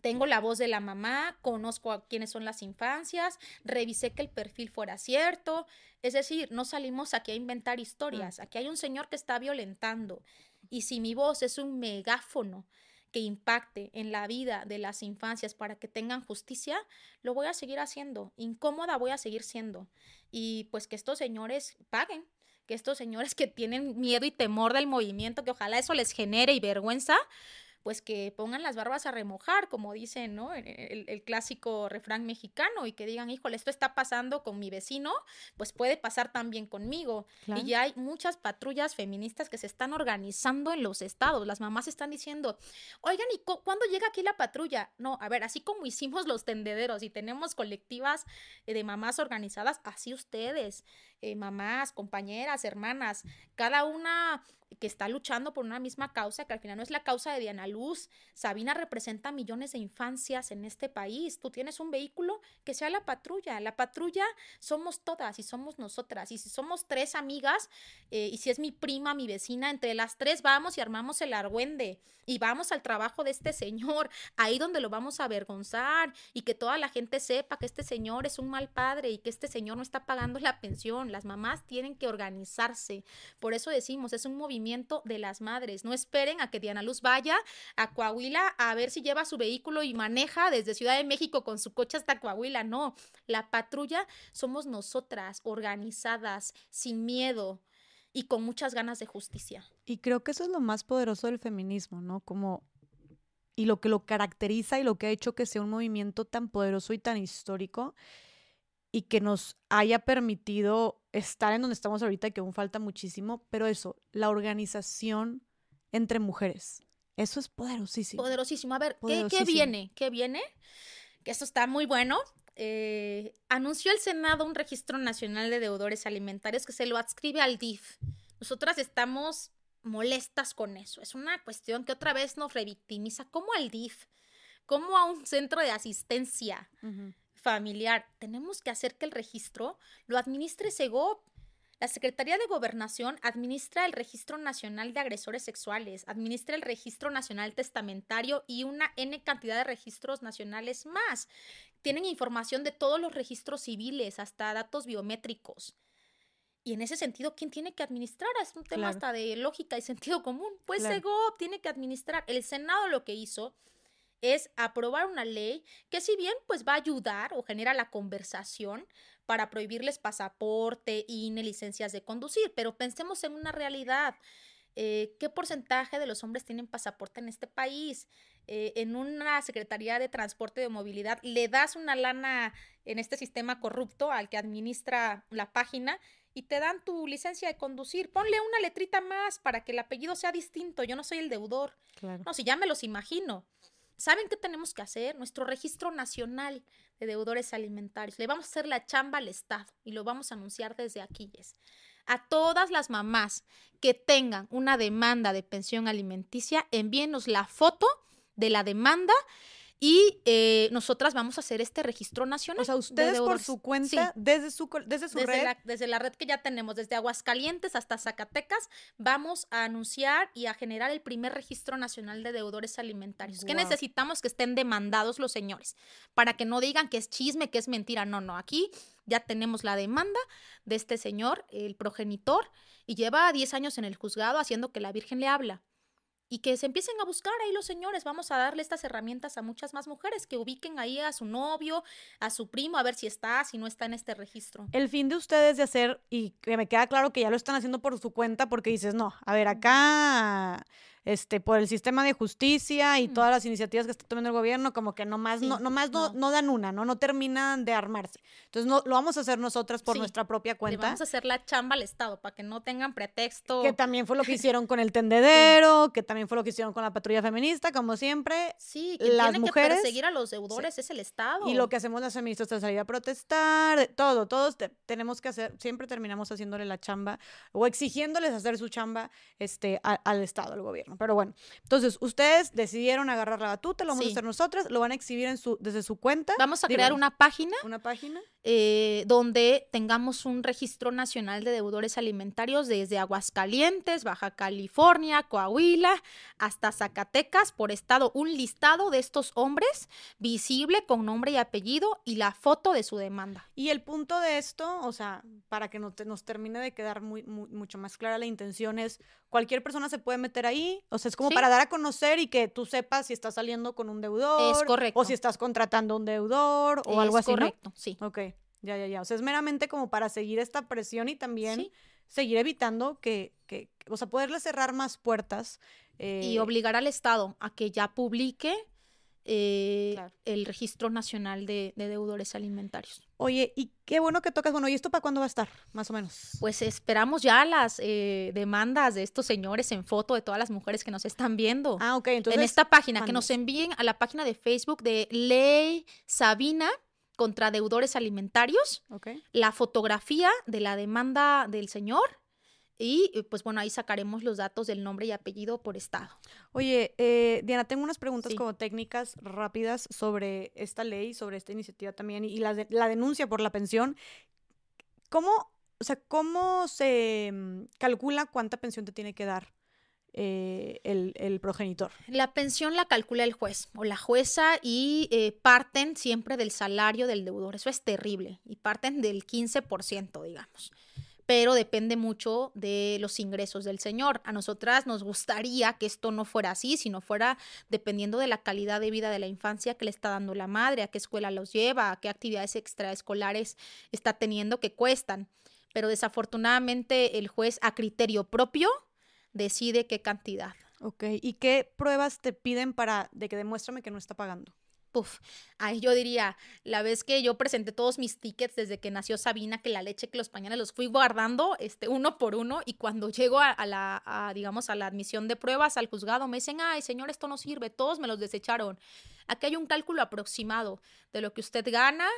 tengo la voz de la mamá, conozco a quiénes son las infancias, revisé que el perfil fuera cierto. Es decir, no salimos aquí a inventar historias. Aquí hay un señor que está violentando. Y si mi voz es un megáfono que impacte en la vida de las infancias para que tengan justicia, lo voy a seguir haciendo. Incómoda voy a seguir siendo. Y pues que estos señores paguen, que estos señores que tienen miedo y temor del movimiento, que ojalá eso les genere y vergüenza, pues que pongan las barbas a remojar, como dicen, ¿no? El, clásico refrán mexicano y que digan, híjole, esto está pasando con mi vecino, pues puede pasar también conmigo. Y ya hay muchas patrullas feministas que se están organizando en los estados. Las mamás están diciendo, oigan, ¿y cuándo llega aquí la patrulla? No, a ver, así como hicimos los tendederos y tenemos colectivas eh, de mamás organizadas, así ustedes, eh, mamás, compañeras, hermanas, cada una que está luchando por una misma causa, que al final no es la causa de Diana Luz. Sabina representa millones de infancias en este país. Tú tienes un vehículo que sea la patrulla. La patrulla somos todas y somos nosotras. Y si somos tres amigas, eh, y si es mi prima, mi vecina, entre las tres vamos y armamos el argüende y vamos al trabajo de este señor, ahí donde lo vamos a avergonzar y que toda la gente sepa que este señor es un mal padre y que este señor no está pagando la pensión. Las mamás tienen que organizarse. Por eso decimos, es un movimiento de las madres. No esperen a que Diana Luz vaya a Coahuila a ver si lleva su vehículo y maneja desde Ciudad de México con su coche hasta Coahuila. No, la patrulla somos nosotras, organizadas, sin miedo y con muchas ganas de justicia. Y creo que eso es lo más poderoso del feminismo, ¿no? Como y lo que lo caracteriza y lo que ha hecho que sea un movimiento tan poderoso y tan histórico y que nos haya permitido estar en donde estamos ahorita, que aún falta muchísimo, pero eso, la organización entre mujeres, eso es poderosísimo. Poderosísimo. A ver, ¿qué, viene? ¿Qué viene? Que esto está muy bueno. Eh, anunció el Senado un registro nacional de deudores alimentarios que se lo adscribe al DIF. Nosotras estamos molestas con eso. Es una cuestión que otra vez nos revictimiza, como al DIF, como a un centro de asistencia familiar. Tenemos que hacer que el registro lo administre SEGOP. La Secretaría de Gobernación administra el Registro Nacional de Agresores Sexuales, administra el Registro Nacional Testamentario y una N cantidad de registros nacionales más. Tienen información de todos los registros civiles, hasta datos biométricos. Y en ese sentido, ¿quién tiene que administrar? Es un tema hasta de lógica y sentido común. Pues SEGOP tiene que administrar. El Senado lo que hizo es aprobar una ley que si bien pues va a ayudar o genera la conversación para prohibirles pasaporte, y licencias de conducir, pero pensemos en una realidad. Eh, ¿Qué porcentaje de los hombres tienen pasaporte en este país? Eh, en una Secretaría de Transporte de Movilidad le das una lana en este sistema corrupto al que administra la página y te dan tu licencia de conducir. Ponle una letrita más para que el apellido sea distinto. Yo no soy el deudor. No, si ya me los imagino. ¿Saben qué tenemos que hacer? Nuestro registro nacional de deudores alimentarios. Le vamos a hacer la chamba al Estado y lo vamos a anunciar desde aquí. A todas las mamás que tengan una demanda de pensión alimenticia, envíenos la foto de la demanda y eh, nosotras vamos a hacer este registro nacional. O sea, ustedes por su cuenta, desde su, desde su red. La, desde la red que ya tenemos, desde Aguascalientes hasta Zacatecas, vamos a anunciar y a generar el primer registro nacional de deudores alimentarios. ¿Qué necesitamos? Que estén demandados los señores, para que no digan que es chisme, que es mentira. No, no, aquí ya tenemos la demanda de este señor, el progenitor, y lleva 10 años en el juzgado haciendo que la Virgen le habla y que se empiecen a buscar ahí los señores. Vamos a darle estas herramientas a muchas más mujeres que ubiquen ahí a su novio, a su primo, a ver si está, si no está en este registro. El fin de ustedes de hacer, y que me queda claro que ya lo están haciendo por su cuenta, porque dices, no, a ver, acá este, por el sistema de justicia y todas las iniciativas que está tomando el gobierno, como que nomás, no, nomás no. no. dan una, ¿no? No terminan de armarse. Entonces, no, lo vamos a hacer nosotras por nuestra propia cuenta. vamos a hacer la chamba al Estado para que no tengan pretexto. Que también fue lo que hicieron con el tendedero, que también fue lo que hicieron con la patrulla feminista, como siempre. Sí, que las tiene mujeres, que perseguir a los deudores es el Estado. Y lo que hacemos las feministas es salir a protestar, todo, todos tenemos que hacer, siempre terminamos haciéndole la chamba o exigiéndoles hacer su chamba este, al Estado, al gobierno. Pero bueno, entonces ustedes decidieron agarrar la batuta, lo vamos a hacer nosotras, lo van a exhibir en su, desde su cuenta. Vamos a crear una página. Una página. Eh, donde tengamos un registro nacional de deudores alimentarios desde Aguascalientes, Baja California, Coahuila, hasta Zacatecas, por estado, un listado de estos hombres visible con nombre y apellido y la foto de su demanda. Y el punto de esto, o sea, para que nos, nos termine de quedar muy, mucho más clara la intención es, cualquier persona se puede meter ahí, o sea, es como para dar a conocer y que tú sepas si estás saliendo con un deudor. Es correcto. O si estás contratando un deudor o algo así. Correcto, sí. Ok. Ya, ya, ya. O sea, es meramente como para seguir esta presión y también seguir evitando que, que, o sea, poderle cerrar más puertas. y eh, obligar al Estado a que ya publique eh, el Registro Nacional de, Deudores Alimentarios. Oye, y qué bueno que tocas, bueno, ¿y esto para cuándo va a estar, más o menos? Pues esperamos ya las eh, demandas de estos señores en foto de todas las mujeres que nos están viendo. Ah, ok, entonces. En esta página, que nos envíen a la página de Facebook de Ley Sabina contra deudores alimentarios, la fotografía de la demanda del señor y eh, pues bueno, ahí sacaremos los datos del nombre y apellido por estado. Oye, eh, Diana, tengo unas preguntas Sí. como técnicas rápidas sobre esta ley, sobre esta iniciativa también y la, de- la denuncia por la pensión. ¿Cómo, o sea, cómo se mm, calcula cuánta pensión te tiene que dar eh, el, el progenitor? La pensión la calcula el juez o la jueza y eh, parten siempre del salario del deudor. Eso es terrible. Y parten del 15%, digamos. Pero depende mucho de los ingresos del señor. A nosotras nos gustaría que esto no fuera así, sino fuera dependiendo de la calidad de vida de la infancia que le está dando la madre, a qué escuela los lleva, a qué actividades extraescolares está teniendo que cuestan. Pero desafortunadamente el juez a criterio propio decide qué cantidad. Ok, ¿y qué pruebas te piden para de que demuéstrame que no está pagando? Puf, ahí yo diría, la vez que yo presenté todos mis tickets desde que nació Sabina, que la leche, que los pañales los fui guardando este, uno por uno y cuando llego a, la, digamos, a la admisión de pruebas al juzgado me dicen, ay señor, esto no sirve, todos me los desecharon. Aquí hay un cálculo aproximado de lo que usted gana,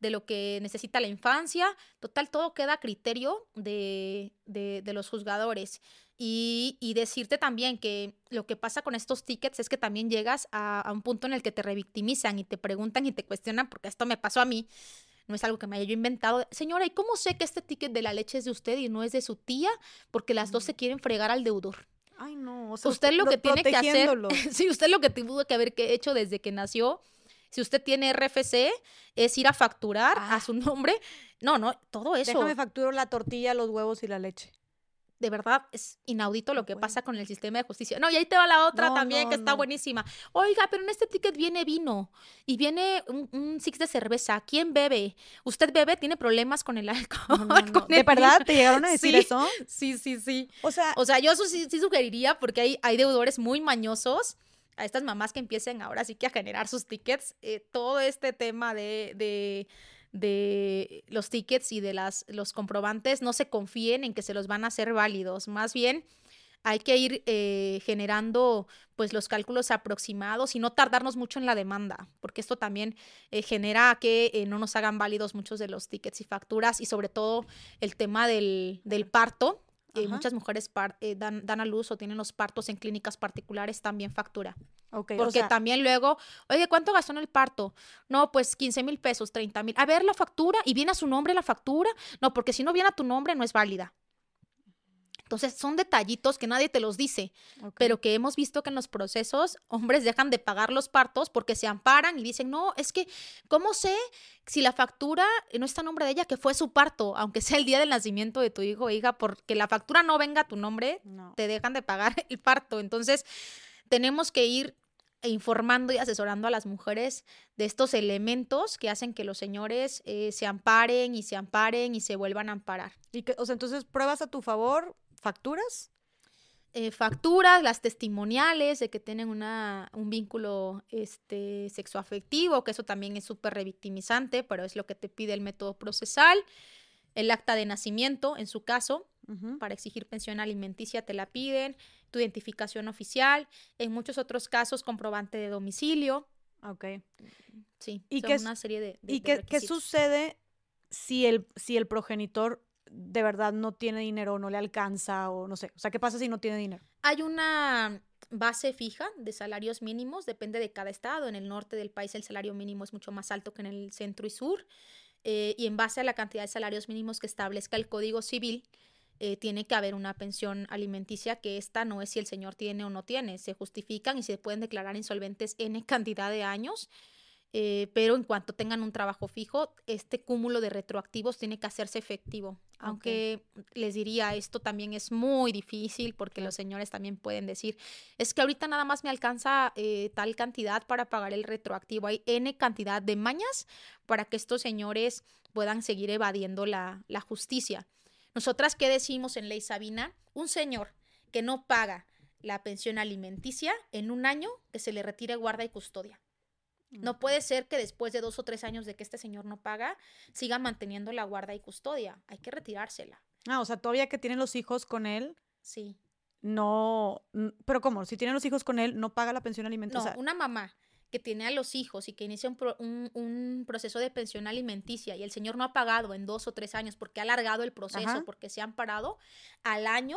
de lo que necesita la infancia, total, todo queda a criterio de, de, de los juzgadores. Y, y, decirte también que lo que pasa con estos tickets es que también llegas a, a, un punto en el que te revictimizan y te preguntan y te cuestionan, porque esto me pasó a mí, no es algo que me haya yo inventado. Señora, ¿y cómo sé que este ticket de la leche es de usted y no es de su tía? Porque las dos se quieren fregar al deudor. Ay, no. O sea, usted lo que tiene que hacer, sí, usted lo que tuvo que haber hecho desde que nació, si usted tiene RFC, es ir a facturar ah. a su nombre. No, no, todo eso. Déjame facturo la tortilla, los huevos y la leche de verdad es inaudito lo que bueno. pasa con el sistema de justicia. No, y ahí te va la otra no, también, no, que está no. buenísima. Oiga, pero en este ticket viene vino y viene un, un, six de cerveza. ¿Quién bebe? ¿Usted bebe? ¿Tiene problemas con el alcohol? Con ¿De el verdad vino? te llegaron a decir sí, eso? Sí, sí, sí. O sea, o sea yo sí, sí sugeriría, porque hay, hay deudores muy mañosos a estas mamás que empiecen ahora sí que a generar sus tickets, eh, todo este tema de, de de los tickets y de las, los comprobantes no se confíen en que se los van a hacer válidos. Más bien, hay que ir eh, generando pues los cálculos aproximados y no tardarnos mucho en la demanda, porque esto también eh, genera que eh, no nos hagan válidos muchos de los tickets y facturas y sobre todo el tema del, del parto. Eh, muchas mujeres eh, dan, dan, a luz o tienen los partos en clínicas particulares, también factura. Okay, Porque o sea, también luego, oye, ¿cuánto gastó en el parto? No, pues 15 mil pesos, 30 mil. A ver la factura y viene a su nombre la factura. No, porque si no viene a tu nombre no es válida. Entonces son detallitos que nadie te los dice, okay. pero que hemos visto que en los procesos hombres dejan de pagar los partos porque se amparan y dicen, no, es que, ¿cómo sé si la factura no está a nombre de ella que fue su parto, aunque sea el día del nacimiento de tu hijo o hija, porque la factura no venga a tu nombre, no. te dejan de pagar el parto. Entonces tenemos que ir informando y asesorando a las mujeres de estos elementos que hacen que los señores eh, se amparen y se amparen y se vuelvan a amparar. Y que, o sea, entonces pruebas a tu favor, facturas. Eh, facturas, las testimoniales de que tienen una, un vínculo este, sexoafectivo, que eso también es súper revictimizante, pero es lo que te pide el método procesal. El acta de nacimiento, en su caso, uh -huh. para exigir pensión alimenticia te la piden, tu identificación oficial, en muchos otros casos comprobante de domicilio. Ok. Sí, ¿Y son qué, una serie de, de ¿Y de qué, qué, sucede si el, si el progenitor de verdad no tiene dinero no le alcanza o no sé? O sea, ¿qué pasa si no tiene dinero? Hay una base fija de salarios mínimos, depende de cada estado. En el norte del país el salario mínimo es mucho más alto que en el centro y sur. Eh, y en base a la cantidad de salarios mínimos que establezca el Código Civil, eh, tiene que haber una pensión alimenticia que esta no es si el señor tiene o no tiene, se justifican y se pueden declarar insolventes en cantidad de años, eh, pero en cuanto tengan un trabajo fijo, este cúmulo de retroactivos tiene que hacerse efectivo. Aunque les diría, esto también es muy difícil porque los señores también pueden decir, es que ahorita nada más me alcanza eh, tal cantidad para pagar el retroactivo. Hay N cantidad de mañas para que estos señores puedan seguir evadiendo la, la justicia. Nosotras, ¿qué decimos en Ley Sabina? Un señor que no paga la pensión alimenticia en un año que se le retire guarda y custodia. No puede ser que después de dos o tres años de que este señor no paga, siga manteniendo la guarda y custodia. Hay que retirársela. Ah, o sea, todavía que tienen los hijos con él. Sí. No, pero ¿cómo? Si tienen los hijos con él, no paga la pensión alimenticia. No, una mamá que tiene a los hijos y que inicia un, proceso de pensión alimenticia y el señor no ha pagado en dos o tres años porque ha alargado el proceso, porque se han parado, al año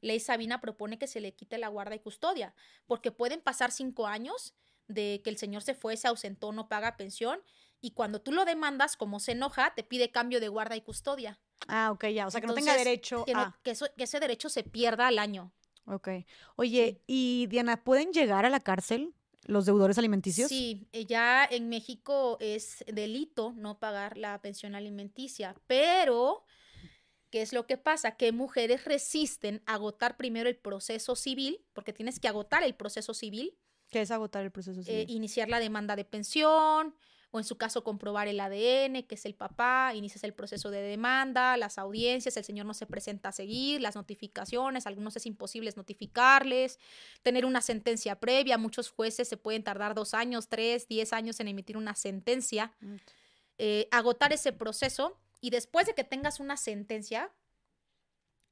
Ley Sabina propone que se le quite la guarda y custodia, porque pueden pasar cinco años de que el señor se fue, se ausentó, no paga pensión, y cuando tú lo demandas, como se enoja, te pide cambio de guarda y custodia. Ah, ok, ya, o sea, que no tenga derecho a... Que, ese derecho se pierda al año. Ok. Oye, y Diana, ¿pueden llegar a la cárcel los deudores alimenticios? Sí, eh, ya en México es delito no pagar la pensión alimenticia, pero ¿qué es lo que pasa? Que mujeres resisten agotar primero el proceso civil, porque tienes que agotar el proceso civil. ¿Qué es agotar el proceso eh, civil? iniciar la demanda de pensión, o en su caso comprobar el ADN, que es el papá, inicias el proceso de demanda, las audiencias, el señor no se presenta a seguir, las notificaciones, algunos es imposible notificarles, tener una sentencia previa, muchos jueces se pueden tardar dos años, tres, diez años en emitir una sentencia, eh, agotar ese proceso y después de que tengas una sentencia,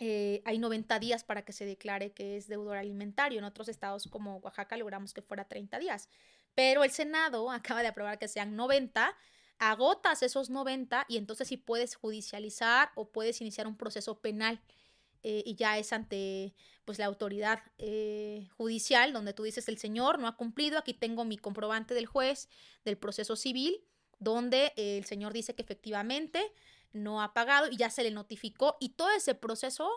eh, hay 90 días para que se declare que es deudor alimentario. En otros estados como Oaxaca logramos que fuera 30 días pero el Senado acaba de aprobar que sean 90, agotas esos 90 y entonces sí puedes judicializar o puedes iniciar un proceso penal. Eh, y ya es ante pues la autoridad eh, judicial donde tú dices el señor no ha cumplido aquí tengo mi comprobante del juez del proceso civil donde el señor dice que efectivamente no ha pagado y ya se le notificó y todo ese proceso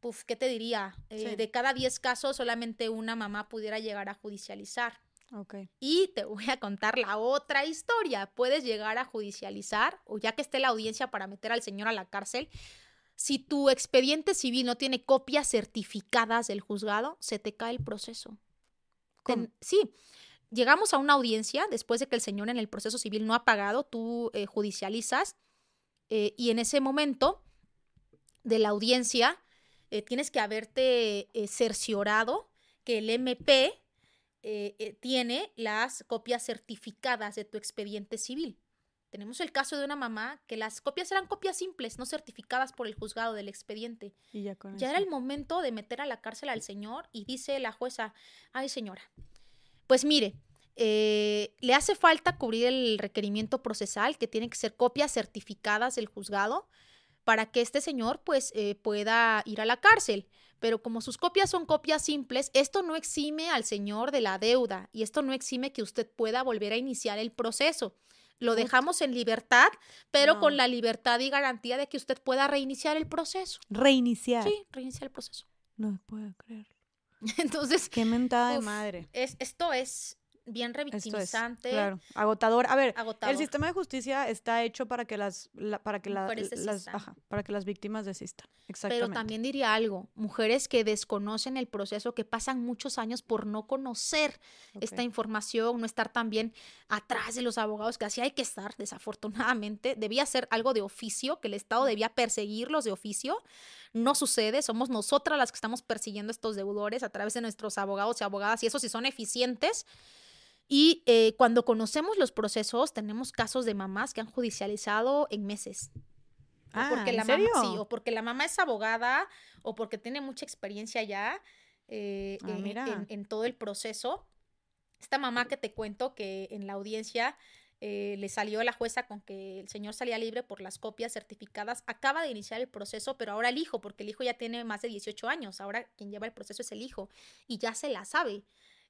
pues qué te diría eh, de cada 10 casos solamente una mamá pudiera llegar a judicializar. Y te voy a contar la otra historia. Puedes llegar a judicializar, o ya que esté la audiencia para meter al señor a la cárcel, si tu expediente civil no tiene copias certificadas del juzgado, se te cae el proceso. sí, llegamos a una audiencia después de que el señor en el proceso civil no ha pagado, tú eh, judicializas eh, y en ese momento de la audiencia eh, tienes que haberte cerciorado que el MP eh, eh, tiene las copias certificadas de tu expediente civil. Tenemos el caso de una mamá que las copias eran copias simples, no certificadas por el juzgado del expediente. Y ya, era el momento de meter a la cárcel al señor y dice la jueza, ay señora, pues mire, eh, le hace falta cubrir el requerimiento procesal, que tiene que ser copias certificadas del juzgado, para que este señor pues pueda ir a la cárcel pero como sus copias son copias simples, esto no exime al señor de la deuda y esto no exime que usted pueda volver a iniciar el proceso. Lo dejamos en libertad, pero con la libertad y garantía de que usted pueda reiniciar el proceso. Reiniciar. Sí, reiniciar el proceso. No puedo creerlo. Entonces. Qué mentada de madre. Es, esto es bien revictimizante. claro, agotador. A ver, el sistema de justicia está hecho para que las, para que las, para que las víctimas desistan. Exactamente. Pero también diría algo, mujeres que desconocen el proceso, que pasan muchos años por no conocer esta información, no estar también atrás de los abogados, que así hay que estar, desafortunadamente. Debía ser algo de oficio, que el Estado debía perseguirlos de oficio. No sucede, somos nosotras las que estamos persiguiendo estos deudores a través de nuestros abogados y abogadas, y eso si son eficientes y eh, cuando conocemos los procesos, tenemos casos de mamás que han judicializado en meses. Ah, porque ¿en la serio? Mamá, sí, o porque la mamá es abogada o porque tiene mucha experiencia ya eh, ah, en, en, todo el proceso. Esta mamá que te cuento que en la audiencia eh, le salió la jueza con que el señor salía libre por las copias certificadas, acaba de iniciar el proceso, pero ahora el hijo, porque el hijo ya tiene más de 18 años, ahora quien lleva el proceso es el hijo y ya se la sabe.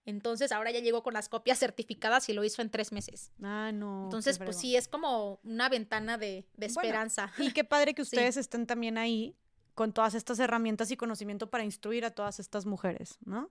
Entonces ahora ya llegó con las copias certificadas y lo hizo en tres meses. Ah, no. Entonces, pues sí, es como una ventana de, esperanza. y qué padre que ustedes estén también ahí con todas estas herramientas y conocimiento para instruir a todas estas mujeres, ¿no?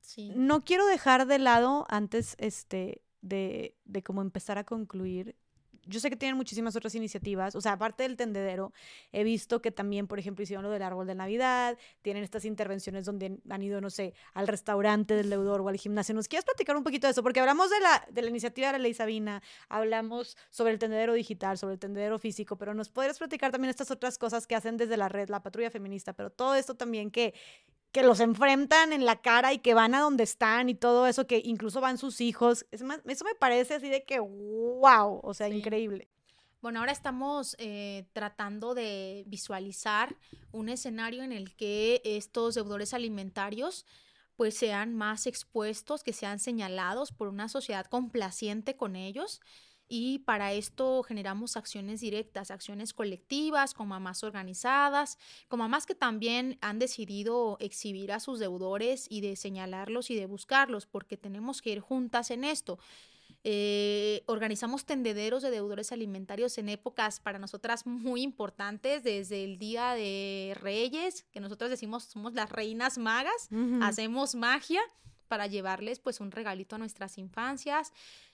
Sí. No quiero dejar de lado antes este, de, de cómo empezar a concluir yo sé que tienen muchísimas otras iniciativas, o sea, aparte del tendedero, he visto que también, por ejemplo, hicieron lo del árbol de Navidad, tienen estas intervenciones donde han ido, no sé, al restaurante del deudor o al gimnasio. ¿Nos quieres platicar un poquito de eso? Porque hablamos de la, de la iniciativa de la ley Sabina, hablamos sobre el tendedero digital, sobre el tendedero físico, pero nos podrías platicar también estas otras cosas que hacen desde la red, la patrulla feminista, pero todo esto también que, que los enfrentan en la cara y que van a donde están y todo eso, que incluso van sus hijos. eso me parece así de que, wow, o sea, increíble. Bueno, ahora estamos eh, tratando de visualizar un escenario en el que estos deudores alimentarios pues sean más expuestos, que sean señalados por una sociedad complaciente con ellos. Y para esto generamos acciones directas, acciones colectivas, con mamás organizadas, con mamás que también han decidido exhibir a sus deudores y de señalarlos y de buscarlos, porque tenemos que ir juntas en esto. Eh, organizamos tendederos de deudores alimentarios en épocas para nosotras muy importantes, desde el Día de Reyes, que nosotros decimos somos las reinas magas, hacemos magia para llevarles pues un regalito a nuestras infancias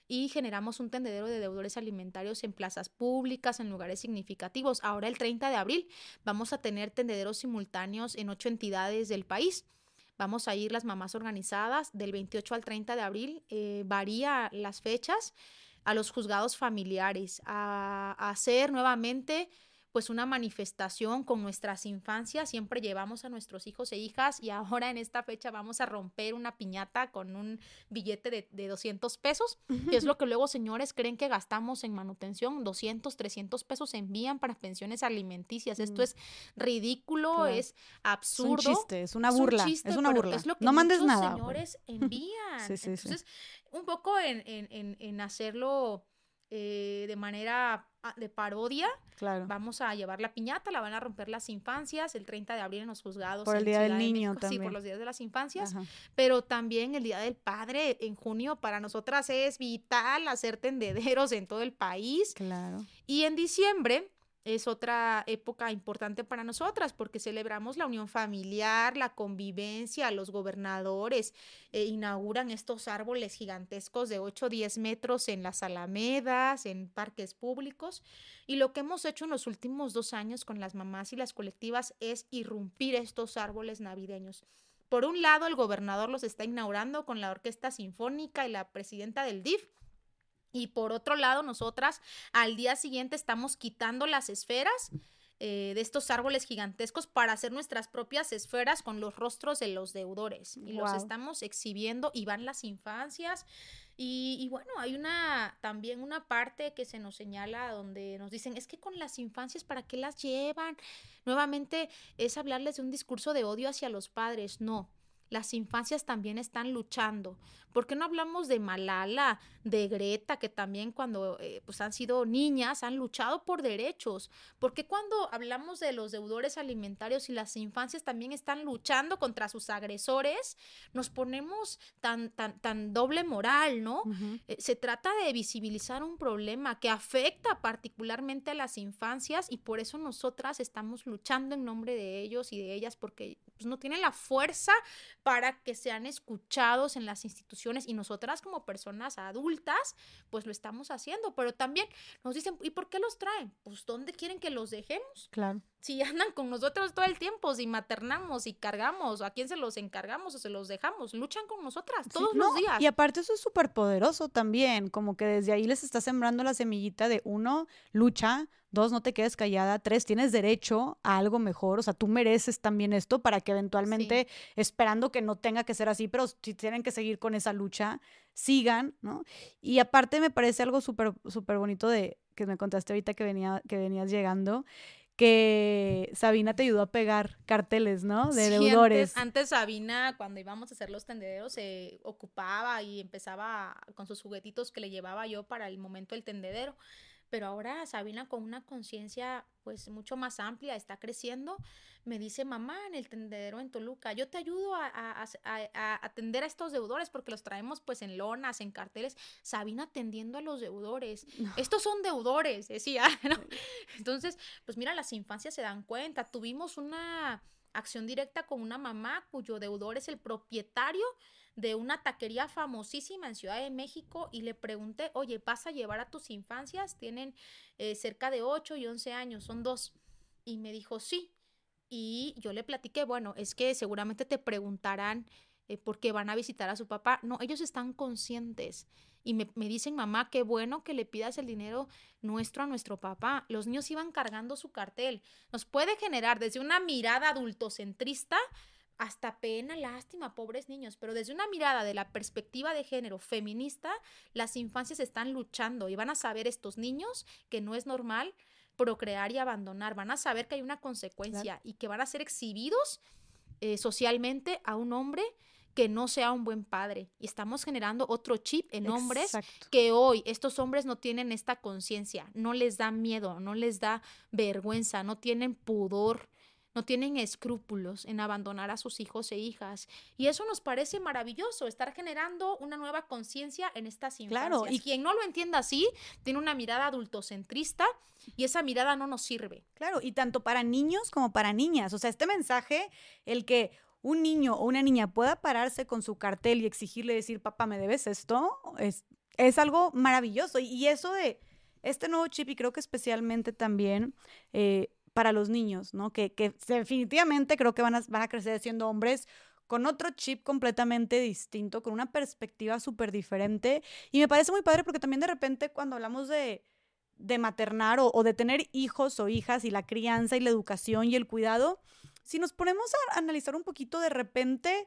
y generamos un tendedero de deudores alimentarios en plazas públicas, en lugares significativos. Ahora el 30 de abril vamos a tener tendederos simultáneos en ocho entidades del país. Vamos a ir las mamás organizadas del 28 al 30 de abril, eh, varía las fechas, a los juzgados familiares, a, a hacer nuevamente pues una manifestación con nuestras infancias, siempre llevamos a nuestros hijos e hijas y ahora en esta fecha vamos a romper una piñata con un billete de, de 200 pesos, que es lo que luego señores creen que gastamos en manutención, 200, 300 pesos envían para pensiones alimenticias, esto mm. es ridículo, es absurdo. Es un chiste, es una burla, es, una burla. no mandes nada. señores envían. Entonces, un poco en, en, en hacerlo eh, de manera ah, de parodia. Claro. Vamos a llevar la piñata, la van a romper las infancias el 30 de abril en los juzgados. Por el Día del Niño también. Sí, por los días de las infancias. Pero también el Día del Padre en junio para nosotras es vital hacer tendederos en todo el país. Claro. Y en diciembre es otra época importante para nosotras porque celebramos la unión familiar, la convivencia, los gobernadores eh, inauguran estos árboles gigantescos de 8 o 10 metros en las alamedas, en parques públicos. Y lo que hemos hecho en los últimos dos años con las mamás y las colectivas es irrumpir estos árboles navideños. Por un lado, el gobernador los está inaugurando con la Orquesta Sinfónica y la presidenta del DIF y por otro lado, nosotras al día siguiente estamos quitando las esferas eh, de estos árboles gigantescos para hacer nuestras propias esferas con los rostros de los deudores. Y los estamos exhibiendo y van las infancias. Y, y, bueno, hay una también una parte que se nos señala donde nos dicen, es que con las infancias, ¿para qué las llevan? Nuevamente es hablarles de un discurso de odio hacia los padres. No, las infancias también están luchando. ¿Por qué no hablamos de Malala, de Greta, que también cuando eh, pues han sido niñas han luchado por derechos? ¿Por qué cuando hablamos de los deudores alimentarios y las infancias también están luchando contra sus agresores, nos ponemos tan, tan, tan doble moral, ¿no? Eh, se trata de visibilizar un problema que afecta particularmente a las infancias y por eso nosotras estamos luchando en nombre de ellos y de ellas porque pues, no tienen la fuerza para que sean escuchados en las instituciones y nosotras como personas adultas, pues lo estamos haciendo, pero también nos dicen, ¿y por qué los traen? Pues ¿dónde quieren que los dejemos? Claro. Si andan con nosotros todo el tiempo, si maternamos y cargamos, ¿a quién se los encargamos o se los dejamos? Luchan con nosotras todos los días. Y aparte eso es súper poderoso también, como que desde ahí les está sembrando la semillita de uno, lucha, Dos, no te quedes callada. Tres, tienes derecho a algo mejor. O sea, tú mereces también esto para que eventualmente, esperando que no tenga que ser así, pero si tienen que seguir con esa lucha, sigan, ¿no? Y aparte me parece algo súper, súper bonito de que me contaste ahorita que, venía, que venías llegando, que Sabina te ayudó a pegar carteles, ¿no? De deudores. Antes, Sabina, cuando íbamos a hacer los tendederos, se ocupaba y empezaba con sus juguetitos que le llevaba yo para el momento del tendedero pero ahora Sabina con una conciencia pues mucho más amplia, está creciendo, me dice, mamá, en el tendedero en Toluca, yo te ayudo a, atender a estos deudores porque los traemos pues en lonas, en carteles, Sabina atendiendo a los deudores, estos son deudores, decía, ¿no? Entonces, pues mira, las infancias se dan cuenta, tuvimos una acción directa con una mamá cuyo deudor es el propietario de una taquería famosísima en Ciudad de México y le pregunté, oye, ¿vas a llevar a tus infancias? Tienen eh, cerca de 8 y 11 años, son dos. Y me dijo, sí. Y yo le platiqué, bueno, es que seguramente te preguntarán eh, por qué van a visitar a su papá. No, ellos están conscientes y me, me, dicen, mamá, qué bueno que le pidas el dinero nuestro a nuestro papá. Los niños iban cargando su cartel. Nos puede generar desde una mirada adultocentrista hasta pena, lástima, pobres niños, pero desde una mirada de la perspectiva de género feminista, las infancias están luchando y van a saber estos niños que no es normal procrear y abandonar, van a saber que hay una consecuencia y que van a ser exhibidos eh, socialmente a un hombre que no sea un buen padre. Y estamos generando otro chip en hombres que hoy estos hombres no tienen esta conciencia, no les da miedo, no les da vergüenza, no tienen pudor no tienen escrúpulos en abandonar a sus hijos e hijas. Y eso nos parece maravilloso, estar generando una nueva conciencia en estas infancias. Claro, y quien no lo entienda así, tiene una mirada adultocentrista y esa mirada no nos sirve. Claro, y tanto para niños como para niñas. O sea, este mensaje, el que un niño o una niña pueda pararse con su cartel y exigirle decir, papá, ¿me debes esto? Es, es algo maravilloso. Y eso de este nuevo chip, y creo que especialmente también eh, para los niños, ¿no? Que, que definitivamente creo que van a, van a crecer siendo hombres con otro chip completamente distinto, con una perspectiva súper diferente. Y me parece muy padre porque también de repente cuando hablamos de, de maternar o, de tener hijos o hijas y la crianza y la educación y el cuidado, si nos ponemos a analizar un poquito de repente,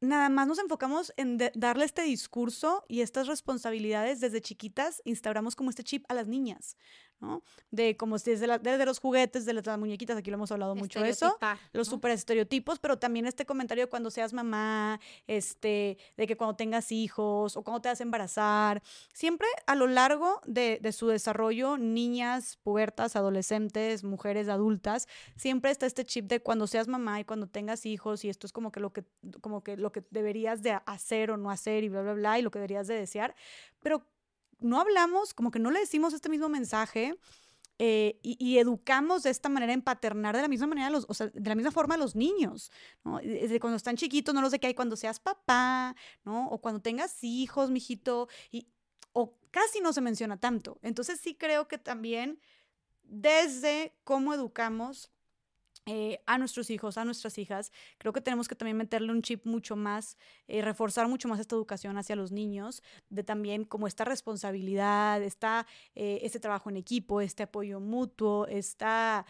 nada más nos enfocamos en darle este discurso y estas responsabilidades desde chiquitas, instauramos como este chip a las niñas. ¿No? De como si desde, desde los juguetes, de las, muñequitas, aquí lo hemos hablado mucho eso, los super estereotipos, pero también este comentario de cuando seas mamá, este, de que cuando tengas hijos o cuando te vas a embarazar, siempre a lo largo de, de su desarrollo, niñas, pubertas, adolescentes, mujeres adultas, siempre está este chip de cuando seas mamá y cuando tengas hijos y esto es como que lo que, como que lo que deberías de hacer o no hacer y bla, bla, bla, y lo que deberías de desear, pero no hablamos, como que no le decimos este mismo mensaje eh, y, educamos de esta manera en paternar de la misma manera, los, o sea, de la misma forma a los niños, ¿no? Desde cuando están chiquitos, no los de que hay cuando seas papá, ¿no? O cuando tengas hijos, mijito, y, o casi no se menciona tanto. Entonces sí creo que también desde cómo educamos eh, a nuestros hijos, a nuestras hijas. Creo que tenemos que también meterle un chip mucho más, eh, reforzar mucho más esta educación hacia los niños, de también como esta responsabilidad, está eh, este trabajo en equipo, este apoyo mutuo, esta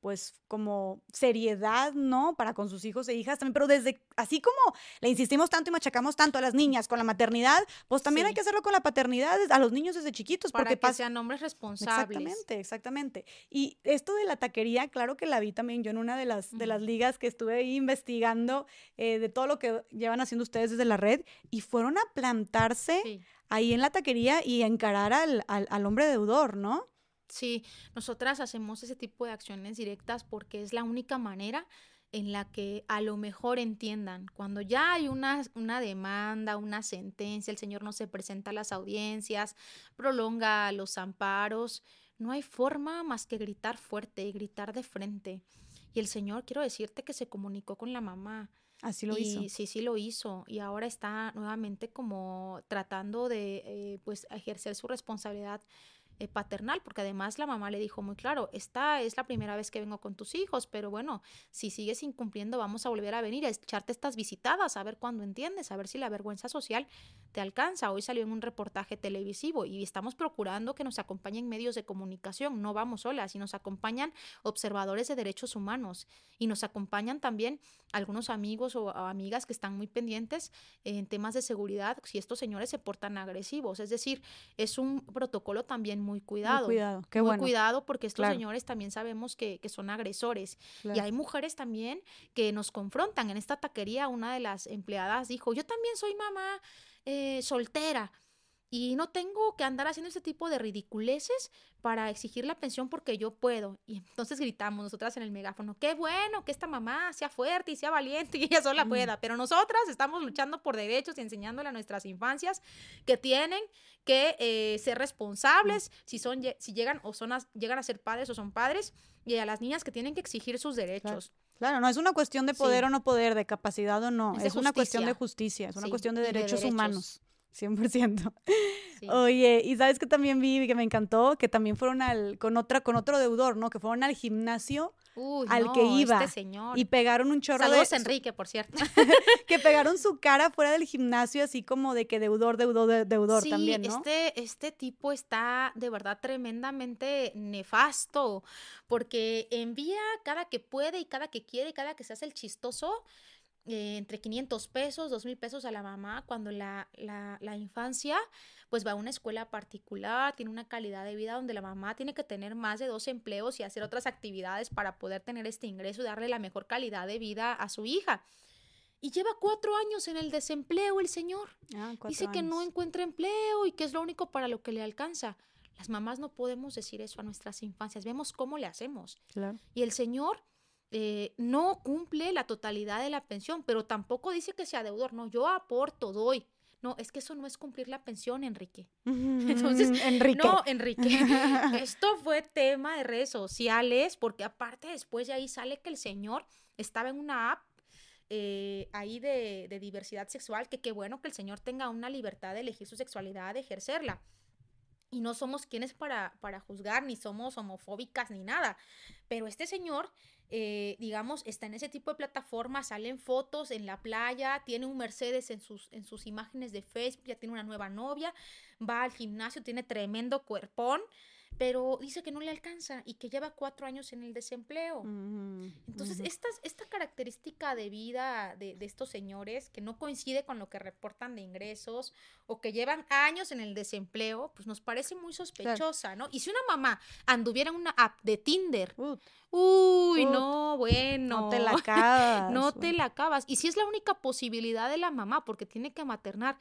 pues como seriedad, ¿no? Para con sus hijos e hijas también, pero desde, así como le insistimos tanto y machacamos tanto a las niñas con la maternidad, pues también hay que hacerlo con la paternidad a los niños desde chiquitos. Para porque que sean hombres responsables. Exactamente, exactamente. Y esto de la taquería, claro que la vi también yo en una de las, de las ligas que estuve ahí investigando eh, de todo lo que llevan haciendo ustedes desde la red y fueron a plantarse ahí en la taquería y encarar al, al, hombre deudor, ¿no? Sí, nosotras hacemos ese tipo de acciones directas porque es la única manera en la que a lo mejor entiendan, cuando ya hay una, una, demanda, una sentencia, el Señor no se presenta a las audiencias, prolonga los amparos, no hay forma más que gritar fuerte y gritar de frente. Y el Señor, quiero decirte que se comunicó con la mamá. Así lo hizo. Sí, sí lo hizo. Y ahora está nuevamente como tratando de eh, pues ejercer su responsabilidad eh, paternal, porque además la mamá le dijo muy claro, esta es la primera vez que vengo con tus hijos, pero bueno, si sigues incumpliendo, vamos a volver a venir a echarte estas visitadas, a ver cuándo entiendes, a ver si la vergüenza social te alcanza. Hoy salió en un reportaje televisivo y estamos procurando que nos acompañen medios de comunicación, no vamos solas, y nos acompañan observadores de derechos humanos y nos acompañan también algunos amigos o amigas que están muy pendientes en temas de seguridad si estos señores se portan agresivos. Es decir, es un protocolo también muy cuidado. Muy cuidado, qué muy cuidado porque estos señores también sabemos que, son agresores. Y hay mujeres también que nos confrontan. En esta taquería una de las empleadas dijo, yo también soy mamá eh, soltera y no tengo que andar haciendo ese tipo de ridiculeces para exigir la pensión porque yo puedo. Y entonces gritamos nosotras en el megáfono, qué bueno que esta mamá sea fuerte y sea valiente y ella sola pueda, pero nosotras estamos luchando por derechos y enseñándole a nuestras infancias que tienen que eh, ser responsables si, son, si llegan, o son llegan a ser padres o son padres y a las niñas que tienen que exigir sus derechos. Claro. no es una cuestión de poder o no poder, de capacidad o no, es, una cuestión de justicia, es una cuestión de derechos, humanos. 100%. Oye, y sabes que también vi que me encantó, que también fueron al, con otra, con otro deudor, ¿no? Que fueron al gimnasio al que iba. Este señor. Y pegaron un chorro Saludos Enrique, por cierto. que pegaron su cara fuera del gimnasio, así como de que deudor, deudor, deudor también, ¿no? Este, este tipo está de verdad tremendamente nefasto, porque envía cada que puede y cada que quiere y cada que se hace el chistoso eh, entre 500 pesos, 2 mil pesos a la mamá cuando la, la, infancia pues va a una escuela particular, tiene una calidad de vida donde la mamá tiene que tener más de dos empleos y hacer otras actividades para poder tener este ingreso y darle la mejor calidad de vida a su hija. Y lleva cuatro años en el desempleo el señor. Ah, Dice cuatro que no años. encuentra empleo y que es lo único para lo que le alcanza. Las mamás no podemos decir eso a nuestras infancias. Vemos cómo le hacemos. Claro. Y el señor eh, no cumple la totalidad de la pensión, pero tampoco dice que sea deudor. No, yo aporto, doy. No, es que eso no es cumplir la pensión, Enrique. Entonces, Enrique. No, Enrique. Esto fue tema de redes sociales, porque aparte después de ahí sale que el señor estaba en una app eh, ahí de, de diversidad sexual, que qué bueno que el señor tenga una libertad de elegir su sexualidad, de ejercerla. Y no somos quienes para, para juzgar, ni somos homofóbicas, ni nada. Pero este señor, eh, digamos, está en ese tipo de plataformas, salen fotos en la playa, tiene un Mercedes en sus, en sus imágenes de Facebook, ya tiene una nueva novia, va al gimnasio, tiene tremendo cuerpón, pero dice que no le alcanza y que lleva cuatro años en el desempleo. Entonces, ujú. estas, esta característica de vida de, de estos señores que no coincide con lo que reportan de ingresos o que llevan años en el desempleo, pues nos parece muy sospechosa, ¿no? Y si una mamá anduviera en una app de Tinder, Ut, uy, Ut, no, bueno. no te la acabas. No te la acabas. Y si es la única posibilidad de la mamá, porque tiene que maternar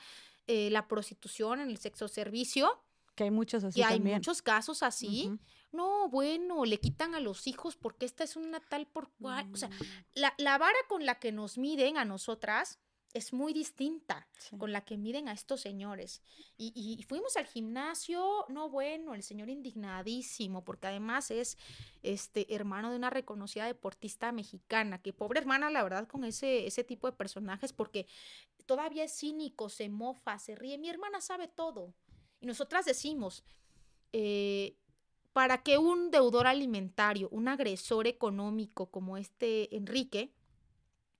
eh, la prostitución en el sexo servicio, Que hay muchos así y hay también. muchos casos así, no, bueno, le quitan a los hijos porque esta es una tal por cual. O sea, la, la vara con la que nos miden a nosotras es muy distinta sí. con la que miden a estos señores. Y, y fuimos al gimnasio, no bueno, el señor indignadísimo, porque además es este hermano de una reconocida deportista mexicana, que pobre hermana, la verdad, con ese, ese tipo de personajes, porque todavía es cínico, se mofa, se ríe. Mi hermana sabe todo. Y nosotras decimos, eh, para que un deudor alimentario, un agresor económico como este Enrique,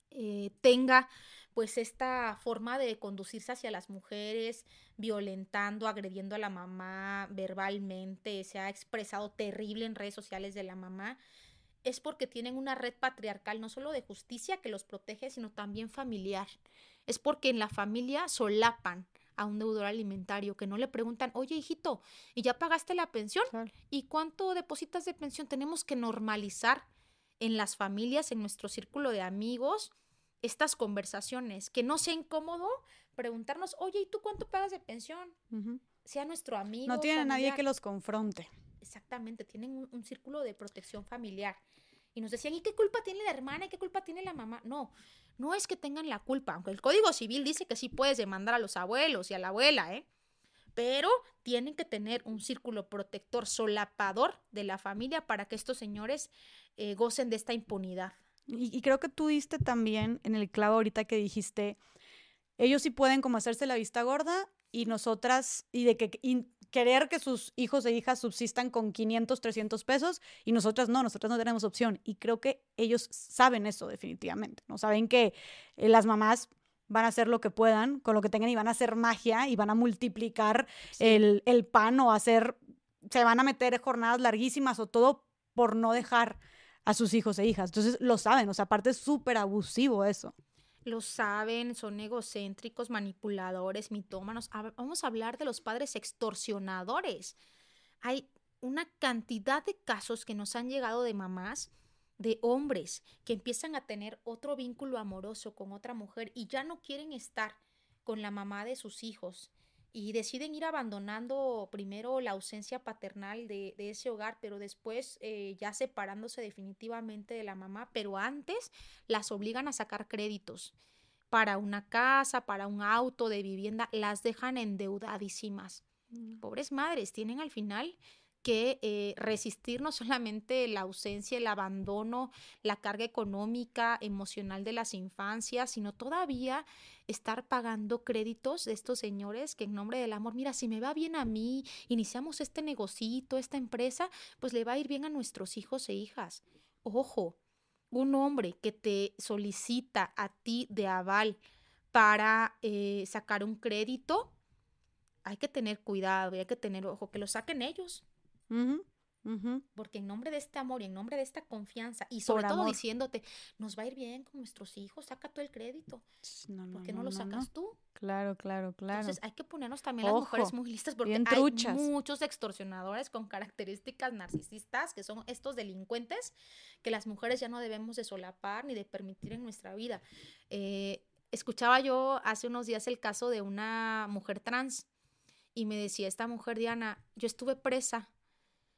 eh, tenga pues esta forma de conducirse hacia las mujeres, violentando, agrediendo a la mamá verbalmente, se ha expresado terrible en redes sociales de la mamá, es porque tienen una red patriarcal no solo de justicia que los protege, sino también familiar. Es porque en la familia solapan a un deudor alimentario, que no le preguntan, oye hijito, ¿y ya pagaste la pensión? Claro. ¿Y cuánto depositas de pensión? Tenemos que normalizar en las familias, en nuestro círculo de amigos, estas conversaciones, que no sea incómodo preguntarnos, oye, ¿y tú cuánto pagas de pensión? Sea nuestro amigo. No tiene nadie familiar. que los confronte. Exactamente, tienen un, un círculo de protección familiar. Y nos decían, ¿y qué culpa tiene la hermana? ¿Y qué culpa tiene la mamá? No, no es que tengan la culpa, aunque el Código Civil dice que sí puedes demandar a los abuelos y a la abuela, ¿eh? Pero tienen que tener un círculo protector solapador de la familia para que estos señores eh, gocen de esta impunidad. Y, creo que tú diste también en el clavo ahorita que dijiste, ellos sí pueden como hacerse la vista gorda y nosotras, y de que querer que sus hijos e hijas subsistan con 500, 300 pesos y nosotras no, nosotras no tenemos opción. Y creo que ellos saben eso definitivamente, ¿no? Saben que eh, las mamás van a hacer lo que puedan con lo que tengan y van a hacer magia y van a multiplicar el, el pan o hacer, se van a meter jornadas larguísimas o todo por no dejar a sus hijos e hijas. Entonces lo saben, o sea, aparte es súper abusivo eso. Lo saben, son egocéntricos, manipuladores, mitómanos. Vamos a hablar de los padres extorsionadores. Hay una cantidad de casos que nos han llegado de mamás, de hombres, que empiezan a tener otro vínculo amoroso con otra mujer y ya no quieren estar con la mamá de sus hijos y deciden ir abandonando primero la ausencia paternal de, de ese hogar, pero después eh, ya separándose definitivamente de la mamá, pero antes las obligan a sacar créditos para una casa, para un auto de vivienda, las dejan endeudadísimas. Pobres madres, tienen al final que eh, resistir no solamente la ausencia, el abandono, la carga económica, emocional de las infancias, sino todavía estar pagando créditos de estos señores que en nombre del amor, mira, si me va bien a mí, iniciamos este negocito, esta empresa, pues le va a ir bien a nuestros hijos e hijas. Ojo, un hombre que te solicita a ti de aval para eh, sacar un crédito, hay que tener cuidado y hay que tener ojo, que lo saquen ellos, Ujú, ujú. porque en nombre de este amor y en nombre de esta confianza y sobre Por todo amor. diciéndote, nos va a ir bien con nuestros hijos, saca tú el crédito, No, no, ¿por qué no, lo sacas tú? Claro, claro, claro. Entonces hay que ponernos también las mujeres muy listas porque hay muchos extorsionadores con características narcisistas que son estos delincuentes que las mujeres ya no debemos de solapar ni de permitir en nuestra vida. Eh, escuchaba yo hace unos días el caso de una mujer trans y me decía esta mujer, Diana, yo estuve presa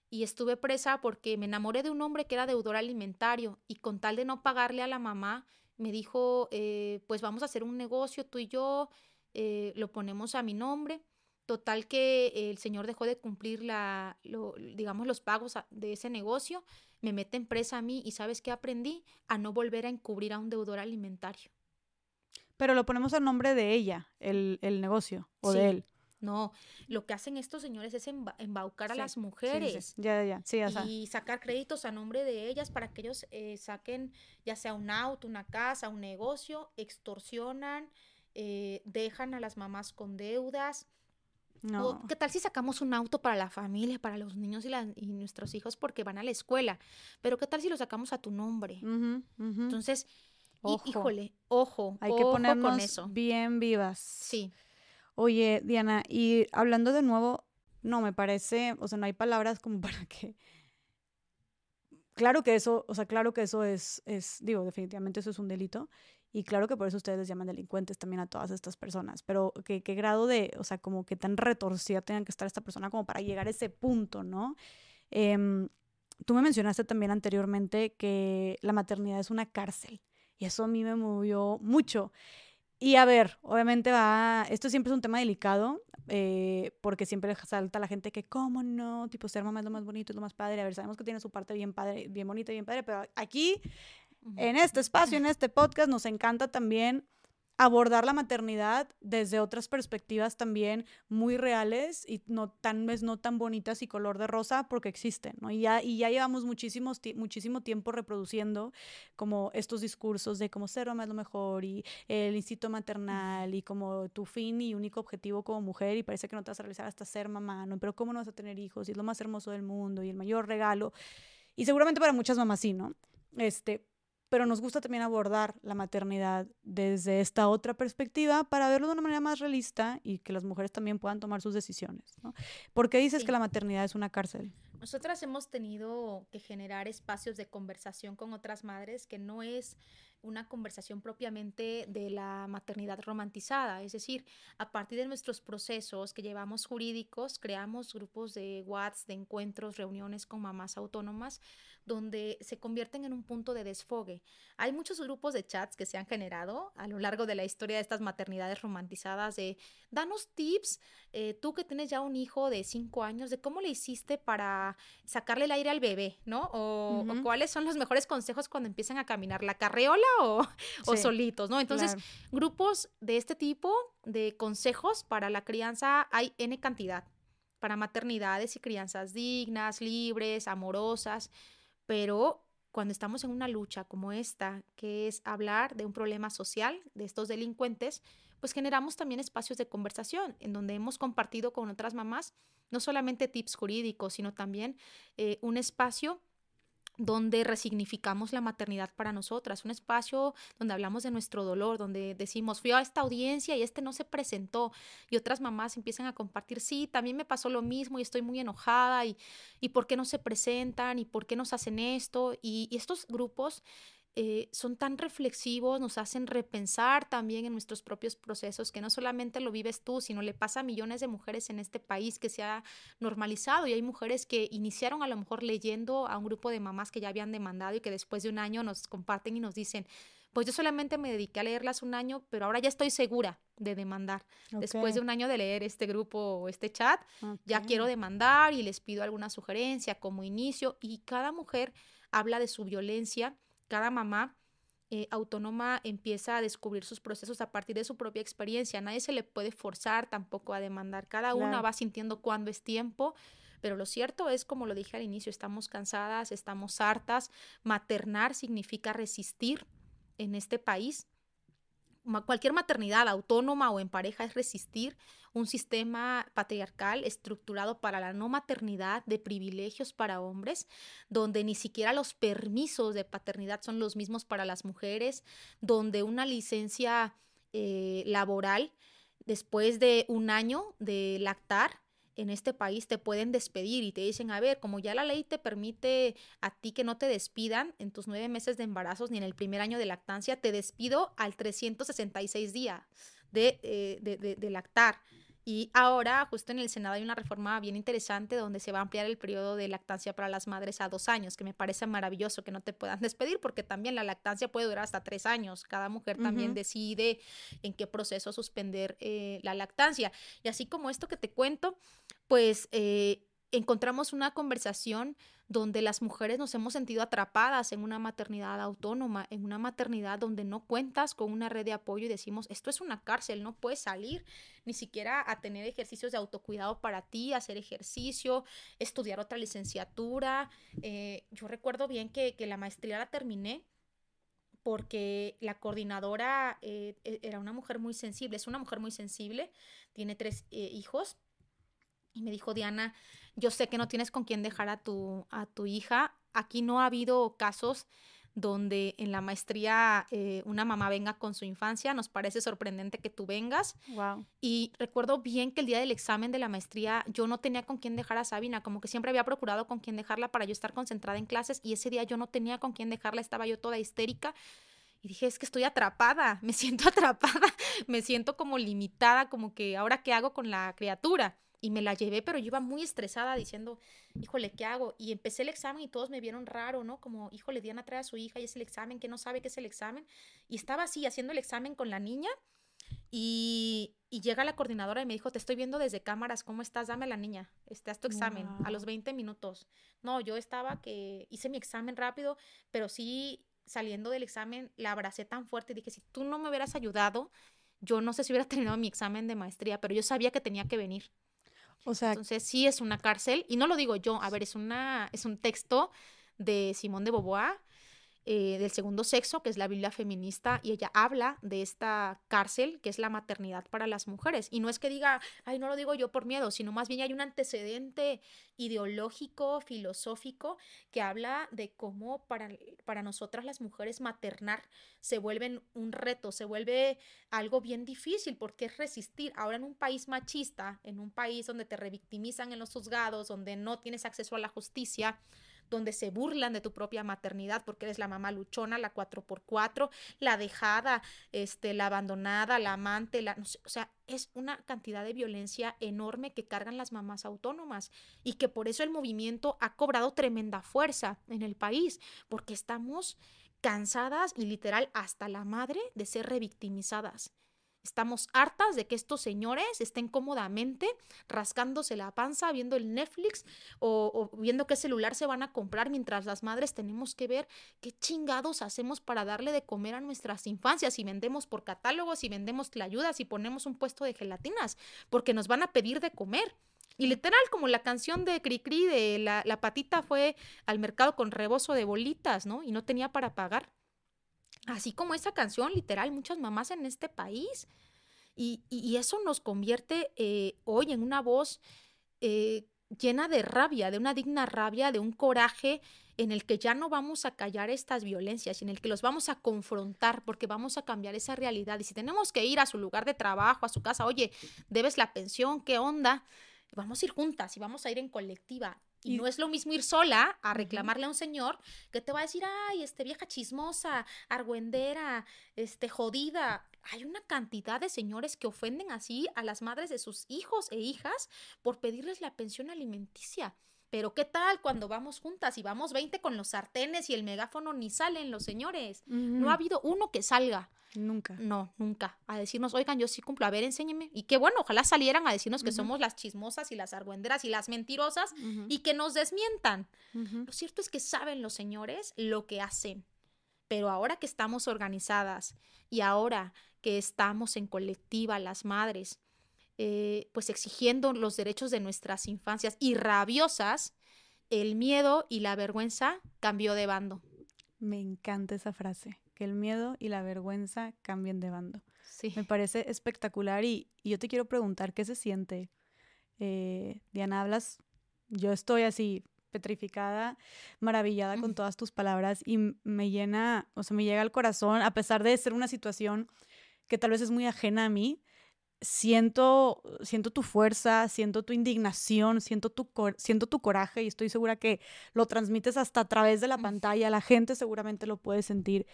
y estuve presa porque me enamoré de un hombre que era deudor alimentario y con tal de no pagarle a la mamá, me dijo, eh, pues vamos a hacer un negocio, tú y yo, eh, lo ponemos a mi nombre. Total que el señor dejó de cumplir la, digamos, los pagos de ese negocio, me mete en presa a mí y ¿sabes qué aprendí? A no volver a encubrir a un deudor alimentario. Pero lo ponemos a nombre de ella, el, negocio, o de él. No, lo que hacen estos señores es embaucar a las mujeres. ya, ya, sí, Y sacar créditos a nombre de ellas para que ellos eh, saquen ya sea un auto, una casa, un negocio, extorsionan, eh, dejan a las mamás con deudas. No. ¿Qué tal si sacamos un auto para la familia, para los niños y, y, nuestros hijos porque van a la escuela? Pero ¿qué tal si lo sacamos a tu nombre? Entonces, híjole, ojo, hay que ponernos con eso. bien vivas. Sí. Oye, Diana, y hablando de nuevo, no, me parece, o sea, no hay palabras como para que... Claro que eso, o sea, claro que eso es, es, digo, definitivamente eso es un delito. Y claro que por eso ustedes les llaman delincuentes también a todas estas personas. Pero ¿qué, qué grado de, o sea, como que tan retorcida tengan que estar esta persona como para llegar a ese punto, ¿no? Em, tú me mencionaste también anteriormente que la maternidad es una cárcel. Y eso a mí me movió mucho. Y a ver, obviamente va, esto siempre es un tema delicado, eh, porque siempre salta la gente que, ¿cómo no? Tipo, ser mamá es lo más bonito, es lo más padre. A ver, sabemos que tiene su parte bien padre, bien bonita, bien padre, pero aquí, en este espacio, en este podcast, nos encanta también abordar la maternidad desde otras perspectivas también muy reales y no tan vez no tan bonitas y color de rosa porque existen, ¿no? Y ya, y ya llevamos muchísimos, muchísimo tiempo reproduciendo como estos discursos de como ser mamá es lo mejor y el instinto maternal y como tu fin y único objetivo como mujer y parece que no te vas a realizar hasta ser mamá, ¿no? Pero cómo no vas a tener hijos y es lo más hermoso del mundo y el mayor regalo. Y seguramente para muchas mamás sí, ¿no? Este, pero nos gusta también abordar la maternidad desde esta otra perspectiva para verlo de una manera más realista y que las mujeres también puedan tomar sus decisiones. ¿no? ¿Por qué dices que la maternidad es una cárcel? Nosotras hemos tenido que generar espacios de conversación con otras madres que no es una conversación propiamente de la maternidad romantizada, es decir, a partir de nuestros procesos que llevamos jurídicos, creamos grupos de WhatsApp, de encuentros, reuniones con mamás autónomas, donde se convierten en un punto de desfogue. Hay muchos grupos de chats que se han generado a lo largo de la historia de estas maternidades romantizadas de danos tips, eh, tú que tienes ya un hijo de cinco años, de cómo le hiciste para sacarle el aire al bebé, ¿no? O, cuáles son los mejores consejos cuando empiezan a caminar, la carreola o, solitos, ¿no? Entonces, grupos de este tipo de consejos para la crianza hay N cantidad para maternidades y crianzas dignas, libres, amorosas, pero cuando estamos en una lucha como esta, que es hablar de un problema social de estos delincuentes, pues generamos también espacios de conversación en donde hemos compartido con otras mamás no solamente tips jurídicos, sino también eh, un espacio donde resignificamos la maternidad para nosotras, un espacio donde hablamos de nuestro dolor, donde decimos, fui a esta audiencia y este no se presentó, y otras mamás empiezan a compartir, sí, también me pasó lo mismo y estoy muy enojada, y, y por qué no se presentan, y por qué nos hacen esto, y, y estos grupos eh, son tan reflexivos, nos hacen repensar también en nuestros propios procesos, que no solamente lo vives tú, sino le pasa a millones de mujeres en este país que se ha normalizado y hay mujeres que iniciaron a lo mejor leyendo a un grupo de mamás que ya habían demandado y que después de un año nos comparten y nos dicen, pues yo solamente me dediqué a leerlas un año, pero ahora ya estoy segura de demandar. Después de un año de leer este grupo o este chat, ya quiero demandar y les pido alguna sugerencia como inicio y cada mujer habla de su violencia cada mamá eh, autónoma empieza a descubrir sus procesos a partir de su propia experiencia. Nadie se le puede forzar tampoco a demandar. Cada una va sintiendo cuándo es tiempo. Pero lo cierto es, como lo dije al inicio, estamos cansadas, estamos hartas. Maternar significa resistir en este país cualquier maternidad autónoma o en pareja es resistir un sistema patriarcal estructurado para la no maternidad de privilegios para hombres, donde ni siquiera los permisos de paternidad son los mismos para las mujeres, donde una licencia eh, laboral después de un año de lactar en este país te pueden despedir y te dicen, a ver, como ya la ley te permite a ti que no te despidan en tus nueve meses de embarazos ni en el primer año de lactancia, te despido al 366 días de, eh, de, de, de lactar. Y ahora, justo en el Senado, hay una reforma bien interesante donde se va a ampliar el periodo de lactancia para las madres a dos años, que me parece maravilloso que no te puedan despedir, porque también la lactancia puede durar hasta tres años. Cada mujer también decide en qué proceso suspender eh, la lactancia. Y así como esto que te cuento, pues eh, encontramos una conversación donde las mujeres nos hemos sentido atrapadas en una maternidad autónoma, en una maternidad donde no cuentas con una red de apoyo y decimos, esto es una cárcel, no puedes salir ni siquiera a tener ejercicios de autocuidado para ti, hacer ejercicio, estudiar otra licenciatura. Eh, yo recuerdo bien que, que, la maestría la terminé porque la coordinadora eh, e, era una mujer muy sensible, es una mujer muy sensible, tiene tres eh, hijos. Y me dijo Diana, yo sé que no tienes con quién dejar a tu, a tu hija. Aquí no ha habido casos donde en la maestría eh, una mamá venga con su infancia. Nos parece sorprendente que tú vengas. Wow. Y recuerdo bien que el día del examen de la maestría yo no tenía con quién dejar a Sabina, como que siempre había procurado con quién dejarla para yo estar concentrada en clases y ese día yo no tenía con quién dejarla, estaba yo toda histérica. Y dije, es que estoy atrapada, me siento atrapada, me siento como limitada, como que ahora qué hago con la criatura y me la llevé, pero yo iba muy estresada diciendo, híjole, ¿qué hago? Y empecé el examen y todos me vieron raro, ¿no? Como, híjole, Diana trae a su hija y es el examen, que no sabe qué es el examen. Y estaba así haciendo el examen con la niña y, y llega la coordinadora y me dijo, te estoy viendo desde cámaras, ¿cómo estás? Dame la niña, estás tu examen wow. a los 20 minutos. No, yo estaba que hice mi examen rápido, pero sí saliendo del examen la abracé tan fuerte y dije, si tú no me hubieras ayudado, yo no sé si hubiera terminado mi examen de maestría, pero yo sabía que tenía que venir. O sea, entonces sí es una cárcel y no lo digo yo, a ver, es una es un texto de Simón de Beauvoir eh, del segundo sexo, que es la Biblia feminista, y ella habla de esta cárcel que es la maternidad para las mujeres. Y no es que diga, ay, no lo digo yo por miedo, sino más bien hay un antecedente ideológico, filosófico, que habla de cómo para, para nosotras las mujeres maternar se vuelve un reto, se vuelve algo bien difícil, porque es resistir. Ahora en un país machista, en un país donde te revictimizan en los juzgados, donde no tienes acceso a la justicia, donde se burlan de tu propia maternidad porque eres la mamá luchona, la 4x4, la dejada, este, la abandonada, la amante, la, o sea, es una cantidad de violencia enorme que cargan las mamás autónomas y que por eso el movimiento ha cobrado tremenda fuerza en el país, porque estamos cansadas y literal hasta la madre de ser revictimizadas. Estamos hartas de que estos señores estén cómodamente rascándose la panza, viendo el Netflix o, viendo qué celular se van a comprar mientras las madres tenemos que ver qué chingados hacemos para darle de comer a nuestras infancias, si vendemos por catálogos, si vendemos ayudas, si ponemos un puesto de gelatinas, porque nos van a pedir de comer. Y literal, como la canción de Cricri de la, la patita fue al mercado con rebozo de bolitas, ¿no? Y no tenía para pagar. Así como esa canción, literal, muchas mamás en este país. Y eso nos convierte eh, hoy en una voz eh, llena de rabia, de una digna rabia, de un coraje en el que ya no vamos a callar estas violencias, en el que los vamos a confrontar porque vamos a cambiar esa realidad. Y si tenemos que ir a su lugar de trabajo, a su casa, oye, debes la pensión, ¿qué onda? Vamos a ir juntas y vamos a ir en colectiva. Y, y, no es lo mismo ir sola a reclamarle a un señor que te va a decir, ay, este vieja chismosa, argüendera, este jodida. Hay una cantidad de señores que ofenden así a las madres de sus hijos e hijas por pedirles la pensión alimenticia. Pero ¿qué tal cuando vamos juntas y vamos 20 con los sartenes y el megáfono ni salen los señores? Uh -huh. No ha habido uno que salga. Nunca. No, nunca. A decirnos, oigan, yo sí cumplo, a ver, enséñeme. Y qué bueno, ojalá salieran a decirnos que uh -huh. somos las chismosas y las argüenderas y las mentirosas uh -huh. y que nos desmientan. Lo cierto es que saben los señores lo que hacen. Pero ahora que estamos organizadas y ahora que estamos en colectiva, las madres, eh, pues exigiendo los derechos de nuestras infancias y rabiosas, el miedo y la vergüenza cambió de bando. Me encanta esa frase, que el miedo y la vergüenza cambien de bando. Sí. Me parece espectacular y, y yo te quiero preguntar, ¿qué se siente? Eh, Diana, hablas, yo estoy así petrificada, maravillada mm. con todas tus palabras y me llena, o sea, me llega al corazón, a pesar de ser una situación que tal vez es muy ajena a mí, siento, siento tu fuerza, siento tu indignación, siento tu, siento tu coraje y estoy segura que lo transmites hasta a través de la pantalla, la gente seguramente lo puede sentir.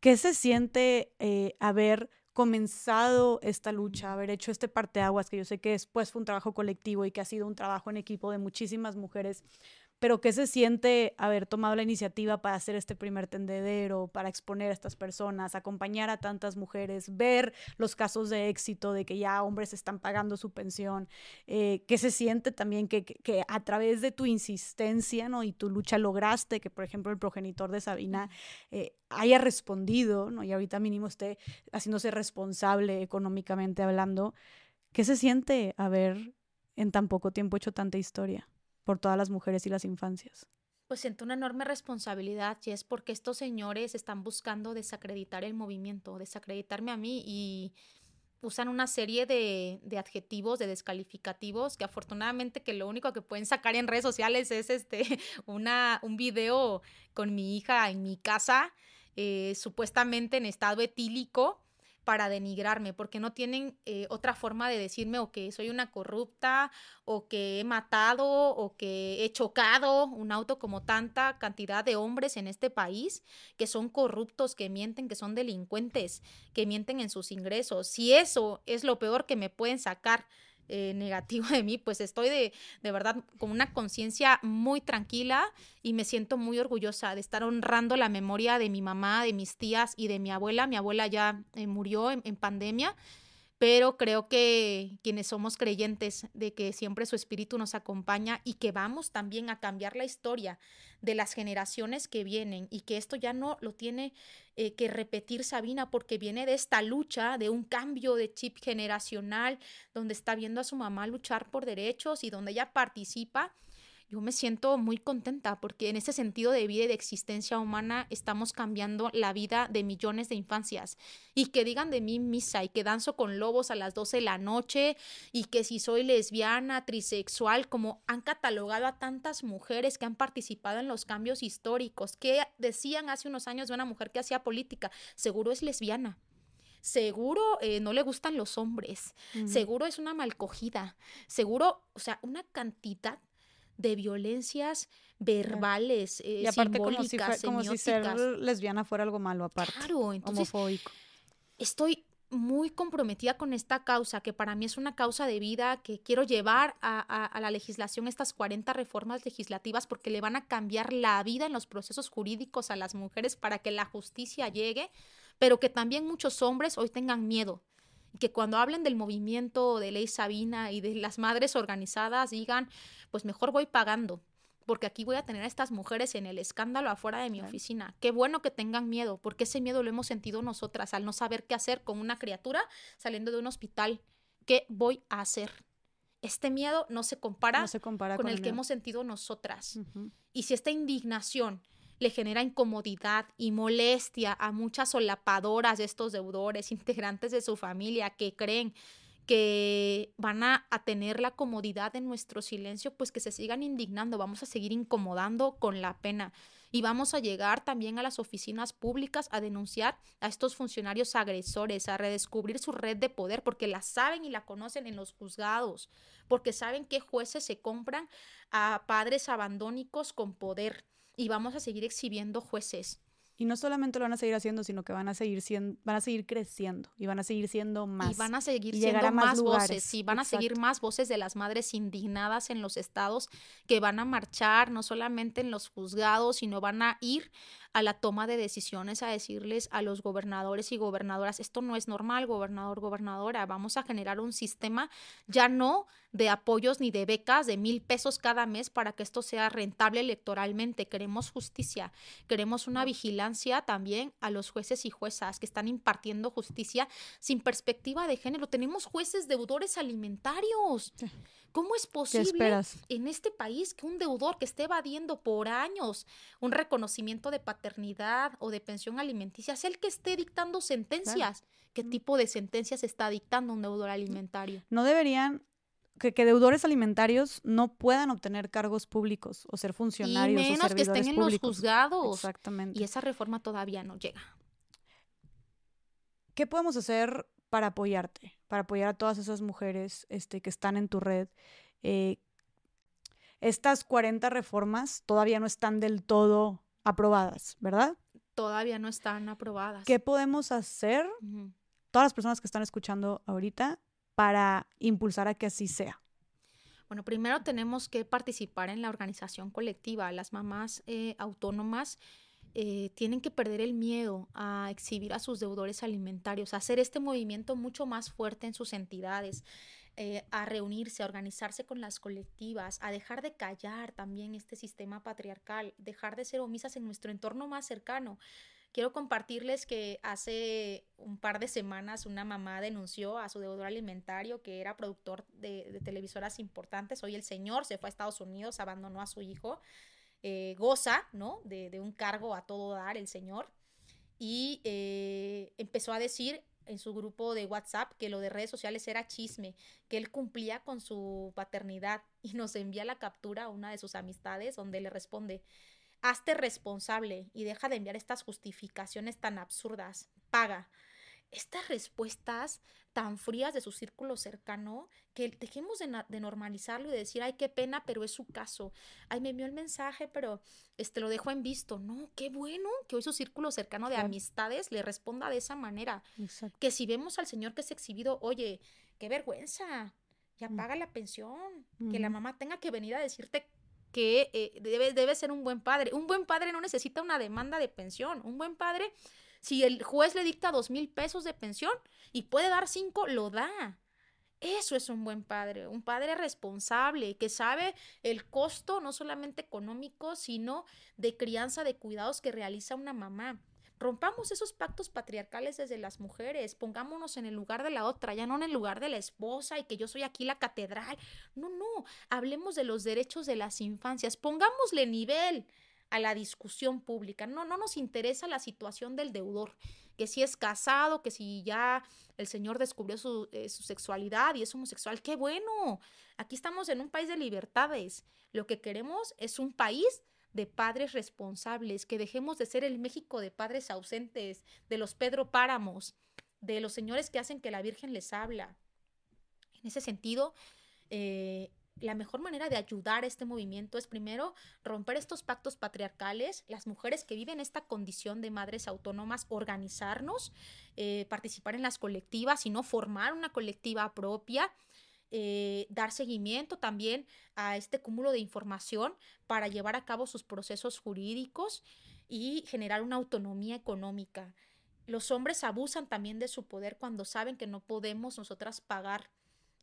¿Qué se siente eh, haber comenzado esta lucha, haber hecho este parteaguas, que yo sé que después fue un trabajo colectivo y que ha sido un trabajo en equipo de muchísimas mujeres pero ¿qué se siente haber tomado la iniciativa para hacer este primer tendedero, para exponer a estas personas, acompañar a tantas mujeres, ver los casos de éxito de que ya hombres están pagando su pensión? Eh, ¿Qué se siente también que, que, a través de tu insistencia ¿no? y tu lucha lograste que, por ejemplo, el progenitor de Sabina eh, haya respondido ¿no? y ahorita mínimo esté haciéndose responsable económicamente hablando? ¿Qué se siente haber en tan poco tiempo hecho tanta historia? Por todas las mujeres y las infancias. Pues siento una enorme responsabilidad y es porque estos señores están buscando desacreditar el movimiento, desacreditarme a mí y usan una serie de, de, adjetivos, de descalificativos, que afortunadamente que lo único que pueden sacar en redes sociales es este, una, un video con mi hija en mi casa, eh, supuestamente en estado etílico, para denigrarme, porque no tienen eh, otra forma de decirme o que soy una corrupta, o que he matado, o que he chocado un auto como tanta cantidad de hombres en este país, que son corruptos, que mienten, que son delincuentes, que mienten en sus ingresos. Si eso es lo peor que me pueden sacar eh, negativo de mí, pues estoy de, de verdad con una conciencia muy tranquila y me siento muy orgullosa de estar honrando la memoria de mi mamá, de mis tías y de mi abuela. Mi abuela ya eh, murió en pandemia pero creo que quienes somos creyentes de que siempre su espíritu nos acompaña y que vamos también a cambiar la historia de las generaciones que vienen y que esto ya no lo tiene eh, que repetir Sabina porque viene de esta lucha, de un cambio de chip generacional, donde está viendo a su mamá luchar por derechos y donde ella participa yo me siento muy contenta porque en ese sentido de vida y de existencia humana estamos cambiando la vida de millones de infancias. Y que digan de mí misa y que danzo con lobos a las 12 de la noche y que si soy lesbiana, trisexual, como han catalogado a tantas mujeres que han participado en los cambios históricos, que decían hace unos años de una mujer que hacía política, seguro es lesbiana seguro eh, no le gustan los hombres, seguro es una malcogida, seguro, o sea, una cantidad de violencias verbales, eh, y aparte como si, como si ser lesbiana fuera algo malo aparte. Claro, entonces homofóbico. Estoy muy comprometida con esta causa, que para mí es una causa de vida, que quiero llevar a, a, la legislación estas 40 reformas legislativas porque le van a cambiar la vida en los procesos jurídicos a las mujeres para que la justicia llegue, pero que también muchos hombres hoy tengan miedo que cuando hablen del movimiento de ley Sabina y de las madres organizadas digan, pues mejor voy pagando, porque aquí voy a tener a estas mujeres en el escándalo afuera de mi oficina. Qué bueno que tengan miedo, porque ese miedo lo hemos sentido nosotras al no saber qué hacer con una criatura saliendo de un hospital. ¿Qué voy a hacer? Este miedo no se compara, con, el, que hemos sentido nosotras. Y si esta indignación le genera incomodidad y molestia a muchas solapadoras de estos deudores, integrantes de su familia que creen que van a, tener la comodidad de nuestro silencio, pues que se sigan indignando, vamos a seguir incomodando con la pena. Y vamos a llegar también a las oficinas públicas a denunciar a estos funcionarios agresores, a redescubrir su red de poder, porque la saben y la conocen en los juzgados, porque saben que jueces se compran a padres abandónicos con poder y vamos a seguir exhibiendo jueces. Y no solamente lo van a seguir haciendo, sino que van a seguir siendo, van a seguir creciendo y van a seguir siendo más. Y van a seguir siendo más, voces, y van a seguir más voces de las madres indignadas en los estados que van a marchar no solamente en los juzgados, sino van a ir a la toma de decisiones, a decirles a los gobernadores y gobernadoras, esto no es normal, gobernador, gobernadora, vamos a generar un sistema ya no de apoyos ni de becas de mil pesos cada mes para que esto sea rentable electoralmente. Queremos justicia, queremos una vigilancia también a los jueces y juezas que están impartiendo justicia sin perspectiva de género. Tenemos jueces deudores alimentarios. ¿Cómo es posible en este país que un deudor que esté evadiendo por años un reconocimiento de paternidad o de pensión alimenticia sea el que esté dictando sentencias? ¿Qué mm. tipo de sentencias está dictando un deudor alimentario? No deberían que, deudores alimentarios no puedan obtener cargos públicos o ser funcionarios y menos que estén en los juzgados. Exactamente. Y esa reforma todavía no llega. ¿Qué podemos hacer para apoyarte, para apoyar a todas esas mujeres este, que están en tu red. Eh, estas 40 reformas todavía no están del todo aprobadas, ¿verdad? Todavía no están aprobadas. ¿Qué podemos hacer, todas las personas que están escuchando ahorita, para impulsar a que así sea? Bueno, primero tenemos que participar en la organización colectiva. Las mamás eh, autónomas eh, tienen que perder el miedo a exhibir a sus deudores alimentarios, a hacer este movimiento mucho más fuerte en sus entidades. Eh, a reunirse, a organizarse con las colectivas, a dejar de callar también este sistema patriarcal, dejar de ser omisas en nuestro entorno más cercano. Quiero compartirles que hace un par de semanas una mamá denunció a su deudor alimentario que era productor de, televisoras importantes. Hoy el señor se fue a Estados Unidos, abandonó a su hijo, eh, goza, ¿no? De, un cargo a todo dar el señor. Y eh, empezó a decir en su grupo de WhatsApp que lo de redes sociales era chisme, que él cumplía con su paternidad y nos envía la captura a una de sus amistades donde le responde, hazte responsable y deja de enviar estas justificaciones tan absurdas, paga. Estas respuestas tan frías de su círculo cercano, que dejemos de, normalizarlo y de decir, ay, qué pena, pero es su caso. Ay, me envió el mensaje, pero este lo dejo en visto. No, qué bueno que hoy su círculo cercano de amistades le responda de esa manera. Que si vemos al señor que es exhibido, oye, qué vergüenza, ya mm. paga la pensión, que la mamá tenga que venir a decirte que eh, debe, debe ser un buen padre. Un buen padre no necesita una demanda de pensión. Un buen padre si el juez le dicta dos mil pesos de pensión y puede dar cinco, lo da. Eso es un buen padre, un padre responsable que sabe el costo no solamente económico, sino de crianza, de cuidados que realiza una mamá. Rompamos esos pactos patriarcales desde las mujeres, pongámonos en el lugar de la otra, ya no en el lugar de la esposa y que yo soy aquí la catedral. No, no, hablemos de los derechos de las infancias, pongámosle nivel a la discusión pública. No, no nos interesa la situación del deudor, que si es casado, que si ya el señor descubrió su, eh, su sexualidad y es homosexual. ¡Qué bueno! Aquí estamos en un país de libertades. Lo que queremos es un país de padres responsables, que dejemos de ser el México de padres ausentes, de los Pedro Páramos, de los señores que hacen que la Virgen les habla. En ese sentido, eh, la mejor manera de ayudar a este movimiento es primero romper estos pactos patriarcales, las mujeres que viven esta condición de madres autónomas, organizarnos, eh, participar en las colectivas y no formar una colectiva propia. Eh, dar seguimiento también a este cúmulo de información para llevar a cabo sus procesos jurídicos y generar una autonomía económica. Los hombres abusan también de su poder cuando saben que no podemos nosotras pagar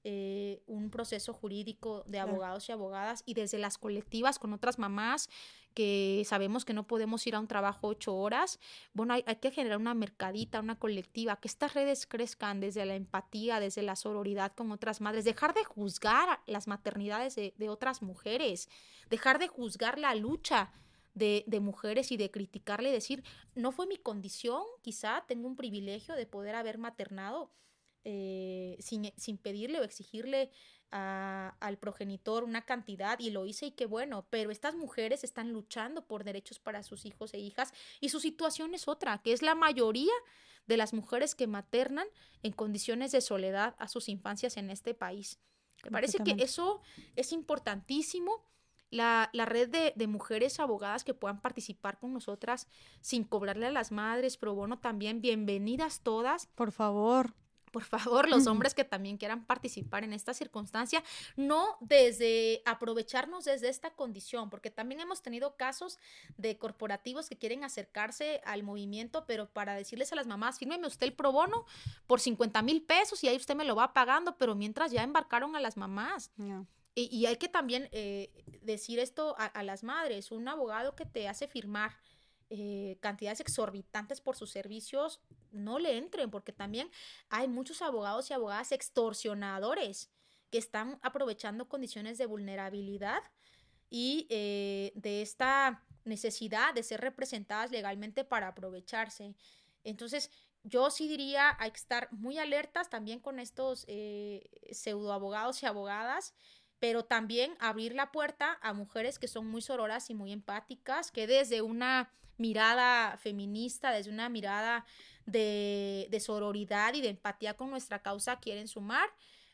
eh, un proceso jurídico de abogados y abogadas y desde las colectivas con otras mamás que sabemos que no podemos ir a un trabajo ocho horas, bueno, hay, que generar una mercadita, una colectiva, que estas redes crezcan desde la empatía, desde la sororidad con otras madres, dejar de juzgar las maternidades de, otras mujeres, dejar de juzgar la lucha de, de, mujeres y de criticarle y decir, no fue mi condición, quizá tengo un privilegio de poder haber maternado, eh, sin, sin, pedirle o exigirle al progenitor una cantidad y lo hice y qué bueno, pero estas mujeres están luchando por derechos para sus hijos e hijas y su situación es otra, que es la mayoría de las mujeres que maternan en condiciones de soledad a sus infancias en este país. Me parece que eso es importantísimo. La, la red de, de, mujeres abogadas que puedan participar con nosotras sin cobrarle a las madres, pro bono también, bienvenidas todas. Por favor por favor, los hombres que también quieran participar en esta circunstancia, no desde aprovecharnos desde esta condición, porque también hemos tenido casos de corporativos que quieren acercarse al movimiento, pero para decirles a las mamás, fírmeme usted el pro bono por 50 mil pesos y ahí usted me lo va pagando, pero mientras ya embarcaron a las mamás. Y, hay que también eh, decir esto a las madres, un abogado que te hace firmar eh, cantidades exorbitantes por sus servicios, no le entren, porque también hay muchos abogados y abogadas extorsionadores que están aprovechando condiciones de vulnerabilidad y eh, de esta necesidad de ser representadas legalmente para aprovecharse. Entonces, yo sí diría, hay que estar muy alertas también con estos eh, pseudo abogados y abogadas pero también abrir la puerta a mujeres que son muy sororas y muy empáticas, que desde una mirada feminista, desde una mirada de, de sororidad y de empatía con nuestra causa, quieren sumar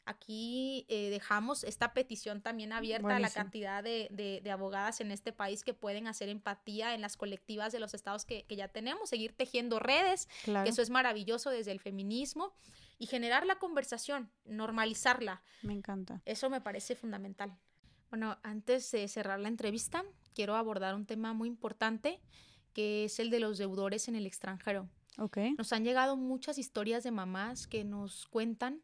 aquí eh, dejamos esta petición también abierta a la cantidad de, abogadas en este país que pueden hacer empatía en las colectivas de los estados que, ya tenemos, seguir tejiendo redes, eso es maravilloso desde el feminismo, y generar la conversación, normalizarla. Me encanta. Eso me parece fundamental. Bueno, antes de cerrar la entrevista, quiero abordar un tema muy importante, que es el de los deudores en el extranjero. Okay. Nos han llegado muchas historias de mamás que nos cuentan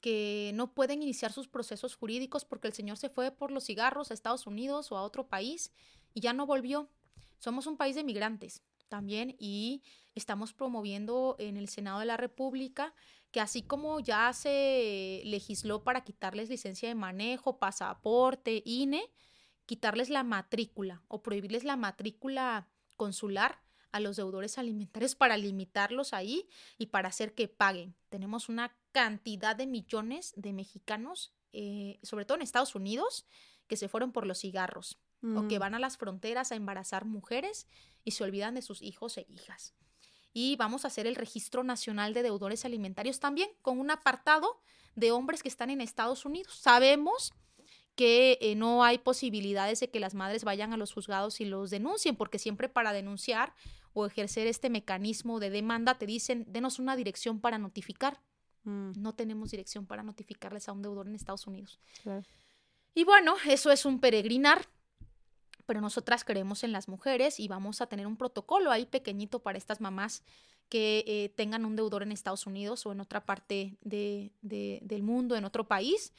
que no pueden iniciar sus procesos jurídicos porque el señor se fue por los cigarros a Estados Unidos o a otro país y ya no volvió. Somos un país de migrantes también y estamos promoviendo en el Senado de la República que así como ya se legisló para quitarles licencia de manejo, pasaporte, INE, quitarles la matrícula o prohibirles la matrícula consular a los deudores alimentarios para limitarlos ahí y para hacer que paguen. Tenemos una cantidad de millones de mexicanos, eh, sobre todo en Estados Unidos, que se fueron por los cigarros o que van a las fronteras a embarazar mujeres y se olvidan de sus hijos e hijas. Y vamos a hacer el registro nacional de deudores alimentarios también con un apartado de hombres que están en Estados Unidos. Sabemos que eh, no hay posibilidades de que las madres vayan a los juzgados y los denuncien, porque siempre para denunciar o ejercer este mecanismo de demanda te dicen, denos una dirección para notificar. Mm. No tenemos dirección para notificarles a un deudor en Estados Unidos. Y bueno, eso es un peregrinar, pero nosotras creemos en las mujeres y vamos a tener un protocolo ahí pequeñito para estas mamás que eh, tengan un deudor en Estados Unidos o en otra parte de, del mundo, en otro país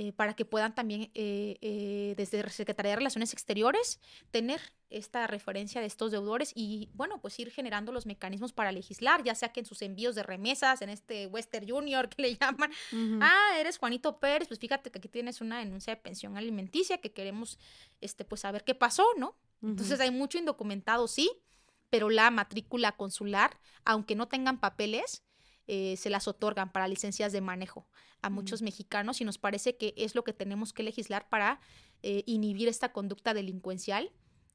eh, para que puedan también eh, eh, desde la Secretaría de Relaciones Exteriores tener esta referencia de estos deudores y bueno, pues ir generando los mecanismos para legislar, ya sea que en sus envíos de remesas, en este Western Junior que le llaman, ah, eres Juanito Pérez, pues fíjate que aquí tienes una denuncia de pensión alimenticia que queremos este pues saber qué pasó, ¿no? Entonces hay mucho indocumentado, sí, pero la matrícula consular, aunque no tengan papeles, se las otorgan para licencias de manejo a muchos mexicanos y nos parece que es lo que tenemos que legislar para eh, inhibir esta conducta delincuencial.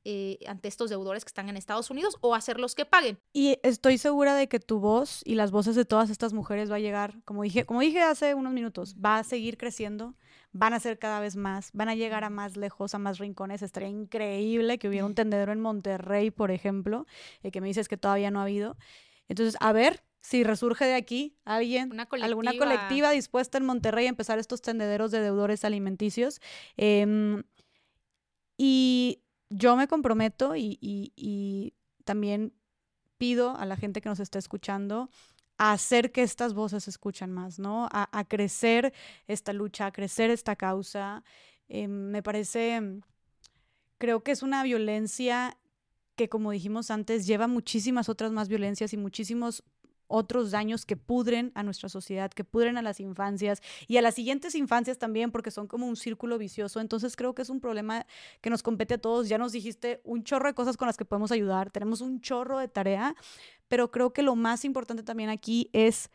Eh, ante estos deudores que están en Estados Unidos o hacerlos que paguen. Y estoy segura de que tu voz y las voces de todas estas mujeres va a llegar, como dije, como dije hace unos minutos, va a seguir creciendo, van a ser cada vez más, van a llegar a más lejos, a más rincones. Estaría increíble que hubiera un tendedero en Monterrey, por ejemplo, eh, que me dices que todavía no ha habido. Entonces, a ver, si resurge de aquí alguien, alguna colectiva dispuesta en Monterrey a empezar estos tendederos de deudores alimenticios. Em, y yo me comprometo y, también pido a la gente que nos está escuchando a hacer que estas voces se escuchan más, ¿no? A, crecer esta lucha, a crecer esta causa. Em, me parece, creo que es una violencia que, como dijimos antes, lleva muchísimas otras más violencias y muchísimos otros daños que pudren a nuestra sociedad, que pudren a las infancias y a las siguientes infancias también, porque son como un círculo vicioso. Entonces creo que es un problema que nos compete a todos. Ya nos dijiste un chorro de cosas con las que podemos ayudar, tenemos un chorro de tarea, pero creo que lo más importante también aquí es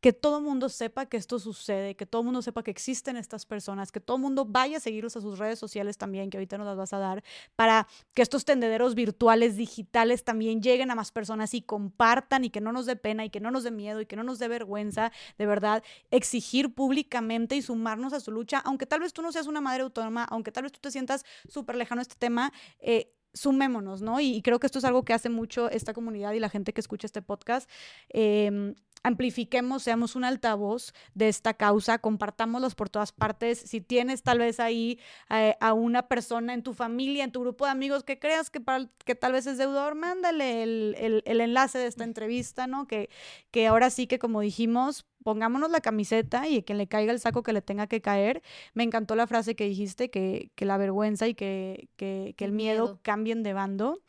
que todo el mundo sepa que esto sucede, que todo el mundo sepa que existen estas personas, que todo el mundo vaya a seguirlos a sus redes sociales también, que ahorita nos las vas a dar, para que estos tendederos virtuales, digitales, también lleguen a más personas y compartan y que no nos dé pena y que no nos dé miedo y que no nos dé vergüenza, de verdad, exigir públicamente y sumarnos a su lucha, aunque tal vez tú no seas una madre autónoma, aunque tal vez tú te sientas súper lejano a este tema, eh, sumémonos, ¿no? Y, creo que esto es algo que hace mucho esta comunidad y la gente que escucha este podcast. Eh, amplifiquemos, seamos un altavoz de esta causa, compartámoslos por todas partes. Si tienes tal vez ahí eh, a una persona en tu familia, en tu grupo de amigos que creas que, que tal vez es deudor, mándale el, enlace de esta entrevista, ¿no? Que, que ahora sí que como dijimos, pongámonos la camiseta y que le caiga el saco que le tenga que caer. Me encantó la frase que dijiste, que, la vergüenza y que, que el miedo cambien de bando.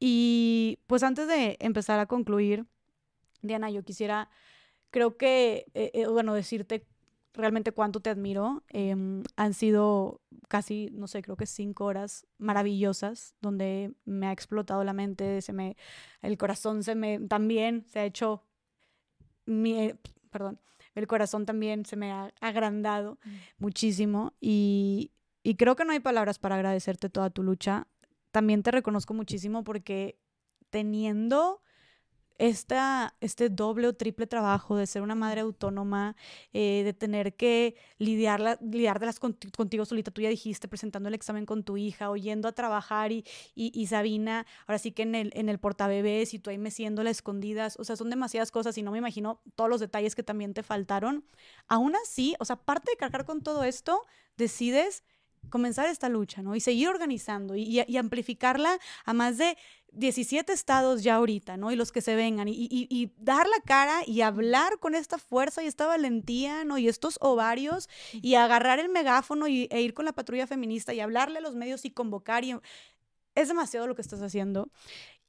Y pues antes de empezar a concluir, Diana, yo quisiera, creo que, eh, eh, bueno, decirte realmente cuánto te admiro. Em, han sido casi, no sé, creo que cinco horas maravillosas donde me ha explotado la mente, se me, el corazón se me, también se ha hecho, mi, perdón, el corazón también se me ha agrandado mm. muchísimo y, y creo que no hay palabras para agradecerte toda tu lucha. También te reconozco muchísimo porque teniendo esta, este doble o triple trabajo de ser una madre autónoma, eh, de tener que lidiar, lidiártelas contigo solita, tú ya dijiste, presentando el examen con tu hija, oyendo a trabajar y, y, Sabina, ahora sí que en el, en el portabebés y tú ahí meciéndola escondidas, o sea, son demasiadas cosas y no me imagino todos los detalles que también te faltaron. Aún así, o sea, aparte de cargar con todo esto, decides comenzar esta lucha, ¿no? Y seguir organizando y, y amplificarla a más de 17 estados ya ahorita, ¿no? Y los que se vengan, y, dar la cara y hablar con esta fuerza y esta valentía, ¿no? Y estos ovarios, y agarrar el megáfono y, e ir con la patrulla feminista y hablarle a los medios y convocar. Y, es demasiado lo que estás haciendo.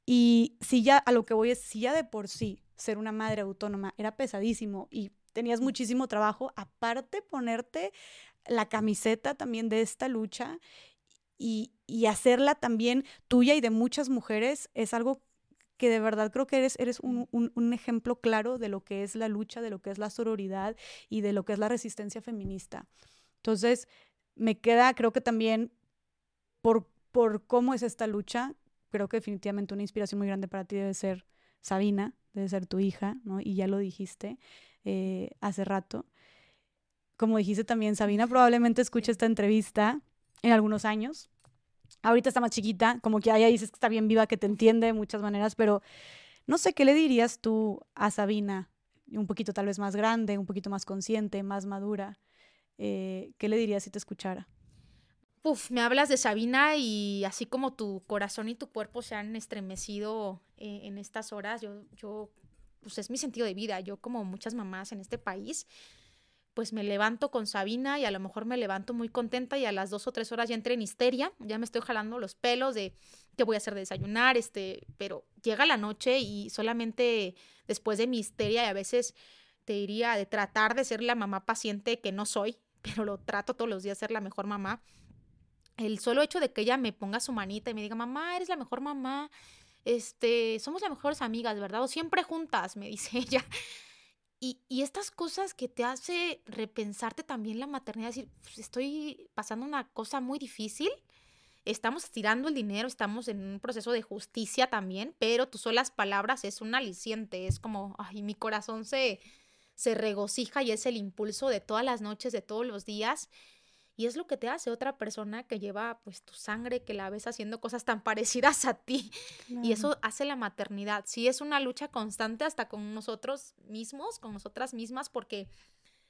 Y si ya, a lo que voy es, si ya de por sí ser una madre autónoma era pesadísimo y tenías muchísimo trabajo, aparte ponerte la camiseta también de esta lucha y, hacerla también tuya y de muchas mujeres es algo que de verdad creo que eres, eres un, un, ejemplo claro de lo que es la lucha, de lo que es la sororidad y de lo que es la resistencia feminista. Entonces, me queda, creo que también por, por cómo es esta lucha, creo que definitivamente una inspiración muy grande para ti debe ser Sabina, debe ser tu hija, ¿no? Y ya lo dijiste eh, hace rato. Como dijiste también, Sabina probablemente escuche esta entrevista en algunos años. Ahorita está más chiquita, como que ella dices que está bien viva, que te entiende de muchas maneras, pero no sé, ¿qué le dirías tú a Sabina? Un poquito tal vez más grande, un poquito más consciente, más madura. Eh, ¿Qué le dirías si te escuchara? Uf, me hablas de Sabina y así como tu corazón y tu cuerpo se han estremecido eh, en estas horas, yo, yo, pues es mi sentido de vida. Yo como muchas mamás en este país, pues me levanto con Sabina y a lo mejor me levanto muy contenta y a las dos o tres horas ya entré en histeria, ya me estoy jalando los pelos de qué voy a hacer de desayunar, este, pero llega la noche y solamente después de mi histeria y a veces te diría de tratar de ser la mamá paciente que no soy, pero lo trato todos los días ser la mejor mamá. El solo hecho de que ella me ponga su manita y me diga, mamá, eres la mejor mamá, este, somos las mejores amigas, ¿verdad? O siempre juntas, me dice ella. Y, estas cosas que te hace repensarte también la maternidad, decir, pues, estoy pasando una cosa muy difícil, estamos estirando el dinero, estamos en un proceso de justicia también, pero tus solas palabras es un aliciente, es como, ay, mi corazón se, se regocija y es el impulso de todas las noches, de todos los días. Y es lo que te hace otra persona que lleva pues tu sangre, que la ves haciendo cosas tan parecidas a ti. Y eso hace la maternidad. Sí, es una lucha constante hasta con nosotros mismos, con nosotras mismas, porque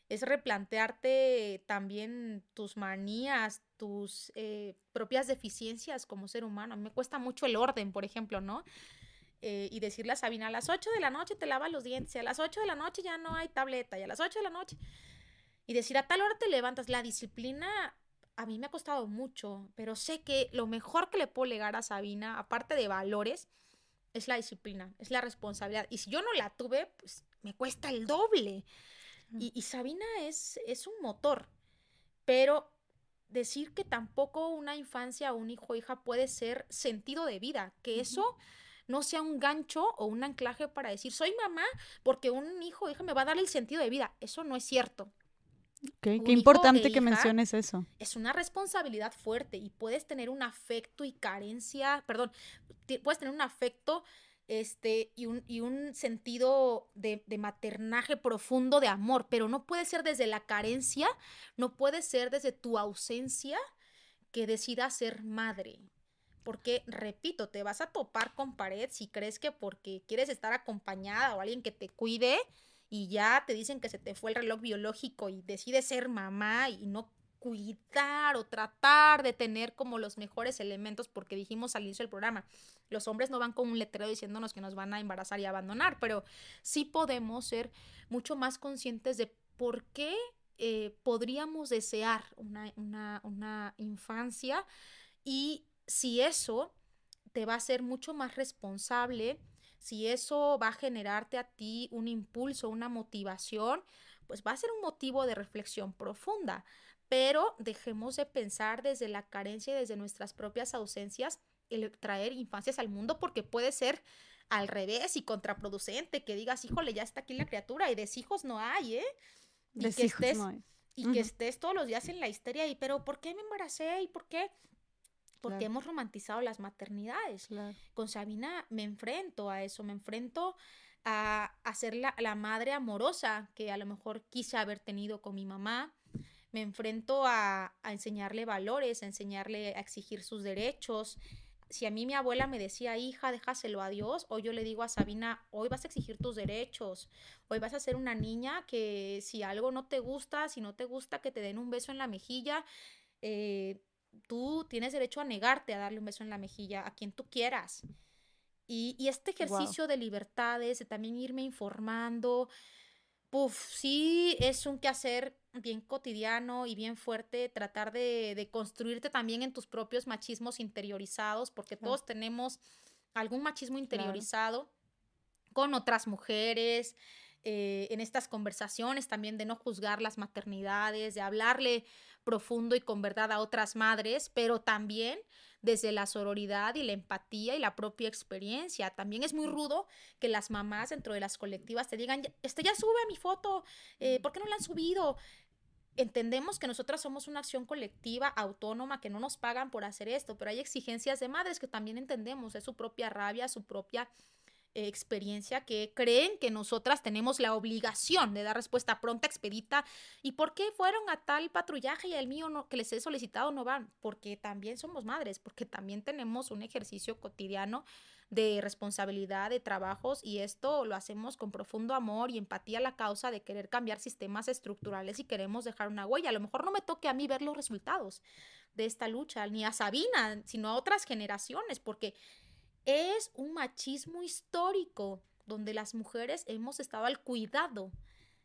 es replantearte también tus manías, tus eh, propias deficiencias como ser humano. A mí me cuesta mucho el orden, por ejemplo, ¿no? Eh, y decirle a Sabina, a las 8 de la noche te lavas los dientes, y a las 8 de la noche ya no hay tableta, y a las 8 de la noche y decir a tal hora te levantas. La disciplina a mí me ha costado mucho, pero sé que lo mejor que le puedo legar a Sabina, aparte de valores, es la disciplina, es la responsabilidad. Y si yo no la tuve, pues me cuesta el doble. Y, Sabina es, es un motor, pero decir que tampoco una infancia o un hijo o hija puede ser sentido de vida, que eso no sea un gancho o un anclaje para decir soy mamá porque un hijo o hija me va a dar el sentido de vida. Eso no es cierto. Qué importante que menciones eso. Es una responsabilidad fuerte y puedes tener un afecto y carencia, perdón, puedes tener un afecto este, y, un, y un sentido de, de, maternaje profundo de amor, pero no puede ser desde la carencia, no puede ser desde tu ausencia que decidas ser madre. Porque, repito, te vas a topar con pared si crees que porque quieres estar acompañada o alguien que te cuide, y ya te dicen que se te fue el reloj biológico y decides ser mamá y no cuidar o tratar de tener como los mejores elementos, porque dijimos al inicio del programa, los hombres no van con un letrero diciéndonos que nos van a embarazar y abandonar, pero sí podemos ser mucho más conscientes de por qué eh, podríamos desear una, una, una infancia y si eso te va a ser mucho más responsable si eso va a generarte a ti un impulso, una motivación, pues va a ser un motivo de reflexión profunda. Pero dejemos de pensar desde la carencia y desde nuestras propias ausencias el traer infancias al mundo porque puede ser al revés y contraproducente, que digas, híjole, ya está aquí la criatura y de hijos no hay, ¿eh? Y que estés, Y que estés todos los días en la histeria y, pero ¿por qué me embaracé? ¿Y por qué? Porque hemos romantizado las maternidades. Con Sabina me enfrento a eso, me enfrento a, a ser la, la, madre amorosa que a lo mejor quise haber tenido con mi mamá. Me enfrento a, a enseñarle valores, a enseñarle a exigir sus derechos, si a mí mi abuela me decía, hija, déjaselo a Dios, o yo le digo a Sabina, hoy vas a exigir tus derechos, hoy vas a ser una niña que si algo no te gusta, si no te gusta que te den un beso en la mejilla, eh, tú tienes derecho a negarte a darle un beso en la mejilla a quien tú quieras. Y, este ejercicio de libertades, de también irme informando, Uf, sí, es un quehacer bien cotidiano y bien fuerte tratar de, construirte también en tus propios machismos interiorizados, porque todos tenemos algún machismo interiorizado con otras mujeres, eh, en estas conversaciones también de no juzgar las maternidades, de hablarle profundo y con verdad a otras madres, pero también desde la sororidad y la empatía y la propia experiencia. También es muy rudo que las mamás dentro de las colectivas te digan, este ya sube mi foto, eh, ¿por qué no la han subido? Entendemos que nosotras somos una acción colectiva, autónoma, que no nos pagan por hacer esto, pero hay exigencias de madres que también entendemos, es su propia rabia, su propia experiencia que creen que nosotras tenemos la obligación de dar respuesta pronta, expedita. ¿Y por qué fueron a tal patrullaje y el mío no, que les he solicitado no van? Porque también somos madres, porque también tenemos un ejercicio cotidiano de responsabilidad, de trabajos y esto lo hacemos con profundo amor y empatía a la causa de querer cambiar sistemas estructurales y queremos dejar una huella. A lo mejor no me toque a mí ver los resultados de esta lucha, ni a Sabina, sino a otras generaciones, porque es un machismo histórico donde las mujeres hemos estado al cuidado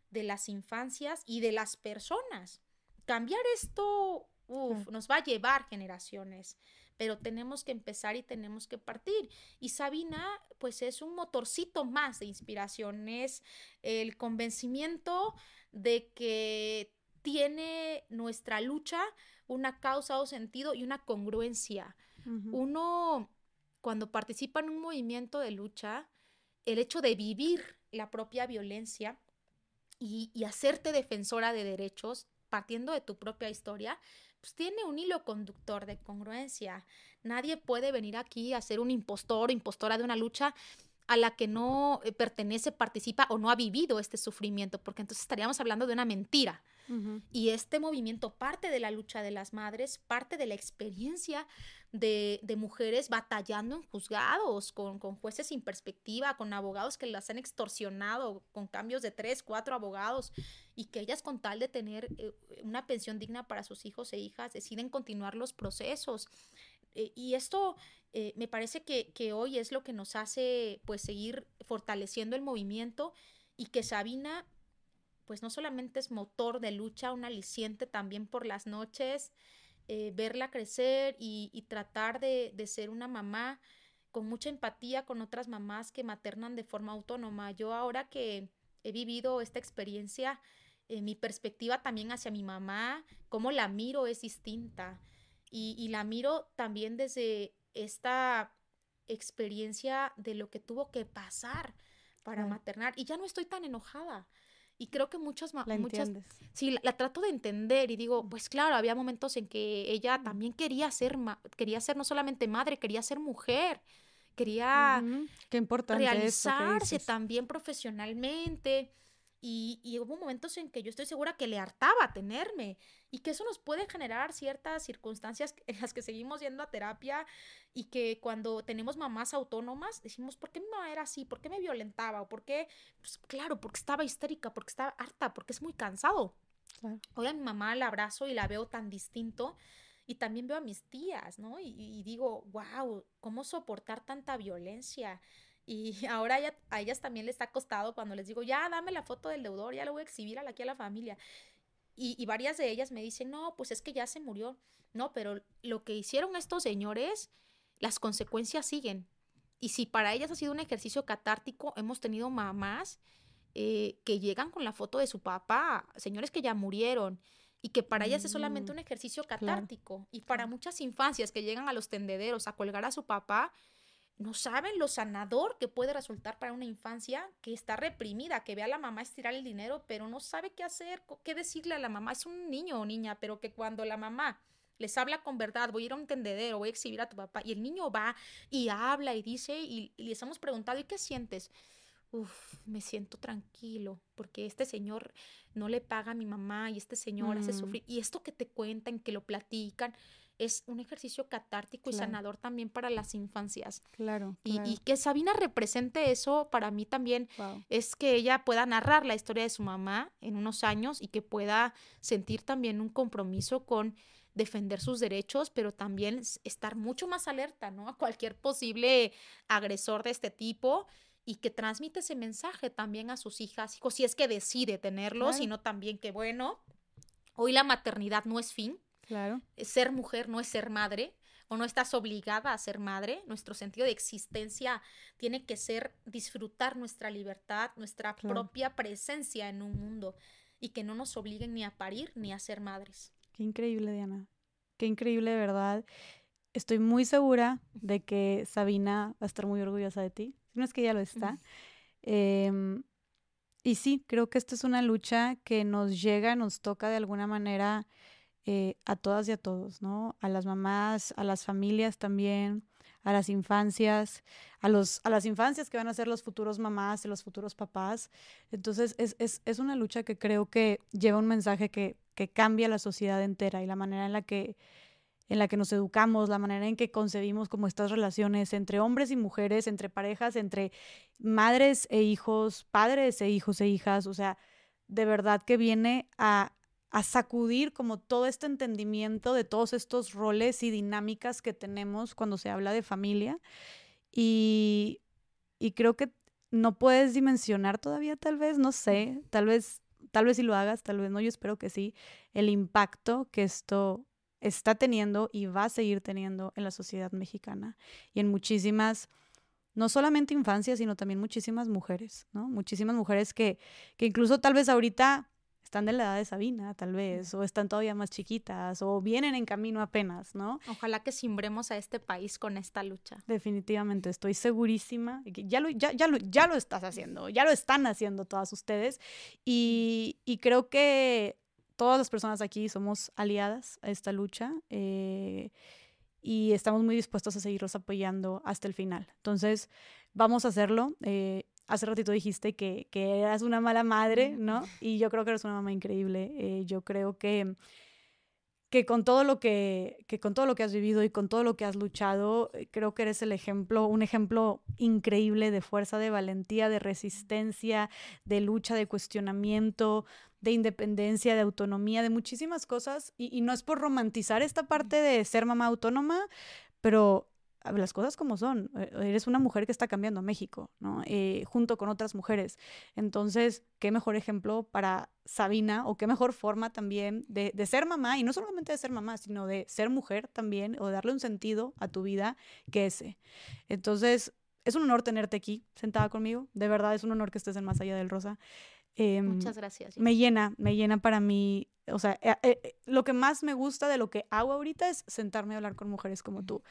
de las infancias y de las personas. Cambiar esto nos va a llevar generaciones, pero tenemos que empezar y tenemos que partir. Y Sabina, pues es un motorcito más de inspiración, es el convencimiento de que tiene nuestra lucha una causa o sentido y una congruencia. Uno cuando participa en un movimiento de lucha, el hecho de vivir la propia violencia y, hacerte defensora de derechos, partiendo de tu propia historia, pues tiene un hilo conductor de congruencia. Nadie puede venir aquí a ser un impostor o impostora de una lucha a la que no eh, pertenece, participa o no ha vivido este sufrimiento, porque entonces estaríamos hablando de una mentira. Y este movimiento parte de la lucha de las madres, parte de la experiencia de, mujeres batallando en juzgados, con, jueces sin perspectiva, con abogados que las han extorsionado, con cambios de tres, cuatro abogados, y que ellas con tal de tener eh, una pensión digna para sus hijos e hijas deciden continuar los procesos. Eh, y esto eh, me parece que, que, hoy es lo que nos hace pues seguir fortaleciendo el movimiento y que Sabina pues no solamente es motor de lucha, un aliciente también por las noches, eh, verla crecer y, tratar de, ser una mamá con mucha empatía con otras mamás que maternan de forma autónoma. Yo ahora que he vivido esta experiencia, eh, mi perspectiva también hacia mi mamá, cómo la miro es distinta. Y, la miro también desde esta experiencia de lo que tuvo que pasar para maternar. Y ya no estoy tan enojada. Y creo que muchas... La muchas, entiendes. Sí, la, trato de entender y digo, pues claro, había momentos en que ella también quería ser, quería ser no solamente madre, quería ser mujer quería Qué realizarse también profesionalmente. Y, hubo momentos en que yo estoy segura que le hartaba tenerme y que eso nos puede generar ciertas circunstancias en las que seguimos yendo a terapia y que cuando tenemos mamás autónomas decimos, ¿por qué mi mamá era así? ¿Por qué me violentaba? ¿O por qué? Pues claro, porque estaba histérica, porque estaba harta, porque es muy cansado. Hoy a mi mamá la abrazo y la veo tan distinto y también veo a mis tías, ¿no? Y, y digo, wow, ¿cómo soportar tanta violencia? Y ahora a ellas también les ha costado cuando les digo, ya dame la foto del deudor, ya lo voy a exhibir aquí a la familia. Y, varias de ellas me dicen, no, pues es que ya se murió. No, pero lo que hicieron estos señores, las consecuencias siguen. Y si para ellas ha sido un ejercicio catártico, hemos tenido mamás eh, que llegan con la foto de su papá, señores que ya murieron, y que para ellas es solamente mm, un ejercicio catártico. y para muchas infancias que llegan a los tendederos a colgar a su papá, no saben lo sanador que puede resultar para una infancia que está reprimida, que ve a la mamá estirar el dinero, pero no sabe qué hacer, qué decirle a la mamá. Es un niño o niña, pero que cuando la mamá les habla con verdad, voy a ir a un tendedero, voy a exhibir a tu papá, y el niño va y habla y dice, y, y les hemos preguntado, ¿y qué sientes? Uf, me siento tranquilo, porque este señor no le paga a mi mamá y este señor hace Mm. sufrir. Y esto que te cuentan, que lo platican, es un ejercicio catártico y sanador también para las infancias. Claro, Y, claro. y que Sabina represente eso para mí también Wow. es que ella pueda narrar la historia de su mamá en unos años y que pueda sentir también un compromiso con defender sus derechos, pero también estar mucho más alerta, ¿no? A cualquier posible agresor de este tipo y que transmite ese mensaje también a sus hijas, hijos, si es que decide tenerlos, Claro. sino también que, bueno, hoy la maternidad no es fin, Claro. ser mujer no es ser madre o no estás obligada a ser madre. Nuestro sentido de existencia tiene que ser disfrutar nuestra libertad, nuestra Claro. propia presencia en un mundo y que no nos obliguen ni a parir ni a ser madres. Qué increíble, Diana. Qué increíble, de verdad. Estoy muy segura de que Sabina va a estar muy orgullosa de ti. Si no es que ya lo está. Em, y sí, creo que esta es una lucha que nos llega, nos toca de alguna manera eh, a todas y a todos, ¿no? A las mamás, a las familias también, a las infancias, a, los, a las infancias que van a ser los futuros mamás y los futuros papás. Entonces, es, es, es una lucha que creo que lleva un mensaje que, que cambia la sociedad entera y la manera en la que en la que nos educamos, la manera en que concebimos como estas relaciones entre hombres y mujeres, entre parejas, entre madres e hijos, padres e hijos e hijas, o sea, de verdad que viene a, a sacudir como todo este entendimiento de todos estos roles y dinámicas que tenemos cuando se habla de familia. Y, y creo que no puedes dimensionar todavía, tal vez, no sé, tal vez, tal vez si lo hagas, tal vez no, yo espero que sí, el impacto que esto está teniendo y va a seguir teniendo en la sociedad mexicana y en muchísimas, no solamente infancias, sino también muchísimas mujeres, ¿no? Muchísimas mujeres que, que incluso tal vez ahorita están de la edad de Sabina, tal vez, o están todavía más chiquitas, o vienen en camino apenas, ¿no? Ojalá que simbremos a este país con esta lucha. Definitivamente, estoy segurísima que ya lo, ya, ya lo, ya lo estás haciendo, ya lo están haciendo todas ustedes. Y, y creo que todas las personas aquí somos aliadas a esta lucha eh, y estamos muy dispuestos a seguirlos apoyando hasta el final. Entonces, vamos a hacerlo. Eh, hace ratito dijiste que, que, eras una mala madre, ¿no? Y yo creo que eres una mamá increíble. Eh, yo creo que que con todo lo que, que con todo lo que has vivido y con todo lo que has luchado, eh, creo que eres el ejemplo, un ejemplo increíble de fuerza, de valentía, de resistencia, de lucha, de cuestionamiento, de independencia, de autonomía, de muchísimas cosas. Y, y no es por romantizar esta parte de ser mamá autónoma, pero las cosas como son. Eres una mujer que está cambiando México, ¿no? Eh, junto con otras mujeres. Entonces, qué mejor ejemplo para Sabina o qué mejor forma también de, de, ser mamá y no solamente de ser mamá, sino de ser mujer también o darle un sentido a tu vida que ese. Entonces, es un honor tenerte aquí sentada conmigo. De verdad, es un honor que estés en Más Allá del Rosa. Eh, Muchas gracias. Me llena, me llena para mí. O sea, eh, eh, lo que más me gusta de lo que hago ahorita es sentarme a hablar con mujeres como tú.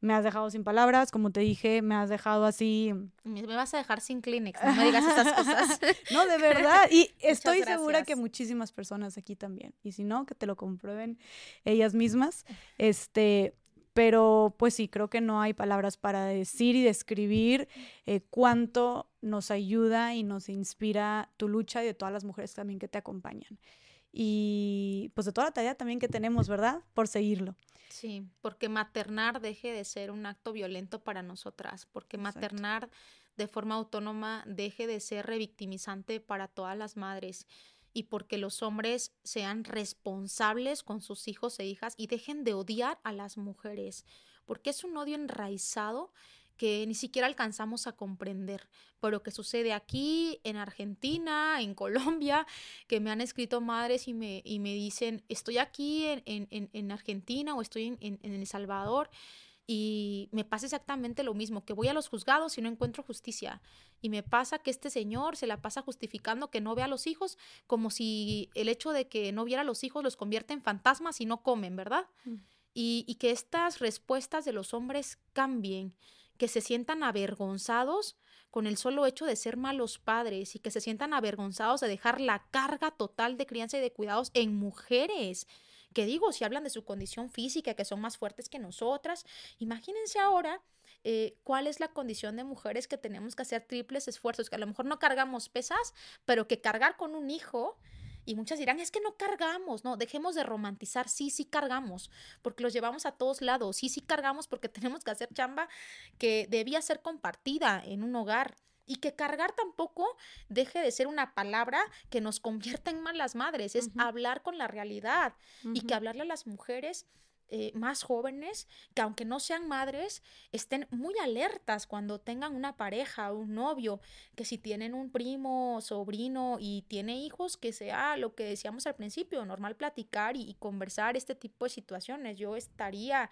Me has dejado sin palabras, como te dije, me has dejado así. Me vas a dejar sin Kleenex, no me digas esas cosas. no, de verdad. Y estoy segura que muchísimas personas aquí también. Y si no, que te lo comprueben ellas mismas. Este, pero pues sí, creo que no hay palabras para decir y describir eh, cuánto nos ayuda y nos inspira tu lucha y de todas las mujeres también que te acompañan. Y pues de toda la tarea también que tenemos, ¿verdad? Por seguirlo. Sí, porque maternar deje de ser un acto violento para nosotras, porque Exacto. maternar de forma autónoma deje de ser revictimizante para todas las madres y porque los hombres sean responsables con sus hijos e hijas y dejen de odiar a las mujeres, porque es un odio enraizado que ni siquiera alcanzamos a comprender, pero que sucede aquí, en Argentina, en Colombia, que me han escrito madres y me, y me dicen, estoy aquí en, en, en Argentina o estoy en, en, El Salvador y me pasa exactamente lo mismo, que voy a los juzgados y no encuentro justicia. Y me pasa que este señor se la pasa justificando que no ve a los hijos como si el hecho de que no viera a los hijos los convierte en fantasmas y no comen, ¿verdad? Mm. Y, y que estas respuestas de los hombres cambien que se sientan avergonzados con el solo hecho de ser malos padres y que se sientan avergonzados de dejar la carga total de crianza y de cuidados en mujeres que digo, si hablan de su condición física, que son más fuertes que nosotras, imagínense ahora eh, cuál es la condición de mujeres que tenemos que hacer triples esfuerzos, que a lo mejor no cargamos pesas, pero que cargar con un hijo y muchas dirán, es que no cargamos, no, dejemos de romantizar, sí, sí cargamos, porque los llevamos a todos lados, sí, sí cargamos porque tenemos que hacer chamba que debía ser compartida en un hogar. Y que cargar tampoco deje de ser una palabra que nos convierta en malas madres, es hablar con la realidad y que hablarle a las mujeres eh, más jóvenes que aunque no sean madres, estén muy alertas cuando tengan una pareja, un novio, que si tienen un primo, sobrino y tiene hijos, que sea lo que decíamos al principio, normal platicar y, conversar este tipo de situaciones. Yo estaría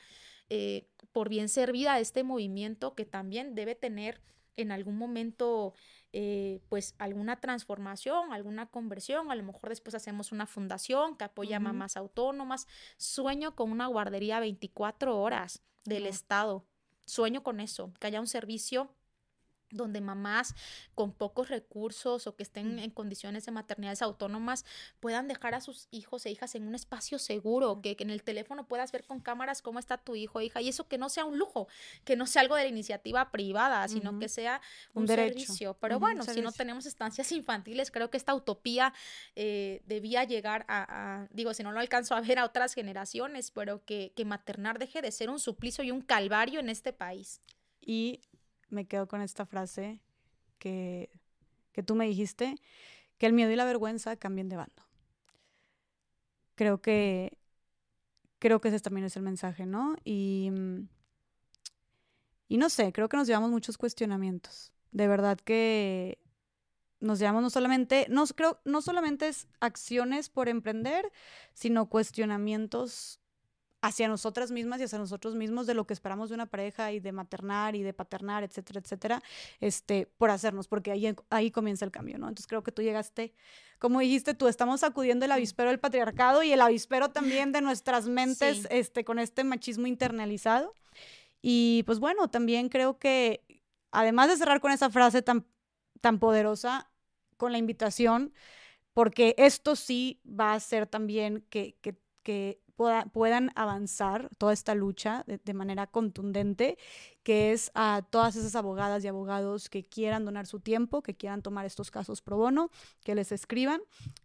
eh, por bien servida a este movimiento que también debe tener en algún momento eh, pues alguna transformación, alguna conversión, a lo mejor después hacemos una fundación que apoya a mamás autónomas. Sueño con una guardería 24 horas del Estado. Sueño con eso, que haya un servicio donde mamás con pocos recursos o que estén en condiciones de maternidades autónomas puedan dejar a sus hijos e hijas en un espacio seguro, que, en el teléfono puedas ver con cámaras cómo está tu hijo o hija y eso que no sea un lujo, que no sea algo de la iniciativa privada, sino que sea un, servicio. Pero bueno, si no tenemos estancias infantiles, creo que esta utopía eh, debía llegar a, digo, si no lo alcanzo a ver a otras generaciones, pero que, que maternar deje de ser un suplicio y un calvario en este país. Y me quedo con esta frase que, que tú me dijiste, que el miedo y la vergüenza cambien de bando. Creo que, creo que ese también es el mensaje, ¿no? Y, y no sé, creo que nos llevamos muchos cuestionamientos. De verdad que nos llevamos no solamente, no, creo, no solamente es acciones por emprender, sino cuestionamientos hacia nosotras mismas y hacia nosotros mismos de lo que esperamos de una pareja y de maternar y de paternar, etcétera, etcétera, este, por hacernos, porque ahí, ahí comienza el cambio, ¿no? Entonces creo que tú llegaste, como dijiste tú, estamos sacudiendo el avispero del patriarcado y el avispero también de nuestras mentes, este, con este machismo internalizado. Y pues bueno, también creo que, además de cerrar con esa frase tan, tan poderosa, con la invitación, porque esto sí va a ser también que, que, que puedan avanzar toda esta lucha de, manera contundente, que es a todas esas abogadas y abogados que quieran donar su tiempo, que quieran tomar estos casos pro bono, que les escriban.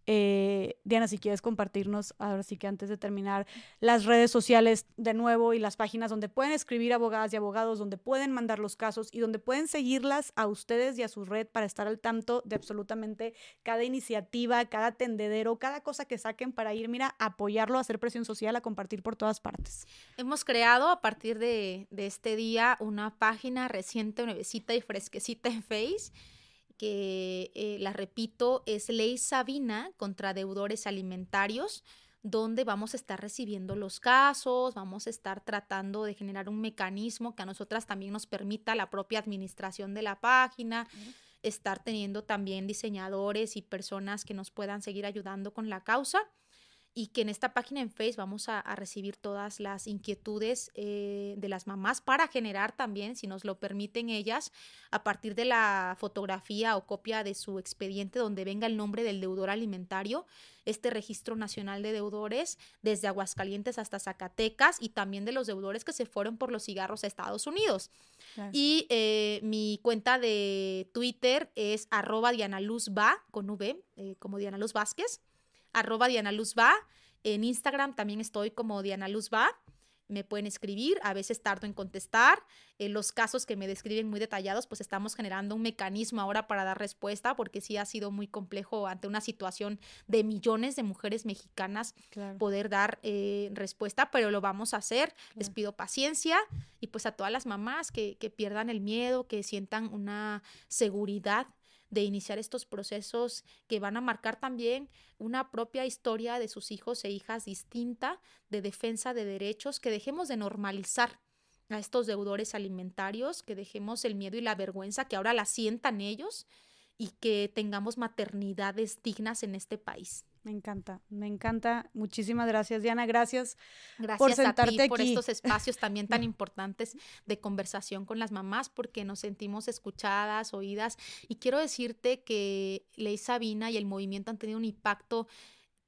Eh, Diana, si quieres compartirnos, ahora sí que antes de terminar, las redes sociales de nuevo y las páginas donde pueden escribir abogadas y abogados, donde pueden mandar los casos y donde pueden seguirlas a ustedes y a su red para estar al tanto de absolutamente cada iniciativa, cada tendedero, cada cosa que saquen para ir, mira, apoyarlo, hacer presión social a compartir por todas partes. Hemos creado a partir de, este día una página reciente, nuevecita y fresquecita en Face que eh, la repito, es Ley Sabina contra deudores alimentarios, donde vamos a estar recibiendo los casos, vamos a estar tratando de generar un mecanismo que a nosotras también nos permita la propia administración de la página, estar teniendo también diseñadores y personas que nos puedan seguir ayudando con la causa y que en esta página en Facebook vamos a, recibir todas las inquietudes eh, de las mamás para generar también, si nos lo permiten ellas, a partir de la fotografía o copia de su expediente donde venga el nombre del deudor alimentario, este registro nacional de deudores desde Aguascalientes hasta Zacatecas y también de los deudores que se fueron por los cigarros a Estados Unidos. Y eh, mi cuenta de Twitter es arroba Diana Luz Va, con V, eh, como Diana Luz Vázquez arroba Diana Luz Va. En Instagram también estoy como Diana Luz Va. Me pueden escribir, a veces tardo en contestar. En los casos que me describen muy detallados, pues estamos generando un mecanismo ahora para dar respuesta, porque sí ha sido muy complejo ante una situación de millones de mujeres mexicanas poder dar eh, respuesta, pero lo vamos a hacer. Les pido paciencia y pues a todas las mamás que, que pierdan el miedo, que sientan una seguridad de iniciar estos procesos que van a marcar también una propia historia de sus hijos e hijas distinta de defensa de derechos, que dejemos de normalizar a estos deudores alimentarios, que dejemos el miedo y la vergüenza que ahora la sientan ellos y que tengamos maternidades dignas en este país. Me encanta, me encanta. Muchísimas gracias, Diana. Gracias, gracias por sentarte a ti, por estos espacios también tan importantes de conversación con las mamás, porque nos sentimos escuchadas, oídas. Y quiero decirte que Ley Sabina y el movimiento han tenido un impacto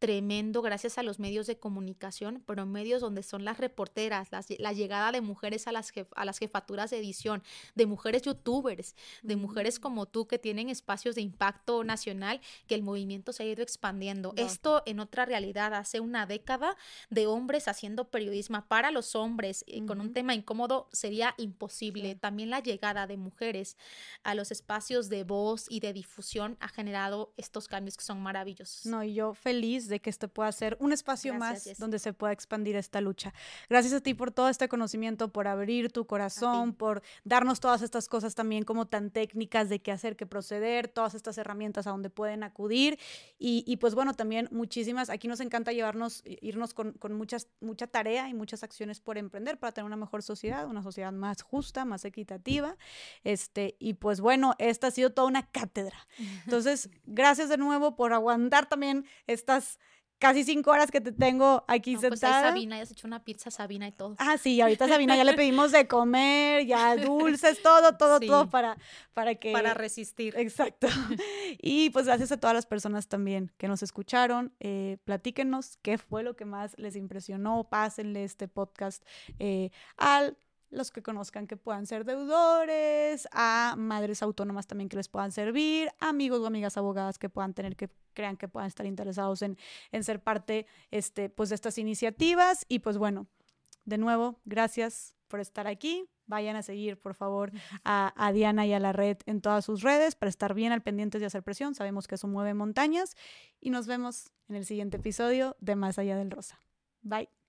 tremendo gracias a los medios de comunicación, pero medios donde son las reporteras, la llegada de mujeres a las, a las jefaturas de edición, de mujeres youtubers, de mujeres como tú que tienen espacios de impacto nacional, que el movimiento se ha ido expandiendo. Esto en otra realidad, hace una década de hombres haciendo periodismo para los hombres con un tema incómodo sería imposible. También la llegada de mujeres a los espacios de voz y de difusión ha generado estos cambios que son maravillosos. No, y yo feliz de que este pueda ser un espacio más donde se pueda expandir esta lucha. Gracias a ti por todo este conocimiento, por abrir tu corazón, por darnos todas estas cosas también como tan técnicas de qué hacer, qué proceder, todas estas herramientas a donde pueden acudir. Y, pues bueno, también muchísimas, aquí nos encanta llevarnos, irnos con, con muchas, mucha tarea y muchas acciones por emprender para tener una mejor sociedad, una sociedad más justa, más equitativa. Este, y pues bueno, esta ha sido toda una cátedra. Entonces, gracias de nuevo por aguantar también estas casi cinco horas que te tengo aquí no, sentada. Pues Sabina, ya has hecho una pizza Sabina y todo. Ah, sí, ahorita Sabina ya le pedimos de comer, ya dulces, todo, todo, todo para, para que... Para resistir. Exacto. Y pues gracias a todas las personas también que nos escucharon. Eh, platíquenos qué fue lo que más les impresionó. Pásenle este podcast eh, al los que conozcan que puedan ser deudores, a madres autónomas también que les puedan servir, amigos o amigas abogadas que puedan tener que crean que puedan estar interesados en, en ser parte este, pues, de estas iniciativas. Y pues bueno, de nuevo, gracias por estar aquí. Vayan a seguir, por favor, a, a, Diana y a la red en todas sus redes para estar bien al pendiente de hacer presión. Sabemos que eso mueve montañas. Y nos vemos en el siguiente episodio de Más Allá del Rosa. Bye.